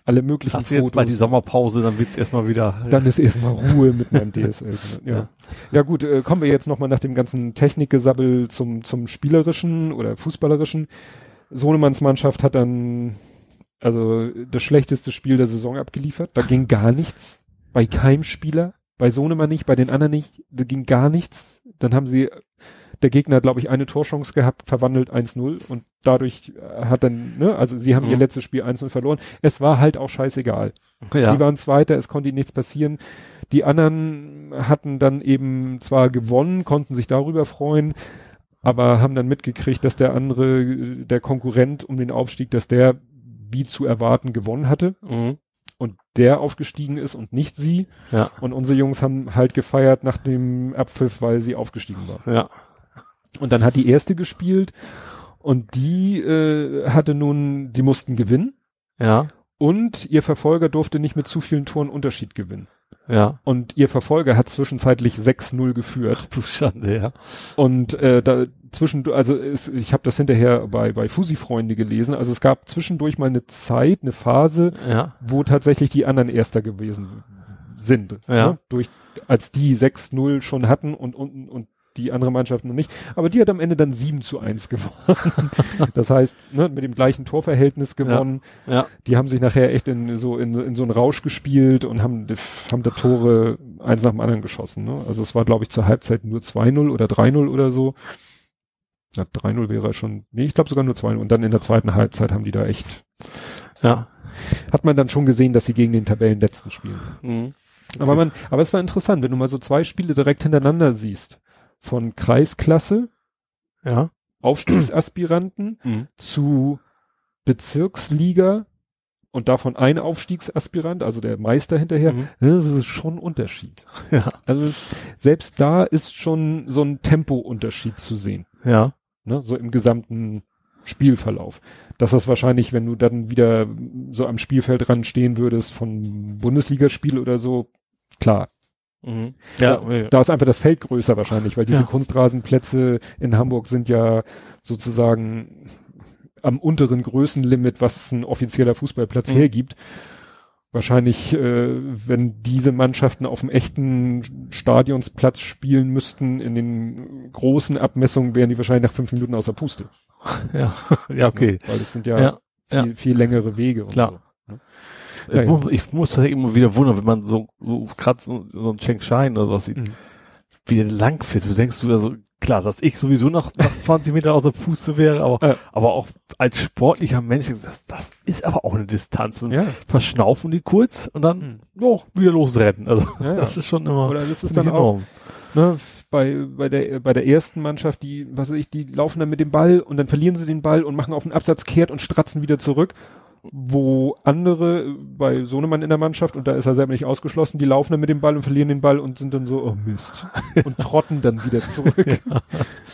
Speaker 2: Alle möglichen
Speaker 3: Hast du jetzt mal die Sommerpause, dann wird's erstmal wieder.
Speaker 2: Dann ist erstmal Ruhe mit meinem DSL. Ja. ja. Ja gut, äh, kommen wir jetzt nochmal nach dem ganzen Technikgesabbel zum, zum spielerischen oder fußballerischen. Sohnemanns Mannschaft hat dann also das schlechteste Spiel der Saison abgeliefert. Da ging gar nichts. Bei keinem Spieler. Bei Sohnemann nicht, bei den anderen nicht. Da ging gar nichts. Dann haben sie, der Gegner hat, glaube ich, eine Torchance gehabt, verwandelt 1-0 und dadurch hat dann, ne, also sie haben mhm. ihr letztes Spiel 1-0 verloren. Es war halt auch scheißegal. Ja. Sie waren Zweiter, es konnte ihnen nichts passieren. Die anderen hatten dann eben zwar gewonnen, konnten sich darüber freuen, aber haben dann mitgekriegt, dass der andere, der Konkurrent um den Aufstieg, dass der wie zu erwarten gewonnen hatte. Mhm. Und der aufgestiegen ist und nicht sie.
Speaker 3: Ja.
Speaker 2: Und unsere Jungs haben halt gefeiert nach dem Abpfiff, weil sie aufgestiegen war.
Speaker 3: Ja.
Speaker 2: Und dann hat die erste gespielt und die äh, hatte nun, die mussten gewinnen.
Speaker 3: Ja.
Speaker 2: Und ihr Verfolger durfte nicht mit zu vielen Toren Unterschied gewinnen.
Speaker 3: Ja.
Speaker 2: Und ihr Verfolger hat zwischenzeitlich 6-0 geführt. Ach,
Speaker 3: du Schande, ja.
Speaker 2: Und äh, da zwischen, also es, ich habe das hinterher bei bei Fusi-Freunde gelesen. Also es gab zwischendurch mal eine Zeit, eine Phase,
Speaker 3: ja.
Speaker 2: wo tatsächlich die anderen Erster gewesen sind.
Speaker 3: Ja.
Speaker 2: Ne? Durch als die 6-0 schon hatten und und und die andere Mannschaft noch nicht. Aber die hat am Ende dann 7 zu 1 gewonnen. das heißt, ne, mit dem gleichen Torverhältnis gewonnen.
Speaker 3: Ja, ja.
Speaker 2: Die haben sich nachher echt in so, in, in so einen Rausch gespielt und haben, haben da Tore eins nach dem anderen geschossen. Ne? Also es war, glaube ich, zur Halbzeit nur 2-0 oder 3-0 oder so. Ja, 3-0 wäre schon, nee, ich glaube sogar nur 2-0. Und dann in der zweiten Halbzeit haben die da echt,
Speaker 3: ja,
Speaker 2: hat man dann schon gesehen, dass sie gegen den Tabellenletzten spielen. Mhm. Okay. Aber man, aber es war interessant, wenn du mal so zwei Spiele direkt hintereinander siehst von Kreisklasse,
Speaker 3: ja.
Speaker 2: Aufstiegsaspiranten mhm. zu Bezirksliga und davon ein Aufstiegsaspirant, also der Meister hinterher, mhm. das ist schon ein Unterschied.
Speaker 3: Ja.
Speaker 2: Also es, selbst da ist schon so ein Tempounterschied zu sehen.
Speaker 3: Ja.
Speaker 2: Ne, so im gesamten Spielverlauf. Dass das wahrscheinlich, wenn du dann wieder so am Spielfeld ran stehen würdest von Bundesligaspiel oder so, klar,
Speaker 3: Mhm.
Speaker 2: Ja, da, ja. da ist einfach das Feld größer wahrscheinlich, weil diese ja. Kunstrasenplätze in Hamburg sind ja sozusagen am unteren Größenlimit, was ein offizieller Fußballplatz mhm. hergibt. Wahrscheinlich, äh, wenn diese Mannschaften auf dem echten Stadionsplatz spielen müssten, in den großen Abmessungen wären die wahrscheinlich nach fünf Minuten außer Puste.
Speaker 3: Ja, ja, okay.
Speaker 2: Weil es sind ja, ja viel, viel längere Wege.
Speaker 3: Und Klar. So, ne? Ja, ich, ja. Muss, ich muss das immer wieder wundern, wenn man so, so gerade so, so ein Cheng Shine oder was sieht, mhm. wie der lang fährt. Du denkst du also, klar, dass ich sowieso nach, nach 20 Meter aus der Puste wäre, aber, ja. aber auch als sportlicher Mensch, das, das ist aber auch eine Distanz. Und
Speaker 2: ja.
Speaker 3: verschnaufen die kurz und dann, mhm. oh, wieder losrennen. Also, das ist schon immer,
Speaker 2: oder das ist dann enorm. auch, ne, bei, bei der, bei der ersten Mannschaft, die, was weiß ich, die laufen dann mit dem Ball und dann verlieren sie den Ball und machen auf den Absatz kehrt und stratzen wieder zurück wo andere bei Sohnemann in der Mannschaft, und da ist er selber nicht ausgeschlossen, die laufen dann mit dem Ball und verlieren den Ball und sind dann so, oh Mist, und trotten dann wieder zurück. ja.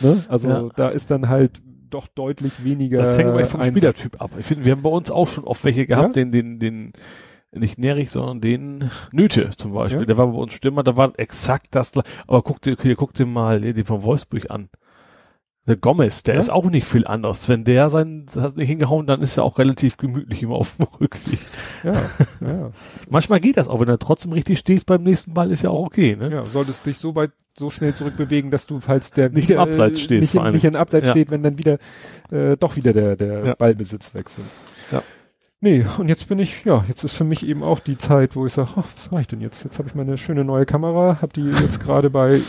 Speaker 2: ne? Also ja. da ist dann halt doch deutlich weniger.
Speaker 3: Das hängt aber vom Einsatz. Spielertyp ab. Ich finde, wir haben bei uns auch schon oft welche gehabt, ja? den, den, den, nicht Nerich, sondern den Nöte zum Beispiel. Der war bei uns Stürmer, da war exakt das, aber guck dir, guck dir mal den von Wolfsburg an. Der Gomez, der ja? ist auch nicht viel anders. Wenn der sein hat nicht hingehauen, dann ist er auch relativ gemütlich immer auf dem Rückweg.
Speaker 2: Ja, ja.
Speaker 3: Manchmal geht das auch, wenn er trotzdem richtig stehst beim nächsten Ball, ist ja auch okay. Ne?
Speaker 2: Ja, solltest dich so weit so schnell zurückbewegen, dass du, falls der
Speaker 3: nicht wieder, im Abseits stehst,
Speaker 2: nicht, in, nicht in Abseits ja. steht, wenn dann wieder äh, doch wieder der, der ja. Ballbesitz wechselt.
Speaker 3: Ja.
Speaker 2: Nee, und jetzt bin ich, ja, jetzt ist für mich eben auch die Zeit, wo ich sage, was mache ich denn jetzt? Jetzt habe ich meine schöne neue Kamera, habe die jetzt gerade bei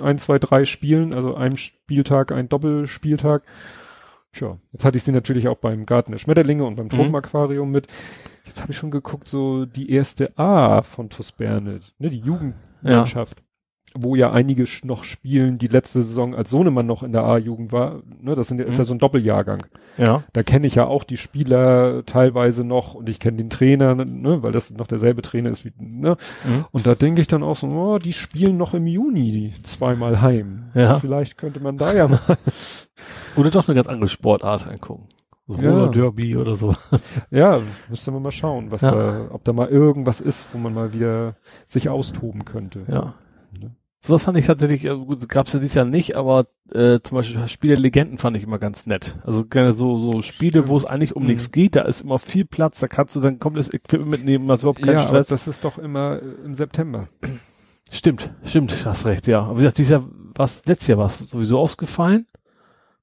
Speaker 2: ein, zwei, drei Spielen, also einem Spieltag, ein Doppelspieltag. Tja, jetzt hatte ich sie natürlich auch beim Garten der Schmetterlinge und beim Tropenaquarium mhm. mit. Jetzt habe ich schon geguckt, so die erste A von TuS Berne, ne, die Jugendmannschaft wo ja einige noch spielen, die letzte Saison als Sohnemann noch in der A-Jugend war, ne, das sind, mhm. ist ja so ein Doppeljahrgang.
Speaker 3: Ja.
Speaker 2: Da kenne ich ja auch die Spieler teilweise noch und ich kenne den Trainer, ne, weil das noch derselbe Trainer ist wie, ne. Mhm. Und da denke ich dann auch so, oh, die spielen noch im Juni zweimal heim.
Speaker 3: Ja.
Speaker 2: Vielleicht könnte man da ja mal.
Speaker 3: Oder doch eine ganz andere Sportart angucken.
Speaker 2: Roller
Speaker 3: ja. Derby oder so.
Speaker 2: Ja, müsste man mal schauen, was ja. da, ob da mal irgendwas ist, wo man mal wieder sich austoben könnte.
Speaker 3: Ja. Sowas fand ich tatsächlich, äh, gut, gab's ja dieses Jahr nicht, aber äh, zum Beispiel Spiele Legenden fand ich immer ganz nett. Also gerne so, so Spiele, wo es eigentlich um mhm. nichts geht, da ist immer viel Platz, da kannst du dann komplettes Equipment mitnehmen, was überhaupt keinen
Speaker 2: ja,
Speaker 3: Stress.
Speaker 2: Aber das ist doch immer äh, im September.
Speaker 3: Stimmt, stimmt, hast recht, ja. Aber wie gesagt, dieses Jahr was letztes Jahr war es sowieso ausgefallen.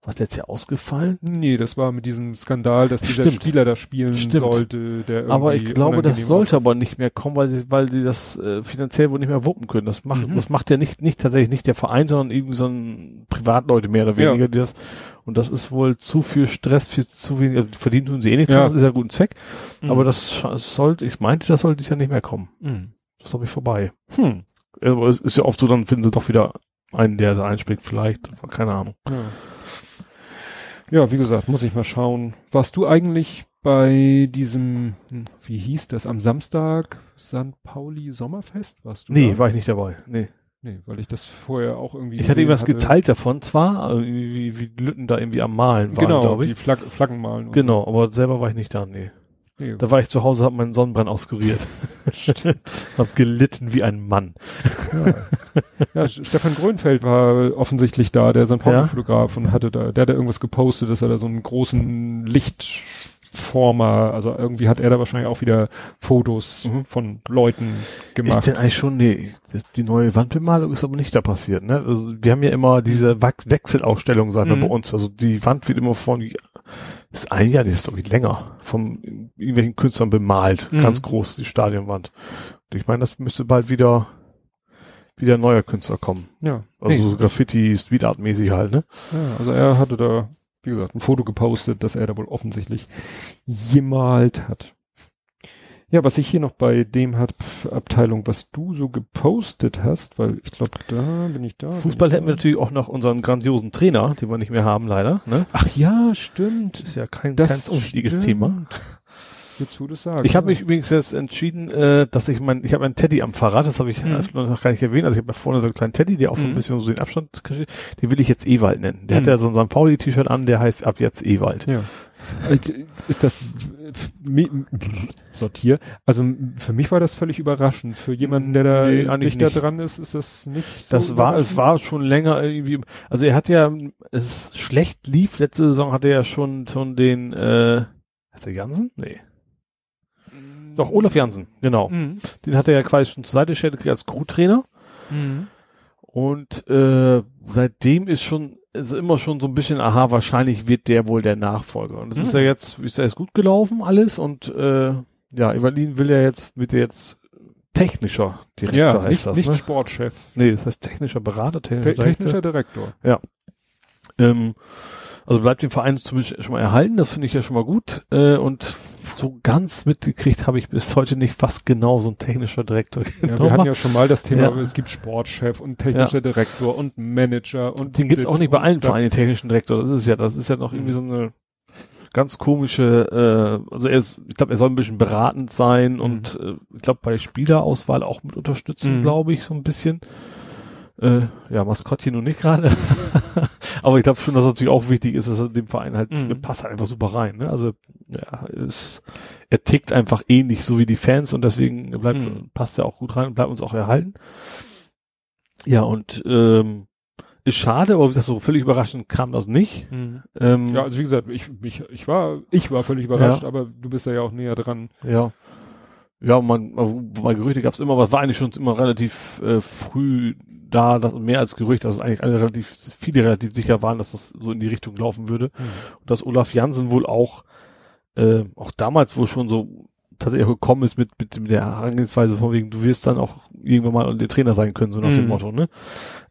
Speaker 3: Was letztes Jahr ausgefallen?
Speaker 2: Nee, das war mit diesem Skandal, dass dieser Stimmt. Spieler da spielen Stimmt. sollte. Der
Speaker 3: aber ich glaube, das sollte aber nicht mehr kommen, weil die, weil die das äh, finanziell wohl nicht mehr wuppen können. Das macht, mhm. das macht ja nicht, nicht tatsächlich nicht der Verein, sondern irgendwie so ein Privatleute mehr oder weniger, ja. die das, und das ist wohl zu viel Stress für zu wenig, also verdient tun sie eh nichts, ja. das ist ja ein guter Zweck. Mhm. Aber das, das sollte, ich meinte, das sollte dieses Jahr nicht mehr kommen. Mhm. Das ist glaube ich vorbei. Hm. Aber es ist ja oft so, dann finden sie doch wieder einen, der da einspringt, vielleicht, keine Ahnung.
Speaker 2: Ja. Ja, wie gesagt, muss ich mal schauen. Warst du eigentlich bei diesem, wie hieß das, am Samstag St. Pauli Sommerfest? Warst du
Speaker 3: Nee, da? war ich nicht dabei. Nee.
Speaker 2: Nee, weil ich das vorher auch irgendwie.
Speaker 3: Ich hatte irgendwas hatte. geteilt davon, zwar, wie, wie Lütten da irgendwie am Malen
Speaker 2: waren, genau, glaube ich. Die Flag Flaggen malen.
Speaker 3: Genau, so. aber selber war ich nicht da, nee. Nee. Da war ich zu Hause, hab meinen Sonnenbrand auskuriert. hab gelitten wie ein Mann.
Speaker 2: Ja. ja, Stefan Grönfeld war offensichtlich da, der sein Pornofotograf ja? und hatte da, der hat da irgendwas gepostet, dass er da so einen großen Lichtformer, also irgendwie hat er da wahrscheinlich auch wieder Fotos mhm. von Leuten gemacht.
Speaker 3: Ist denn eigentlich schon, nee, die neue Wandbemalung ist aber nicht da passiert, ne? Also wir haben ja immer diese Wechselausstellung, sagen wir mhm. bei uns, also die Wand wird immer von, ist ein Jahr, die ist glaube ich länger, von irgendwelchen Künstlern bemalt, mhm. ganz groß, die Stadionwand. Und ich meine, das müsste bald wieder wieder neuer Künstler kommen.
Speaker 2: Ja.
Speaker 3: Also nee. so Graffiti, Street Art mäßig halt, ne?
Speaker 2: Ja, also er hatte da, wie gesagt, ein Foto gepostet, dass er da wohl offensichtlich gemalt hat. Ja, was ich hier noch bei dem hat Abteilung, was du so gepostet hast, weil ich glaube, da bin ich da.
Speaker 3: Fußball hätten wir natürlich auch noch unseren grandiosen Trainer, den wir nicht mehr haben, leider. Ne?
Speaker 2: Ach ja, stimmt.
Speaker 3: Ist ja kein, das kein unwichtiges Thema.
Speaker 2: Jetzt du das sagst.
Speaker 3: Ich habe mich übrigens jetzt entschieden, äh, dass ich mein, ich habe einen Teddy am Fahrrad, das habe ich mhm. noch gar nicht erwähnt. Also ich habe da vorne so einen kleinen Teddy, der auch so ein mhm. bisschen so den Abstand, den will ich jetzt Ewald nennen. Der mhm. hat ja so ein St. Pauli-T-Shirt an, der heißt ab jetzt Ewald.
Speaker 2: Ja. Äh, ist das sortier? Also für mich war das völlig überraschend. Für jemanden, der da nee, dichter nicht. dran ist, ist das nicht.
Speaker 3: Das so war, es war schon länger irgendwie. Also er hat ja, es schlecht lief. Letzte Saison hatte er ja schon schon den. äh Heißt der Jansen? Nee. Doch, Olaf Jansen, genau. Mhm. Den hat er ja quasi schon zur Seite gestellt als Crew-Trainer. Mhm. Und äh, seitdem ist schon, ist immer schon so ein bisschen, aha, wahrscheinlich wird der wohl der Nachfolger. Und das mhm. ist ja jetzt, ist ja jetzt gut gelaufen alles und äh, ja, Evalin will ja jetzt, wird jetzt technischer
Speaker 2: Direktor ja, heißt nicht, das. Nicht ne? Sportchef.
Speaker 3: Nee, das heißt technischer Berater,
Speaker 2: technischer, Te technischer Direktor.
Speaker 3: Ja. Ähm, also bleibt dem Verein zumindest schon mal erhalten, das finde ich ja schon mal gut. Äh, und so ganz mitgekriegt habe ich bis heute nicht, was genau so ein technischer Direktor
Speaker 2: ja, Wir hatten ja schon mal das Thema, ja. es gibt Sportchef und technischer ja. Direktor und Manager und
Speaker 3: den gibt's auch nicht bei allen Vereinen technischen Direktor. Das ist ja, das ist ja noch irgendwie so eine ganz komische, äh, also er ist, ich glaube, er soll ein bisschen beratend sein mhm. und äh, ich glaube bei Spielerauswahl auch mit unterstützen, mhm. glaube ich, so ein bisschen. Äh, ja, Maskottchen nun nicht gerade. Aber ich glaube schon, dass es natürlich auch wichtig ist, dass er dem Verein halt mhm. passt halt einfach super rein. Ne? Also ja, ist, er tickt einfach ähnlich so wie die Fans und deswegen bleibt, mhm. passt er auch gut rein und bleibt uns auch erhalten. Ja, und ähm, ist schade, aber wie gesagt, so völlig überraschend kam das nicht.
Speaker 2: Mhm. Ähm, ja, also wie gesagt, ich, ich, ich war, ich war völlig überrascht, ja. aber du bist ja auch näher dran.
Speaker 3: Ja. Ja, man, bei Gerüchte gab es immer, was war eigentlich schon immer relativ äh, früh da, dass mehr als Gerücht, dass es eigentlich alle relativ, viele relativ sicher waren, dass das so in die Richtung laufen würde. Mhm. Und dass Olaf Jansen wohl auch, äh, auch damals wohl schon so tatsächlich gekommen ist mit, mit, mit der Herangehensweise von wegen, du wirst dann auch irgendwann mal der Trainer sein können, so nach mhm. dem Motto, ne?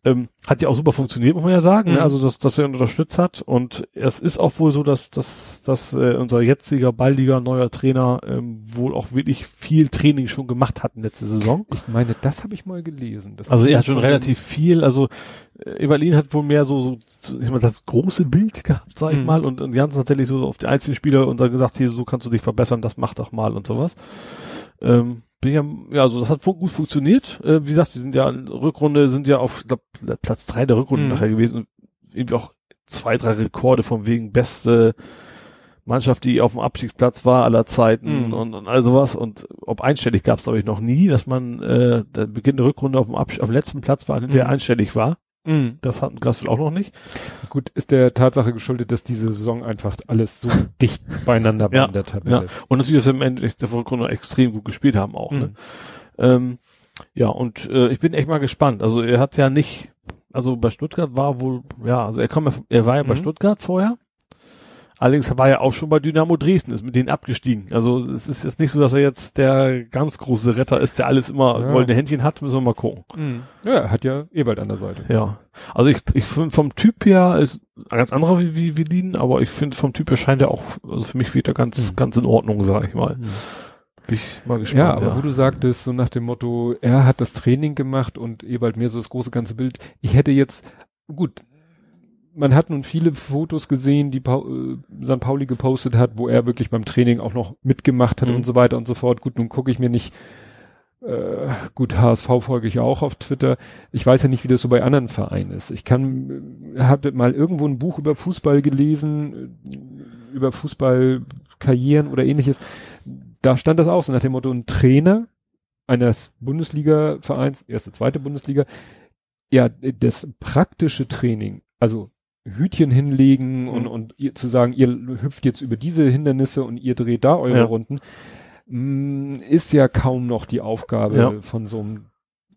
Speaker 3: Ähm, hat ja auch super funktioniert, muss man ja sagen, ne? mhm. also dass, dass er unterstützt hat und es ist auch wohl so, dass, dass, dass äh, unser jetziger baldiger neuer Trainer ähm, wohl auch wirklich viel Training schon gemacht hat in letzter Saison.
Speaker 2: Ich meine, das habe ich mal gelesen.
Speaker 3: also er hat schon relativ viel, also äh, Evalin hat wohl mehr so, so ich meine, das große Bild gehabt, sag ich mhm. mal, und, und Janssen tatsächlich so auf die einzelnen Spieler und dann gesagt, hier, so kannst du dich verbessern, das mach doch mal und sowas. Ähm, bin ja, ja, also das hat gut funktioniert. Äh, wie gesagt, wir sind ja in Rückrunde, sind ja auf glaub, Platz drei der Rückrunde mhm. nachher gewesen irgendwie auch zwei, drei Rekorde von wegen beste Mannschaft, die auf dem Abstiegsplatz war aller Zeiten
Speaker 2: Mhm.
Speaker 3: und, und all sowas. Und ob einstellig gab es, glaube ich, noch nie, dass man äh, der Beginn der Rückrunde auf dem, Abs auf dem letzten Platz war, der
Speaker 2: Mhm.
Speaker 3: einstellig war.
Speaker 2: Mhm.
Speaker 3: Das hatten Grassville auch noch nicht.
Speaker 2: Gut, ist der Tatsache geschuldet, dass diese Saison einfach alles so dicht beieinander war
Speaker 3: Ja,
Speaker 2: in der Tabelle.
Speaker 3: Und natürlich, dass wir im Endeffekt der Rückrunde extrem gut gespielt haben auch. Ne?
Speaker 2: Mhm.
Speaker 3: Ähm, ja, und äh, ich bin echt mal gespannt. Also er hat ja nicht, also bei Stuttgart war wohl, ja, also er kam ja, er war ja bei
Speaker 2: Mhm.
Speaker 3: Stuttgart vorher. Allerdings war er auch schon bei Dynamo Dresden, ist mit denen abgestiegen. Also es ist jetzt nicht so, dass er jetzt der ganz große Retter ist, der alles immer
Speaker 2: Ja.
Speaker 3: goldene Händchen hat, müssen wir mal gucken.
Speaker 2: Mhm. Ja, er hat ja Ewald an der Seite.
Speaker 3: Ja. Also ich, ich finde vom Typ her ist ein ganz anderer wie, wie, wie Lien, aber ich finde vom Typ her scheint er auch, also für mich wird er ganz,
Speaker 2: Mhm.
Speaker 3: ganz in Ordnung, sag ich mal.
Speaker 2: Mhm.
Speaker 3: Bin ich mal gespannt.
Speaker 2: Ja, aber wo du sagtest, so nach dem Motto, er hat das Training gemacht und Ewald mehr so das große ganze Bild. Ich hätte jetzt, gut, man hat nun viele Fotos gesehen, die Pau äh, St. Pauli gepostet hat, wo er wirklich beim Training auch noch mitgemacht hat
Speaker 3: Mhm.
Speaker 2: und so weiter und so fort. Gut, nun gucke ich mir nicht, äh, gut, HSV folge ich auch auf Twitter. Ich weiß ja nicht, wie das so bei anderen Vereinen ist. Ich kann, äh, hatte mal irgendwo ein Buch über Fußball gelesen, äh, über Fußballkarrieren oder ähnliches. Da stand das auch so nach dem Motto, ein Trainer eines Bundesliga-Vereins, erste, zweite Bundesliga, ja, das praktische Training, also Hütchen hinlegen und,
Speaker 3: Mhm.
Speaker 2: und ihr, zu sagen, ihr hüpft jetzt über diese Hindernisse und ihr dreht da eure
Speaker 3: Ja.
Speaker 2: Runden, mh, ist ja kaum noch die Aufgabe
Speaker 3: Ja.
Speaker 2: von so einem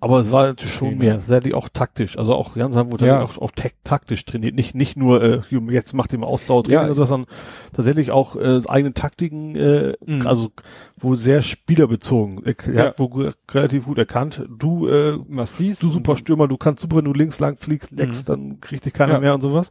Speaker 3: Aber es war natürlich schon mehr, tatsächlich auch taktisch. Also auch Jansheim wurde
Speaker 2: Ja.
Speaker 3: auch, auch tak- taktisch trainiert. Nicht, nicht nur, äh, jetzt macht ihr mal Ausdauertraining
Speaker 2: Ja.
Speaker 3: oder so, sondern tatsächlich auch äh, eigene Taktiken, äh,
Speaker 2: Mhm.
Speaker 3: also wo sehr spielerbezogen. Er, er
Speaker 2: Ja.
Speaker 3: hat wo gu- relativ gut erkannt, du, äh,
Speaker 2: machst dies.
Speaker 3: du
Speaker 2: und
Speaker 3: super
Speaker 2: dann-
Speaker 3: Stürmer, du kannst super, wenn du links lang fliegst, leckst, dann kriegt dich keiner
Speaker 2: Ja.
Speaker 3: mehr und sowas.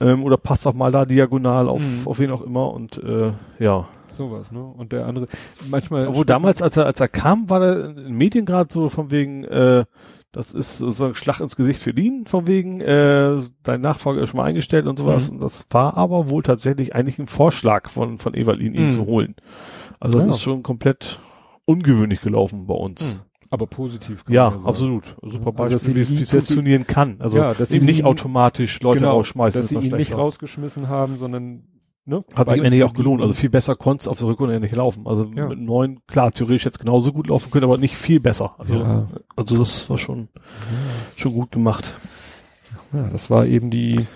Speaker 3: Ähm, oder passt auch mal da diagonal auf,
Speaker 2: Mhm.
Speaker 3: auf wen auch immer und äh, ja.
Speaker 2: Sowas, ne? Und der andere, manchmal.
Speaker 3: Obwohl damals, als er, als er kam, war der in den Medien gerade so von wegen, äh, das ist so ein Schlag ins Gesicht für ihn, von wegen, äh, dein Nachfolger ist schon mal eingestellt und sowas.
Speaker 2: Mhm.
Speaker 3: Und das war aber wohl tatsächlich eigentlich ein Vorschlag von, von Evalin, ihn
Speaker 2: Mhm.
Speaker 3: zu holen. Also das
Speaker 2: Ja.
Speaker 3: ist schon komplett ungewöhnlich gelaufen bei uns.
Speaker 2: Hm. Aber positiv.
Speaker 3: Ja,
Speaker 2: sagen.
Speaker 3: absolut. Super
Speaker 2: Also,
Speaker 3: Beispiel,
Speaker 2: dass sie
Speaker 3: wie es
Speaker 2: ihn-
Speaker 3: funktionieren kann. Also
Speaker 2: Ja, dass sie
Speaker 3: eben nicht automatisch Leute
Speaker 2: genau,
Speaker 3: rausschmeißen,
Speaker 2: dass sie ihn nicht
Speaker 3: läuft.
Speaker 2: rausgeschmissen haben, sondern ne?
Speaker 3: Hat sich am Ende auch gelohnt. Also viel besser konnte es auf der Rückrunde ja nicht laufen. Also
Speaker 2: Ja.
Speaker 3: mit neun, klar, theoretisch jetzt genauso gut laufen können, aber nicht viel besser. Also,
Speaker 2: Ja.
Speaker 3: also das war schon, schon gut gemacht.
Speaker 2: Ja, das war eben die,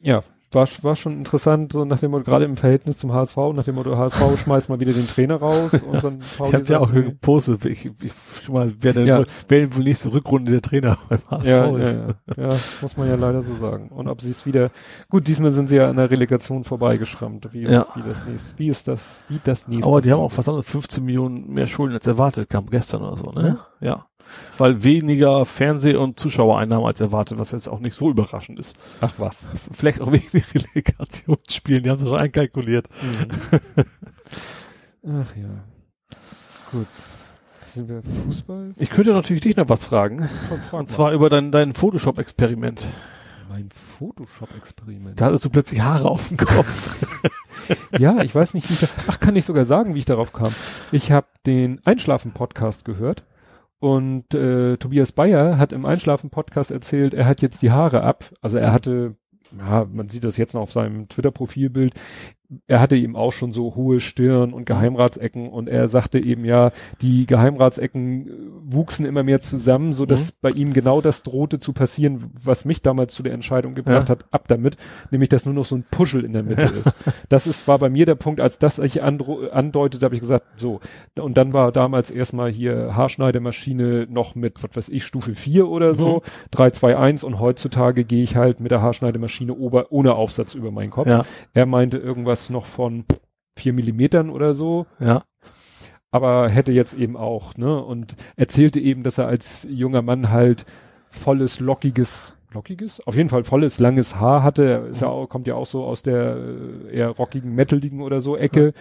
Speaker 2: ja, war, war schon interessant, so nach dem Motto, gerade im Verhältnis zum HSV, nach dem Motto, HSV schmeißt mal wieder den Trainer raus und dann
Speaker 3: Ich habe ja auch gepostet, ich, ich schon mal, wer denn
Speaker 2: Ja.
Speaker 3: wohl, wer denn wohl nächste Rückrunde der Trainer beim HSV
Speaker 2: ja, ja,
Speaker 3: ist.
Speaker 2: ja, ja, muss man ja leider so sagen. Und ob sie es wieder, gut, diesmal sind sie ja an der Relegation vorbeigeschrammt. Wie ist,
Speaker 3: Ja.
Speaker 2: wie das nächste, wie ist das, wie das nächste.
Speaker 3: Aber die haben auch verdammt 15 Millionen mehr Schulden als erwartet, kam gestern oder so, ne? Ja. Weil weniger Fernseh- und Zuschauereinnahmen als erwartet, was jetzt auch nicht so überraschend ist.
Speaker 2: Ach was.
Speaker 3: Vielleicht auch wegen den Relegationsspielen, die haben das schon einkalkuliert.
Speaker 2: Ach ja. Gut. Sind wir Fußball?
Speaker 3: Ich könnte natürlich dich noch was fragen.
Speaker 2: Frag
Speaker 3: Und zwar über dein, dein Photoshop-Experiment.
Speaker 2: mein Photoshop-Experiment.
Speaker 3: Da hattest du plötzlich Haare auf dem Kopf.
Speaker 2: Ja, ich weiß nicht, wie ich da, ach, kann ich sogar sagen, wie ich darauf kam. Ich habe den Einschlafen-Podcast gehört und äh, Tobias Bayer hat im Einschlafen-Podcast erzählt, er hat jetzt die Haare ab. Also er hatte, ja, man sieht das jetzt noch auf seinem Twitter-Profilbild, er hatte eben auch schon so hohe Stirn und Geheimratsecken und er sagte eben ja, die Geheimratsecken äh, wuchsen immer mehr zusammen, so dass
Speaker 3: Mhm.
Speaker 2: bei ihm genau das drohte zu passieren, was mich damals zu der Entscheidung gebracht
Speaker 3: Ja.
Speaker 2: hat, ab damit, nämlich dass nur noch so ein Puschel in der Mitte ist. Das ist, war bei mir der Punkt, als das ich andeutete, habe ich gesagt, so. Und dann war damals erstmal hier Haarschneidemaschine noch mit, was weiß ich, Stufe 4 oder so, 3, 2, 1 und heutzutage gehe ich halt mit der Haarschneidemaschine ober, ohne Aufsatz über meinen Kopf.
Speaker 3: Ja,
Speaker 2: Er meinte irgendwas noch von vier Millimetern oder so,
Speaker 3: ja.
Speaker 2: aber hätte jetzt eben auch, ne, und erzählte eben, dass er als junger Mann halt volles, lockiges, lockiges? Auf jeden Fall volles, langes Haar hatte. Er ist ja auch, kommt ja auch so aus der äh, eher rockigen, metaligen oder so Ecke.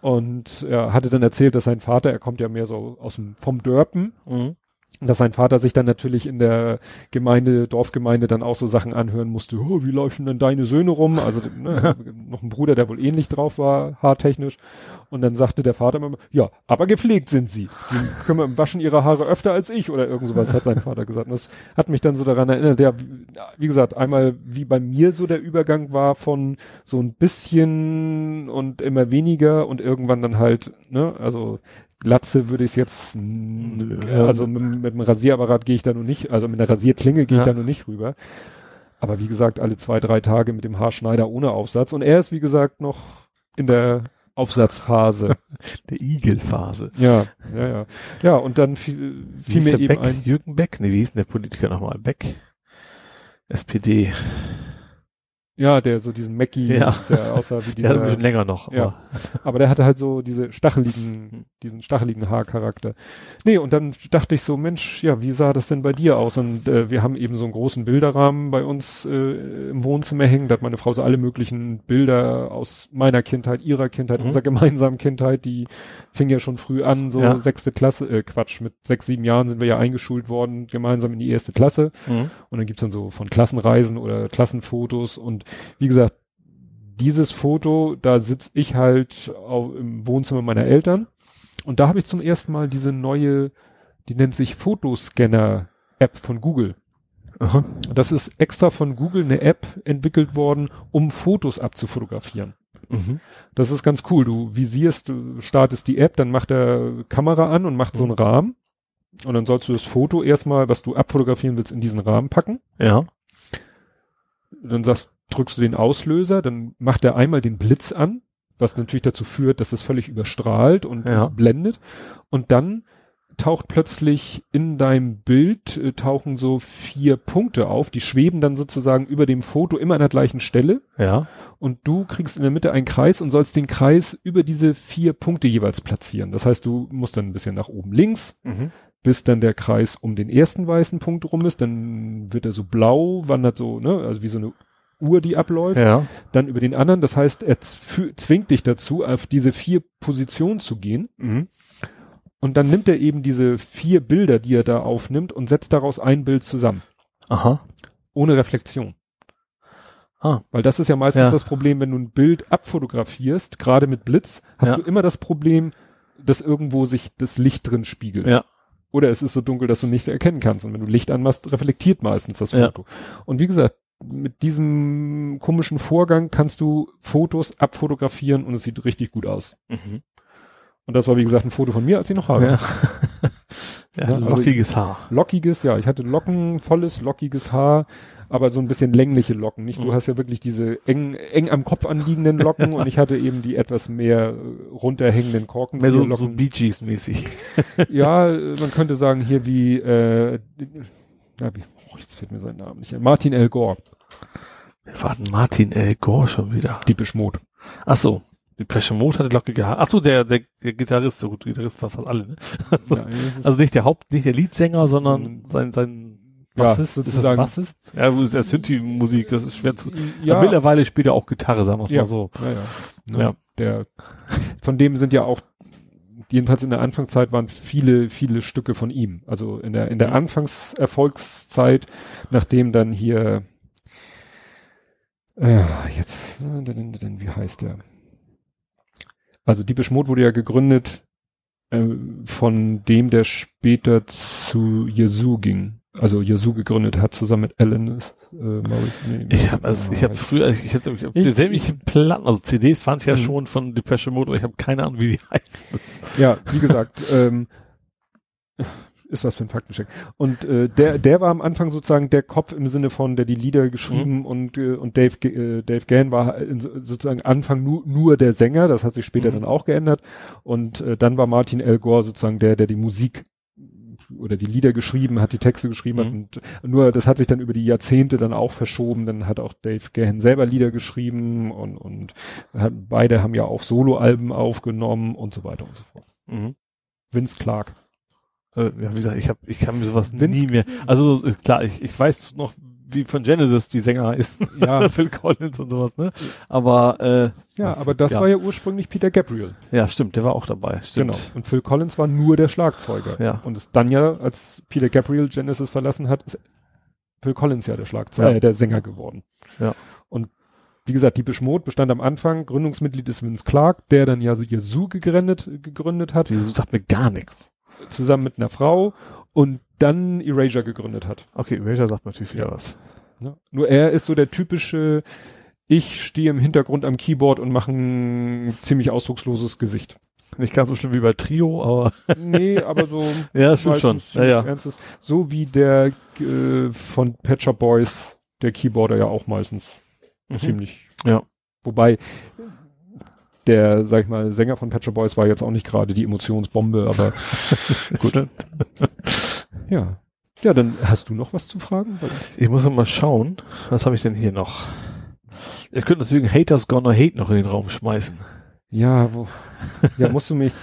Speaker 2: Und er hatte dann erzählt, dass sein Vater, er kommt ja mehr so aus dem, vom Dörpen,
Speaker 3: Mhm.
Speaker 2: Dass sein Vater sich dann natürlich in der Gemeinde, Dorfgemeinde dann auch so Sachen anhören musste, oh, wie laufen denn deine Söhne rum? Also ne, noch ein Bruder, der wohl ähnlich drauf war, haartechnisch. Und dann sagte der Vater immer, ja, aber gepflegt sind sie. Die kümmern, waschen ihre Haare öfter als ich oder irgend sowas, hat sein Vater gesagt. Und das hat mich dann so daran erinnert, ja, wie gesagt, einmal wie bei mir so der Übergang war von so ein bisschen und immer weniger und irgendwann dann halt, ne, also Glatze würde ich es jetzt, also mit, mit dem Rasierapparat gehe ich da noch nicht, also mit einer Rasierklinge gehe ich da noch nicht rüber. Aber wie gesagt, alle zwei, drei Tage mit dem Haarschneider ohne Aufsatz. Und er ist, wie gesagt, noch in der Aufsatzphase.
Speaker 3: der Igelphase.
Speaker 2: Ja, ja, ja. Ja, und dann fiel, fiel mir eben
Speaker 3: Beck?
Speaker 2: ein.
Speaker 3: Jürgen Beck? Nee, wie hieß denn der Politiker nochmal? Beck? SPD.
Speaker 2: Ja, der so diesen Mackie,
Speaker 3: Ja.
Speaker 2: der aussah wie
Speaker 3: Der hat ein
Speaker 2: dieser,
Speaker 3: bisschen länger noch.
Speaker 2: Ja.
Speaker 3: aber-
Speaker 2: aber der hatte halt so diese stacheligen, diesen stacheligen Haarcharakter. Nee, und dann dachte ich so, Mensch, ja, wie sah das denn bei dir aus? Und äh, wir haben eben so einen großen Bilderrahmen bei uns äh, im Wohnzimmer hängen. Da hat meine Frau so alle möglichen Bilder aus meiner Kindheit, ihrer Kindheit,
Speaker 3: Mhm.
Speaker 2: unserer gemeinsamen Kindheit, die fing ja schon früh an, so
Speaker 3: Ja.
Speaker 2: sechste Klasse, äh, Quatsch, mit sechs, sieben Jahren sind wir ja eingeschult worden, gemeinsam in die erste Klasse.
Speaker 3: Mhm.
Speaker 2: Und dann gibt's dann so von Klassenreisen oder Klassenfotos. Und wie gesagt, dieses Foto, da sitz ich halt au- im Wohnzimmer meiner Eltern. Und da habe ich zum ersten Mal diese neue, die nennt sich Fotoscanner-App von Google.
Speaker 3: Aha.
Speaker 2: Das ist extra von Google eine App entwickelt worden, um Fotos abzufotografieren.
Speaker 3: Mhm.
Speaker 2: Das ist ganz cool. Du visierst, du startest die App, dann macht der Kamera an und macht so einen Rahmen. Und dann sollst du das Foto erstmal, was du abfotografieren willst, in diesen Rahmen packen.
Speaker 3: Ja.
Speaker 2: dann sagst, drückst du den Auslöser, dann macht er einmal den Blitz an, was natürlich dazu führt, dass es völlig überstrahlt und
Speaker 3: Ja.
Speaker 2: blendet. Und dann taucht plötzlich in deinem Bild, äh, tauchen so vier Punkte auf, die schweben dann sozusagen über dem Foto immer an der gleichen Stelle.
Speaker 3: Ja.
Speaker 2: Und du kriegst in der Mitte einen Kreis und sollst den Kreis über diese vier Punkte jeweils platzieren. Das heißt, du musst dann ein bisschen nach oben links,
Speaker 3: Mhm.
Speaker 2: bis dann der Kreis um den ersten weißen Punkt rum ist, dann wird er so blau, wandert so, ne, also wie so eine Uhr, die abläuft,
Speaker 3: Ja.
Speaker 2: dann über den anderen. Das heißt, er zw- zwingt dich dazu, auf diese vier Positionen zu gehen.
Speaker 3: Mhm.
Speaker 2: Und dann nimmt er eben diese vier Bilder, die er da aufnimmt und setzt daraus ein Bild zusammen.
Speaker 3: Aha.
Speaker 2: Ohne Reflexion.
Speaker 3: Ah.
Speaker 2: Weil das ist ja meistens
Speaker 3: Ja.
Speaker 2: das Problem, wenn du ein Bild abfotografierst, gerade mit Blitz, hast
Speaker 3: Ja.
Speaker 2: du immer das Problem, dass irgendwo sich das Licht drin spiegelt.
Speaker 3: Ja.
Speaker 2: Oder es ist so dunkel, dass du nichts erkennen kannst. Und wenn du Licht anmachst, reflektiert meistens das
Speaker 3: Ja.
Speaker 2: Foto. Und wie gesagt, mit diesem komischen Vorgang kannst du Fotos abfotografieren und es sieht richtig gut aus.
Speaker 3: Mhm.
Speaker 2: Und das war, wie gesagt, ein Foto von mir, als ich noch habe.
Speaker 3: Ja. ja,
Speaker 2: Ja, also-
Speaker 3: lockiges Haar.
Speaker 2: Lockiges, ja, ich hatte Locken, volles, lockiges Haar, aber so ein bisschen längliche Locken. Nicht, du
Speaker 3: Mhm.
Speaker 2: hast ja wirklich diese eng, eng am Kopf anliegenden Locken und ich hatte eben die etwas mehr äh, runterhängenden
Speaker 3: Mehr so, so Bee Gees mäßig.
Speaker 2: Ja, äh, man könnte sagen hier wie, äh, ja, wie oh, jetzt fällt mir sein Name nicht ein. Martin L. Gore,
Speaker 3: Wir warten Martin L. Gore schon wieder.
Speaker 2: die Mode.
Speaker 3: Ach so. Die Mode hatte lockige Haare. Ach so, der, der, der Gitarrist, so gut, Gitarrist war fast alle, ne?
Speaker 2: Ja, das
Speaker 3: Also nicht der Haupt, nicht der Leadsänger, sondern
Speaker 2: Sondern-
Speaker 3: sein, sein
Speaker 2: Ja,
Speaker 3: Bassist. ist das Bassist? Ja, wo ist der Synthi-Musik, das ist schwer zu,
Speaker 2: ja,
Speaker 3: mittlerweile spielt er auch Gitarre, sagen wir es
Speaker 2: Ja.
Speaker 3: mal so.
Speaker 2: ja, ja. Ne,
Speaker 3: Ja.
Speaker 2: Der, von dem sind ja auch, jedenfalls in der Anfangszeit waren viele, viele Stücke von ihm. Also in der, in der. Anfangserfolgszeit, nachdem dann hier, äh, jetzt, wie heißt der? Also die Mode wurde ja gegründet äh, von dem, der später zu Yazoo ging. Also Yazoo gegründet hat, zusammen mit Alan äh, Morris. Nee,
Speaker 3: Ich habe also, ich habe früher, ich hätte, ich habe
Speaker 2: Ich-
Speaker 3: denselben ich, Platten, also CDs waren es ja
Speaker 2: Mhm.
Speaker 3: schon von Depression Mode, aber ich habe keine Ahnung, wie die heißen.
Speaker 2: Ja, wie gesagt, ähm, ist was für ein Faktencheck. Und äh, der, der war am Anfang sozusagen der Kopf im Sinne von, der die Lieder geschrieben und äh, und Dave äh, Dave Gann war in, sozusagen Anfang nur nur der Sänger. Das hat sich später
Speaker 3: Mhm.
Speaker 2: dann auch geändert. Und äh, dann war Martin L. Gore sozusagen der, der die Musik oder die Lieder geschrieben hat, die Texte geschrieben hat.
Speaker 3: Mhm.
Speaker 2: Und nur das hat sich dann über die Jahrzehnte dann auch verschoben. Dann hat auch Dave Gahan selber Lieder geschrieben und und hat, beide haben ja auch Soloalben aufgenommen und so weiter und so fort.
Speaker 3: Mhm.
Speaker 2: Vince Clark.
Speaker 3: Äh, ja, wie gesagt, ich habe, ich kann mir sowas
Speaker 2: Vince-
Speaker 3: nie mehr. Also äh, klar, ich, ich weiß noch, wie von Genesis die Sänger heißen.
Speaker 2: Ja.
Speaker 3: Phil Collins und sowas, ne? Aber äh,
Speaker 2: Ja, aber das
Speaker 3: Ja.
Speaker 2: war ja ursprünglich Peter Gabriel.
Speaker 3: ja, stimmt, der war auch dabei. Stimmt.
Speaker 2: Genau. Und Phil Collins war nur der Schlagzeuger.
Speaker 3: Ja.
Speaker 2: Und es dann ja, als Peter Gabriel Genesis verlassen hat, ist Phil Collins ja der Schlagzeuger,
Speaker 3: Ja.
Speaker 2: äh, der Sänger geworden.
Speaker 3: Ja.
Speaker 2: Und wie gesagt, die Beschmut bestand am Anfang, Gründungsmitglied ist Vince Clark, der dann ja Zoo gegründet, gegründet hat,
Speaker 3: Die sagt mir gar nichts.
Speaker 2: zusammen mit einer Frau und dann Erasure gegründet hat.
Speaker 3: Okay, Erasure sagt natürlich wieder was.
Speaker 2: Ne? Nur er ist so der typische, ich stehe im Hintergrund am Keyboard und mache ein ziemlich ausdrucksloses Gesicht.
Speaker 3: Nicht ganz so schlimm wie bei Trio, aber
Speaker 2: Nee, aber so
Speaker 3: ja, das stimmt schon. Ja, ja.
Speaker 2: Ernstes. So wie der äh, von Pet Shop Boys, der Keyboarder ja auch meistens
Speaker 3: Mhm.
Speaker 2: ziemlich.
Speaker 3: Ja.
Speaker 2: Wobei der, sag ich mal, Sänger von Pet Shop Boys war jetzt auch nicht gerade die Emotionsbombe, aber gut. Ja. Ja, dann hast du noch was zu fragen?
Speaker 3: Ich muss noch mal schauen. Was habe ich denn hier noch? Ich könnte deswegen Haters Gonna Hate noch in den Raum schmeißen.
Speaker 2: Ja, wo, ja, musst du mich,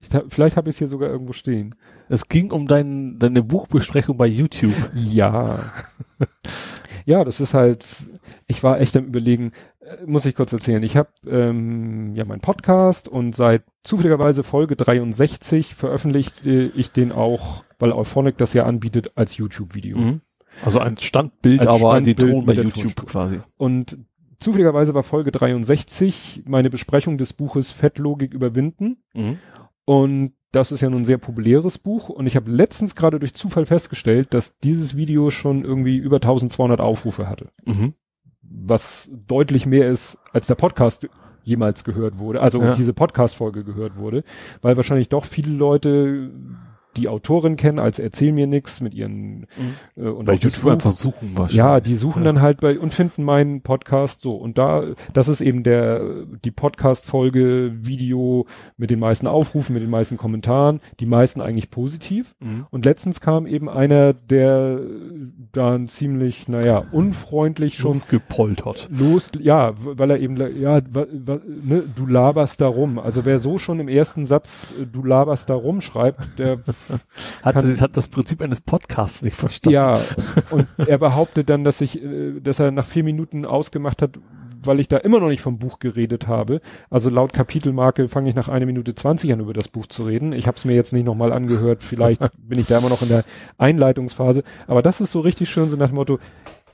Speaker 2: ich, hab- vielleicht habe ich es hier sogar irgendwo stehen.
Speaker 3: Es ging um dein, deine Buchbesprechung bei YouTube.
Speaker 2: Ja. ja, das ist halt, ich war echt am überlegen, muss ich kurz erzählen. Ich habe ähm, ja meinen Podcast und seit zufälligerweise Folge 63 veröffentlichte ich den auch, weil Euphonic das ja anbietet, als YouTube-Video.
Speaker 3: Also ein Standbild,
Speaker 2: Als
Speaker 3: aber die
Speaker 2: Standbild
Speaker 3: Ton bei YouTube
Speaker 2: Tonspur.
Speaker 3: quasi.
Speaker 2: Und zufälligerweise war Folge 63 meine Besprechung des Buches Fettlogik überwinden. Und das ist ja nun ein sehr populäres Buch. Und ich habe letztens gerade durch Zufall festgestellt, dass dieses Video schon irgendwie über 1200 Aufrufe hatte.
Speaker 3: Mhm.
Speaker 2: Was deutlich mehr ist, als der Podcast jemals gehört wurde. Also
Speaker 3: Ja.
Speaker 2: diese Podcast-Folge gehört wurde. Weil wahrscheinlich doch viele Leute die Autorin kennen als Erzähl mir nix mit ihren äh, und
Speaker 3: Bei YouTube einfach suchen wahrscheinlich.
Speaker 2: Ja, die suchen
Speaker 3: Ja.
Speaker 2: dann halt bei und finden meinen Podcast so. Und da, das ist eben der, die Podcast-Folge, Video mit den meisten Aufrufen, mit den meisten Kommentaren, die meisten eigentlich positiv.
Speaker 3: Mhm.
Speaker 2: Und letztens kam eben einer, der dann ziemlich, naja, unfreundlich schon
Speaker 3: Schon gepoltert.
Speaker 2: los, ja, weil er eben, ja, ne, du laberst da rum. Also wer so schon im ersten Satz äh, du laberst da rum schreibt, der
Speaker 3: Hat,
Speaker 2: Kann-
Speaker 3: das- hat das Prinzip eines Podcasts nicht verstanden.
Speaker 2: Ja, und er behauptet dann, dass ich, äh, dass er nach vier Minuten ausgemacht hat, weil ich da immer noch nicht vom Buch geredet habe. Also laut Kapitelmarke fange ich nach einer Minute 20 an, über das Buch zu reden. Ich habe es mir jetzt nicht nochmal angehört, vielleicht bin ich da immer noch in der Einleitungsphase. Aber das ist so richtig schön, so nach dem Motto,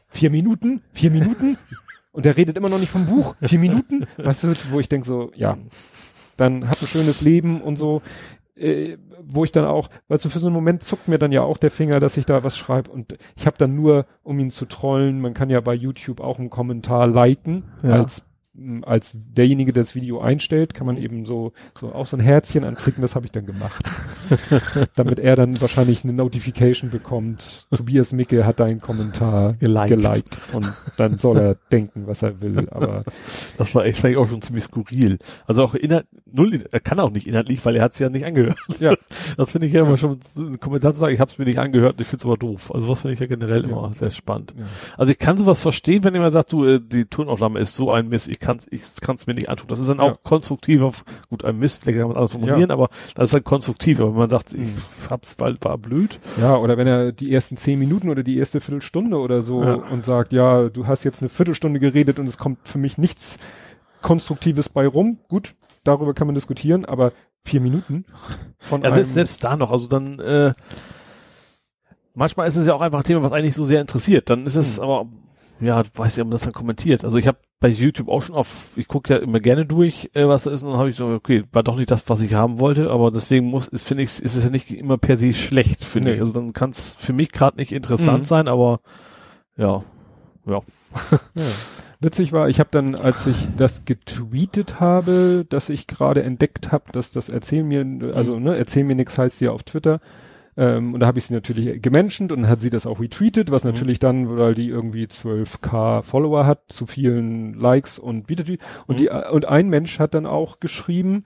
Speaker 2: vier Minuten, vier Minuten und er redet immer noch nicht vom Buch, vier Minuten. Weißt du, wo ich denke so, ja, dann hat ein schönes Leben und so äh, wo ich dann auch, weißt du, für so einen Moment zuckt mir dann ja auch der Finger, dass ich da was schreibe und ich habe dann nur, um ihn zu trollen, man kann ja bei YouTube auch einen Kommentar liken,
Speaker 3: Ja.
Speaker 2: als als derjenige, der das Video einstellt, kann man eben so, so auch so ein Herzchen anklicken, das habe ich dann gemacht. Damit er dann wahrscheinlich eine Notification bekommt, Tobias Micke hat deinen Kommentar
Speaker 3: Geliked.
Speaker 2: geliked und dann soll er denken, was er will, aber
Speaker 3: Das war echt vielleicht auch schon ziemlich skurril. Also auch inhalt, null, er kann auch nicht inhaltlich, weil er hat es ja nicht angehört.
Speaker 2: ja,
Speaker 3: Das finde ich ja immer schon, ein Kommentar zu sagen, ich habe es mir nicht angehört, ich finde es aber doof. Also was finde ich ja generell immer sehr spannend.
Speaker 2: ja.
Speaker 3: Also ich kann sowas verstehen, wenn jemand sagt, du, äh, die Tonaufnahme ist so ein Mist, ich kann es ich kann's mir nicht antun. Das ist dann
Speaker 2: Ja.
Speaker 3: auch konstruktiver, gut, ein Mist, vielleicht kann man alles formulieren, aber das ist dann konstruktiv. Aber wenn man sagt, ich
Speaker 2: Mhm.
Speaker 3: hab's, weil war blöd.
Speaker 2: Ja, oder wenn er die ersten zehn Minuten oder die erste Viertelstunde oder so
Speaker 3: Ja.
Speaker 2: und sagt, ja, du hast jetzt eine Viertelstunde geredet und es kommt für mich nichts Konstruktives bei rum. Gut, darüber kann man diskutieren, aber vier Minuten von
Speaker 3: Ja, selbst, selbst da noch, also dann, äh, manchmal ist es ja auch einfach ein Thema, was eigentlich so sehr interessiert. Dann ist es
Speaker 2: Mhm.
Speaker 3: aber, ja, weiß ich, ob man das dann kommentiert. Also ich habe bei YouTube auch schon auf, ich gucke ja immer gerne durch, äh, was da ist, und dann habe ich so, okay, war doch nicht das, was ich haben wollte, aber deswegen muss, ist, finde ich, ist es ja nicht immer per se schlecht, finde
Speaker 2: Nee.
Speaker 3: ich. Also dann kann es für mich gerade nicht interessant
Speaker 2: Mhm.
Speaker 3: sein, aber ja, ja.
Speaker 2: Ja. Witzig war, ich habe dann, als ich das getweetet habe, dass ich gerade entdeckt habe, dass das Erzähl mir, also ne, Erzähl mir nix heißt ja auf Twitter. Ähm, und da habe ich sie natürlich gementioned und hat sie das auch retweetet, was natürlich dann, weil die irgendwie 12k Follower hat, zu vielen Likes und wieder und die und ein Mensch hat dann auch geschrieben,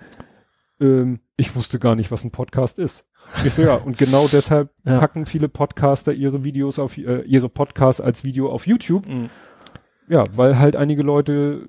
Speaker 2: ähm, ich wusste gar nicht, was ein Podcast ist. Ich so, ja, und genau deshalb
Speaker 3: Ja.
Speaker 2: packen viele Podcaster ihre Videos auf äh, ihre Podcasts als Video auf YouTube. Ja, weil halt einige Leute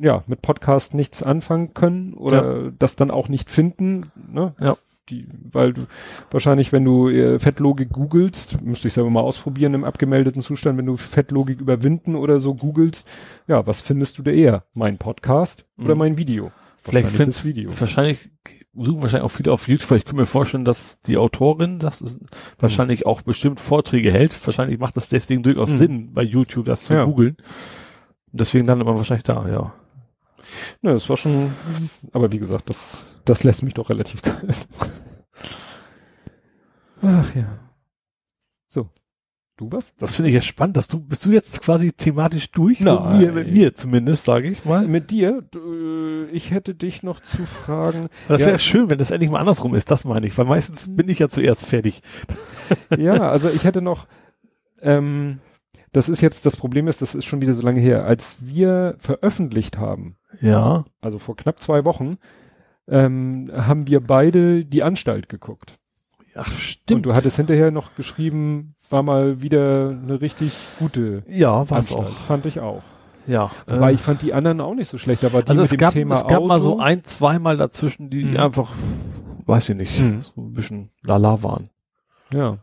Speaker 2: ja mit Podcast nichts anfangen können oder ja. das dann auch nicht finden. Ne?
Speaker 3: Ja.
Speaker 2: Die, weil du wahrscheinlich, wenn du äh, Fettlogik googelst, müsste ich selber mal ausprobieren im abgemeldeten Zustand, wenn du Fettlogik überwinden oder so googelst, ja, was findest du da eher? Mein Podcast mhm. oder mein Video?
Speaker 3: Vielleicht findest Video. Wahrscheinlich suchen wahrscheinlich auch viele auf YouTube, weil ich kann mir vorstellen, dass die Autorin das ist, wahrscheinlich auch bestimmt Vorträge hält. Wahrscheinlich macht das deswegen durchaus mhm. Sinn, bei YouTube das zu ja. googeln. Deswegen landet man wahrscheinlich da, ja.
Speaker 2: Ne, das war schon, aber wie gesagt, das, das lässt mich doch relativ kalt. Ach ja. So. Du was?
Speaker 3: Das finde ich ja spannend, dass du, bist du jetzt quasi thematisch durch?
Speaker 2: Nein.
Speaker 3: Mit mir, mit mir zumindest, sage ich mal.
Speaker 2: Mit dir? Du, ich hätte dich noch zu fragen.
Speaker 3: Das ja. wäre schön, wenn das endlich mal andersrum ist, das meine ich, weil meistens bin ich ja zuerst fertig.
Speaker 2: Ja, also ich hätte noch, ähm, das ist jetzt, das Problem ist, das ist schon wieder so lange her. Als wir veröffentlicht haben,
Speaker 3: ja,
Speaker 2: also vor knapp zwei Wochen, ähm, haben wir beide die Anstalt geguckt.
Speaker 3: Ach, stimmt. Und
Speaker 2: du hattest hinterher noch geschrieben, war mal wieder eine richtig gute.
Speaker 3: Ja, war es auch.
Speaker 2: Fand ich auch.
Speaker 3: Ja.
Speaker 2: Aber äh, ich fand die anderen auch nicht so schlecht, aber die
Speaker 3: also
Speaker 2: mit
Speaker 3: es gab,
Speaker 2: Thema
Speaker 3: Es gab
Speaker 2: Auto,
Speaker 3: mal so ein, zweimal dazwischen, die
Speaker 2: Mhm.
Speaker 3: einfach, weiß ich nicht,
Speaker 2: Mhm.
Speaker 3: so ein bisschen lala waren.
Speaker 2: Ja.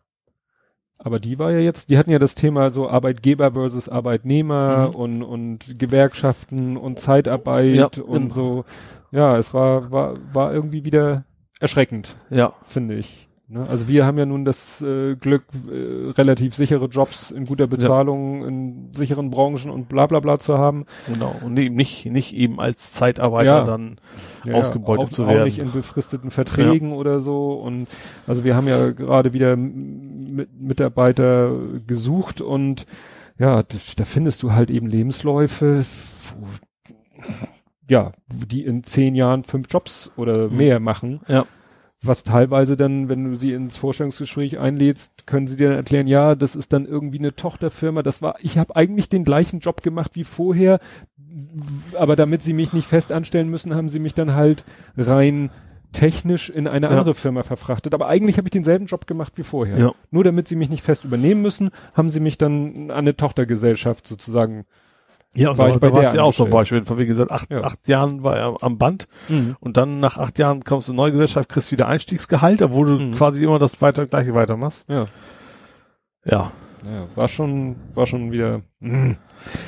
Speaker 2: Aber die war ja jetzt, die hatten ja das Thema so Arbeitgeber versus Arbeitnehmer
Speaker 3: Mhm.
Speaker 2: und, und Gewerkschaften und Zeitarbeit
Speaker 3: Ja,
Speaker 2: und
Speaker 3: genau.
Speaker 2: so. Ja, es war, war, war irgendwie wieder erschreckend,
Speaker 3: Ja.
Speaker 2: finde ich. Ne? Also wir haben ja nun das äh, Glück, äh, relativ sichere Jobs in guter Bezahlung, in sicheren Branchen und bla bla bla zu haben.
Speaker 3: Genau. Und eben nicht, nicht eben als Zeitarbeiter
Speaker 2: Ja.
Speaker 3: dann
Speaker 2: Ja,
Speaker 3: ausgebeutet
Speaker 2: auch,
Speaker 3: zu
Speaker 2: Auch
Speaker 3: werden.
Speaker 2: nicht in befristeten Verträgen oder so. Und also wir haben ja gerade wieder mit Mitarbeiter gesucht und ja, da findest du halt eben Lebensläufe, wo, ja, die in zehn Jahren fünf Jobs oder
Speaker 3: Mhm.
Speaker 2: mehr machen.
Speaker 3: Ja.
Speaker 2: Was teilweise dann, wenn du sie ins Vorstellungsgespräch einlädst, können sie dir dann erklären, ja, das ist dann irgendwie eine Tochterfirma. Das war, ich habe eigentlich den gleichen Job gemacht wie vorher, aber damit sie mich nicht fest anstellen müssen, haben sie mich dann halt rein technisch in eine
Speaker 3: Ja.
Speaker 2: andere Firma verfrachtet. Aber eigentlich habe ich denselben Job gemacht wie vorher.
Speaker 3: Ja.
Speaker 2: Nur damit sie mich nicht fest übernehmen müssen, haben sie mich dann an eine Tochtergesellschaft sozusagen.
Speaker 3: Ja, und
Speaker 2: War ich bei
Speaker 3: war
Speaker 2: der
Speaker 3: es ja auch so ein. Beispiel. Von wie gesagt, acht,
Speaker 2: Ja.
Speaker 3: acht Jahren war er am Band und dann nach acht Jahren kommst du in eine neue Gesellschaft, kriegst wieder Einstiegsgehalt, obwohl du
Speaker 2: Mhm.
Speaker 3: quasi immer das weiter, gleiche weitermachst.
Speaker 2: Ja.
Speaker 3: Ja.
Speaker 2: Ja, war schon, war schon wieder. mh.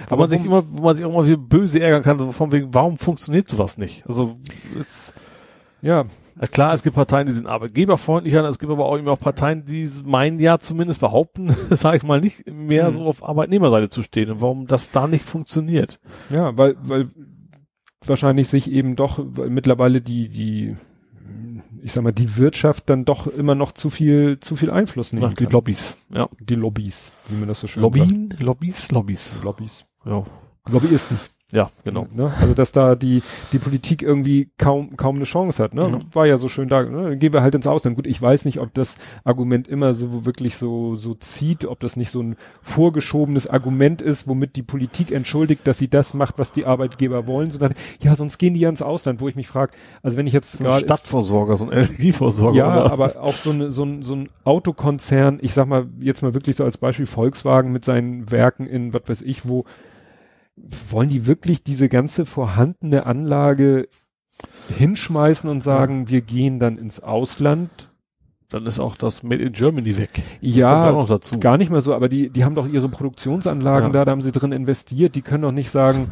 Speaker 3: Wo man sich immer, wo man sich auch immer wieder böse ärgern kann, so von wegen, warum funktioniert sowas nicht? Also,
Speaker 2: ja,
Speaker 3: ja klar, es gibt Parteien, die sind arbeitgeberfreundlicher, es gibt aber auch immer auch Parteien, die meinen ja zumindest behaupten, sage ich mal, nicht mehr
Speaker 2: Mhm.
Speaker 3: so auf Arbeitnehmerseite zu stehen und warum das da nicht funktioniert.
Speaker 2: Ja, weil, weil wahrscheinlich sich eben doch weil mittlerweile die, die, ich sag mal, die Wirtschaft dann doch immer noch zu viel, zu viel Einfluss nehmen
Speaker 3: Ja, die
Speaker 2: kann.
Speaker 3: Lobbys. Ja.
Speaker 2: Die Lobbys, wie man das so schön sagt.
Speaker 3: Lobbyen, Lobbys, Lobbys.
Speaker 2: Lobbys.
Speaker 3: Ja.
Speaker 2: Lobbyisten.
Speaker 3: Ja, genau.
Speaker 2: Ne? Also dass da die die Politik irgendwie kaum kaum eine Chance hat. Ne?
Speaker 3: Ja.
Speaker 2: War ja so schön da. Ne? Dann gehen wir halt ins Ausland. Gut, ich weiß nicht, ob das Argument immer so wirklich so so zieht, ob das nicht so ein vorgeschobenes Argument ist, womit die Politik entschuldigt, dass sie das macht, was die Arbeitgeber wollen, sondern ja, sonst gehen die ja ins Ausland, wo ich mich frage, also wenn ich jetzt
Speaker 3: So ein
Speaker 2: gerade
Speaker 3: Stadtversorger, so ein Energieversorger.
Speaker 2: ja,
Speaker 3: oder?
Speaker 2: aber auch so, eine, so, ein, so ein Autokonzern, ich sag mal jetzt mal wirklich so als Beispiel Volkswagen mit seinen Werken in was weiß ich wo, wollen die wirklich diese ganze vorhandene Anlage hinschmeißen und sagen, wir gehen dann ins Ausland?
Speaker 3: Dann ist auch das Made in Germany weg. Das
Speaker 2: Ja, gar nicht mehr so, aber die, die haben doch ihre Produktionsanlagen
Speaker 3: Ja.
Speaker 2: da, da haben sie drin investiert, die können doch nicht sagen,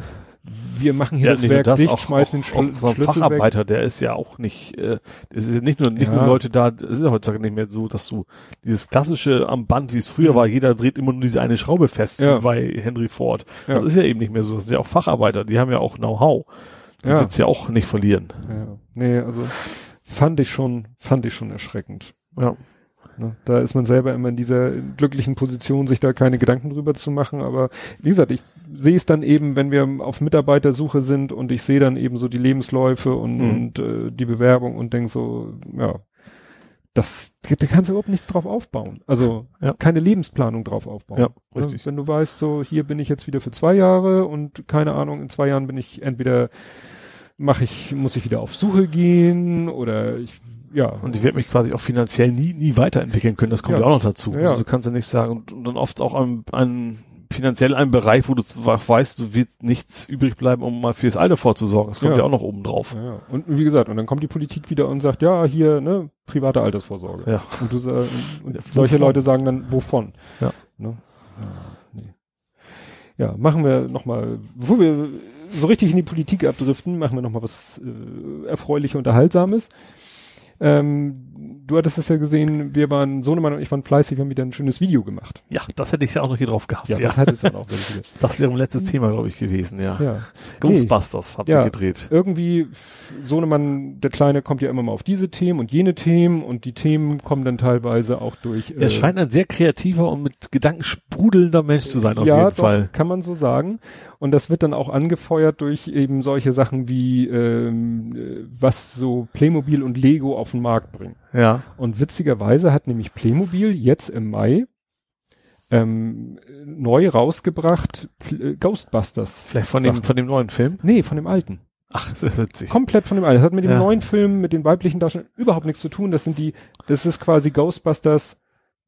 Speaker 2: wir machen hier
Speaker 3: Ja,
Speaker 2: das Werk
Speaker 3: das,
Speaker 2: dicht,
Speaker 3: auch,
Speaker 2: schmeißen
Speaker 3: auch,
Speaker 2: den Schl
Speaker 3: so
Speaker 2: Schlüssel weg.
Speaker 3: Facharbeiter, der ist ja auch nicht, äh, es ist ja nicht nur, nicht
Speaker 2: Ja.
Speaker 3: nur Leute da, es ist ja heutzutage nicht mehr so, dass du dieses klassische am Band, wie es früher
Speaker 2: Mhm.
Speaker 3: war, jeder dreht immer nur diese eine Schraube fest,
Speaker 2: Ja.
Speaker 3: bei Henry Ford. Das ist ja eben nicht mehr so. Das sind ja auch Facharbeiter, die haben ja auch Know-how. Die
Speaker 2: Ja.
Speaker 3: wird's ja auch nicht verlieren.
Speaker 2: Ja, nee, also fand ich schon, fand ich schon erschreckend.
Speaker 3: Ja.
Speaker 2: Ne? Da ist man selber immer in dieser glücklichen Position, sich da keine Gedanken drüber zu machen. Aber wie gesagt, ich sehe es dann eben, wenn wir auf Mitarbeitersuche sind und ich sehe dann eben so die Lebensläufe und,
Speaker 3: Mhm.
Speaker 2: und äh, die Bewerbung und denke so, ja, das, da kannst du überhaupt nichts drauf aufbauen. Also
Speaker 3: Ja.
Speaker 2: keine Lebensplanung drauf aufbauen.
Speaker 3: Ja,
Speaker 2: Ne?
Speaker 3: richtig.
Speaker 2: Wenn du weißt, so hier bin ich jetzt wieder für zwei Jahre und keine Ahnung, in zwei Jahren bin ich entweder mache ich, muss ich wieder auf Suche gehen oder ich, ja.
Speaker 3: Und ich werde mich quasi auch finanziell nie, nie weiterentwickeln können. Das kommt
Speaker 2: Ja.
Speaker 3: ja, auch noch dazu.
Speaker 2: Ja.
Speaker 3: Also du kannst ja nicht sagen, und, und dann oft auch an, an finanziell ein Bereich, wo du weißt, du wird nichts übrig bleiben, um mal fürs Alter vorzusorgen. Das kommt ja, ja auch noch oben drauf.
Speaker 2: Ja, Und wie gesagt, und dann kommt die Politik wieder und sagt, ja, hier, ne, private Altersvorsorge.
Speaker 3: Ja.
Speaker 2: Und, du, äh, und solche Leute sagen dann, wovon?
Speaker 3: Ja.
Speaker 2: Ne? Ja, nee. ja, machen wir nochmal, bevor wir so richtig in die Politik abdriften, machen wir nochmal was äh, erfreulich Unterhaltsames. Ähm, du hattest es ja gesehen, wir waren, Sohnemann und ich waren fleißig, wir haben wieder ein schönes Video gemacht.
Speaker 3: Ja, das hätte ich ja auch noch hier drauf gehabt.
Speaker 2: Ja, ja. das hättest du auch.
Speaker 3: das wäre ein letztes Thema, glaube ich, gewesen, ja.
Speaker 2: ja.
Speaker 3: Ghostbusters nee, habt
Speaker 2: ja,
Speaker 3: ihr gedreht.
Speaker 2: Irgendwie, Sohnemann, der Kleine, kommt ja immer mal auf diese Themen und jene Themen und die Themen kommen dann teilweise auch durch.
Speaker 3: Er äh, scheint ein sehr kreativer und mit Gedanken sprudelnder Mensch zu sein, auf
Speaker 2: ja,
Speaker 3: jeden
Speaker 2: doch,
Speaker 3: Fall.
Speaker 2: kann man so sagen. Und das wird dann auch angefeuert durch eben solche Sachen wie, ähm, äh, was so Playmobil und Lego auf den Markt bringen.
Speaker 3: Ja.
Speaker 2: Und witzigerweise hat nämlich Playmobil jetzt im Mai ähm, neu rausgebracht äh, Ghostbusters.
Speaker 3: Vielleicht von dem, von dem neuen Film?
Speaker 2: Nee, von dem alten.
Speaker 3: Ach, das ist witzig.
Speaker 2: Komplett von dem alten. Das hat mit dem ja. neuen Film, mit den weiblichen Darstellern überhaupt nichts zu tun. Das sind die, das ist quasi Ghostbusters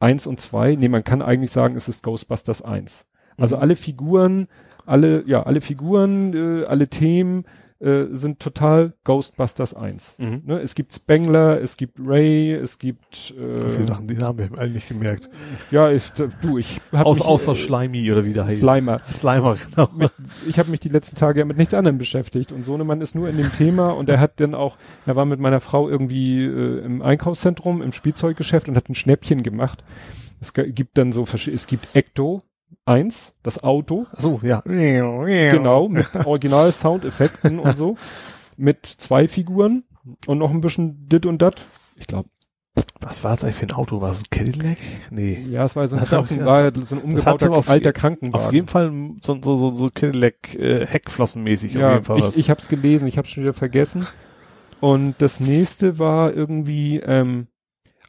Speaker 2: 1 und 2. Nee, man kann eigentlich sagen, es ist Ghostbusters 1. Also mhm. alle Figuren, alle, ja, alle Figuren, äh, alle Themen äh, sind total Ghostbusters 1. Mhm. Ne? Es gibt Spengler, es gibt Ray, es gibt
Speaker 3: äh, viele Sachen, die haben wir alle nicht gemerkt.
Speaker 2: Ja, ich, du, ich
Speaker 3: hab Aus, mich, außer äh, Schleimy oder wie der
Speaker 2: heißt. Slimer.
Speaker 3: Slimer, genau.
Speaker 2: Mit, ich habe mich die letzten Tage ja mit nichts anderem beschäftigt und Sohnemann ist nur in dem Thema und er hat dann auch, er war mit meiner Frau irgendwie äh, im Einkaufszentrum, im Spielzeuggeschäft und hat ein Schnäppchen gemacht. Es gibt dann so, es gibt Ecto, 1, das Auto.
Speaker 3: so, ja.
Speaker 2: Genau, mit original Soundeffekten und so. Mit zwei Figuren und noch ein bisschen dit und dat. Ich glaube.
Speaker 3: Was war das eigentlich für ein Auto? War es ein Cadillac? Nee.
Speaker 2: Ja, es war so ein, Kranken, war so ein umgebauter auf, alter Krankenwagen.
Speaker 3: Auf jeden Fall so, so, so, so Cadillac äh, Heckflossenmäßig
Speaker 2: ja,
Speaker 3: auf jeden Fall
Speaker 2: ich, was. Ich habe es gelesen, ich habe schon wieder vergessen. Und das nächste war irgendwie, ähm,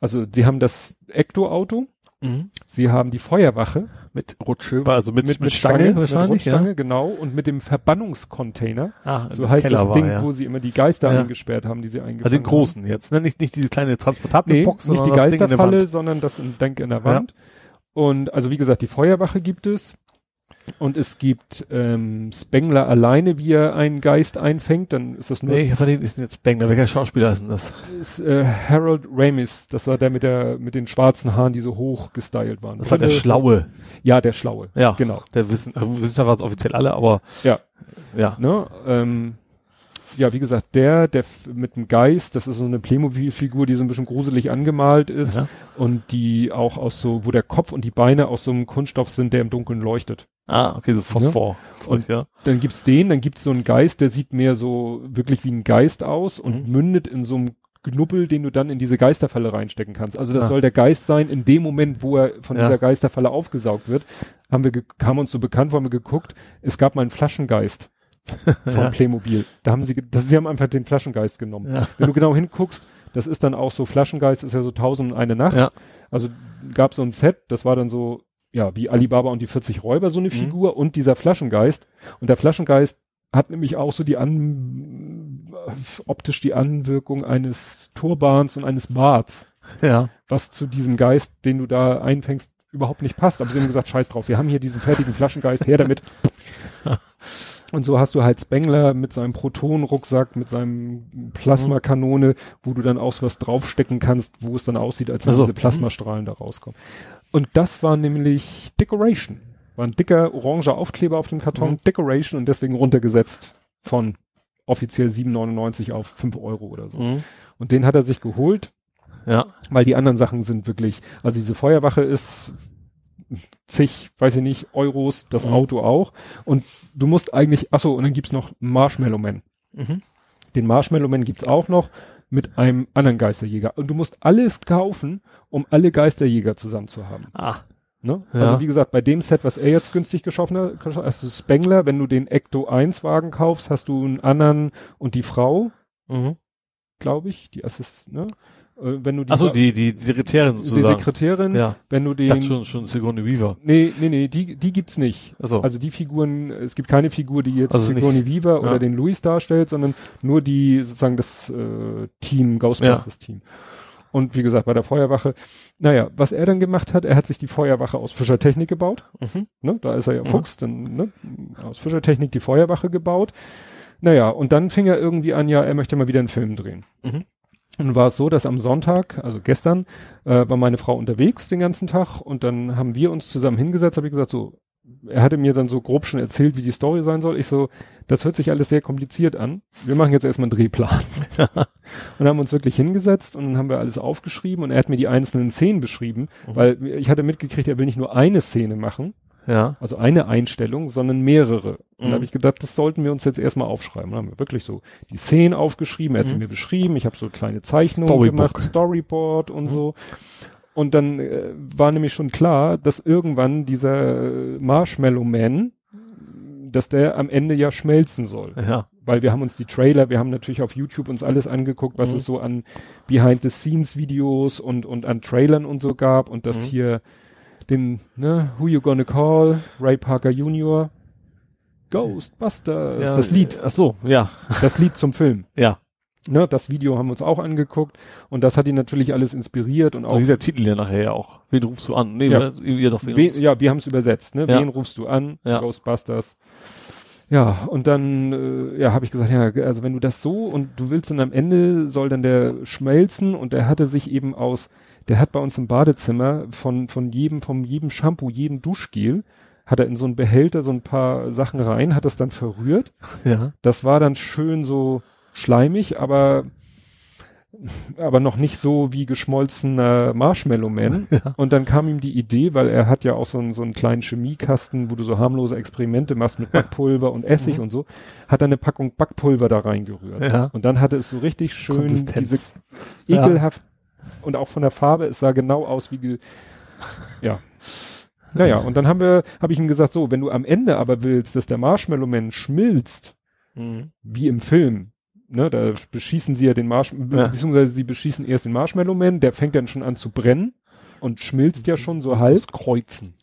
Speaker 2: also sie haben das Ecto-Auto, Mhm. Sie haben die Feuerwache
Speaker 3: mit Rutsche, also mit, mit, mit Stange, Stange
Speaker 2: wahrscheinlich, mit ja. genau, und mit dem Verbannungscontainer.
Speaker 3: Ah,
Speaker 2: so heißt Keller das war, Ding, ja. wo sie immer die Geister ja. eingesperrt haben, die sie eingefangen
Speaker 3: Also den großen
Speaker 2: haben.
Speaker 3: jetzt, ne? Nicht, nicht diese kleine transportable
Speaker 2: nee,
Speaker 3: Box,
Speaker 2: nicht die Geisterfalle, sondern das Denk in der Wand. Und also wie gesagt, die Feuerwache gibt es. Und es gibt ähm, Spengler alleine, wie er einen Geist einfängt, dann ist das nur.
Speaker 3: Nee, von denen ist denn jetzt Spengler. Welcher Schauspieler ist denn das?
Speaker 2: Ist äh, Harold Ramis. Das war der mit der mit den schwarzen Haaren, die so hoch gestylt waren.
Speaker 3: Das, war der Schlaue.
Speaker 2: Ja, der Schlaue.
Speaker 3: Ja, genau. Der Wissen, also Wissenschaftler waren offiziell alle, aber
Speaker 2: ja, ja. Ne, ähm, ja, wie gesagt, der, der mit dem Geist, das ist so eine Playmobil-Figur, die so ein bisschen gruselig angemalt ist ja. und die auch aus so, wo der Kopf und die Beine aus so einem Kunststoff sind, der im Dunkeln leuchtet.
Speaker 3: Ah, okay, so Phosphor.
Speaker 2: Ja. Und ja. dann gibt's den, dann gibt's so einen Geist, der sieht mehr so wirklich wie ein Geist aus und mhm. mündet in so einem Knubbel, den du dann in diese Geisterfalle reinstecken kannst. Also das ah. soll der Geist sein, in dem Moment, wo er von ja. dieser Geisterfalle aufgesaugt wird, haben wir, kam uns so bekannt, wo haben wir geguckt, es gab mal einen Flaschengeist von ja. Playmobil. Da haben sie, das, sie haben einfach den Flaschengeist genommen. Ja. Wenn du genau hinguckst, das ist dann auch so, Flaschengeist ist ja so tausend und eine Nacht. Ja. Also gab so ein Set, das war dann so, ja, wie Alibaba und die 40 Räuber, so eine mhm. Figur und dieser Flaschengeist. Und der Flaschengeist hat nämlich auch so die an, optisch die Anwirkung eines Turbans und eines Barts.
Speaker 3: Ja.
Speaker 2: Was zu diesem Geist, den du da einfängst, überhaupt nicht passt. Aber sie haben gesagt, scheiß drauf, wir haben hier diesen fertigen Flaschengeist, her damit. Und so hast du halt Spengler mit seinem Protonenrucksack, mit seinem Plasmakanone, wo du dann auch so was draufstecken kannst, wo es dann aussieht, als wenn also, diese Plasmastrahlen da rauskommen. Und das war nämlich Decoration. War ein dicker oranger Aufkleber auf dem Karton, mhm. Decoration und deswegen runtergesetzt von offiziell 7,99 auf 5 Euro oder so. Mhm. Und den hat er sich geholt.
Speaker 3: Ja.
Speaker 2: Weil die anderen Sachen sind wirklich, also diese Feuerwache ist zig, weiß ich nicht, Euros, das mhm. Auto auch. Und du musst eigentlich, achso, und dann gibt's noch Marshmallow Man. Mhm. Den Marshmallow Man gibt's auch noch mit einem anderen Geisterjäger. Und du musst alles kaufen, um alle Geisterjäger zusammen zu haben.
Speaker 3: Ah.
Speaker 2: Ne? Ja. Also wie gesagt, bei dem Set, was er jetzt günstig geschaffen hat, hast du Spengler, wenn du den Ecto 1 Wagen kaufst, hast du einen anderen und die Frau, mhm. glaube ich, die Assist, ne? Äh, wenn du
Speaker 3: die, Achso, die, die Sekretärin sozusagen.
Speaker 2: Die Sekretärin,
Speaker 3: ja.
Speaker 2: wenn du den.
Speaker 3: Ich dachte schon, schon Sigourney Weaver.
Speaker 2: Nee, nee, nee, die, die gibt's nicht.
Speaker 3: Also.
Speaker 2: also die Figuren, es gibt keine Figur, die jetzt also Sigourney nicht. Weaver ja. oder den Louis darstellt, sondern nur die, sozusagen das äh, Team, Ghostbusters ja. Team. Und wie gesagt, bei der Feuerwache, naja, was er dann gemacht hat, er hat sich die Feuerwache aus Fischertechnik gebaut.
Speaker 3: Mhm.
Speaker 2: Ne? Da ist er ja Fuchs, dann ne? aus Fischertechnik die Feuerwache gebaut. Naja, und dann fing er irgendwie an, ja, er möchte mal wieder einen Film drehen.
Speaker 3: Mhm.
Speaker 2: Und war es so, dass am Sonntag, also gestern, äh, war meine Frau unterwegs den ganzen Tag und dann haben wir uns zusammen hingesetzt, habe ich gesagt, so, er hatte mir dann so grob schon erzählt, wie die Story sein soll. Ich so, das hört sich alles sehr kompliziert an. Wir machen jetzt erstmal einen Drehplan. und haben uns wirklich hingesetzt und dann haben wir alles aufgeschrieben und er hat mir die einzelnen Szenen beschrieben,
Speaker 3: Mhm.
Speaker 2: weil ich hatte mitgekriegt, er will nicht nur eine Szene machen,
Speaker 3: Ja.
Speaker 2: also eine Einstellung, sondern mehrere. Und
Speaker 3: Mhm.
Speaker 2: da habe ich gedacht, das sollten wir uns jetzt erstmal aufschreiben. Dann haben wir wirklich so die Szenen aufgeschrieben, er hat sie
Speaker 3: Mhm.
Speaker 2: mir beschrieben, ich habe so kleine Zeichnungen
Speaker 3: Storybook.
Speaker 2: gemacht, Storyboard und
Speaker 3: Mhm.
Speaker 2: so. Und dann äh, war nämlich schon klar, dass irgendwann dieser Marshmallow Man, dass der am Ende ja schmelzen soll.
Speaker 3: Ja.
Speaker 2: Weil wir haben uns die Trailer, wir haben natürlich auf YouTube uns alles angeguckt, was
Speaker 3: Mhm.
Speaker 2: es so an Behind-the-Scenes-Videos und, und an Trailern und so gab und das
Speaker 3: Mhm.
Speaker 2: hier den, ne, Who You Gonna Call, Ray Parker Jr., Ghostbusters,
Speaker 3: ja.
Speaker 2: das Lied,
Speaker 3: Ach so, ja.
Speaker 2: das Lied zum Film.
Speaker 3: Ja.
Speaker 2: Ne, das Video haben wir uns auch angeguckt und das hat ihn natürlich alles inspiriert und
Speaker 3: So
Speaker 2: auch
Speaker 3: dieser Titel ja nachher ja auch. Wen rufst du an? Nee,
Speaker 2: Ja.
Speaker 3: ja. ihr doch wen
Speaker 2: Wen, ja, wir haben es übersetzt, ne?
Speaker 3: Ja.
Speaker 2: Wen rufst du an?
Speaker 3: Ja.
Speaker 2: Ghostbusters. Ja, und dann äh, ja, habe ich gesagt, ja, also wenn du das so und du willst dann am Ende soll dann der schmelzen und der hatte sich eben aus, der hat bei uns im Badezimmer von von jedem von jedem Shampoo, jedem Duschgel hat er in so einen Behälter so ein paar Sachen rein, hat das dann verrührt.
Speaker 3: Ja.
Speaker 2: Das war dann schön so schleimig, aber aber noch nicht so wie geschmolzener Marshmallow Man.
Speaker 3: Ja.
Speaker 2: Und dann kam ihm die Idee, weil er hat ja auch so einen, so einen kleinen Chemiekasten, wo du so harmlose Experimente machst mit Backpulver und Essig
Speaker 3: Mhm.
Speaker 2: und so, hat er eine Packung Backpulver da reingerührt.
Speaker 3: Ja.
Speaker 2: Und dann hatte es so richtig schön
Speaker 3: Konsistenz.
Speaker 2: diese ekelhaft und auch von der Farbe, es sah genau aus wie, ja. Naja, und dann haben wir, habe ich ihm gesagt, so, wenn du am Ende aber willst, dass der Marshmallow Man schmilzt,
Speaker 3: Mhm.
Speaker 2: wie im Film, ne, da beschießen sie ja den Marsh,
Speaker 3: Ja.
Speaker 2: beziehungsweise sie beschießen erst den Marshmallow Man, der fängt dann schon an zu brennen und schmilzt ja schon so halb.
Speaker 3: Das Kreuzen.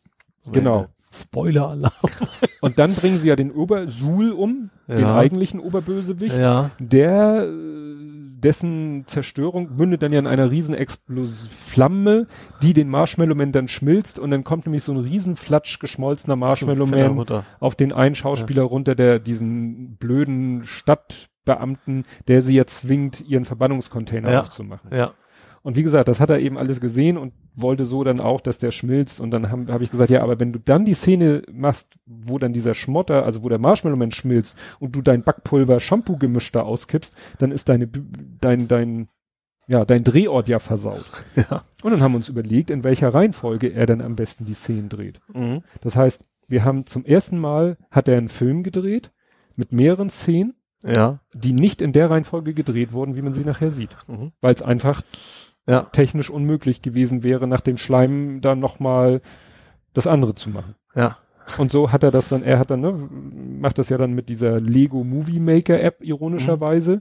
Speaker 2: Genau.
Speaker 3: Spoiler-Alarm.
Speaker 2: Und dann bringen sie ja den Obersul um, den
Speaker 3: Ja.
Speaker 2: eigentlichen Oberbösewicht.
Speaker 3: Ja.
Speaker 2: Der, äh, dessen Zerstörung mündet dann ja in einer riesen Explos Flamme, die den Marshmallow Man dann schmilzt und dann kommt nämlich so ein riesen Flatsch geschmolzener Marshmallow
Speaker 3: Fällt er
Speaker 2: Man
Speaker 3: runter.
Speaker 2: auf den einen Schauspieler runter, der diesen blöden Stadtbeamten, der sie jetzt zwingt, ihren Verbannungscontainer
Speaker 3: Ja.
Speaker 2: aufzumachen.
Speaker 3: Ja.
Speaker 2: Und wie gesagt, das hat er eben alles gesehen und wollte so dann auch, dass der schmilzt. Und dann habe hab ich gesagt, ja, aber wenn du dann die Szene machst, wo dann dieser Schmotter, also wo der Marshmallow-Man schmilzt und du dein Backpulver-Shampoo-Gemisch da auskippst, dann ist deine, dein, dein, ja, dein Drehort ja versaut.
Speaker 3: Ja.
Speaker 2: Und dann haben wir uns überlegt, in welcher Reihenfolge er dann am besten die Szenen dreht.
Speaker 3: Mhm.
Speaker 2: Das heißt, wir haben zum ersten Mal, hat er einen Film gedreht mit mehreren Szenen,
Speaker 3: Ja.
Speaker 2: die nicht in der Reihenfolge gedreht wurden, wie man sie nachher sieht.
Speaker 3: Mhm.
Speaker 2: Weil es einfach
Speaker 3: Ja.
Speaker 2: technisch unmöglich gewesen wäre, nach dem Schleim dann nochmal das andere zu machen.
Speaker 3: Ja.
Speaker 2: Und so hat er das dann, er hat dann, ne, macht das ja dann mit dieser Lego Movie Maker App ironischerweise,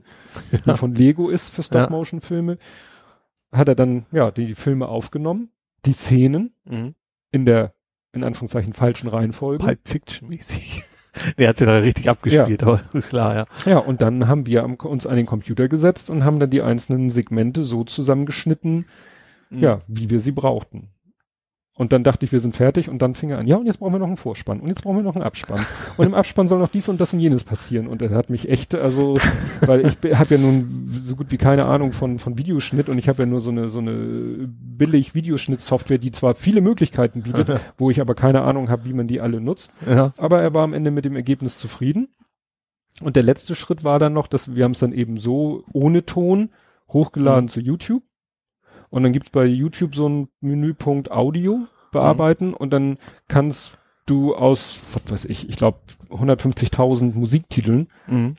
Speaker 2: die von Lego ist für Stop-Motion-Filme, hat er dann, ja, die Filme aufgenommen, die Szenen
Speaker 3: Mhm.
Speaker 2: in der, in Anführungszeichen, falschen Reihenfolge.
Speaker 3: Pulp Fiction mäßig. Der hat's ja da richtig abgespielt, aber klar, ja.
Speaker 2: Ja, und dann haben wir am, uns an den Computer gesetzt und haben dann die einzelnen Segmente so zusammengeschnitten,
Speaker 3: Mhm.
Speaker 2: ja, wie wir sie brauchten. Und dann dachte ich, wir sind fertig und dann fing er an, ja, und jetzt brauchen wir noch einen Vorspann und jetzt brauchen wir noch einen Abspann. und im Abspann soll noch dies und das und jenes passieren. Und er hat mich echt, also, weil ich habe ja nun so gut wie keine Ahnung von, von Videoschnitt und ich habe ja nur so eine, so eine billig Videoschnitt-Software, die zwar viele Möglichkeiten bietet, wo ich aber keine Ahnung habe, wie man die alle nutzt.
Speaker 3: Ja.
Speaker 2: Aber er war am Ende mit dem Ergebnis zufrieden. Und der letzte Schritt war dann noch, dass wir haben es dann eben so ohne Ton hochgeladen
Speaker 3: Mhm.
Speaker 2: zu YouTube. Und dann gibt's bei YouTube so einen Menüpunkt Audio bearbeiten und dann kannst du aus, was weiß ich, ich glaube 150.000 Musiktiteln,
Speaker 3: Mhm.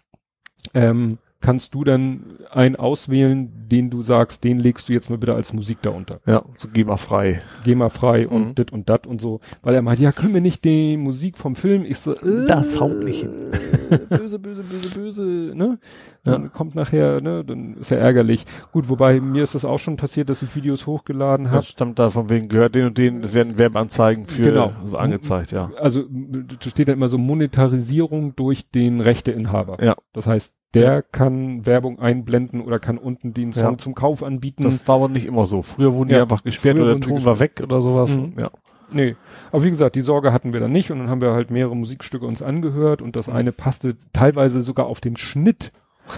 Speaker 2: ähm, kannst du dann einen auswählen, den du sagst, den legst du jetzt mal bitte als Musik darunter.
Speaker 3: Ja, so geh mal frei.
Speaker 2: Geh mal frei
Speaker 3: Mhm.
Speaker 2: und dit und dat und so. Weil er meinte, ja, können wir nicht die Musik vom Film? Ich so, äh,
Speaker 3: Das haut nicht hin.
Speaker 2: Böse, böse, böse, böse, ne? Dann kommt nachher, ne, dann ist ja ärgerlich. Gut, wobei mir ist das auch schon passiert, dass ich Videos hochgeladen habe.
Speaker 3: Das stammt da von wegen, gehört den und den, es werden Werbeanzeigen für
Speaker 2: Genau.
Speaker 3: so angezeigt, ja.
Speaker 2: Also da steht dann immer so Monetarisierung durch den Rechteinhaber.
Speaker 3: Ja.
Speaker 2: Das heißt, der
Speaker 3: Ja.
Speaker 2: kann Werbung einblenden oder kann unten den Song
Speaker 3: Ja.
Speaker 2: zum Kauf anbieten.
Speaker 3: Das war aber nicht immer so. Früher wurden die
Speaker 2: Ja.
Speaker 3: einfach gesperrt
Speaker 2: Früher
Speaker 3: oder der Ton war weg oder sowas.
Speaker 2: Mhm.
Speaker 3: Ja.
Speaker 2: Nee. Aber wie gesagt, die Sorge hatten wir dann nicht und dann haben wir halt mehrere Musikstücke uns angehört und das
Speaker 3: Mhm.
Speaker 2: eine passte teilweise sogar auf den Schnitt.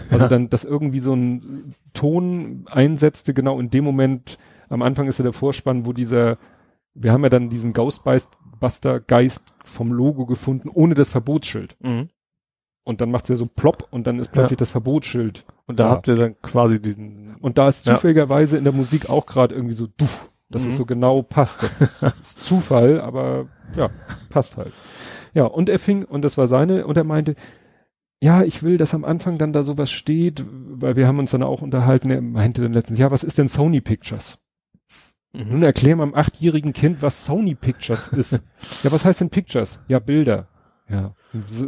Speaker 2: Also dann, dass irgendwie so ein Ton einsetzte, genau in dem Moment, am Anfang ist ja der Vorspann, wo dieser, wir haben ja dann diesen Ghostbuster-Geist vom Logo gefunden, ohne das Verbotsschild.
Speaker 3: Mhm.
Speaker 2: Und dann macht's ja so plopp und dann ist plötzlich das Verbotsschild.
Speaker 3: Und da
Speaker 2: Ja.
Speaker 3: habt ihr dann quasi diesen,
Speaker 2: Und da ist
Speaker 3: Ja.
Speaker 2: zufälligerweise in der Musik auch gerade irgendwie so, duff, dass
Speaker 3: Mhm.
Speaker 2: es so genau passt. Das ist Zufall, aber ja, passt halt. Ja, und er fing, und das war seine, und er meinte, ja, ich will, dass am Anfang dann da sowas steht, weil wir haben uns dann auch unterhalten, er meinte dann letztens, ja, was ist denn Sony Pictures? Nun erklär mal einem achtjährigen Kind, was Sony Pictures ist. ja, was heißt denn Pictures? Ja, Bilder. Ja,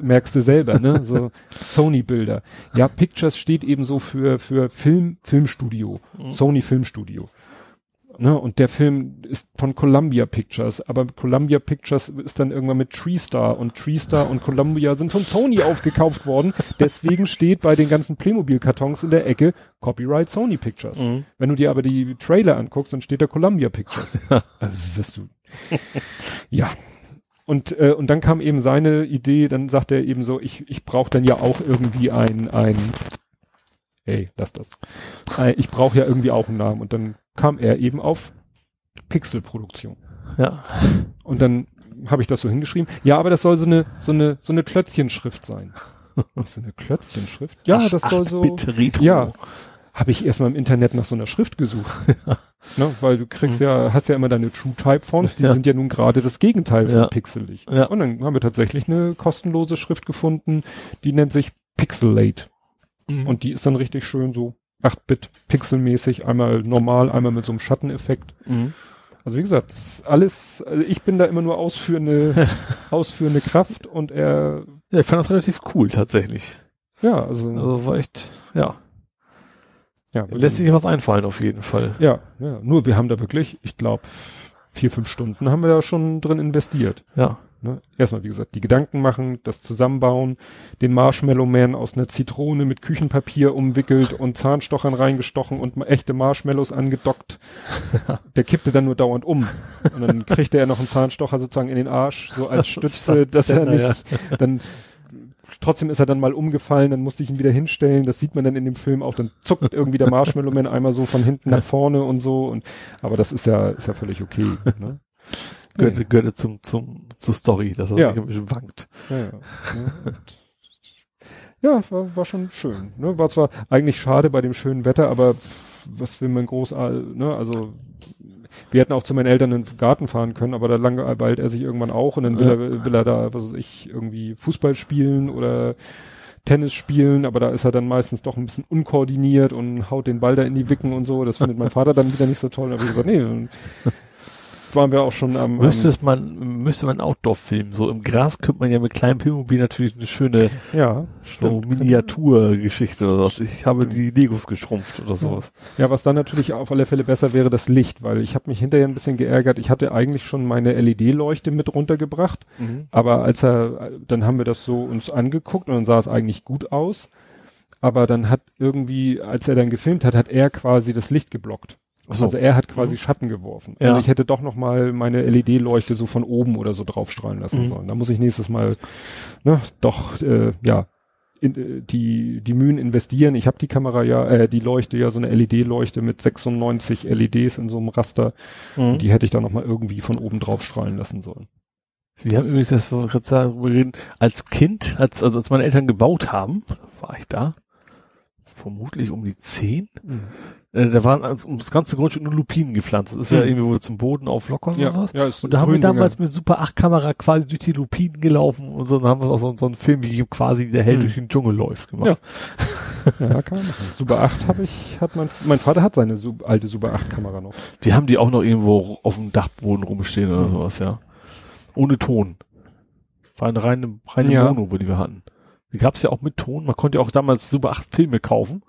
Speaker 2: merkst du selber, ne? So Sony-Bilder. Ja, Pictures steht eben so für, für Film, Filmstudio.
Speaker 3: Mhm.
Speaker 2: Sony Filmstudio. Ne? Und der Film ist von Columbia Pictures, aber Columbia Pictures ist dann irgendwann mit TreeStar und TreeStar und Columbia sind von Sony aufgekauft worden. Deswegen steht bei den ganzen Playmobil-Kartons in der Ecke Copyright Sony Pictures.
Speaker 3: Mhm.
Speaker 2: Wenn du dir aber die Trailer anguckst, dann steht da Columbia Pictures. also wirst du. ja. Und, äh, und dann kam eben seine Idee, dann sagt er eben so, ich, ich brauche dann ja auch irgendwie ein, ein, ey, lass das. Ein, ich brauche ja irgendwie auch einen Namen. Und dann kam er eben auf Pixelproduktion.
Speaker 3: Ja.
Speaker 2: Und dann habe ich das so hingeschrieben. Ja, aber das soll so eine, so eine, so eine Klötzchenschrift sein. so eine Klötzchenschrift? Ja,
Speaker 3: Ach,
Speaker 2: das soll so.
Speaker 3: Bitte Retro.
Speaker 2: Ja, habe ich erstmal im Internet nach so einer Schrift gesucht. ne, weil du kriegst ja, hast ja immer deine True Type Fonts, die
Speaker 3: Mhm. Ja.
Speaker 2: sind ja nun gerade das Gegenteil von
Speaker 3: Ja.
Speaker 2: pixelig.
Speaker 3: Ja.
Speaker 2: Und dann haben wir tatsächlich eine kostenlose Schrift gefunden, die nennt sich Pixelate.
Speaker 3: Mhm.
Speaker 2: Und die ist dann richtig schön so 8-Bit pixelmäßig, einmal normal, einmal mit so einem Schatteneffekt.
Speaker 3: Mhm.
Speaker 2: Also wie gesagt, alles, also ich bin da immer nur ausführende, ausführende Kraft und er,
Speaker 3: Ja, ich fand das relativ cool tatsächlich.
Speaker 2: ja, also,
Speaker 3: Also war echt, ja.
Speaker 2: Ja,
Speaker 3: Lässt sich was einfallen auf jeden Fall.
Speaker 2: Ja, ja. Nur wir haben da wirklich, ich glaube, vier, fünf Stunden haben wir da schon drin investiert.
Speaker 3: Ja.
Speaker 2: Ne? Erstmal, wie gesagt, die Gedanken machen, das zusammenbauen, den Marshmallow Man aus einer Zitrone mit Küchenpapier umwickelt und Zahnstochern reingestochen und echte Marshmallows angedockt. Der kippte dann nur dauernd um. Und dann kriegte er noch einen Zahnstocher sozusagen in den Arsch, so als Stütze, dass er nicht, dann trotzdem ist er dann mal umgefallen, dann musste ich ihn wieder hinstellen. Das sieht man dann in dem Film auch. Dann zuckt irgendwie der Marshmallow Man einmal so von hinten nach vorne und so. Und aber das ist ja ist ja völlig okay. Ne?
Speaker 3: Gehörte, gehörte zum, zum, zur Story, dass er
Speaker 2: Ja.
Speaker 3: ein bisschen wankt.
Speaker 2: Ja, ja. Ja, war, war schon schön. Ne? War zwar eigentlich schade bei dem schönen Wetter, aber was will man groß, ne? Also wir hätten auch zu meinen Eltern in den Garten fahren können, aber da langweilt er sich irgendwann auch und dann will,
Speaker 3: Ja.
Speaker 2: er, will er da, was weiß ich, irgendwie Fußball spielen oder Tennis spielen, aber da ist er dann meistens doch ein bisschen unkoordiniert und haut den Ball da in die Wicken und so. Das findet mein Vater dann wieder nicht so toll. Da habe ich gesagt, nee, waren wir auch schon am,
Speaker 3: Müsste man, müsste man Outdoor filmen. So im Gras könnte man ja mit kleinem Playmobil natürlich eine schöne
Speaker 2: ja,
Speaker 3: so. Miniaturgeschichte oder was. Ich habe die Legos geschrumpft oder sowas.
Speaker 2: Ja, was dann natürlich auf alle Fälle besser wäre, das Licht, weil ich habe mich hinterher ein bisschen geärgert. Ich hatte eigentlich schon meine LED-Leuchte mit runtergebracht, aber als er, dann haben wir das so uns angeguckt und dann sah es eigentlich gut aus. Aber dann hat irgendwie, als er dann gefilmt hat, hat er quasi das Licht geblockt.
Speaker 3: So.
Speaker 2: Also er hat quasi Schatten geworfen.
Speaker 3: Ja.
Speaker 2: Also ich hätte doch noch mal meine LED-Leuchte so von oben oder so draufstrahlen lassen
Speaker 3: Mhm.
Speaker 2: sollen. Da muss ich nächstes Mal, ne, doch, äh, ja, in, äh, die, die Mühen investieren. Ich habe die Kamera ja, äh, die Leuchte ja, so eine LED-Leuchte mit 96 LEDs in so einem Raster.
Speaker 3: Mhm.
Speaker 2: Die hätte ich da noch mal irgendwie von oben drauf strahlen lassen sollen.
Speaker 3: Wir haben übrigens, das wir reden, als Kind, als, also als meine Eltern gebaut haben, war ich da, vermutlich um die zehn. Äh, da waren also um das ganze Grundstück nur Lupinen gepflanzt. Das ist ja
Speaker 2: Mhm.
Speaker 3: irgendwie wohl zum Boden auflockern
Speaker 2: Ja,
Speaker 3: oder was.
Speaker 2: ja,
Speaker 3: Und da haben wir damals mit Super 8 Kamera quasi durch die Lupinen gelaufen und so, dann haben wir auch so, so einen Film, wie quasi der Held
Speaker 2: Mhm.
Speaker 3: durch den Dschungel läuft gemacht.
Speaker 2: Ja, kann man machen. Super 8 habe ich, hat mein, mein Vater hat seine Sub, alte Super 8 Kamera noch.
Speaker 3: Wir haben die auch noch irgendwo auf dem Dachboden rumstehen oder
Speaker 2: Mhm.
Speaker 3: sowas, ja. Ohne Ton. War eine reine, reine
Speaker 2: Ja.
Speaker 3: Mono, die wir hatten. Die gab's ja auch mit Ton. Man konnte ja auch damals Super 8 Filme kaufen.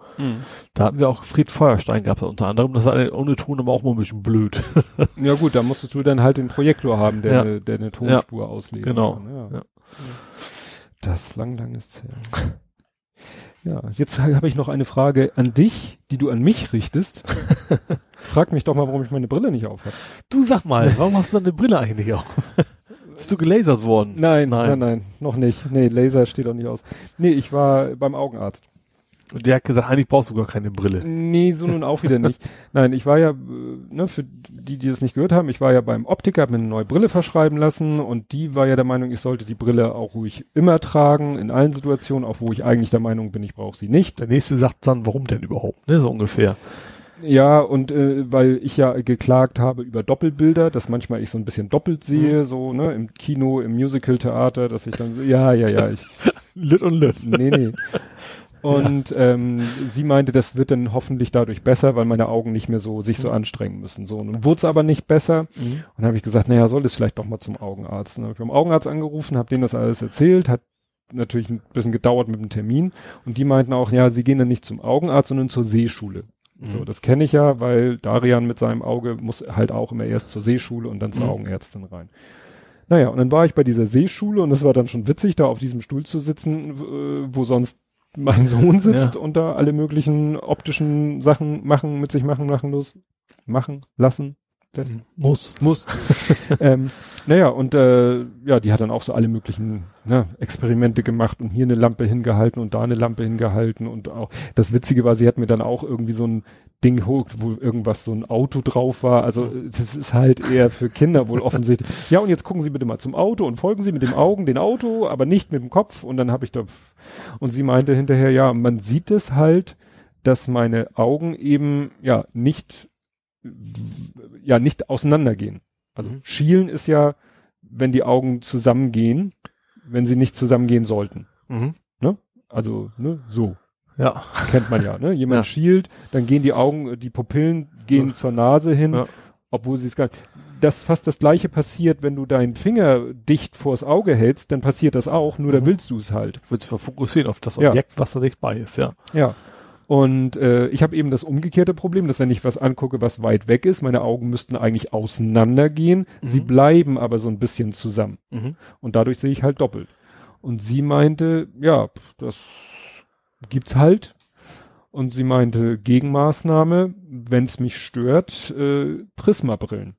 Speaker 3: Da hatten wir auch Fried Feuerstein gab's da unter anderem. Das war ohne Ton aber auch mal ein bisschen blöd.
Speaker 2: Ja gut, da musstest du dann halt den Projektor haben, der,
Speaker 3: Ja.
Speaker 2: eine, der eine Tonspur auslesen
Speaker 3: Genau.
Speaker 2: kann. Ja.
Speaker 3: Ja.
Speaker 2: Das lang, lang ist her. Ja, jetzt habe ich noch eine Frage an dich, die du an mich richtest. Frag mich doch mal, warum ich meine Brille nicht auf habe.
Speaker 3: Du sag mal, warum hast du deine Brille eigentlich auf? Bist du gelasert worden?
Speaker 2: Nein, nein, nein, nein, noch nicht. Nee, Laser steht auch nicht aus. Nee, ich war beim Augenarzt.
Speaker 3: Und der hat gesagt, eigentlich brauchst du gar keine Brille.
Speaker 2: Nee, so nun auch wieder nicht. Nein, ich war ja, äh, ne, für die, die das nicht gehört haben, ich war ja beim Optiker, habe mir eine neue Brille verschreiben lassen und die war ja der Meinung, ich sollte die Brille auch ruhig immer tragen, in allen Situationen, auch wo ich eigentlich der Meinung bin, ich brauche sie nicht.
Speaker 3: Der nächste sagt dann, warum denn überhaupt, ne, so ungefähr.
Speaker 2: Ja, und äh, weil ich ja geklagt habe über Doppelbilder, dass manchmal ich so ein bisschen doppelt sehe, mhm. so, ne, im Kino, im Musical-Theater, dass ich dann so, ja, ja, ja, ich.
Speaker 3: Lit und lit.
Speaker 2: Nee, nee. Und ja. ähm, sie meinte, das wird dann hoffentlich dadurch besser, weil meine Augen nicht mehr so sich so mhm. anstrengen müssen. So, und wurde es aber nicht besser. Mhm. Und habe ich gesagt, naja, soll es vielleicht doch mal zum Augenarzt. Dann habe ich beim Augenarzt angerufen, habe denen das alles erzählt, hat natürlich ein bisschen gedauert mit dem Termin. Und die meinten auch, ja, sie gehen dann nicht zum Augenarzt, sondern zur Seeschule. Mhm. So, das kenne ich ja, weil Darian mit seinem Auge muss halt auch immer erst zur Seeschule und dann zur mhm. Augenärztin rein. Naja, und dann war ich bei dieser Seeschule und es war dann schon witzig, da auf diesem Stuhl zu sitzen, wo sonst mein Sohn sitzt ja. und da alle möglichen optischen Sachen machen, mit sich machen, machen los, machen, lassen.
Speaker 3: Das mhm. muss.
Speaker 2: Muss. ähm, naja, und äh, ja, die hat dann auch so alle möglichen ne, Experimente gemacht und hier eine Lampe hingehalten und da eine Lampe hingehalten und auch das Witzige war, sie hat mir dann auch irgendwie so ein Ding hoch, wo irgendwas so ein Auto drauf war. Also das ist halt eher für Kinder wohl offensichtlich. Ja, und jetzt gucken Sie bitte mal zum Auto und folgen Sie mit dem Augen den Auto, aber nicht mit dem Kopf. Und dann habe ich da und sie meinte hinterher, ja, man sieht es halt, dass meine Augen eben ja nicht ja nicht auseinandergehen. Also mhm. schielen ist ja, wenn die Augen zusammengehen, wenn sie nicht zusammengehen sollten. Mhm. Ne? Also ne, so.
Speaker 3: Ja.
Speaker 2: Kennt man ja, ne? Jemand ja. schielt, dann gehen die Augen, die Pupillen gehen ja. zur Nase hin, ja. obwohl sie es gar nicht. Das fast das gleiche passiert, wenn du deinen Finger dicht vors Auge hältst, dann passiert das auch, nur mhm. da willst du es halt.
Speaker 3: Willst du fokussieren auf das Objekt, was da nicht bei ist, ja.
Speaker 2: Ja. Und äh, ich habe eben das umgekehrte Problem, dass wenn ich was angucke, was weit weg ist, meine Augen müssten eigentlich auseinandergehen, mhm. sie bleiben aber so ein bisschen zusammen. Mhm. Und dadurch sehe ich halt doppelt. Und sie meinte, ja, das gibt's halt. Und sie meinte, Gegenmaßnahme, wenn es mich stört, äh, Prisma-Brillen.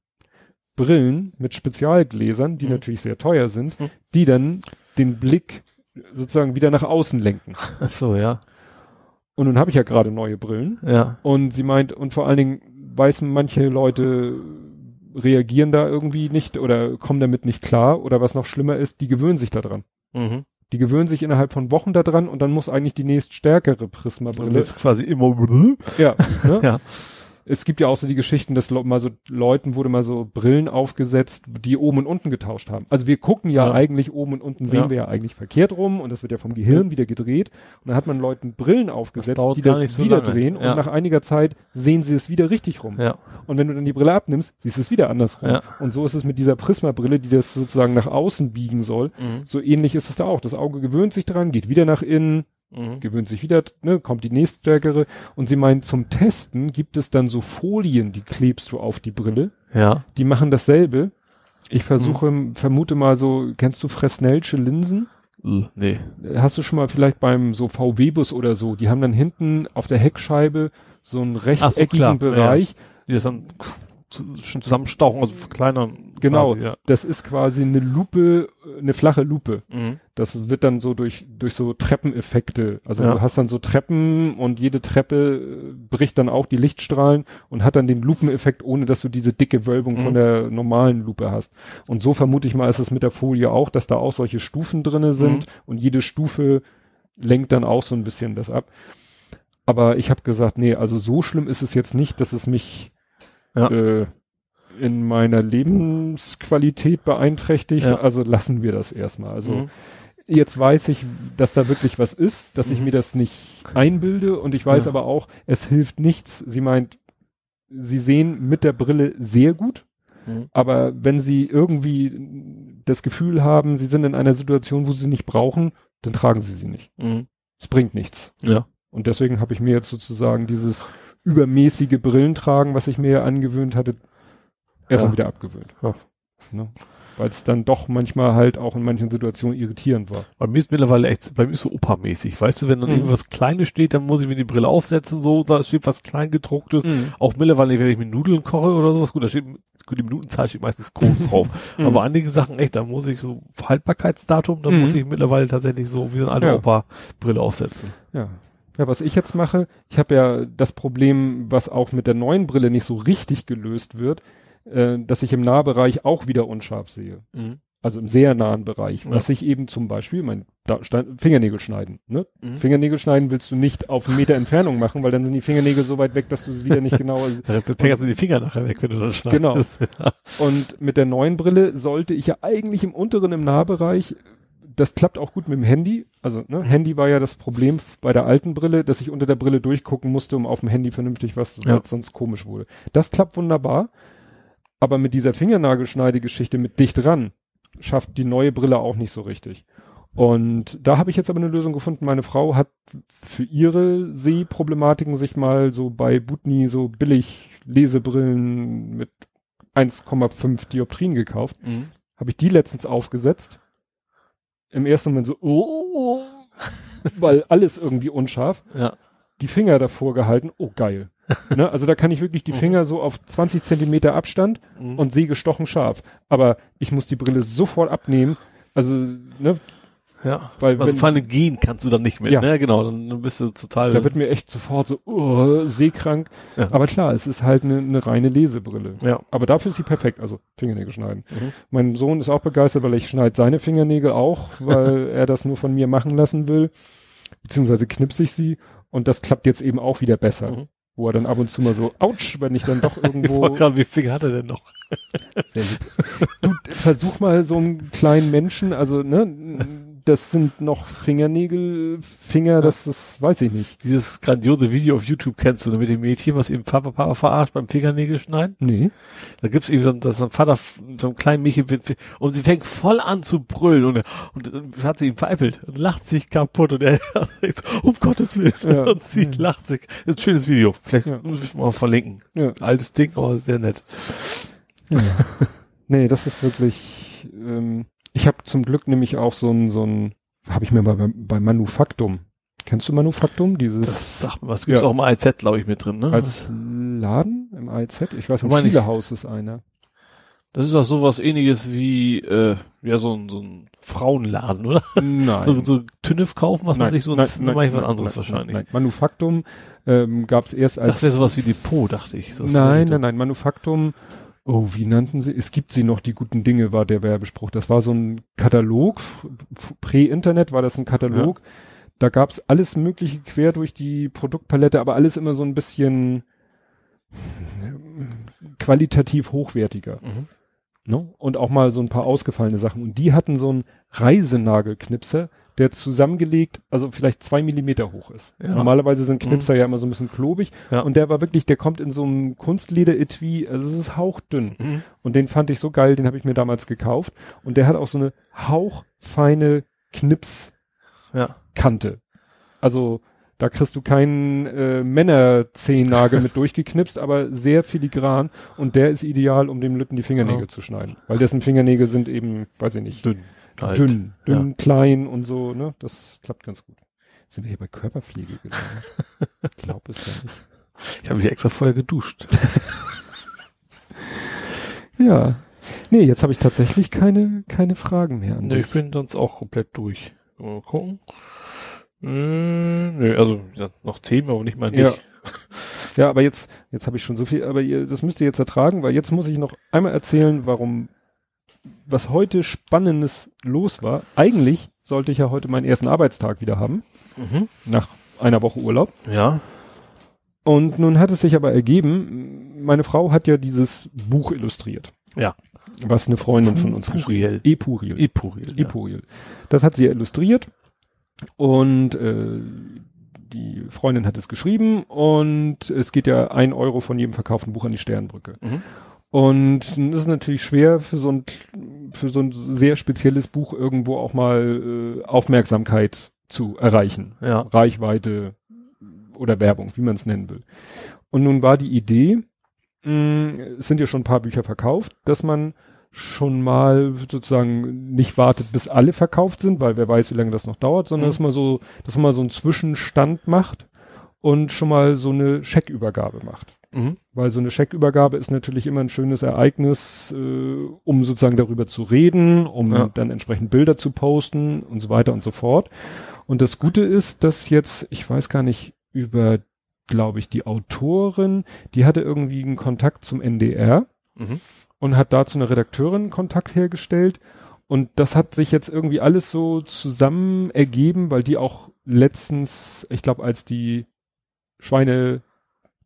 Speaker 2: Brillen mit Spezialgläsern, die mhm. natürlich sehr teuer sind, mhm. die dann den Blick sozusagen wieder nach außen lenken.
Speaker 3: Ach so, ja.
Speaker 2: Und nun habe ich ja gerade neue Brillen.
Speaker 3: Ja.
Speaker 2: Und sie meint, und vor allen Dingen weiß manche Leute reagieren da irgendwie nicht oder kommen damit nicht klar oder was noch schlimmer ist, die gewöhnen sich daran. Mhm. Die gewöhnen sich innerhalb von Wochen daran und dann muss eigentlich die nächst stärkere Prisma-Brille. Das
Speaker 3: ist quasi immer.
Speaker 2: Ja, ne? ja es gibt ja auch so die Geschichten, dass mal so Leuten wurde mal so Brillen aufgesetzt, die oben und unten getauscht haben. Also wir gucken ja, ja. eigentlich oben und unten sehen ja. wir ja eigentlich verkehrt rum und das wird ja vom Gehirn ja. wieder gedreht. Und dann hat man Leuten Brillen aufgesetzt, das die das wieder lange. drehen und nach einiger Zeit sehen sie es wieder richtig rum.
Speaker 3: Ja.
Speaker 2: Und wenn du dann die Brille abnimmst, siehst du es wieder andersrum. Ja. Und so ist es mit dieser Prisma-Brille, die das sozusagen nach außen biegen soll. Mhm. So ähnlich ist es da auch. Das Auge gewöhnt sich dran, geht wieder nach innen, Mhm. Gewöhnt sich wieder, ne, kommt die nächststärkere. Und sie meint, zum Testen gibt es dann so Folien, die klebst du auf die Brille.
Speaker 3: Ja.
Speaker 2: Die machen dasselbe. Ich versuche, mhm. vermute mal so, kennst du Fresnel'sche Linsen?
Speaker 3: Nee.
Speaker 2: Hast du schon mal vielleicht beim so VW-Bus oder so, die haben dann hinten auf der Heckscheibe so einen rechteckigen so, Bereich. Ja.
Speaker 3: Die dann schon zusammenstauchen, also verkleinern.
Speaker 2: Genau, quasi, ja. das ist quasi eine Lupe, eine flache Lupe. Mhm. Das wird dann so durch, durch so Treppeneffekte. Also ja. du hast dann so Treppen und jede Treppe äh, bricht dann auch die Lichtstrahlen und hat dann den Lupeneffekt, ohne dass du diese dicke Wölbung mhm. von der normalen Lupe hast. Und so vermute ich mal, ist es mit der Folie auch, dass da auch solche Stufen drinne sind mhm. und jede Stufe lenkt dann auch so ein bisschen das ab. Aber ich habe gesagt, nee, also so schlimm ist es jetzt nicht, dass es mich ja. äh, in meiner Lebensqualität beeinträchtigt. Ja. Also lassen wir das erstmal. Also mhm. jetzt weiß ich, dass da wirklich was ist, dass mhm. ich mir das nicht einbilde und ich weiß ja. aber auch, es hilft nichts. Sie meint, sie sehen mit der Brille sehr gut. Mhm. Aber wenn sie irgendwie das Gefühl haben, sie sind in einer Situation, wo sie nicht brauchen, dann tragen sie sie nicht. Mhm. Es bringt nichts.
Speaker 3: Ja.
Speaker 2: Und deswegen habe ich mir jetzt sozusagen dieses übermäßige Brillen tragen, was ich mir ja angewöhnt hatte, erstmal ja. wieder abgewöhnt. Ja.
Speaker 3: Ne?
Speaker 2: weil es dann doch manchmal halt auch in manchen Situationen irritierend war.
Speaker 3: Bei mir ist mittlerweile echt, bei mir ist so Opa-mäßig. Weißt du, wenn dann
Speaker 2: Mhm.
Speaker 3: irgendwas Kleines steht, dann muss ich mir die Brille aufsetzen, so, da steht was Kleingedrucktes.
Speaker 2: Mhm.
Speaker 3: Auch mittlerweile, wenn ich mit Nudeln koche oder sowas, gut, da steht, gut, die Minutenzahl steht meistens groß drauf.
Speaker 2: Mhm.
Speaker 3: Aber einige Sachen echt, da muss ich so Haltbarkeitsdatum, da
Speaker 2: Mhm.
Speaker 3: muss ich mittlerweile tatsächlich so wie so eine alte
Speaker 2: Ja.
Speaker 3: Opa-Brille aufsetzen.
Speaker 2: Ja. Ja, was ich jetzt mache, ich habe ja das Problem, was auch mit der neuen Brille nicht so richtig gelöst wird, äh, dass ich im Nahbereich auch wieder unscharf sehe. Also im sehr nahen Bereich.
Speaker 3: Ja.
Speaker 2: Was ich eben zum Beispiel, mein da, stand, Fingernägel schneiden. Ne?
Speaker 3: Mhm.
Speaker 2: Fingernägel schneiden willst du nicht auf einen Meter Entfernung machen, weil dann sind die Fingernägel so weit weg, dass du sie wieder nicht genau.
Speaker 3: Da fängerst du die Finger nachher weg, wenn du das
Speaker 2: Genau.
Speaker 3: schneidest.
Speaker 2: Und mit der neuen Brille sollte ich ja eigentlich im unteren, im Nahbereich, das klappt auch gut mit dem Handy. Also ne, Handy war ja das Problem bei der alten Brille, dass ich unter der Brille durchgucken musste, um auf dem Handy vernünftig was,
Speaker 3: Ja.
Speaker 2: was sonst komisch wurde. Das klappt wunderbar. Aber mit dieser Fingernagelschneidegeschichte mit dicht dran schafft die neue Brille auch nicht so richtig. Und da habe ich jetzt aber eine Lösung gefunden. Meine Frau hat für ihre Sehproblematiken sich mal so bei Butni so billig Lesebrillen mit 1,5 Dioptrien gekauft.
Speaker 3: Mhm.
Speaker 2: Habe ich die letztens aufgesetzt. Im ersten Moment so, oh, weil alles irgendwie unscharf.
Speaker 3: Ja.
Speaker 2: Die Finger davor gehalten, oh geil. ne? Also da kann ich wirklich die
Speaker 3: Mhm.
Speaker 2: Finger so auf 20 Zentimeter Abstand
Speaker 3: Mhm.
Speaker 2: und sehe gestochen scharf. Aber ich muss die Brille sofort abnehmen. Also, ne,
Speaker 3: Ja.
Speaker 2: weil
Speaker 3: Also
Speaker 2: wenn,
Speaker 3: vor allem gehen kannst du dann nicht mehr,
Speaker 2: Ja.
Speaker 3: ne? Genau, dann bist du total.
Speaker 2: da wird mir echt sofort so, oh, seekrank.
Speaker 3: Ja.
Speaker 2: Aber klar, es ist halt eine ne reine Lesebrille.
Speaker 3: ja.
Speaker 2: Aber dafür ist sie perfekt, also Fingernägel schneiden.
Speaker 3: Mhm.
Speaker 2: Mein Sohn ist auch begeistert, weil ich schneide seine Fingernägel auch, weil er das nur von mir machen lassen will. Beziehungsweise knipse ich sie und das klappt jetzt eben auch wieder besser.
Speaker 3: Mhm.
Speaker 2: Wo er dann ab und zu mal so, ouch, wenn ich dann doch
Speaker 3: Ich
Speaker 2: irgendwo.
Speaker 3: wollte gerade, wie Finger hat er denn noch?
Speaker 2: Du versuch mal so einen kleinen Menschen, also ne, das sind noch Fingernägel, Finger, das ist, weiß ich nicht.
Speaker 3: Dieses grandiose Video auf YouTube kennst du, mit dem Mädchen, was eben Papa, Papa verarscht beim Fingernägel schneiden.
Speaker 2: Nee.
Speaker 3: Da gibt's eben so, ein- dass ein Vater so einem kleinen Mädchen und sie fängt voll an zu brüllen und, und, dann hat sie ihn veräppelt und lacht sich kaputt und er sagt, um Gottes Willen.
Speaker 2: Ja.
Speaker 3: Und sie
Speaker 2: Mhm.
Speaker 3: lacht sich. Das ist ein schönes Video. Vielleicht
Speaker 2: Ja.
Speaker 3: muss ich mal verlinken.
Speaker 2: Ja.
Speaker 3: Altes Ding, aber sehr nett.
Speaker 2: Nee, das ist wirklich, ähm, ich habe zum Glück nämlich auch so ein, so ein, habe ich mir mal bei, bei Manufaktum. Kennst du Manufaktum? Dieses
Speaker 3: Das sagt mir was. Gibt's
Speaker 2: Ja.
Speaker 3: auch im AIZ, glaube ich, mit drin, ne?
Speaker 2: als Laden im AIZ? Ich weiß, im. Schielehaus ist einer.
Speaker 3: Das ist auch sowas ähnliches wie, äh, ja, so ein, so ein Frauenladen, oder?
Speaker 2: Nein.
Speaker 3: So, so TÜNIF kaufen, was man
Speaker 2: Nein,
Speaker 3: sich so,
Speaker 2: nein, nein,
Speaker 3: mache ich was anderes
Speaker 2: nein,
Speaker 3: wahrscheinlich.
Speaker 2: Nein, Manufaktum ähm, gab es erst als
Speaker 3: Das wäre sowas wie Depot, dachte ich.
Speaker 2: Nein, nein, nein, Manufaktum. Oh, wie nannten sie? Es gibt sie noch, die guten Dinge war der Werbespruch. Das war so ein Katalog, Prä-Internet war das ein Katalog. Da gab's alles mögliche quer durch die Produktpalette, aber alles immer so ein bisschen ähm, qualitativ hochwertiger.
Speaker 3: Mhm.
Speaker 2: Ne? Und auch mal so ein paar ausgefallene Sachen. Und die hatten so einen Reisenagelknipser, der zusammengelegt, also vielleicht zwei Millimeter hoch ist.
Speaker 3: Ja.
Speaker 2: Normalerweise sind Knipser ja immer so ein bisschen klobig.
Speaker 3: Ja.
Speaker 2: Und der war wirklich, der kommt in so einem Kunstleder-Etui, also es ist hauchdünn.
Speaker 3: Mhm.
Speaker 2: Und den fand ich so geil, den habe ich mir damals gekauft. Und der hat auch so eine hauchfeine Knipskante.
Speaker 3: Ja.
Speaker 2: Also da kriegst du keinen äh, Männerzehennagel mit durchgeknipst, aber sehr filigran. Und der ist ideal, um dem Lütten die Fingernägel
Speaker 3: Ja.
Speaker 2: zu schneiden. Weil dessen Fingernägel sind eben, weiß ich nicht,
Speaker 3: Dünn. Halt.
Speaker 2: dünn, dünn, klein und so, ne? Das klappt ganz gut. Jetzt sind wir hier bei Körperpflege gelandet. ich glaube es ja nicht.
Speaker 3: Ich habe mich extra vorher geduscht.
Speaker 2: Ja. Nee, jetzt habe ich tatsächlich keine, keine Fragen mehr an
Speaker 3: Nee,
Speaker 2: dich.
Speaker 3: ich bin sonst auch komplett durch. Mal gucken. Äh, nö, also ja, noch Themen, aber nicht mal.
Speaker 2: Ja. Ja, aber jetzt, jetzt habe ich schon so viel, aber ihr, das müsst ihr jetzt ertragen, weil jetzt muss ich noch einmal erzählen, warum, was heute Spannendes los war. Eigentlich sollte ich ja heute meinen ersten Arbeitstag wieder haben,
Speaker 3: Mhm.
Speaker 2: nach einer Woche Urlaub.
Speaker 3: Ja.
Speaker 2: Und nun hat es sich aber ergeben, meine Frau hat ja dieses Buch illustriert.
Speaker 3: Ja.
Speaker 2: Was eine Freundin von uns geschrieben
Speaker 3: Puriel.
Speaker 2: Epuriel.
Speaker 3: Epuriel. Ja.
Speaker 2: Epuriel. Das hat sie ja illustriert und äh, die Freundin hat es geschrieben und es geht ja ein Euro von jedem verkauften Buch an die Sternbrücke.
Speaker 3: Mhm.
Speaker 2: Und das ist natürlich schwer für so ein für so ein sehr spezielles Buch irgendwo auch mal äh, Aufmerksamkeit zu erreichen.
Speaker 3: Ja.
Speaker 2: Reichweite oder Werbung, wie man es nennen will. Und nun war die Idee, mh, es sind ja schon ein paar Bücher verkauft, dass man schon mal sozusagen nicht wartet, bis alle verkauft sind, weil wer weiß, wie lange das noch dauert, sondern
Speaker 3: Mhm.
Speaker 2: dass man so, dass man mal so einen Zwischenstand macht und schon mal so eine Scheckübergabe macht.
Speaker 3: Mhm.
Speaker 2: Weil so eine Scheckübergabe ist natürlich immer ein schönes Ereignis, äh, um sozusagen darüber zu reden, um
Speaker 3: Ja.
Speaker 2: dann entsprechend Bilder zu posten und so weiter und so fort. Und das Gute ist, dass jetzt, ich weiß gar nicht, über, glaube ich, die Autorin, die hatte irgendwie einen Kontakt zum NDR
Speaker 3: Mhm.
Speaker 2: und hat dazu eine Redakteurin Kontakt hergestellt. Und das hat sich jetzt irgendwie alles so zusammen ergeben, weil die auch letztens, ich glaube, als die Schweine,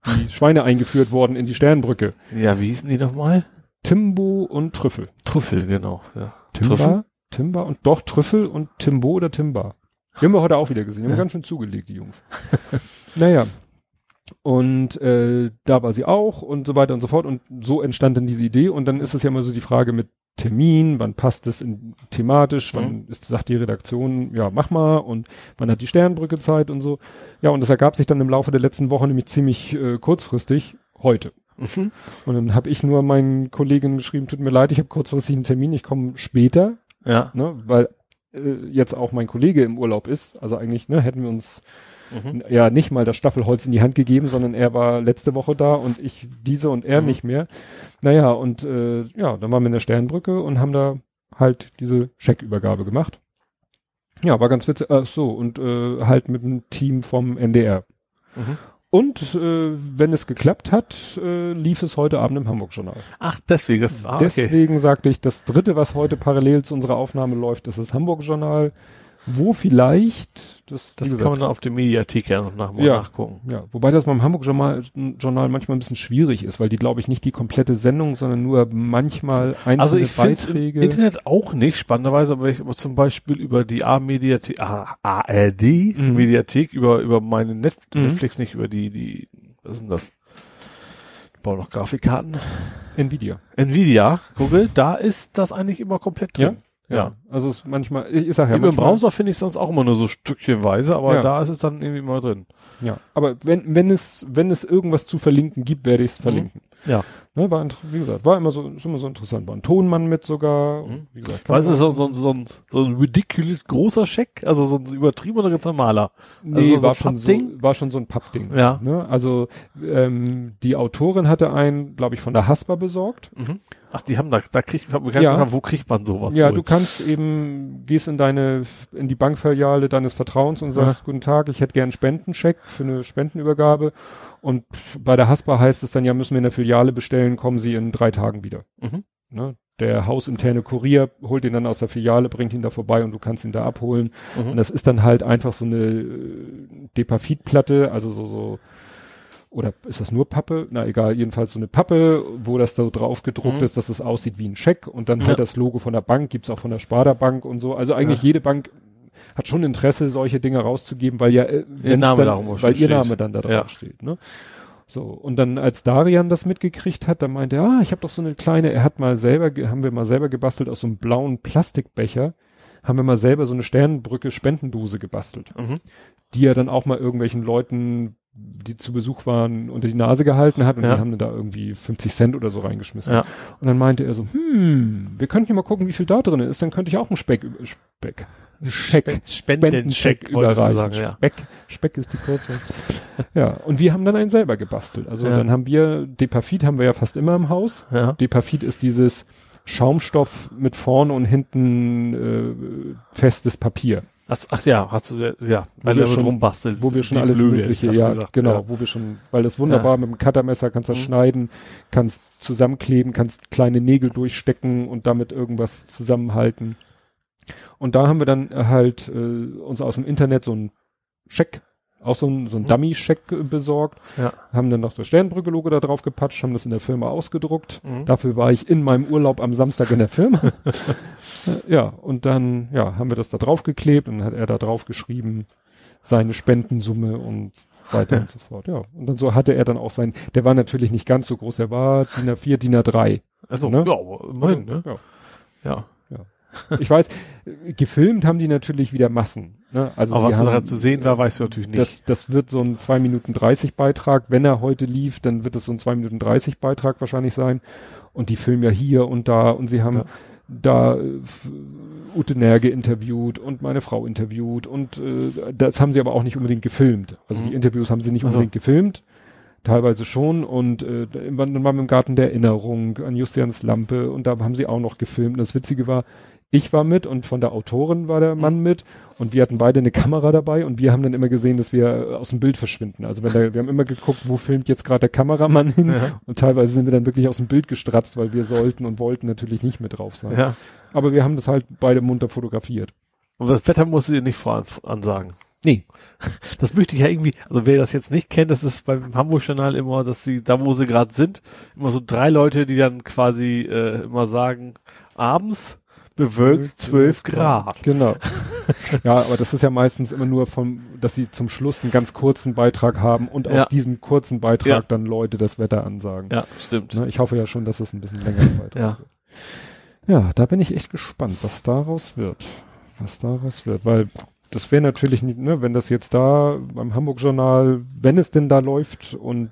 Speaker 2: die Schweine eingeführt worden in die Sternbrücke.
Speaker 3: Ja, wie hießen die nochmal?
Speaker 2: Timbo und Trüffel.
Speaker 3: Trüffel, genau. Ja.
Speaker 2: Timba?
Speaker 3: Trüffel?
Speaker 2: Timba und doch Trüffel und Timbo oder Timba. Die haben wir heute auch wieder gesehen. Die haben
Speaker 3: Ja.
Speaker 2: ganz schön zugelegt, die Jungs. naja. Und äh, da war sie auch und so weiter und so fort. Und so entstand dann diese Idee. Und dann ist es ja immer so die Frage mit Termin, wann passt es in, thematisch, wann ist, sagt die Redaktion, ja, mach mal und wann hat die Sternbrücke Zeit und so. Ja, und das ergab sich dann im Laufe der letzten Woche nämlich ziemlich äh, kurzfristig, heute.
Speaker 3: Mhm.
Speaker 2: Und dann habe ich nur meinen Kollegen geschrieben, tut mir leid, ich habe kurzfristig einen Termin, ich komme später
Speaker 3: Ja.
Speaker 2: ne, weil äh, jetzt auch mein Kollege im Urlaub ist. Also eigentlich, ne, hätten wir uns
Speaker 3: Mhm.
Speaker 2: ja nicht mal das Staffelholz in die Hand gegeben, sondern er war letzte Woche da und ich diese und er
Speaker 3: Mhm.
Speaker 2: nicht mehr. Naja, und äh, ja, dann waren wir in der Sternbrücke und haben da halt diese Scheckübergabe gemacht. Ja, war ganz witzig. Ach so, und äh, halt mit einem Team vom NDR.
Speaker 3: Mhm.
Speaker 2: Und äh, wenn es geklappt hat, äh, lief es heute Abend im Hamburg-Journal.
Speaker 3: Ach, deswegen. Das, ah, okay.
Speaker 2: Deswegen sagte ich, das dritte, was heute parallel zu unserer Aufnahme läuft, ist das Hamburg-Journal, wo vielleicht, das,
Speaker 3: Das
Speaker 2: wie
Speaker 3: kann
Speaker 2: gesagt,
Speaker 3: man dann auf der Mediathek ja noch nach,
Speaker 2: Ja.
Speaker 3: nachgucken.
Speaker 2: ja, wobei das beim Hamburg-Journal Journal manchmal ein bisschen schwierig ist, weil die, glaube ich, nicht die komplette Sendung, sondern nur manchmal einzelne
Speaker 3: Also ich es im
Speaker 2: Beiträge.
Speaker 3: Internet auch nicht, spannenderweise, aber ich aber zum Beispiel über die A-Mediathek, A- ARD
Speaker 2: Mhm.
Speaker 3: Mediathek, über, über meine Net
Speaker 2: Mhm.
Speaker 3: Netflix, nicht über die, die, was ist denn das? Ich baue noch Grafikkarten.
Speaker 2: Nvidia.
Speaker 3: Nvidia, Google, da ist das eigentlich immer komplett drin.
Speaker 2: Ja. Also es ist manchmal, ich, ich sag ja,
Speaker 3: Im Browser finde ich sonst auch immer nur so stückchenweise, aber
Speaker 2: Ja.
Speaker 3: da ist es dann irgendwie mal drin.
Speaker 2: Ja, aber wenn, wenn es, wenn es irgendwas zu verlinken gibt, werde ich es verlinken.
Speaker 3: Mhm. Ja.
Speaker 2: Ne, war, wie gesagt, war immer so, ist immer so interessant. War ein Tonmann mit sogar.
Speaker 3: Mhm.
Speaker 2: Wie gesagt, kann
Speaker 3: Weißt du,
Speaker 2: man-
Speaker 3: so, so, so, ein, so ein ridiculous großer Scheck, also so ein übertriebener oder ganz normaler.
Speaker 2: Nee,
Speaker 3: Also so
Speaker 2: war, schon so, war schon so ein Pappding.
Speaker 3: Ja.
Speaker 2: Ne? Also ähm, die Autorin hatte einen, glaube ich, von der Haspa besorgt.
Speaker 3: Mhm. Ach, die haben da, da kriegt, mir
Speaker 2: Ja.
Speaker 3: ja. wo kriegt man sowas?
Speaker 2: ja,
Speaker 3: wohl?
Speaker 2: du kannst eben, gehst in deine, in die Bankfiliale deines Vertrauens und sagst, guten Tag, ich hätte gern einen Spendencheck für eine Spendenübergabe. Und bei der Haspa heißt es dann, ja, müssen wir in der Filiale bestellen, kommen sie in drei Tagen wieder.
Speaker 3: Mhm.
Speaker 2: Ne? Der hausinterne Kurier holt ihn dann aus der Filiale, bringt ihn da vorbei und du kannst ihn da abholen.
Speaker 3: Mhm.
Speaker 2: Und das ist dann halt einfach so eine äh, Depafit-Platte, also so, so, oder ist das nur Pappe? Na egal, jedenfalls so eine Pappe, wo das so drauf gedruckt
Speaker 3: Mhm.
Speaker 2: ist, dass es aussieht wie ein Scheck und dann
Speaker 3: Ja.
Speaker 2: halt das Logo von der Bank, gibt's auch von der Sparda Bank und so. Also eigentlich
Speaker 3: Ja.
Speaker 2: jede Bank hat schon Interesse, solche Dinge rauszugeben, weil ja, äh, wenn's
Speaker 3: Name
Speaker 2: dann, weil ihr. Name dann da drauf
Speaker 3: Ja.
Speaker 2: steht, ne? So, und dann als Darian das mitgekriegt hat, dann meinte er, ah, ich habe doch so eine kleine, er hat mal selber, haben wir mal selber gebastelt aus so einem blauen Plastikbecher, haben wir mal selber so eine Sternenbrücke Spendendose gebastelt,
Speaker 3: Mhm.
Speaker 2: die er dann auch mal irgendwelchen Leuten, die zu Besuch waren, unter die Nase gehalten hat und
Speaker 3: Ja.
Speaker 2: die haben dann da irgendwie 50 Cent oder so reingeschmissen.
Speaker 3: Ja.
Speaker 2: Und dann meinte er so, hm, wir könnten ja mal gucken, wie viel da drin ist, dann könnte ich auch einen Speck, über- Speck, Speck,
Speaker 3: Spendencheck, wolltest du
Speaker 2: überreichen.
Speaker 3: sagen, ja.
Speaker 2: Speck, Speck ist die Kurzform. ja, und wir haben dann einen selber gebastelt. Also
Speaker 3: Ja.
Speaker 2: dann haben wir, Depafit haben wir ja fast immer im Haus.
Speaker 3: Ja.
Speaker 2: Depafit ist dieses Schaumstoff mit vorne und hinten äh, festes Papier,
Speaker 3: Ach, ach ja, hast du, ja, weil
Speaker 2: wir schon-
Speaker 3: rumbastelt.
Speaker 2: wo wir schon alles
Speaker 3: blöde,
Speaker 2: mögliche,
Speaker 3: du
Speaker 2: ja,
Speaker 3: gesagt,
Speaker 2: genau,
Speaker 3: ja.
Speaker 2: wo wir schon, weil das wunderbar mit dem Cuttermesser kannst das
Speaker 3: Mhm.
Speaker 2: schneiden, kannst zusammenkleben, kannst kleine Nägel durchstecken und damit irgendwas zusammenhalten. Und da haben wir dann halt äh, uns aus dem Internet so ein Scheck, auch so ein, so ein
Speaker 3: Mhm.
Speaker 2: Dummy-Scheck äh, besorgt,
Speaker 3: Ja.
Speaker 2: haben dann noch das Sternbrücke-Logo da drauf gepatscht, haben das in der Firma ausgedruckt.
Speaker 3: Mhm.
Speaker 2: Dafür war ich in meinem Urlaub am Samstag in der Firma. Äh, ja, und dann, ja, haben wir das da drauf geklebt und dann hat er da drauf geschrieben, seine Spendensumme und weiter und so fort. Ja, und dann so hatte er dann auch sein, der war natürlich nicht ganz so groß, der war DIN A4, DIN A3.
Speaker 3: Also,
Speaker 2: ne?
Speaker 3: ja, immerhin, ne?
Speaker 2: Ja.
Speaker 3: Ja.
Speaker 2: Ich weiß, gefilmt haben die natürlich wieder Massen. Ne? Also
Speaker 3: Aber was
Speaker 2: haben,
Speaker 3: da zu sehen war, weißt du natürlich nicht.
Speaker 2: Das, das wird so ein 2 Minuten 30 Beitrag. Wenn er heute lief, dann wird es so ein 2 Minuten 30 Beitrag wahrscheinlich sein. und die filmen ja hier und da und sie haben ja. da äh, Ute Nerge interviewt und meine Frau interviewt und äh, das haben sie aber auch nicht unbedingt gefilmt. Also mhm. die Interviews haben sie nicht also. unbedingt gefilmt, teilweise schon und äh, dann waren wir im Garten der Erinnerung an Justians Lampe und da haben sie auch noch gefilmt. Und das Witzige war, ich war mit und von der Autorin war der Mann mhm. mit und wir hatten beide eine Kamera dabei und wir haben dann immer gesehen, dass wir aus dem Bild verschwinden. Also wenn der, wir haben immer geguckt, wo filmt jetzt gerade der Kameramann hin ja. und teilweise sind wir dann wirklich aus dem Bild gestratzt, weil wir sollten und wollten natürlich nicht mit drauf sein. Ja. Aber wir haben das halt beide munter fotografiert.
Speaker 3: Und das Wetter musst du dir nicht voransagen. Nee. Das möchte ich ja irgendwie, also wer das jetzt nicht kennt, das ist beim Hamburg-Journal immer, dass sie, da wo sie gerade sind, immer so drei Leute, die dann quasi äh, immer sagen, abends bewölkt 12 Grad.
Speaker 2: Genau. ja, aber das ist ja meistens immer nur vom, dass sie zum Schluss einen ganz kurzen Beitrag haben und ja. aus diesem kurzen Beitrag ja. dann Leute das Wetter ansagen.
Speaker 3: Ja, stimmt.
Speaker 2: Ne, ich hoffe ja schon, dass es ein bisschen länger Beitrag ja. wird. Ja, da bin ich echt gespannt, was daraus wird. Was daraus wird, weil das wäre natürlich nicht, ne, wenn das jetzt da beim Hamburg Journal, wenn es denn da läuft und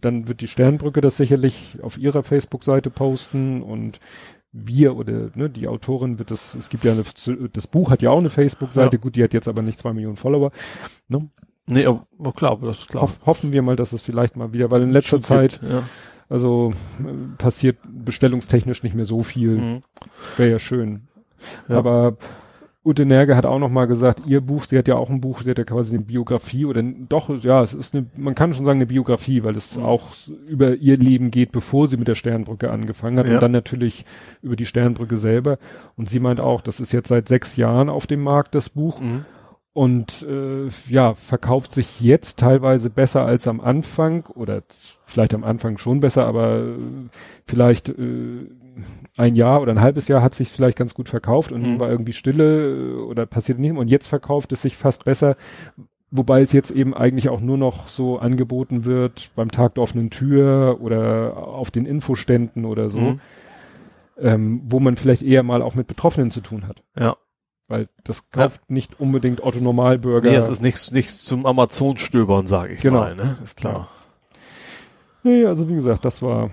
Speaker 2: dann wird die Sternbrücke das sicherlich auf ihrer Facebook-Seite posten und wir oder ne, die Autorin wird das, es gibt ja eine, das Buch hat ja auch eine Facebook-Seite, ja. gut, die hat jetzt aber nicht zwei Millionen Follower.
Speaker 3: Ne? Nee, aber, klar, das ist klar. Hoff,
Speaker 2: hoffen wir mal, dass es vielleicht mal wieder, weil in letzter Schon Zeit, gibt, ja. also passiert bestellungstechnisch nicht mehr so viel. Mhm. Wäre ja schön. Ja. Aber Ute Nerge hat auch noch mal gesagt, ihr Buch, sie hat ja auch ein Buch, sie hat ja quasi eine Biografie oder doch, ja, es ist eine, man kann schon sagen eine Biografie, weil es mhm. auch über ihr Leben geht, bevor sie mit der Sternbrücke angefangen hat ja. und dann natürlich über die Sternbrücke selber. Und sie meint auch, das ist jetzt seit sechs Jahren auf dem Markt, das Buch. Mhm. Und äh, ja, verkauft sich jetzt teilweise besser als am Anfang oder vielleicht am Anfang schon besser, aber äh, vielleicht äh, ein Jahr oder ein halbes Jahr hat sich vielleicht ganz gut verkauft und mhm. war irgendwie Stille äh, oder passiert nicht und jetzt verkauft es sich fast besser, wobei es jetzt eben eigentlich auch nur noch so angeboten wird beim Tag der offenen Tür oder auf den Infoständen oder so, mhm. ähm, wo man vielleicht eher mal auch mit Betroffenen zu tun hat.
Speaker 3: Ja.
Speaker 2: Weil das kauft ja. nicht unbedingt Otto Normalbürger. Nee,
Speaker 3: es ist nichts, nichts zum Amazon-Stöbern, sage ich
Speaker 2: genau.
Speaker 3: mal, ne?
Speaker 2: Ist klar. Ja. Nee, also wie gesagt, das war,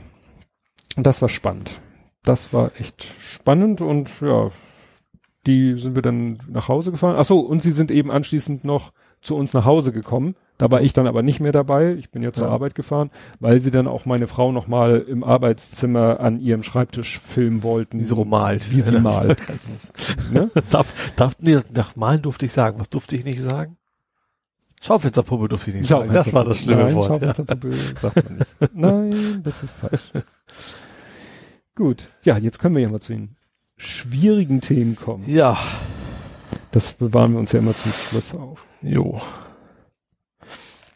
Speaker 2: das war spannend das war echt spannend und ja, die sind wir dann nach Hause gefahren. Ach so, und sie sind eben anschließend noch zu uns nach Hause gekommen. Da war ich dann aber nicht mehr dabei. Ich bin ja zur ja. Arbeit gefahren, weil sie dann auch meine Frau noch mal im Arbeitszimmer an ihrem Schreibtisch filmen wollten.
Speaker 3: Wie sie malt.
Speaker 2: Wie sie malt.
Speaker 3: ne? darf, darf, nee, nach malen durfte ich sagen. Was durfte ich nicht sagen? Schaufensterpuppe durfte ich nicht sagen.
Speaker 2: Das war das schlimme Nein, Wort. Schaufensterpuppe ja. sagt man nicht. Nein, das ist falsch. Gut. Ja, jetzt können wir ja mal zu den schwierigen Themen kommen.
Speaker 3: Ja.
Speaker 2: Das bewahren wir uns ja immer zum Schluss auf.
Speaker 3: Jo.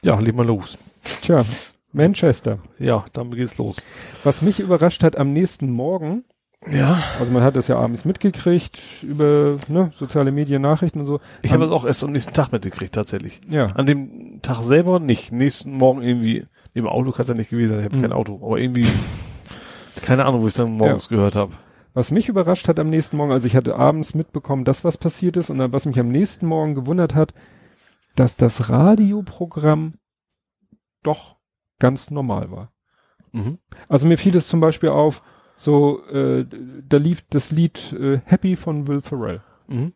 Speaker 3: Ja, leg mal los.
Speaker 2: Tja, Manchester.
Speaker 3: Ja, damit geht's los.
Speaker 2: Was mich überrascht hat am nächsten Morgen.
Speaker 3: Ja.
Speaker 2: Also man hat das ja abends mitgekriegt über ne, soziale Medien, Nachrichten und so.
Speaker 3: Ich habe es auch erst am nächsten Tag mitgekriegt, tatsächlich.
Speaker 2: Ja.
Speaker 3: An dem Tag selber nicht. Nächsten Morgen irgendwie, im Auto kann es ja nicht gewesen sein, ich habe mhm. kein Auto, aber irgendwie keine Ahnung, wo ich es dann morgens ja. gehört habe.
Speaker 2: Was mich überrascht hat am nächsten Morgen, also ich hatte abends mitbekommen, dass was passiert ist und dann, was mich am nächsten Morgen gewundert hat, dass das Radioprogramm doch ganz normal war. Mhm. Also mir fiel es zum Beispiel auf, so, äh, da lief das Lied äh, Happy von Will Ferrell. Mhm.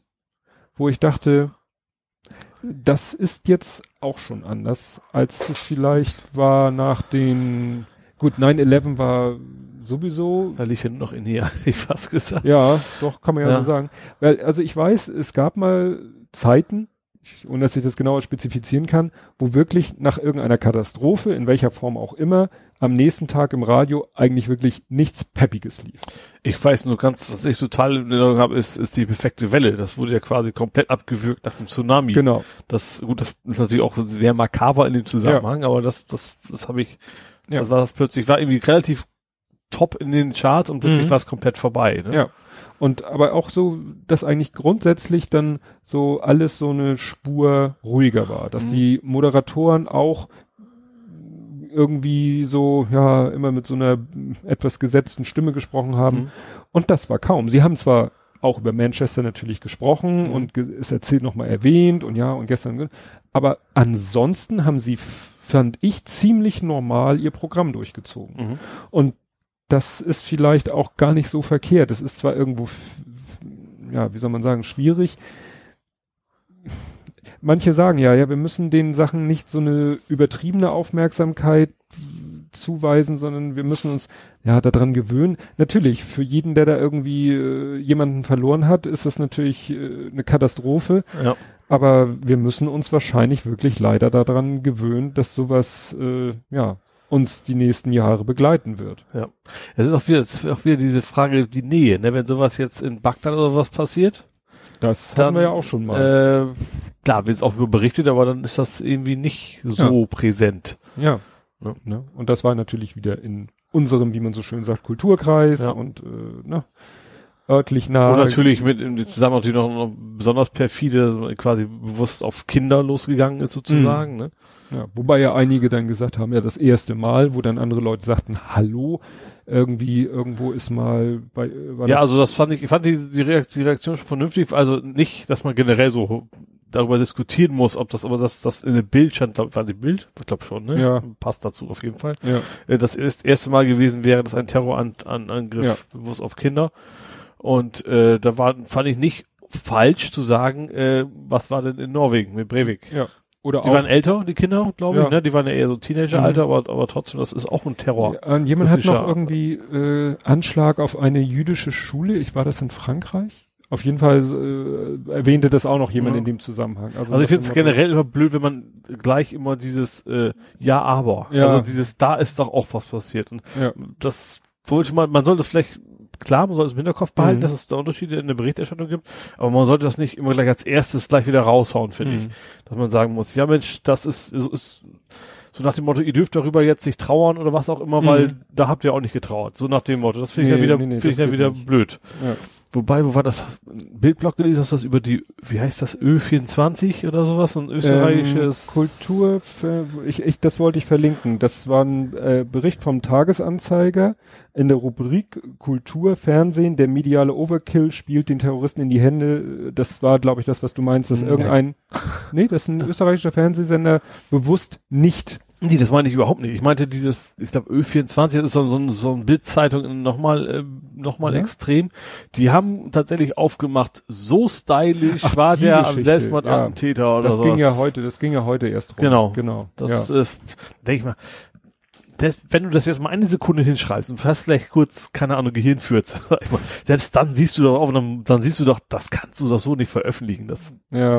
Speaker 2: Wo ich dachte, das ist jetzt auch schon anders, als es vielleicht war nach den, gut, 9-11 war sowieso.
Speaker 3: Da liegt hinten noch in die, ich fast gesagt.
Speaker 2: Ja, doch, kann man ja, ja, so sagen. Weil, also ich weiß, es gab mal Zeiten, ohne dass ich das genauer spezifizieren kann, wo wirklich nach irgendeiner Katastrophe, in welcher Form auch immer, am nächsten Tag im Radio eigentlich wirklich nichts Peppiges lief.
Speaker 3: Ich weiß nur ganz, was ich total in Erinnerung habe, ist, ist die perfekte Welle. Das wurde ja quasi komplett abgewürgt nach dem Tsunami.
Speaker 2: Genau.
Speaker 3: Das, gut, das ist natürlich auch sehr makaber in dem Zusammenhang, ja. aber das, das, das habe ich, ja. das war plötzlich, war irgendwie relativ top in den Charts und plötzlich mhm. war es komplett vorbei. Ne?
Speaker 2: Ja. Und aber auch so, dass eigentlich grundsätzlich dann so alles so eine Spur ruhiger war, dass mhm. die Moderatoren auch irgendwie so, ja, immer mit so einer etwas gesetzten Stimme gesprochen haben. Mhm. Und das war kaum. Sie haben zwar auch über Manchester natürlich gesprochen mhm. und ge es erzählt nochmal erwähnt und ja, und gestern, aber ansonsten haben sie, fand ich, ziemlich normal ihr Programm durchgezogen. Mhm. Und das ist vielleicht auch gar nicht so verkehrt. Das ist zwar irgendwo, ja, wie soll man sagen, schwierig. Manche sagen ja, ja, wir müssen den Sachen nicht so eine übertriebene Aufmerksamkeit zuweisen, sondern wir müssen uns ja daran gewöhnen. Natürlich, für jeden, der da irgendwie äh, jemanden verloren hat, ist das natürlich äh, eine Katastrophe.
Speaker 3: Ja.
Speaker 2: Aber wir müssen uns wahrscheinlich wirklich leider daran gewöhnen, dass sowas äh, ja uns die nächsten Jahre begleiten wird.
Speaker 3: Ja. Es ist auch wieder, ist auch wieder diese Frage, die Nähe, ne? Wenn sowas jetzt in Bagdad oder was passiert.
Speaker 2: Das dann, haben wir ja auch schon mal.
Speaker 3: Äh, klar, wird es auch über berichtet, aber dann ist das irgendwie nicht so
Speaker 2: ja.
Speaker 3: präsent.
Speaker 2: Ja. ja. Ne? Und das war natürlich wieder in unserem, wie man so schön sagt, Kulturkreis
Speaker 3: Ja.
Speaker 2: und äh, ne, örtlich nah.
Speaker 3: Und natürlich mit im Zusammen natürlich noch, noch besonders perfide, quasi bewusst auf Kinder losgegangen ist sozusagen, ne?
Speaker 2: Ja, wobei ja einige dann gesagt haben, ja, das erste Mal, wo dann andere Leute sagten, hallo, irgendwie, irgendwo ist mal bei, äh,
Speaker 3: Ja,
Speaker 2: das,
Speaker 3: also das fand ich, ich fand die, die, Reakt- die Reaktion schon vernünftig, also nicht, dass man generell so darüber diskutieren muss, ob das, aber das, das in dem Bild stand, glaub, war die Bild? Ich glaube schon, ne?
Speaker 2: Ja.
Speaker 3: Passt dazu auf jeden Fall.
Speaker 2: ja,
Speaker 3: Äh, Das ist erste Mal gewesen wäre, das ein Terrorangriff an, Angriff
Speaker 2: Ja.
Speaker 3: bewusst auf Kinder. Und äh, da war, fand ich nicht falsch zu sagen, äh, was war denn in Norwegen mit Breivik?
Speaker 2: ja. Oder
Speaker 3: Die
Speaker 2: auch,
Speaker 3: waren älter, die Kinder, glaube ich,
Speaker 2: Ja.
Speaker 3: ne? Die waren ja eher so Teenageralter,
Speaker 2: Mhm.
Speaker 3: aber, aber trotzdem, das ist auch ein Terror.
Speaker 2: Ja, und jemand hat noch irgendwie äh, Anschlag auf eine jüdische Schule. Ich war das in Frankreich. Auf jeden Fall äh, erwähnte das auch noch jemand
Speaker 3: Ja.
Speaker 2: in dem Zusammenhang.
Speaker 3: Also ich finde es generell immer blöd, wenn man gleich immer dieses äh, Ja, aber.
Speaker 2: Ja.
Speaker 3: Also dieses Da ist doch auch was passiert. Und
Speaker 2: Ja.
Speaker 3: das wollte man, man soll das vielleicht, klar, man soll es im Hinterkopf behalten,
Speaker 2: Mhm.
Speaker 3: dass es da Unterschiede in der Berichterstattung gibt, aber man sollte das nicht immer gleich als erstes gleich wieder raushauen, finde ich.
Speaker 2: Mhm.
Speaker 3: Dass man sagen muss, ja Mensch, das ist, ist, ist so nach dem Motto, ihr dürft darüber jetzt nicht trauern oder was auch immer,
Speaker 2: Mhm.
Speaker 3: weil da habt ihr auch nicht getrauert. So nach dem Motto. Das finde ich
Speaker 2: Nee,
Speaker 3: dann wieder,
Speaker 2: nee, nee,
Speaker 3: finde ich dann wieder
Speaker 2: nicht.
Speaker 3: blöd.
Speaker 2: Ja.
Speaker 3: Wobei, wo war das? Bildblock gelesen, hast du das über die, wie heißt das, Ö24 oder sowas? Ein österreichisches
Speaker 2: Ähm, Kultur, ich, ich, das wollte ich verlinken. Das war ein äh, Bericht vom Tagesanzeiger in der Rubrik Kultur, Fernsehen, der mediale Overkill spielt den Terroristen in die Hände. Das war, glaube ich, das, was du meinst, dass
Speaker 3: Nee.
Speaker 2: irgendein, nee, das ist ein österreichischer Fernsehsender bewusst nicht.
Speaker 3: Nee, das meine ich überhaupt nicht. Ich meinte dieses, ich glaube Ö24, das ist so, so, ein- so ein Bildzeitung nochmal äh, noch mal
Speaker 2: Ja.
Speaker 3: extrem. Die haben tatsächlich aufgemacht, so stylisch
Speaker 2: Ach,
Speaker 3: war der Selbstmordattentäter oder
Speaker 2: Das
Speaker 3: so.
Speaker 2: ging ja heute, das ging ja heute erst rum.
Speaker 3: Genau.
Speaker 2: Genau.
Speaker 3: Das,
Speaker 2: ja.
Speaker 3: äh, denke ich mal, das, wenn du das jetzt mal eine Sekunde hinschreibst und hast vielleicht kurz, keine Ahnung, ich mal, selbst dann siehst du doch auf einem, dann siehst du doch, das kannst du doch so nicht veröffentlichen. Das,
Speaker 2: ja.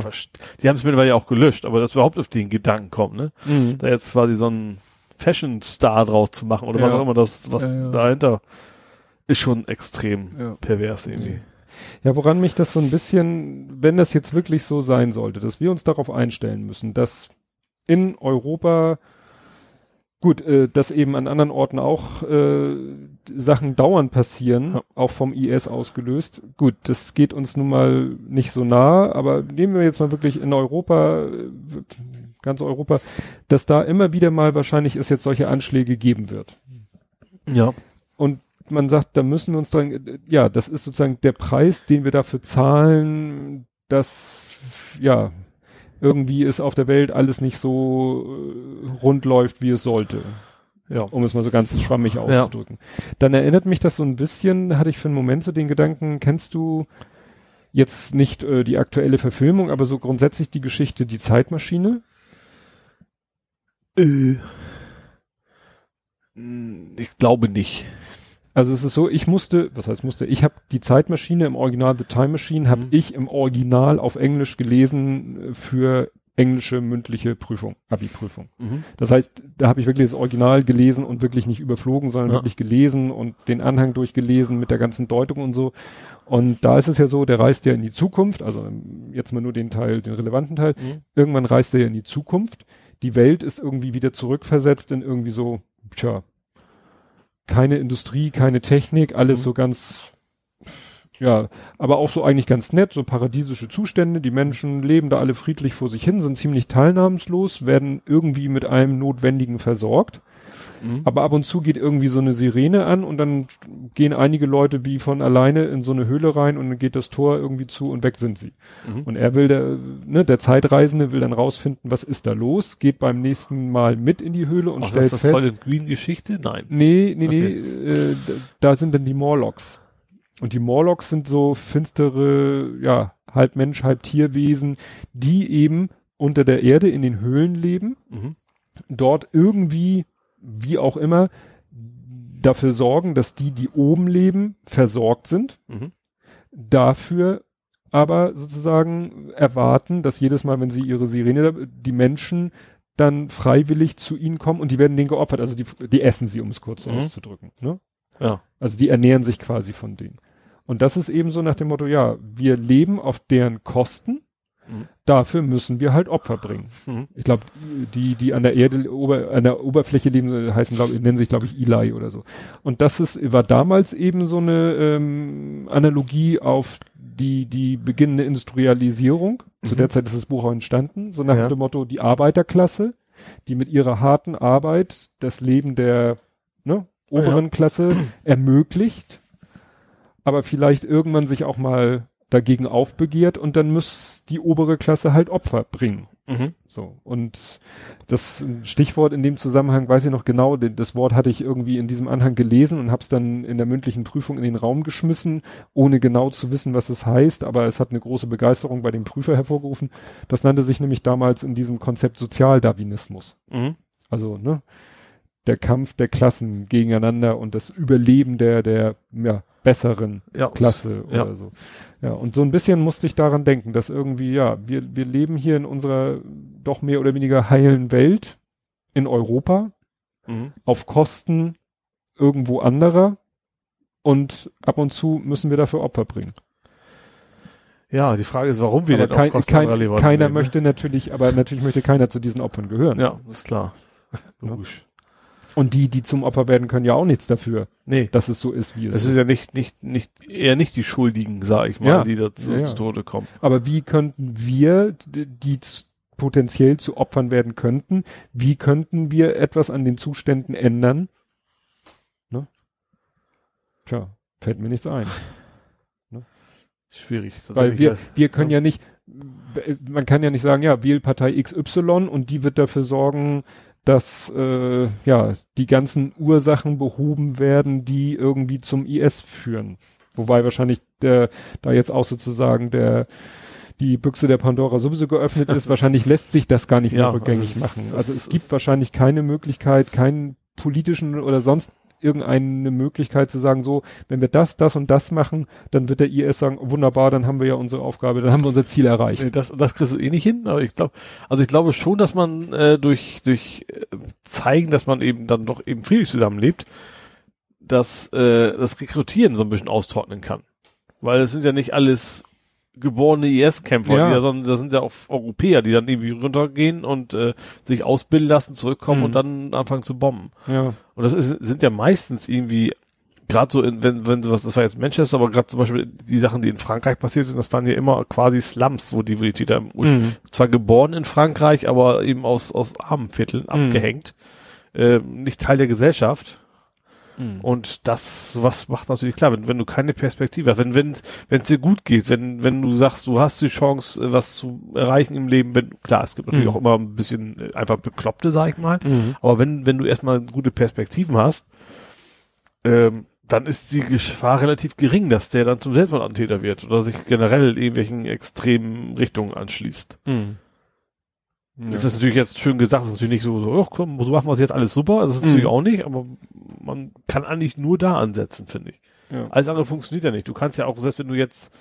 Speaker 3: die haben es mittlerweile ja auch gelöscht, aber dass überhaupt auf den Gedanken kommt, ne?
Speaker 2: Mhm.
Speaker 3: da jetzt quasi so ein Fashion-Star draus zu machen oder was
Speaker 2: Ja.
Speaker 3: auch immer das, was
Speaker 2: Ja,
Speaker 3: dahinter ist schon extrem pervers irgendwie.
Speaker 2: Ja, woran mich das so ein bisschen, wenn das jetzt wirklich so sein sollte, dass wir uns darauf einstellen müssen, dass in Europa, gut, äh, dass eben an anderen Orten auch äh, Sachen dauernd passieren,
Speaker 3: Ja.
Speaker 2: auch vom IS ausgelöst. Gut, das geht uns nun mal nicht so nah, aber nehmen wir jetzt mal wirklich in Europa, äh, ganz Europa, dass da immer wieder mal wahrscheinlich es jetzt solche Anschläge geben wird.
Speaker 3: Ja.
Speaker 2: Und man sagt, da müssen wir uns dran, ja, das ist sozusagen der Preis, den wir dafür zahlen, dass, ja, irgendwie ist auf der Welt alles nicht so äh, rund läuft, wie es sollte,
Speaker 3: Ja.
Speaker 2: um es mal so ganz schwammig auszudrücken. Dann erinnert mich das so ein bisschen, hatte ich für einen Moment so den Gedanken, kennst du jetzt nicht äh, die aktuelle Verfilmung, aber so grundsätzlich die Geschichte Die Zeitmaschine?
Speaker 3: Äh. Hm, Ich glaube nicht.
Speaker 2: Also es ist so, ich musste, was heißt musste, ich habe die Zeitmaschine im Original The Time Machine, habe
Speaker 3: Mhm.
Speaker 2: ich im Original auf Englisch gelesen äh, für englische mündliche Prüfung, Abi-Prüfung. Das heißt, da habe ich wirklich das Original gelesen und wirklich nicht überflogen, sondern
Speaker 3: Ja.
Speaker 2: wirklich gelesen und den Anhang durchgelesen mit der ganzen Deutung und so. Und da ist es ja so, der reist ja in die Zukunft, also ähm, jetzt mal nur den Teil, den relevanten Teil.
Speaker 3: Mhm.
Speaker 2: Irgendwann reist er ja in die Zukunft. Die Welt ist irgendwie wieder zurückversetzt in irgendwie so, tja, keine Industrie, keine Technik, alles
Speaker 3: Mhm.
Speaker 2: so ganz ja, aber auch so eigentlich ganz nett, so paradiesische Zustände. Die Menschen leben da alle friedlich vor sich hin, sind ziemlich teilnahmslos, werden irgendwie mit allem Notwendigen versorgt. Mhm. Aber ab und zu geht irgendwie so eine Sirene an und dann gehen einige Leute wie von alleine in so eine Höhle rein und dann geht das Tor irgendwie zu und weg sind sie. Mhm. Und er will, der, ne, der Zeitreisende will dann rausfinden, was ist da los, geht beim nächsten Mal mit in die Höhle und Ach, stellt
Speaker 3: ist das
Speaker 2: fest.
Speaker 3: Voll Green Geschichte? Nein.
Speaker 2: Nee, nee, okay. nee, äh, da sind dann die Morlocks. Und die Morlocks sind so finstere, ja, halb Mensch, halb Tierwesen, die eben unter der Erde in den Höhlen leben, mhm. dort irgendwie wie auch immer, dafür sorgen, dass die, die oben leben, versorgt sind. Mhm. Dafür aber sozusagen erwarten, dass jedes Mal, wenn sie ihre Sirene, die Menschen dann freiwillig zu ihnen kommen und die werden denen geopfert. Also die, die essen sie, um es kurz mhm. auszudrücken. Ne?
Speaker 3: Ja.
Speaker 2: Also die ernähren sich quasi von denen. Und das ist eben so nach dem Motto, ja, wir leben auf deren Kosten Mhm. Dafür müssen wir halt Opfer bringen. Mhm. Ich glaube, die, die an der Erde, ober, an der Oberfläche leben, heißen, glaube nennen sich, glaube ich, Eli oder so. Und das ist, war damals eben so eine ähm, Analogie auf die, die beginnende Industrialisierung. Mhm. Zu der Zeit ist das Buch auch entstanden, so nach ja. dem Motto, die Arbeiterklasse, die mit ihrer harten Arbeit das Leben der ne, oberen ja. Klasse ermöglicht, aber vielleicht irgendwann sich auch mal dagegen aufbegehrt und dann muss die obere Klasse halt Opfer bringen. Mhm. So. Und das Stichwort in dem Zusammenhang weiß ich noch genau, das Wort hatte ich irgendwie in diesem Anhang gelesen und habe es dann in der mündlichen Prüfung in den Raum geschmissen, ohne genau zu wissen, was es heißt, aber es hat eine große Begeisterung bei dem Prüfer hervorgerufen. Das nannte sich nämlich damals in diesem Konzept Sozialdarwinismus. Mhm. Also, ne? Der Kampf der Klassen gegeneinander und das Überleben der, der, ja, besseren ja, Klasse oder ja. so. Ja, und so ein bisschen musste ich daran denken, dass irgendwie, ja, wir, wir leben hier in unserer doch mehr oder weniger heilen Welt in Europa mhm. auf Kosten irgendwo anderer und ab und zu müssen wir dafür Opfer bringen.
Speaker 3: Ja, die Frage ist, warum wir
Speaker 2: aber denn kein, auf Kosten kein. Keiner leben. möchte natürlich, aber natürlich möchte keiner zu diesen Opfern gehören.
Speaker 3: Ja, ist klar. Logisch.
Speaker 2: Und die, die zum Opfer werden, können ja auch nichts dafür. Nee. Dass es so ist, wie es
Speaker 3: ist. Es ist ja nicht, nicht, nicht, eher nicht die Schuldigen, sag ich mal, ja. die dazu ja, zu Tode kommen.
Speaker 2: Aber wie könnten wir, die potenziell zu Opfern werden könnten, wie könnten wir etwas an den Zuständen ändern? Ne? Tja, fällt mir nichts ein.
Speaker 3: Ne? Schwierig.
Speaker 2: Weil wir, wir können ja. ja nicht, man kann ja nicht sagen, ja, Wählpartei XY und die wird dafür sorgen, dass äh, ja die ganzen Ursachen behoben werden, die irgendwie zum IS führen. Wobei wahrscheinlich der da jetzt auch sozusagen der die Büchse der Pandora sowieso geöffnet ist, wahrscheinlich lässt sich das gar nicht mehr rückgängig also machen. Also es gibt wahrscheinlich keine Möglichkeit, keinen politischen oder sonst irgendeine Möglichkeit zu sagen, so, wenn wir das, das und das machen, dann wird der IS sagen, wunderbar, dann haben wir ja unsere Aufgabe, dann haben wir unser Ziel erreicht. Nee,
Speaker 3: das, das kriegst du eh nicht hin, aber ich glaube, also ich glaube schon, dass man äh, durch, durch äh, zeigen, dass man eben dann doch eben friedlich zusammenlebt, dass äh, das Rekrutieren so ein bisschen austrocknen kann. Weil es sind ja nicht alles geborene IS-Kämpfer, ja. sondern das sind ja auch Europäer, die dann irgendwie runtergehen und äh, sich ausbilden lassen, zurückkommen mhm. und dann anfangen zu bomben.
Speaker 2: Ja.
Speaker 3: Und das ist, sind ja meistens irgendwie gerade so in, wenn, wenn sowas, das war jetzt Manchester, aber gerade zum Beispiel die Sachen, die in Frankreich passiert sind, das waren ja immer quasi Slums, wo die, wo die Täter mhm. zwar geboren in Frankreich, aber eben aus, aus armen Vierteln mhm. abgehängt, äh, nicht Teil der Gesellschaft Mhm. Und das, was macht natürlich klar, wenn, wenn du keine Perspektive hast, wenn, wenn, wenn es dir gut geht, wenn, wenn du sagst, du hast die Chance, was zu erreichen im Leben, wenn, klar, es gibt natürlich mhm. auch immer ein bisschen äh, einfach Bekloppte, sag ich mal, mhm. aber wenn, wenn du erstmal gute Perspektiven hast, ähm, dann ist die Gefahr relativ gering, dass der dann zum Selbstmordattentäter wird oder sich generell irgendwelchen extremen Richtungen anschließt. Mhm. Ja. Das ist natürlich jetzt schön gesagt, das ist natürlich nicht so, so, oh, komm, so machen wir es jetzt alles super, das ist natürlich mhm. auch nicht, aber man kann eigentlich nur da ansetzen, finde ich. Ja. Alles andere funktioniert ja nicht. Du kannst ja auch, selbst wenn du jetzt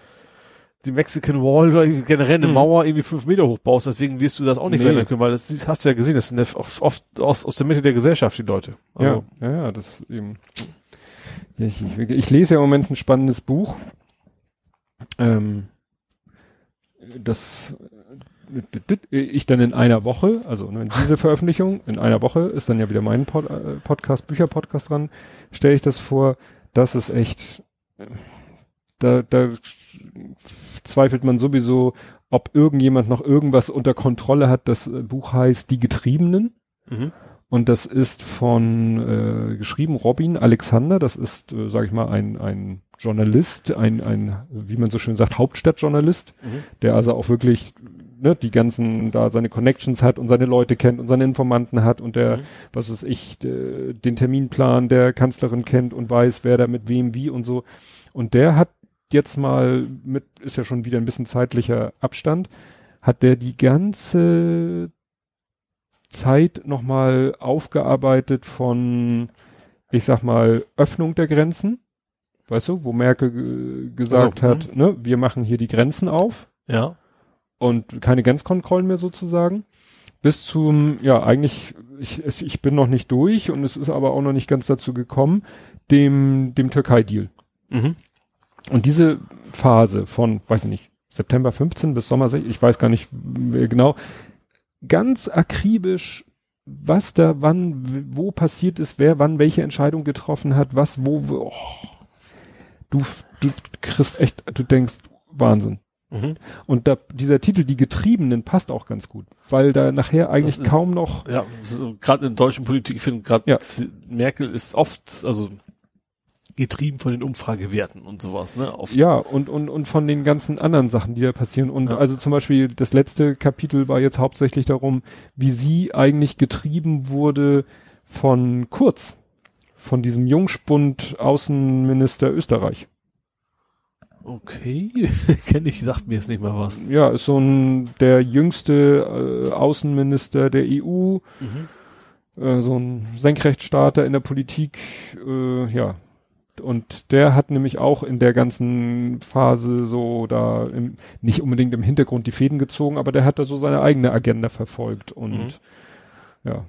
Speaker 3: die Mexican Wall oder generell eine mhm. Mauer irgendwie fünf Meter hoch baust, deswegen wirst du das auch nicht nee. verändern können, weil das, das hast du ja gesehen, das sind ja oft aus, aus der Mitte der Gesellschaft, die Leute.
Speaker 2: Also, ja, ja, ja, das eben. Ich, ich, ich lese ja im Moment ein spannendes Buch. Ähm, das ich dann in einer Woche, also ne, diese Veröffentlichung, in einer Woche ist dann ja wieder mein Pod, äh, Podcast, Bücherpodcast dran, stelle ich das vor, das ist echt, da, da zweifelt man sowieso, ob irgendjemand noch irgendwas unter Kontrolle hat. Das äh, Buch heißt Die Getriebenen. Mhm. Und das ist von äh, geschrieben Robin Alexander, das ist, äh, sage ich mal, ein, ein Journalist, ein, ein, wie man so schön sagt, Hauptstadtjournalist, mhm. der also auch wirklich ne, die ganzen, da seine Connections hat und seine Leute kennt und seine Informanten hat und der, mhm. was ist ich, de, den Terminplan der Kanzlerin kennt und weiß, wer da mit wem wie und so. Und der hat jetzt mal mit, ist ja schon wieder ein bisschen zeitlicher Abstand, hat der die ganze Zeit nochmal aufgearbeitet von, ich sag mal, Öffnung der Grenzen. Weißt du, wo Merkel gesagt also, hat, ne, wir machen hier die Grenzen auf.
Speaker 3: Ja.
Speaker 2: Und keine Grenzkontrollen mehr sozusagen. Bis zum, ja, eigentlich, ich, ich bin noch nicht durch und es ist aber auch noch nicht ganz dazu gekommen, dem, dem Türkei-Deal. Mhm. Und diese Phase von, weiß ich nicht, September 15 bis Sommer, ich weiß gar nicht genau, ganz akribisch, was da wann, wo passiert ist, wer wann welche Entscheidung getroffen hat, was, wo, wo oh. du, du kriegst echt, du denkst, Wahnsinn. Mhm. Und da, dieser Titel, die Getriebenen, passt auch ganz gut, weil da nachher eigentlich ist, kaum noch.
Speaker 3: Ja, so, gerade in deutschen Politik, ich finde gerade ja. Merkel ist oft, also getrieben von den Umfragewerten und sowas, ne?
Speaker 2: Oft. Ja, und, und, und von den ganzen anderen Sachen, die da passieren. Und ja. also zum Beispiel das letzte Kapitel war jetzt hauptsächlich darum, wie sie eigentlich getrieben wurde von Kurz, von diesem Jungspund Außenminister Österreich.
Speaker 3: Okay, kenne ich, sagt mir jetzt nicht mal was.
Speaker 2: Ja, ist so ein, der jüngste äh, Außenminister der EU, mhm. äh, so ein Senkrechtstarter in der Politik, äh, ja, und der hat nämlich auch in der ganzen Phase so da im, nicht unbedingt im Hintergrund die Fäden gezogen, aber der hat da so seine eigene Agenda verfolgt und mhm. ja.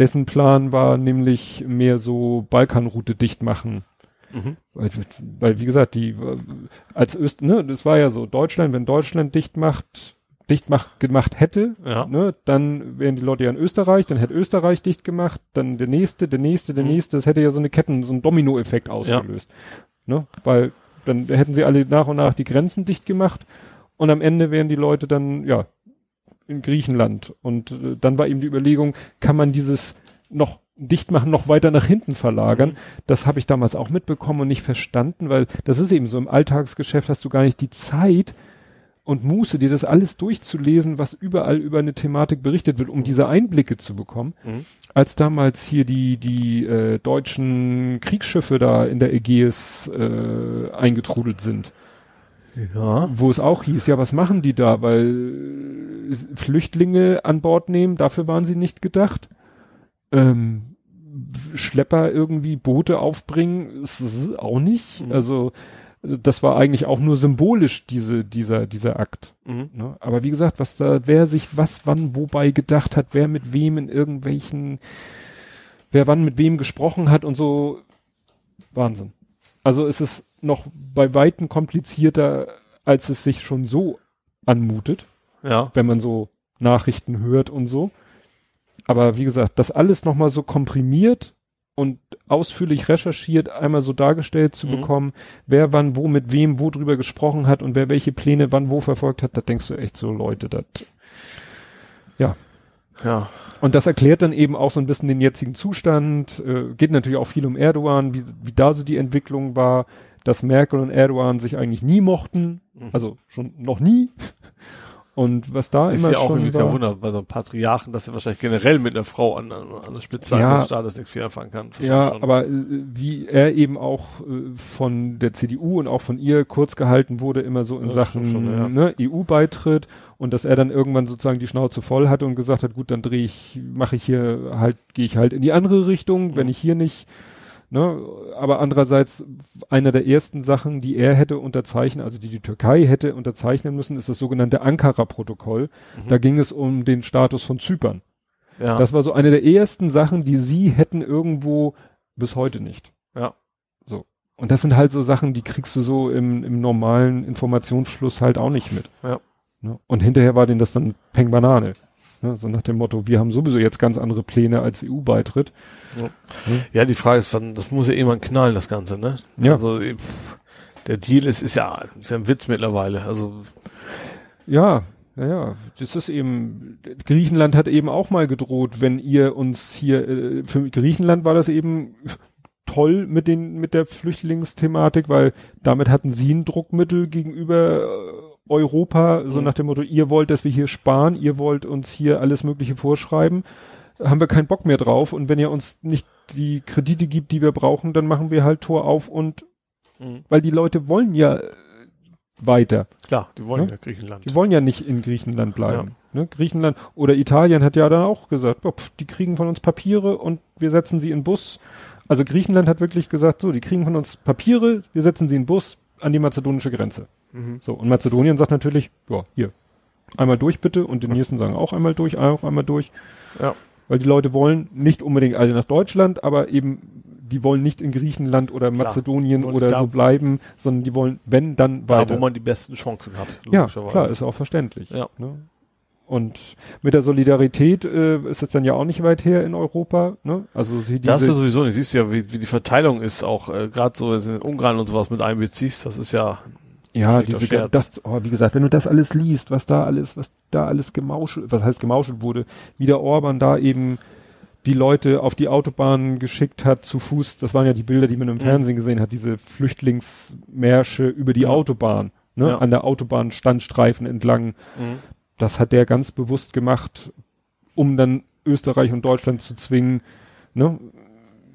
Speaker 2: Dessen Plan war nämlich mehr so Balkanroute dicht machen. Mhm. Weil, weil, wie gesagt, die als Öst, ne, das war ja so, Deutschland, wenn Deutschland dicht macht, dicht mach, gemacht hätte, ja. ne, dann wären die Leute ja in Österreich, dann hätte Österreich dicht gemacht, dann der nächste, der nächste, der mhm. nächste, das hätte ja so eine Ketten, so ein Domino-Effekt ausgelöst. Ja. Ne, weil dann hätten sie alle nach und nach die Grenzen dicht gemacht und am Ende wären die Leute dann, ja, in Griechenland. Und äh, dann war eben die Überlegung, kann man dieses noch dicht machen, noch weiter nach hinten verlagern. Mhm. Das habe ich damals auch mitbekommen und nicht verstanden, weil das ist eben so im Alltagsgeschäft hast du gar nicht die Zeit, und Muße, dir das alles durchzulesen, was überall über eine Thematik berichtet wird, um diese Einblicke zu bekommen. Mhm. Als damals hier die, die äh, deutschen Kriegsschiffe da in der Ägäis äh, eingetrudelt sind. Ja. Wo es auch hieß, ja, was machen die da? Weil äh, Flüchtlinge an Bord nehmen, dafür waren sie nicht gedacht. Ähm, Schlepper irgendwie Boote aufbringen, ist, ist auch nicht. Mhm. Also das war eigentlich auch nur symbolisch, diese, dieser, dieser Akt. Mhm. Ne? Aber wie gesagt, was da, wer sich was wann wobei gedacht hat, wer mit wem in irgendwelchen, wer wann mit wem gesprochen hat und so, Wahnsinn. Also ist es noch bei Weitem komplizierter, als es sich schon so anmutet.
Speaker 3: Ja.
Speaker 2: Wenn man so Nachrichten hört und so. Aber wie gesagt, das alles nochmal so komprimiert und ausführlich recherchiert, einmal so dargestellt zu mhm. bekommen, wer wann wo mit wem wo drüber gesprochen hat und wer welche Pläne wann wo verfolgt hat, da denkst du echt so, Leute, das ja.
Speaker 3: Ja.
Speaker 2: Und das erklärt dann eben auch so ein bisschen den jetzigen Zustand. Äh, geht natürlich auch viel um Erdogan, wie, wie da so die Entwicklung war, dass Merkel und Erdogan sich eigentlich nie mochten, mhm. also schon noch nie. Und was da
Speaker 3: ist
Speaker 2: immer
Speaker 3: ja auch
Speaker 2: schon
Speaker 3: irgendwie kein Wunder bei so einem Patriarchen, dass er wahrscheinlich generell mit einer Frau an, an der Spitze ja, eines Staates nichts viel anfangen kann.
Speaker 2: Ja, schon. aber äh, wie er eben auch äh, von der CDU und auch von ihr kurz gehalten wurde, immer so in das Sachen schon, ja. ne, EU-Beitritt und dass er dann irgendwann sozusagen die Schnauze voll hatte und gesagt hat, gut, dann drehe ich, mache ich hier halt, gehe ich halt in die andere Richtung, mhm. wenn ich hier nicht Ne? Aber andererseits, einer der ersten Sachen, die er hätte unterzeichnen, also die die Türkei hätte unterzeichnen müssen, ist das sogenannte Ankara-Protokoll. Mhm. Da ging es um den Status von Zypern. Ja. Das war so eine der ersten Sachen, die sie hätten irgendwo bis heute nicht.
Speaker 3: Ja.
Speaker 2: So. Und das sind halt so Sachen, die kriegst du so im, im normalen Informationsfluss halt auch nicht mit.
Speaker 3: Ja.
Speaker 2: Ne? Und hinterher war denen das dann Peng Banane. Ne? So nach dem Motto, wir haben sowieso jetzt ganz andere Pläne als EU-Beitritt.
Speaker 3: Ja. ja, die Frage ist, das muss ja irgendwann knallen, das Ganze, ne?
Speaker 2: Ja.
Speaker 3: Also, der Deal ist, ist ja, ist ja ein Witz mittlerweile. Also
Speaker 2: ja, naja, das ist eben, Griechenland hat eben auch mal gedroht, wenn ihr uns hier, äh, für Griechenland war das eben toll mit den, mit der Flüchtlingsthematik, weil damit hatten sie ein Druckmittel gegenüber äh, Europa, so mhm. nach dem Motto, ihr wollt, dass wir hier sparen, ihr wollt uns hier alles Mögliche vorschreiben, haben wir keinen Bock mehr drauf und wenn ihr uns nicht die Kredite gibt, die wir brauchen, dann machen wir halt Tor auf und, mhm. weil die Leute wollen ja weiter.
Speaker 3: Klar, die wollen ne? ja Griechenland.
Speaker 2: Die wollen ja nicht in Griechenland bleiben. Ja. Ne? Griechenland oder Italien hat ja dann auch gesagt, pf, die kriegen von uns Papiere und wir setzen sie in Bus. Also Griechenland hat wirklich gesagt, so, die kriegen von uns Papiere, wir setzen sie in Bus an die mazedonische Grenze. Mhm. So, und Mazedonien sagt natürlich, ja, hier, einmal durch bitte und die nächsten sagen auch einmal durch, auch einmal durch. Ja. Weil die Leute wollen nicht unbedingt alle nach Deutschland, aber eben die wollen nicht in Griechenland oder Klar, Mazedonien oder so bleiben, sondern die wollen, wenn, dann
Speaker 3: weiter. Da, wo man die besten Chancen hat.
Speaker 2: Ja, klar, ist auch verständlich. Ja. Ne? Und mit der Solidarität äh, ist es dann ja auch nicht weit her in Europa. Ne? Also
Speaker 3: diese das ist sowieso nicht. Siehst ja, wie, wie die Verteilung ist, auch äh, gerade so in Ungarn und sowas mit einbeziehst. Das ist ja
Speaker 2: ja, diese, das, oh, wie gesagt, wenn du das alles liest, was da alles, was da alles gemauschelt, was heißt gemauschelt wurde, wie der Orban da eben die Leute auf die Autobahn geschickt hat zu Fuß. Das waren ja die Bilder, die man im mhm. Fernsehen gesehen hat, diese Flüchtlingsmärsche über die ja. Autobahn, ne, ja. an der Autobahnstandstreifen entlang. Mhm. Das hat der ganz bewusst gemacht, um dann Österreich und Deutschland zu zwingen, ne,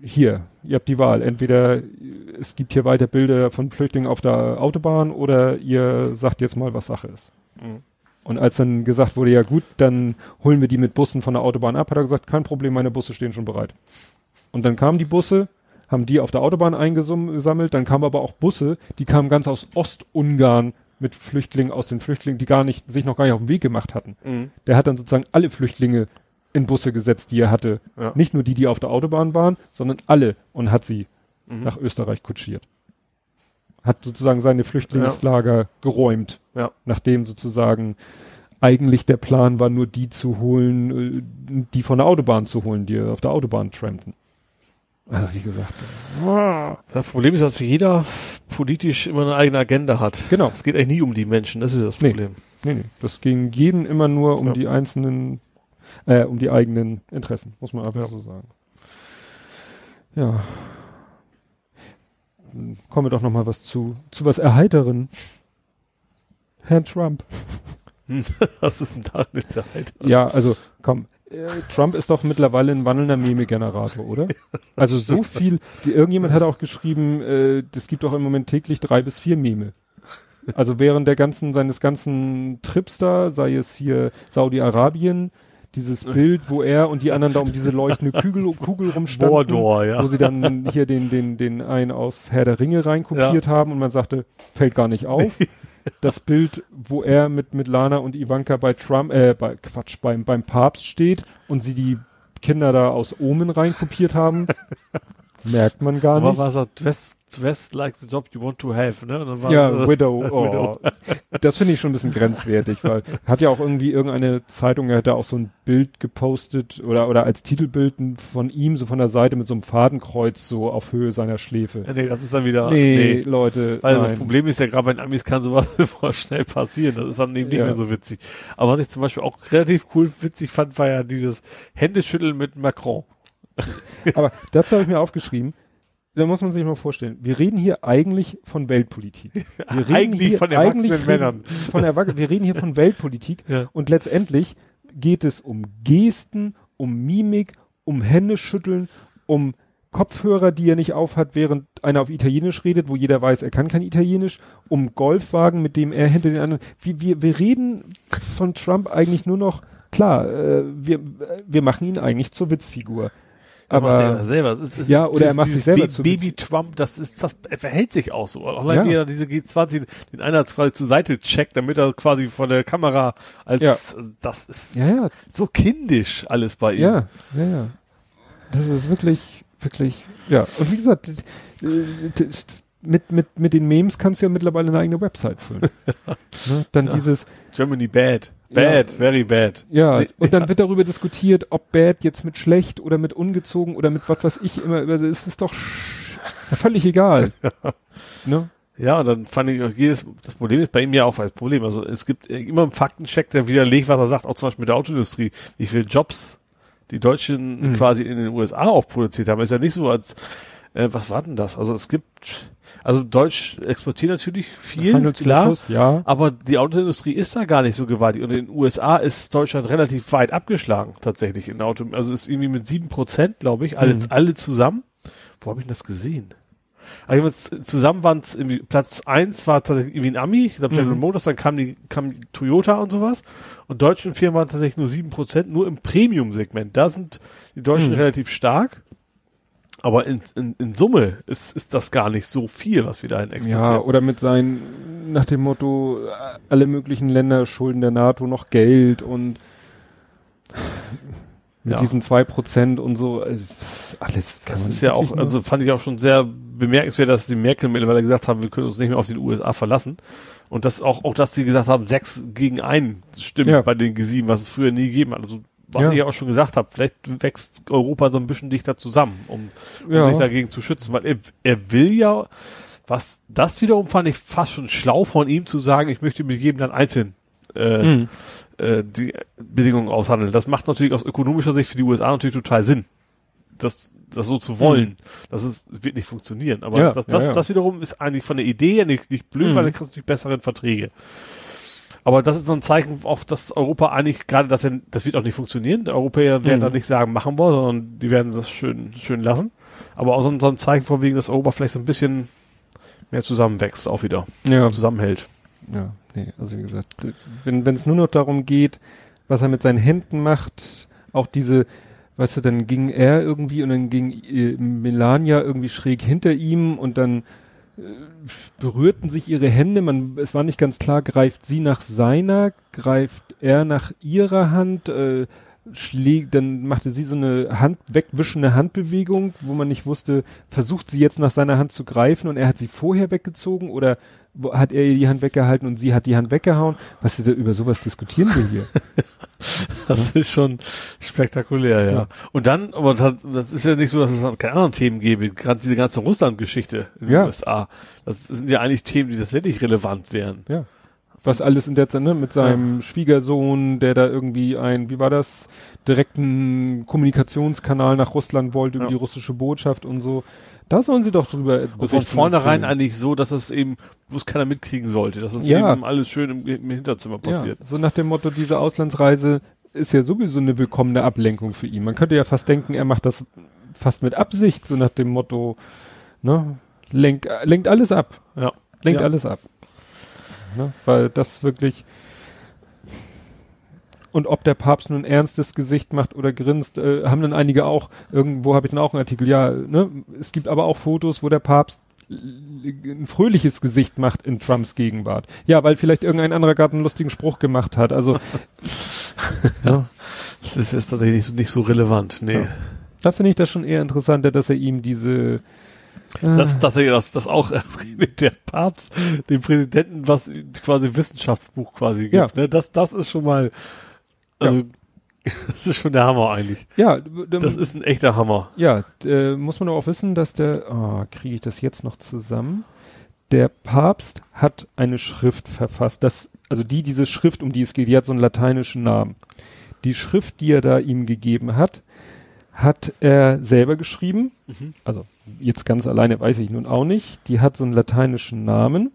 Speaker 2: hier, ihr habt die Wahl. Entweder es gibt hier weiter Bilder von Flüchtlingen auf der Autobahn oder ihr sagt jetzt mal, was Sache ist. Mhm. Und als dann gesagt wurde, ja gut, dann holen wir die mit Bussen von der Autobahn ab, hat er gesagt, kein Problem, meine Busse stehen schon bereit. Und dann kamen die Busse, haben die auf der Autobahn eingesammelt, dann kamen aber auch Busse, die kamen ganz aus Ostungarn mit Flüchtlingen aus den Flüchtlingen, die gar nicht, sich noch gar nicht auf den Weg gemacht hatten. Mhm. Der hat dann sozusagen alle Flüchtlinge in Busse gesetzt, die er hatte. Ja. Nicht nur die, die auf der Autobahn waren, sondern alle und hat sie mhm. nach Österreich kutschiert hat sozusagen seine Flüchtlingslager ja. geräumt. Ja. Nachdem sozusagen eigentlich der Plan war, nur die zu holen, äh, die von der Autobahn zu holen, die auf der Autobahn trampten. Also wie gesagt.
Speaker 3: Das Problem ist, dass jeder politisch immer eine eigene Agenda hat.
Speaker 2: Genau.
Speaker 3: Es geht eigentlich nie um die Menschen, das ist das Problem.
Speaker 2: Nee, nee, nee. Das ging jeden immer nur um ja. die einzelnen, äh, um die eigenen Interessen, muss man einfach so sagen. Ja kommen wir doch noch mal was zu, zu was Erheiteren. Herrn Trump.
Speaker 3: was ist denn da jetzt erheitern?
Speaker 2: Ja, also komm, äh, Trump ist doch mittlerweile ein wandelnder Meme-Generator, oder? Also so viel, die, irgendjemand hat auch geschrieben, äh, es gibt doch im Moment täglich drei bis vier Meme. Also während der ganzen, seines ganzen Trips da, sei es hier Saudi-Arabien, dieses Bild, wo er und die anderen da um diese leuchtende Kugel, Kugel rumstanden,
Speaker 3: Mordor, ja.
Speaker 2: wo sie dann hier den, den, den einen aus Herr der Ringe reinkopiert ja. haben und man sagte, fällt gar nicht auf. das Bild, wo er mit, mit Lana und Ivanka bei Trump, äh, bei, Quatsch, beim, beim Papst steht und sie die Kinder da aus Omen reinkopiert haben, merkt man gar nicht. Aber
Speaker 3: was er West West like the job you want to have, ne?
Speaker 2: ja, äh, Widow. Oh. Widow. Das finde ich schon ein bisschen grenzwertig, weil hat ja auch irgendwie irgendeine Zeitung, er hat da auch so ein Bild gepostet oder, oder als Titelbild von ihm so von der Seite mit so einem Fadenkreuz so auf Höhe seiner Schläfe.
Speaker 3: Ja, nee, das ist dann wieder,
Speaker 2: nee, nee. Leute.
Speaker 3: Weil nein. das Problem ist ja gerade bei den Amis kann sowas schnell passieren. Das ist dann eben nicht ja. mehr so witzig. Aber was ich zum Beispiel auch relativ cool witzig fand, war ja dieses Händeschütteln mit Macron.
Speaker 2: Aber dazu habe ich mir aufgeschrieben, da muss man sich mal vorstellen, wir reden hier eigentlich von Weltpolitik. Wir
Speaker 3: reden eigentlich hier, von erwachsenen eigentlich Männern.
Speaker 2: Von Erwach wir reden hier von Weltpolitik ja. und letztendlich geht es um Gesten, um Mimik, um Händeschütteln, um Kopfhörer, die er nicht aufhat, während einer auf Italienisch redet, wo jeder weiß, er kann kein Italienisch, um Golfwagen, mit dem er hinter den anderen. Wir, wir, wir reden von Trump eigentlich nur noch, klar, äh, wir, wir machen ihn eigentlich zur Witzfigur aber
Speaker 3: macht er selber. Es ist, es
Speaker 2: ja, oder er macht sich selber
Speaker 3: zu Baby Trump, das ist, das er verhält sich auch so. Auch wenn ja. diese G20 den quasi zur Seite checkt, damit er quasi vor der Kamera als, ja. das ist
Speaker 2: ja, ja.
Speaker 3: so kindisch alles bei ihm.
Speaker 2: Ja, ja, ja. Das ist wirklich, wirklich, ja. Und wie gesagt, mit, mit, mit den Memes kannst du ja mittlerweile eine eigene Website füllen. ne? Dann dieses
Speaker 3: Germany bad. Bad, ja. very bad.
Speaker 2: Ja, und dann wird darüber diskutiert, ob bad jetzt mit schlecht oder mit ungezogen oder mit was weiß ich immer, das ist doch völlig egal. ne?
Speaker 3: Ja, und dann fand ich, jedes, das Problem ist bei ihm ja auch das Problem. Also es gibt immer einen Faktencheck, der widerlegt, was er sagt, auch zum Beispiel mit der Autoindustrie. Wie viele Jobs die Deutschen mhm. quasi in den USA auch produziert haben. Ist ja nicht so als, äh, was war denn das? Also es gibt, also Deutsch exportiert natürlich viel, klar,
Speaker 2: ja.
Speaker 3: aber die Autoindustrie ist da gar nicht so gewaltig. Und in den USA ist Deutschland relativ weit abgeschlagen, tatsächlich in Auto, also ist irgendwie mit sieben Prozent, glaube ich, alle, mhm. alle zusammen. Wo habe ich das gesehen? Also zusammen waren es irgendwie Platz eins war tatsächlich irgendwie ein Ami, ich glaube General mhm. Motors, dann kam die, kam Toyota und sowas. Und deutschen Firmen waren tatsächlich nur sieben Prozent, nur im Premium-Segment. Da sind die Deutschen mhm. relativ stark. Aber in, in, in Summe ist, ist das gar nicht so viel, was wir dahin exportieren. Ja,
Speaker 2: oder mit seinen, nach dem Motto, alle möglichen Länder schulden der NATO noch Geld und mit ja. diesen zwei Prozent und so, alles
Speaker 3: Das ist ja auch, also fand ich auch schon sehr bemerkenswert, dass die Merkel mittlerweile gesagt haben, wir können uns nicht mehr auf den USA verlassen. Und das auch, auch, dass sie gesagt haben, sechs gegen ein stimmt ja. bei den G7, was es früher nie gegeben hat. Also, was ja. ich auch schon gesagt habe, vielleicht wächst Europa so ein bisschen dichter zusammen, um, um ja. sich dagegen zu schützen, weil er, er will ja, was, das wiederum fand ich fast schon schlau von ihm zu sagen, ich möchte mit jedem dann einzeln, äh, mhm äh, die Bedingungen aushandeln. Das macht natürlich aus ökonomischer Sicht für die USA natürlich total Sinn. Das, das so zu wollen. Mhm. Das ist, wird nicht funktionieren. Aber ja, das, das, das wiederum ist eigentlich von der Idee nicht, nicht blöd, mhm. weil dann kriegst du natürlich bessere Verträge. Aber das ist so ein Zeichen auch, dass Europa eigentlich gerade, dass er, das wird auch nicht funktionieren. Die Europäer werden mhm. da nicht sagen, machen wir, sondern die werden das schön, schön lassen. Aber auch so ein, so ein Zeichen von wegen, dass Europa vielleicht so ein bisschen mehr zusammenwächst, auch wieder. Ja. Zusammenhält.
Speaker 2: Ja, nee, also wie gesagt, wenn es nur noch darum geht, was er mit seinen Händen macht, auch diese, weißt du, dann ging er irgendwie und dann ging äh, Melania irgendwie schräg hinter ihm und dann berührten sich ihre Hände, man, es war nicht ganz klar, greift sie nach seiner, greift er nach ihrer Hand, äh, schlägt, dann machte sie so eine Hand, wegwischende Handbewegung, wo man nicht wusste, versucht sie jetzt nach seiner Hand zu greifen und er hat sie vorher weggezogen oder hat er ihr die Hand weggehalten und sie hat die Hand weggehauen. Was sie da über sowas diskutieren will hier?
Speaker 3: das ja. ist schon spektakulär, ja. ja. Und dann, aber das, das, ist ja nicht so, dass es keine anderen Themen gäbe. Gerade diese ganze Russland-Geschichte in den ja. USA. Das sind ja eigentlich Themen, die tatsächlich relevant wären.
Speaker 2: Ja. Was alles in der Zeit, ne, mit seinem Schwiegersohn, der da irgendwie ein, wie war das, direkten Kommunikationskanal nach Russland wollte über die russische Botschaft und so. Da sollen sie doch drüber
Speaker 3: Und von vornherein eigentlich so, dass es eben, wo es keiner mitkriegen sollte, dass es ja. eben alles schön im, im Hinterzimmer passiert.
Speaker 2: Ja, so nach dem Motto, diese Auslandsreise ist ja sowieso eine willkommene Ablenkung für ihn. Man könnte ja fast denken, er macht das fast mit Absicht, so nach dem Motto, ne, lenkt, lenkt alles ab.
Speaker 3: Ja.
Speaker 2: Lenkt ja. alles ab. Ne, weil das wirklich, und ob der Papst nun ein ernstes Gesicht macht oder grinst, äh, haben dann einige auch, irgendwo habe ich dann auch einen Artikel, ja, ne, es gibt aber auch Fotos, wo der Papst ein fröhliches Gesicht macht in Trumps Gegenwart. Ja, weil vielleicht irgendein anderer gerade einen lustigen Spruch gemacht hat. Also
Speaker 3: ja. das ist jetzt tatsächlich nicht, so relevant, nee. Ja.
Speaker 2: Da finde ich das schon eher interessanter, dass er ihm diese
Speaker 3: dass, dass er das, das auch der Papst dem Präsidenten was quasi Wissenschaftsbuch quasi gibt. Ja. Ne? Das, das ist schon mal also, ja. das ist schon der Hammer eigentlich.
Speaker 2: Ja,
Speaker 3: das ist ein echter Hammer.
Speaker 2: Ja, äh, muss man auch wissen, dass der, oh, kriege ich das jetzt noch zusammen? Der Papst hat eine Schrift verfasst, das, also die, diese Schrift, um die es geht, die hat so einen lateinischen Namen. Die Schrift, die er da ihm gegeben hat, hat er selber geschrieben. Mhm. Also jetzt ganz alleine weiß ich nun auch nicht. Die hat so einen lateinischen Namen.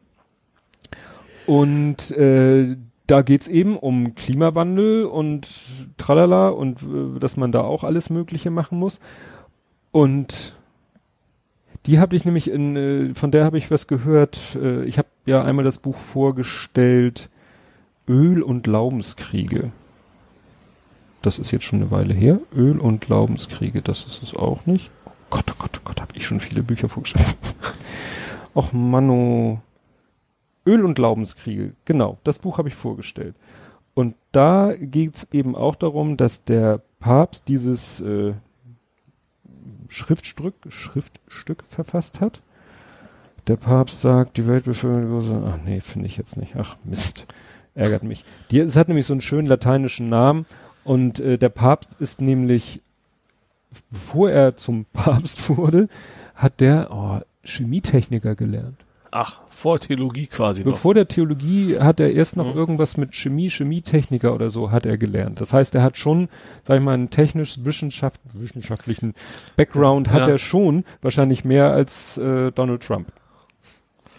Speaker 2: Und äh, da geht's eben um Klimawandel und tralala und äh, dass man da auch alles Mögliche machen muss. Und die habe ich nämlich in, äh, von der habe ich was gehört. Äh, ich habe ja einmal das Buch vorgestellt, Öl und Glaubenskriege. Das ist jetzt schon eine Weile her. Öl und Glaubenskriege, das ist es auch nicht. Oh Gott, oh Gott, oh Gott, habe ich schon viele Bücher vorgestellt. Och Manno. Öl und Glaubenskriege, genau, das Buch habe ich vorgestellt. Und da geht es eben auch darum, dass der Papst dieses äh, Schriftstück, Schriftstück verfasst hat. Der Papst sagt, die Weltbevölkerung, ach nee, finde ich jetzt nicht. Ach Mist, ärgert mich. Die, es hat nämlich so einen schönen lateinischen Namen und äh, der Papst ist nämlich, bevor er zum Papst wurde, hat der oh, Chemietechniker gelernt.
Speaker 3: Ach, vor Theologie quasi
Speaker 2: Bevor der Theologie hat er erst noch mhm. irgendwas mit Chemie, Chemietechniker oder so hat er gelernt. Das heißt, er hat schon, sag ich mal, einen technisch Wissenschaft, wissenschaftlichen Background hat ja. er schon, wahrscheinlich mehr als äh, Donald Trump.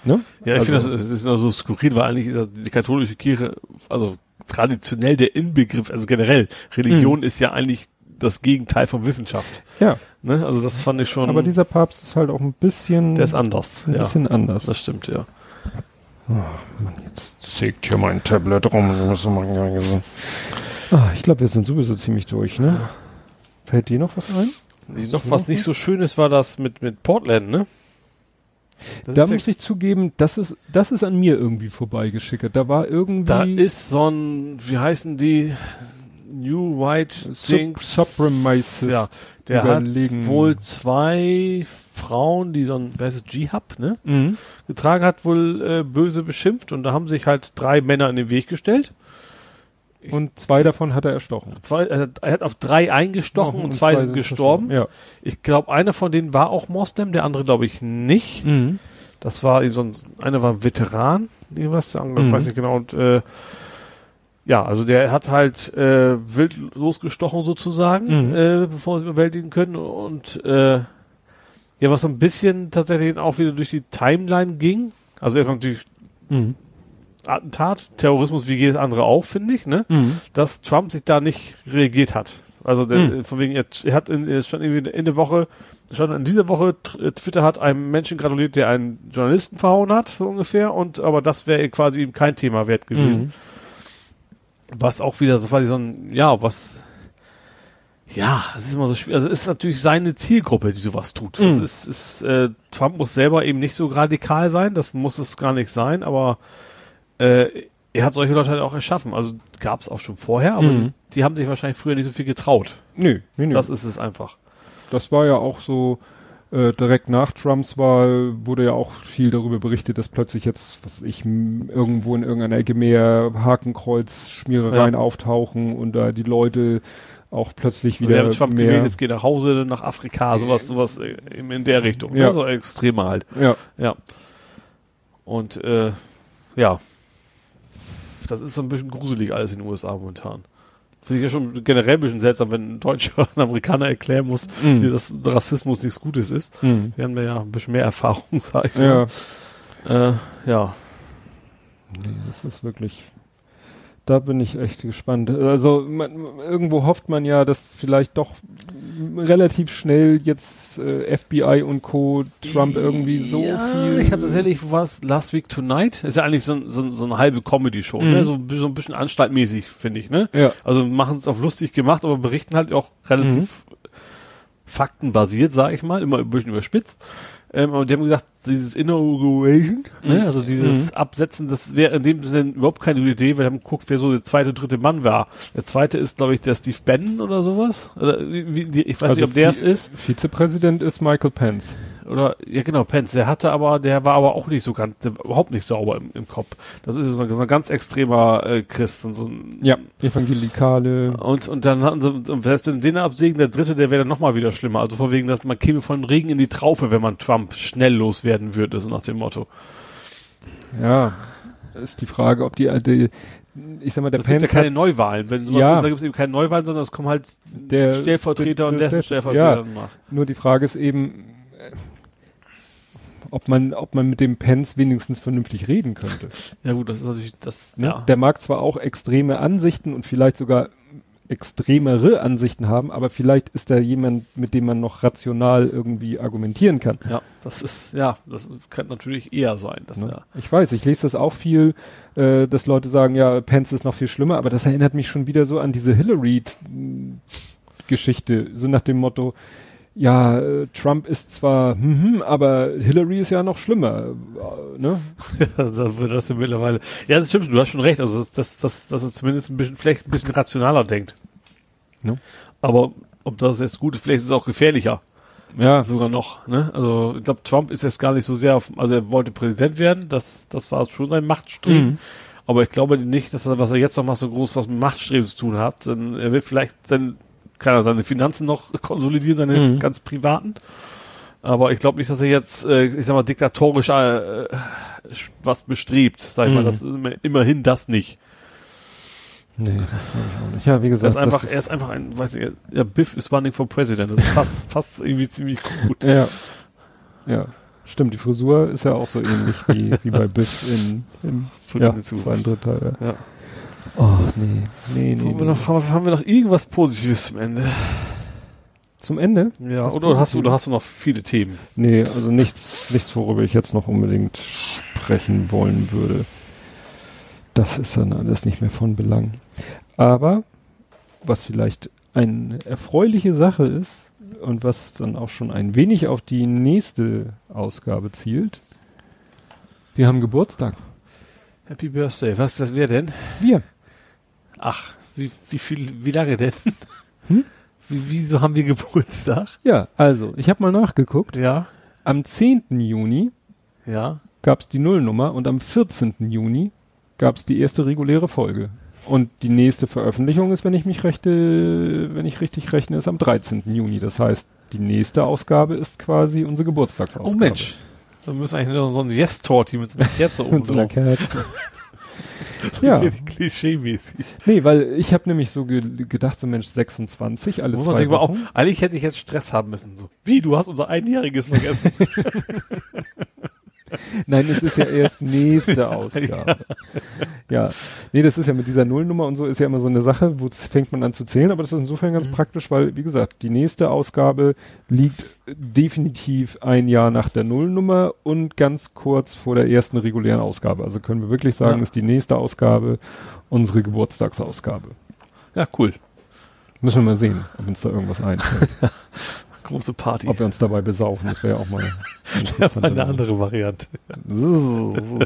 Speaker 3: Ne? Ja, ich also, finde das, das ist nur so skurril, weil eigentlich ist die katholische Kirche, also traditionell der Inbegriff, also generell, Religion mh. ist ja eigentlich das Gegenteil von Wissenschaft.
Speaker 2: Ja.
Speaker 3: Ne? Also das fand ich schon.
Speaker 2: Aber dieser Papst ist halt auch ein bisschen.
Speaker 3: Der ist anders.
Speaker 2: Ein ja. bisschen anders.
Speaker 3: Das stimmt, ja.
Speaker 2: Oh, Mann, jetzt zägt hier mein Tablet rum. Ah, ich glaube, wir sind sowieso ziemlich durch, ne? Fällt dir noch was ein?
Speaker 3: Noch was nicht so schönes war das mit, mit Portland, ne?
Speaker 2: Das da muss ja ich zugeben, das ist, das ist an mir irgendwie vorbeigeschickert. Da war irgendwie.
Speaker 3: Da ist so ein, wie heißen die? New White Things.
Speaker 2: Supremacist.
Speaker 3: Ja, der überlegen. hat wohl zwei Frauen, die so ein, wer ist G-Hub, ne? Mhm. Getragen hat, wohl äh, böse beschimpft und da haben sich halt drei Männer in den Weg gestellt.
Speaker 2: Ich und zwei davon hat er erstochen.
Speaker 3: Zwei, er hat auf drei eingestochen und, und, zwei, zwei sind gestorben.
Speaker 2: Ja.
Speaker 3: Ich glaube, einer von denen war auch Moslem, der andere glaube ich nicht. Mhm. Das war so ein, einer war Veteran, irgendwas, mhm. weiß nicht genau. Und äh, ja, also der hat halt äh, wild losgestochen sozusagen, mhm. äh, bevor sie überwältigen können. Und äh, ja, was so ein bisschen tatsächlich auch wieder durch die Timeline ging. Also erstmal natürlich mhm. Attentat, Terrorismus wie jedes andere auch, finde ich, ne? Mhm. Dass Trump sich da nicht reagiert hat. Also der, mhm. von wegen, er, er hat in, er stand irgendwie in der Woche, schon in dieser Woche, äh, Twitter hat einem Menschen gratuliert, der einen Journalisten verhauen hat, so ungefähr, und aber das wäre quasi ihm kein Thema wert gewesen. Mhm. Was auch wieder so quasi so ein, ja, was ja, es ist immer so schwierig. Also es ist natürlich seine Zielgruppe, die sowas tut. Mhm. Es ist, ist, äh, Trump muss selber eben nicht so radikal sein, das muss es gar nicht sein, aber äh, er hat solche Leute halt auch erschaffen. Also gab es auch schon vorher, aber mhm. die, die, haben sich wahrscheinlich früher nicht so viel getraut.
Speaker 2: Nö, nee, nö.
Speaker 3: Das ist es einfach.
Speaker 2: Das war ja auch so, äh, direkt nach Trumps Wahl wurde ja auch viel darüber berichtet, dass plötzlich jetzt, was ich, irgendwo in irgendeiner Ecke mehr Hakenkreuz, Schmierereien ja. auftauchen und da die Leute auch plötzlich wieder. Wir haben
Speaker 3: Trump
Speaker 2: mehr
Speaker 3: gewählt, jetzt geht nach Hause, nach Afrika, sowas, sowas äh, in der Richtung.
Speaker 2: Ja. Ne?
Speaker 3: So extremer halt.
Speaker 2: Ja.
Speaker 3: Ja. Und äh, ja, das ist so ein bisschen gruselig alles in den USA momentan. Finde ich ja schon generell ein bisschen seltsam, wenn ein Deutscher ein Amerikaner erklären muss, mm. dass Rassismus nichts Gutes ist. Mm. Wir haben da ja ein bisschen mehr Erfahrung, sag ich
Speaker 2: ja.
Speaker 3: mal. Äh, ja.
Speaker 2: Nee, das ist wirklich da bin ich echt gespannt. Also man, irgendwo hofft man ja, dass vielleicht doch relativ schnell jetzt äh, FBI und Co. Trump irgendwie so ja, viel.
Speaker 3: Ich habe tatsächlich was Last Week Tonight ist ja eigentlich so, so, so eine halbe Comedy-Show, ne? mhm. ne? so, so ein bisschen anstaltmäßig finde ich. Ne?
Speaker 2: Ja.
Speaker 3: Also machen es auf lustig gemacht, aber berichten halt auch relativ mhm. faktenbasiert, sage ich mal, immer ein bisschen überspitzt. Ähm, und die haben gesagt, dieses Inauguration, ne, mhm. also dieses mhm. Absetzen, das wäre in dem Sinne überhaupt keine gute Idee, weil wir haben geguckt, wer so der zweite und dritte Mann war. Der zweite ist, glaube ich, der Steve Bannon oder sowas. Oder, wie, wie, ich weiß also nicht, ob der es ist.
Speaker 2: Vizepräsident ist Michael Pence
Speaker 3: oder ja genau, Pence, der hatte aber, der war aber auch nicht so ganz, überhaupt nicht sauber im, im Kopf. Das ist so ein, so ein ganz extremer äh, Christ und so ein,
Speaker 2: Ja, Evangelikale.
Speaker 3: Und, und dann hatten sie, und wenn den absägen, der dritte, der wäre dann nochmal wieder schlimmer. Also von wegen, dass man käme von Regen in die Traufe, wenn man Trump schnell loswerden würde, so nach dem Motto.
Speaker 2: Ja, ist die Frage, ob die alte, ich sag mal, der
Speaker 3: das Pence gibt ja keine Neuwahlen. Wenn sowas
Speaker 2: ja.
Speaker 3: ist, da gibt es eben keine Neuwahlen, sondern es kommen halt der Stellvertreter der, und der, der Stellvertreter
Speaker 2: ja, nach. Nur die Frage ist eben, ob man, ob man mit dem Pence wenigstens vernünftig reden könnte.
Speaker 3: Ja gut, das ist natürlich das.
Speaker 2: Ne? Ja. Der mag zwar auch extreme Ansichten und vielleicht sogar extremere Ansichten haben, aber vielleicht ist er jemand, mit dem man noch rational irgendwie argumentieren kann.
Speaker 3: Ja, das ist, ja, das kann natürlich eher sein. Dass,
Speaker 2: ne?
Speaker 3: ja.
Speaker 2: Ich weiß, ich lese das auch viel, äh, dass Leute sagen, ja, Pence ist noch viel schlimmer, aber das erinnert mich schon wieder so an diese Hillary-Geschichte, so nach dem Motto, ja, äh, Trump ist zwar, hm, hm, aber Hillary ist ja noch schlimmer, äh, ne?
Speaker 3: ja, das ja mittlerweile. Ja, das stimmt, du hast schon recht, also, dass, dass, dass er zumindest ein bisschen, vielleicht ein bisschen rationaler denkt.
Speaker 2: Ne?
Speaker 3: Aber ob das jetzt gut ist, vielleicht ist es auch gefährlicher.
Speaker 2: Ja.
Speaker 3: Sogar noch, ne? Also, ich glaube, Trump ist jetzt gar nicht so sehr auf, also er wollte Präsident werden, das, das war schon sein Machtstreben. Mhm. Aber ich glaube nicht, dass er, was er jetzt noch macht, so groß was mit Machtstreben zu tun hat. Denn er will vielleicht sein kann er seine Finanzen noch konsolidieren, seine mhm. ganz privaten. Aber ich glaube nicht, dass er jetzt, äh, ich sag mal, diktatorisch äh, was bestrebt, sag ich
Speaker 2: Mhm.
Speaker 3: mal. Das, immerhin das nicht.
Speaker 2: Nee, das glaube ich auch nicht. Ja, wie
Speaker 3: Er
Speaker 2: gesagt.
Speaker 3: ist einfach,
Speaker 2: das
Speaker 3: er ist einfach ein, weiß ich, ja, Biff is running for president. Das passt, passt irgendwie ziemlich gut.
Speaker 2: Ja. Ja. Stimmt, die Frisur ist ja auch so ähnlich wie, wie bei Biff in, in
Speaker 3: Zurück
Speaker 2: ja,
Speaker 3: in
Speaker 2: zweiten Drittel. Ja.
Speaker 3: Ja.
Speaker 2: Oh, nee. Nee, nee.
Speaker 3: Haben, wir noch, haben wir- noch irgendwas Positives zum Ende?
Speaker 2: Zum Ende?
Speaker 3: Ja,
Speaker 2: Was
Speaker 3: oder hast du, oder hast du noch viele Themen?
Speaker 2: Nee, also nichts, nichts, worüber ich jetzt noch unbedingt sprechen wollen würde. Das ist dann alles nicht mehr von Belang. Aber was vielleicht eine erfreuliche Sache ist und was dann auch schon ein wenig auf die nächste Ausgabe zielt, wir haben Geburtstag.
Speaker 3: Happy Birthday. Was, was wäre denn?
Speaker 2: Wir.
Speaker 3: Ach, wie, wie viel, wie lange denn?
Speaker 2: Hm?
Speaker 3: Wie, wieso haben wir Geburtstag?
Speaker 2: Ja, also, ich habe mal nachgeguckt.
Speaker 3: Ja.
Speaker 2: Am 10. Juni
Speaker 3: Ja.
Speaker 2: gab es die Nullnummer und am 14. Juni gab es die erste reguläre Folge. Und die nächste Veröffentlichung ist, wenn ich mich rechte, wenn ich richtig rechne, ist am 13. Juni. Das heißt, die nächste Ausgabe ist quasi unsere Geburtstagsausgabe.
Speaker 3: Oh Mensch. Da müssen wir eigentlich noch so ein Yes-Torti mit so einer Kerze oben
Speaker 2: Mit so einer. Kerze.
Speaker 3: So
Speaker 2: Ja.
Speaker 3: Klischee-mäßig.
Speaker 2: Nee, weil ich habe nämlich so ge gedacht, so Mensch, 26, alle
Speaker 3: Muss man
Speaker 2: zwei
Speaker 3: sich mal auch,
Speaker 2: Wochen.
Speaker 3: eigentlich hätte ich jetzt Stress haben müssen. So, wie, du hast unser Einjähriges vergessen.
Speaker 2: Nein, es ist ja erst nächste Ausgabe. ja. Nee, das ist ja mit dieser Nullnummer und so ist ja immer so eine Sache, wo fängt man an zu zählen, aber das ist insofern ganz praktisch, weil, wie gesagt, die nächste Ausgabe liegt definitiv ein Jahr nach der Nullnummer und ganz kurz vor der ersten regulären Ausgabe. Also können wir wirklich sagen,
Speaker 3: Ja.
Speaker 2: ist die nächste Ausgabe unsere Geburtstagsausgabe.
Speaker 3: ja, cool.
Speaker 2: Müssen wir mal sehen, ob uns da irgendwas einfällt.
Speaker 3: Große Party.
Speaker 2: ob wir uns dabei besaufen, das wäre ja auch mal
Speaker 3: war eine andere Variante.
Speaker 2: So, so.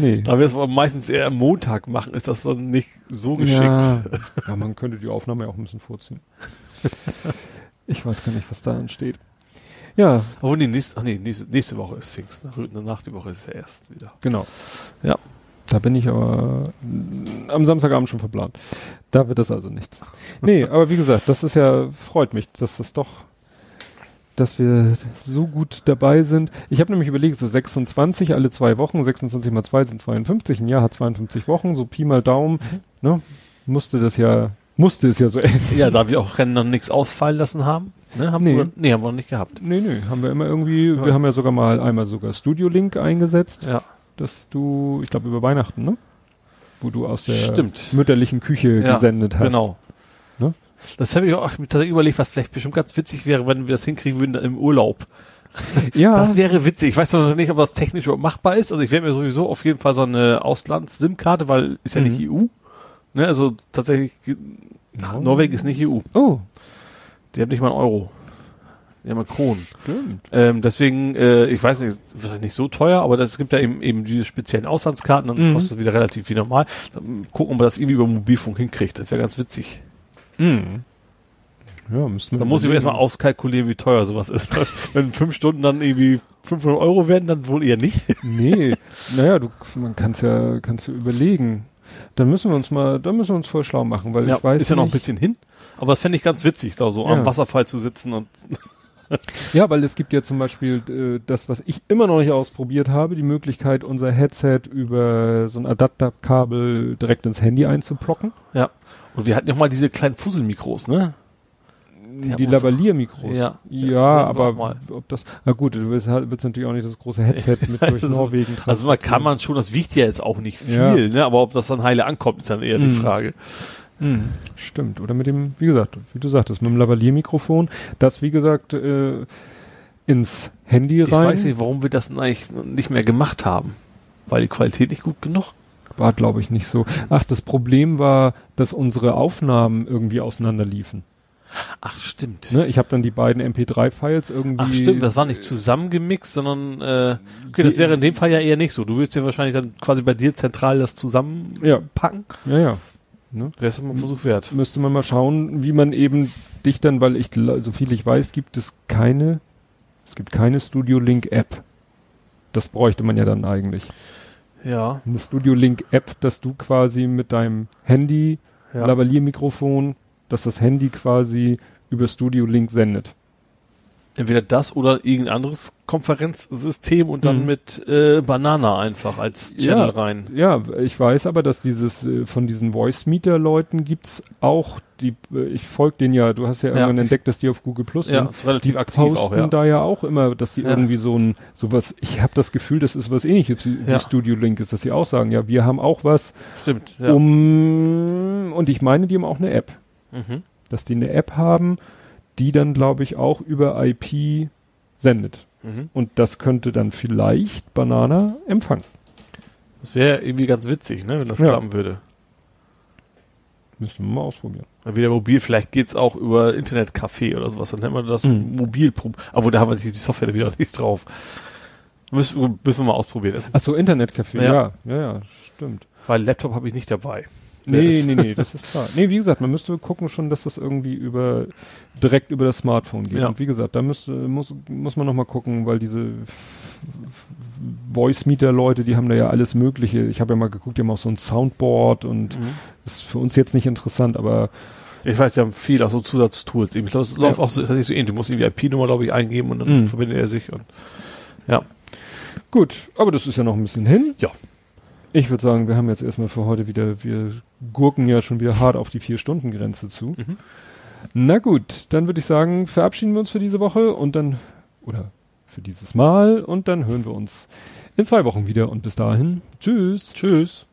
Speaker 2: Nee.
Speaker 3: Da wir es aber meistens eher am Montag machen, ist das dann nicht so geschickt.
Speaker 2: Ja, ja, man könnte die Aufnahme ja auch ein bisschen vorziehen. Ich weiß gar nicht, was da ansteht. Ja,
Speaker 3: Obwohl, nee, nächste, ach nee, nächste, nächste Woche ist Pfingst. Ne? Danach die Woche ist ja erst wieder.
Speaker 2: genau.
Speaker 3: Ja.
Speaker 2: Da bin ich aber mm, am Samstagabend schon verplant. Da wird das also nichts. Nee, aber wie gesagt, das ist ja, freut mich, dass das doch, dass wir so gut dabei sind. Ich habe nämlich überlegt, so 26 alle zwei Wochen, 26 mal zwei sind 52, ein Jahr hat 52 Wochen, so Pi mal Daumen, ne? Musste das ja, musste es ja so enden.
Speaker 3: Ja, da wir auch keine- noch nichts ausfallen lassen haben. Ne, haben
Speaker 2: Nee.
Speaker 3: wir, nee, haben wir noch nicht gehabt.
Speaker 2: Nee, nee, haben wir immer irgendwie,
Speaker 3: Ja.
Speaker 2: wir haben ja sogar mal einmal sogar Studio Link eingesetzt,
Speaker 3: Ja,
Speaker 2: dass du, ich glaube über Weihnachten, ne? Wo du aus der
Speaker 3: Stimmt.
Speaker 2: mütterlichen Küche
Speaker 3: Ja,
Speaker 2: gesendet hast.
Speaker 3: genau.
Speaker 2: Ne?
Speaker 3: Das habe ich auch mir tatsächlich überlegt, was vielleicht bestimmt ganz witzig wäre, wenn wir das hinkriegen würden im Urlaub.
Speaker 2: Ja,
Speaker 3: Das wäre witzig. Ich weiß noch nicht, ob das technisch machbar ist. Also ich werde mir sowieso auf jeden Fall so eine Auslands-SIM-Karte, weil ist ja
Speaker 2: Mhm.
Speaker 3: nicht EU. Ne, also tatsächlich,
Speaker 2: Ja.
Speaker 3: Norwegen ist nicht EU.
Speaker 2: oh,
Speaker 3: Die haben nicht mal einen Euro. Mal Kronen.
Speaker 2: stimmt.
Speaker 3: Ähm, deswegen, äh, ich weiß nicht, wahrscheinlich nicht so teuer, aber das gibt ja eben, eben diese speziellen Auslandskarten, dann
Speaker 2: Mhm.
Speaker 3: kostet es wieder relativ wie normal. Dann gucken, ob man das irgendwie über Mobilfunk hinkriegt. Das wäre ganz witzig.
Speaker 2: Mhm. Ja, müssten wir
Speaker 3: Da muss ich mir erstmal auskalkulieren, wie teuer sowas ist. Wenn fünf Stunden dann irgendwie 500 Euro werden, dann wohl eher nicht.
Speaker 2: Nee, naja, du, man kann's ja, kannst du überlegen. Da müssen wir uns mal, da müssen wir uns voll schlau machen, weil ich weiß
Speaker 3: ist ja noch ein bisschen hin. Aber das fände ich ganz witzig, da so
Speaker 2: Ja.
Speaker 3: am Wasserfall zu sitzen und
Speaker 2: Ja, weil es gibt ja zum Beispiel äh, das, was ich immer noch nicht ausprobiert habe, die Möglichkeit, unser Headset über so ein Adapterkabel direkt ins Handy einzuplocken.
Speaker 3: ja. Und wir hatten ja auch mal diese kleinen Fusselmikros, ne? Die
Speaker 2: Die Lavalier-Mikros.
Speaker 3: Ja.
Speaker 2: Ja, aber ob das, na gut, du willst, halt- willst natürlich auch nicht das große Headset mit durch Norwegen
Speaker 3: Also man kann man schon, das wiegt ja jetzt auch nicht viel,
Speaker 2: Ja.
Speaker 3: ne? Aber ob das dann heile ankommt, ist dann eher die
Speaker 2: Mhm.
Speaker 3: Frage.
Speaker 2: Mhm, Stimmt. Oder mit dem, wie gesagt, wie du sagtest, mit dem Lavalier-Mikrofon, das, wie gesagt, äh, ins Handy
Speaker 3: Ich
Speaker 2: rein.
Speaker 3: weiß nicht, warum wir das eigentlich nicht mehr gemacht haben. Weil die Qualität nicht gut genug?
Speaker 2: War, glaube ich, nicht so. Ach, das Problem war, dass unsere Aufnahmen irgendwie auseinanderliefen.
Speaker 3: Ach, stimmt.
Speaker 2: Ne? Ich habe dann die beiden MP3-Files irgendwie.
Speaker 3: Ach, stimmt, das war nicht zusammengemixt, sondern, äh, okay, das wäre in dem Fall ja eher nicht so. Du willst ja wahrscheinlich dann quasi bei dir zentral das zusammenpacken.
Speaker 2: Ja, ja. Ne?
Speaker 3: Es mal ein Versuch wert.
Speaker 2: Müsste man mal schauen, wie man eben dich dann, weil ich, so viel ich weiß, gibt es keine, es gibt keine Studio Link App. Das bräuchte man ja dann eigentlich.
Speaker 3: Ja,
Speaker 2: Eine Studio Link App, dass du quasi mit deinem Handy,
Speaker 3: ja.
Speaker 2: Lavalier-Mikrofon, dass das Handy quasi über Studio Link sendet.
Speaker 3: Entweder das oder irgendein anderes Konferenzsystem und dann
Speaker 2: Mhm.
Speaker 3: mit äh, Banana einfach als Channel
Speaker 2: Ja.
Speaker 3: rein.
Speaker 2: Ja, ich weiß aber, dass dieses äh, von diesen Voice-Meter-Leuten gibt's auch, die, äh, ich folge denen ja, du hast ja irgendwann
Speaker 3: ich-
Speaker 2: entdeckt, dass die auf Google Plus
Speaker 3: Ja,
Speaker 2: sind.
Speaker 3: relativ
Speaker 2: Die
Speaker 3: aktiv
Speaker 2: posten
Speaker 3: auch, ja.
Speaker 2: da ja auch immer, dass sie
Speaker 3: Ja.
Speaker 2: irgendwie so ein, sowas, ich habe das Gefühl, das ist was ähnliches wie,
Speaker 3: Ja.
Speaker 2: wie Studio Link ist, dass sie auch sagen, ja, wir haben auch was,
Speaker 3: Stimmt, ja.
Speaker 2: um, und ich meine, die haben auch eine App,
Speaker 3: Mhm.
Speaker 2: dass die eine App haben, die dann, glaube ich, auch über IP sendet.
Speaker 3: Mhm.
Speaker 2: Und das könnte dann vielleicht Banana empfangen.
Speaker 3: Das wäre irgendwie ganz witzig, ne, wenn das
Speaker 2: Ja.
Speaker 3: klappen würde.
Speaker 2: Müssen wir mal ausprobieren.
Speaker 3: Wieder mobil, vielleicht geht's auch über Internetcafé oder sowas, dann nennt man das
Speaker 2: Mhm.
Speaker 3: Mobilprob. Aber da haben wir die, Software wieder nicht drauf. Müssen, müssen wir mal ausprobieren.
Speaker 2: Ach so, Internetcafé,
Speaker 3: Ja.
Speaker 2: ja, ja, ja, stimmt.
Speaker 3: Weil Laptop habe ich nicht dabei.
Speaker 2: Nee,
Speaker 3: ist-
Speaker 2: nee, nee, das ist klar. Nee, wie gesagt, man müsste gucken schon, dass das irgendwie über, direkt über das Smartphone geht.
Speaker 3: Ja.
Speaker 2: Und wie gesagt, da müsste, muss, muss man nochmal gucken, weil diese Voice-Meter-Leute, die haben da ja alles Mögliche. Ich habe ja mal geguckt, die haben auch so ein Soundboard und
Speaker 3: Mhm.
Speaker 2: ist für uns jetzt nicht interessant, aber
Speaker 3: Ich weiß, die haben viel auch so Zusatztools. Ich glaube, es läuft auch so, nicht so ähnlich. Du musst die IP-Nummer, glaube ich, eingeben und dann
Speaker 2: Mhm.
Speaker 3: verbindet er sich und ja.
Speaker 2: gut, aber das ist ja noch ein bisschen hin.
Speaker 3: Ja.
Speaker 2: Ich würde sagen, wir haben jetzt erstmal für heute wieder, wir gurken ja schon wieder hart auf die Vier-Stunden-Grenze zu.
Speaker 3: Mhm.
Speaker 2: Na gut, dann würde ich sagen, verabschieden wir uns für diese Woche und dann, oder für dieses Mal und dann hören wir uns in zwei Wochen wieder und bis dahin, tschüss.
Speaker 3: Tschüss.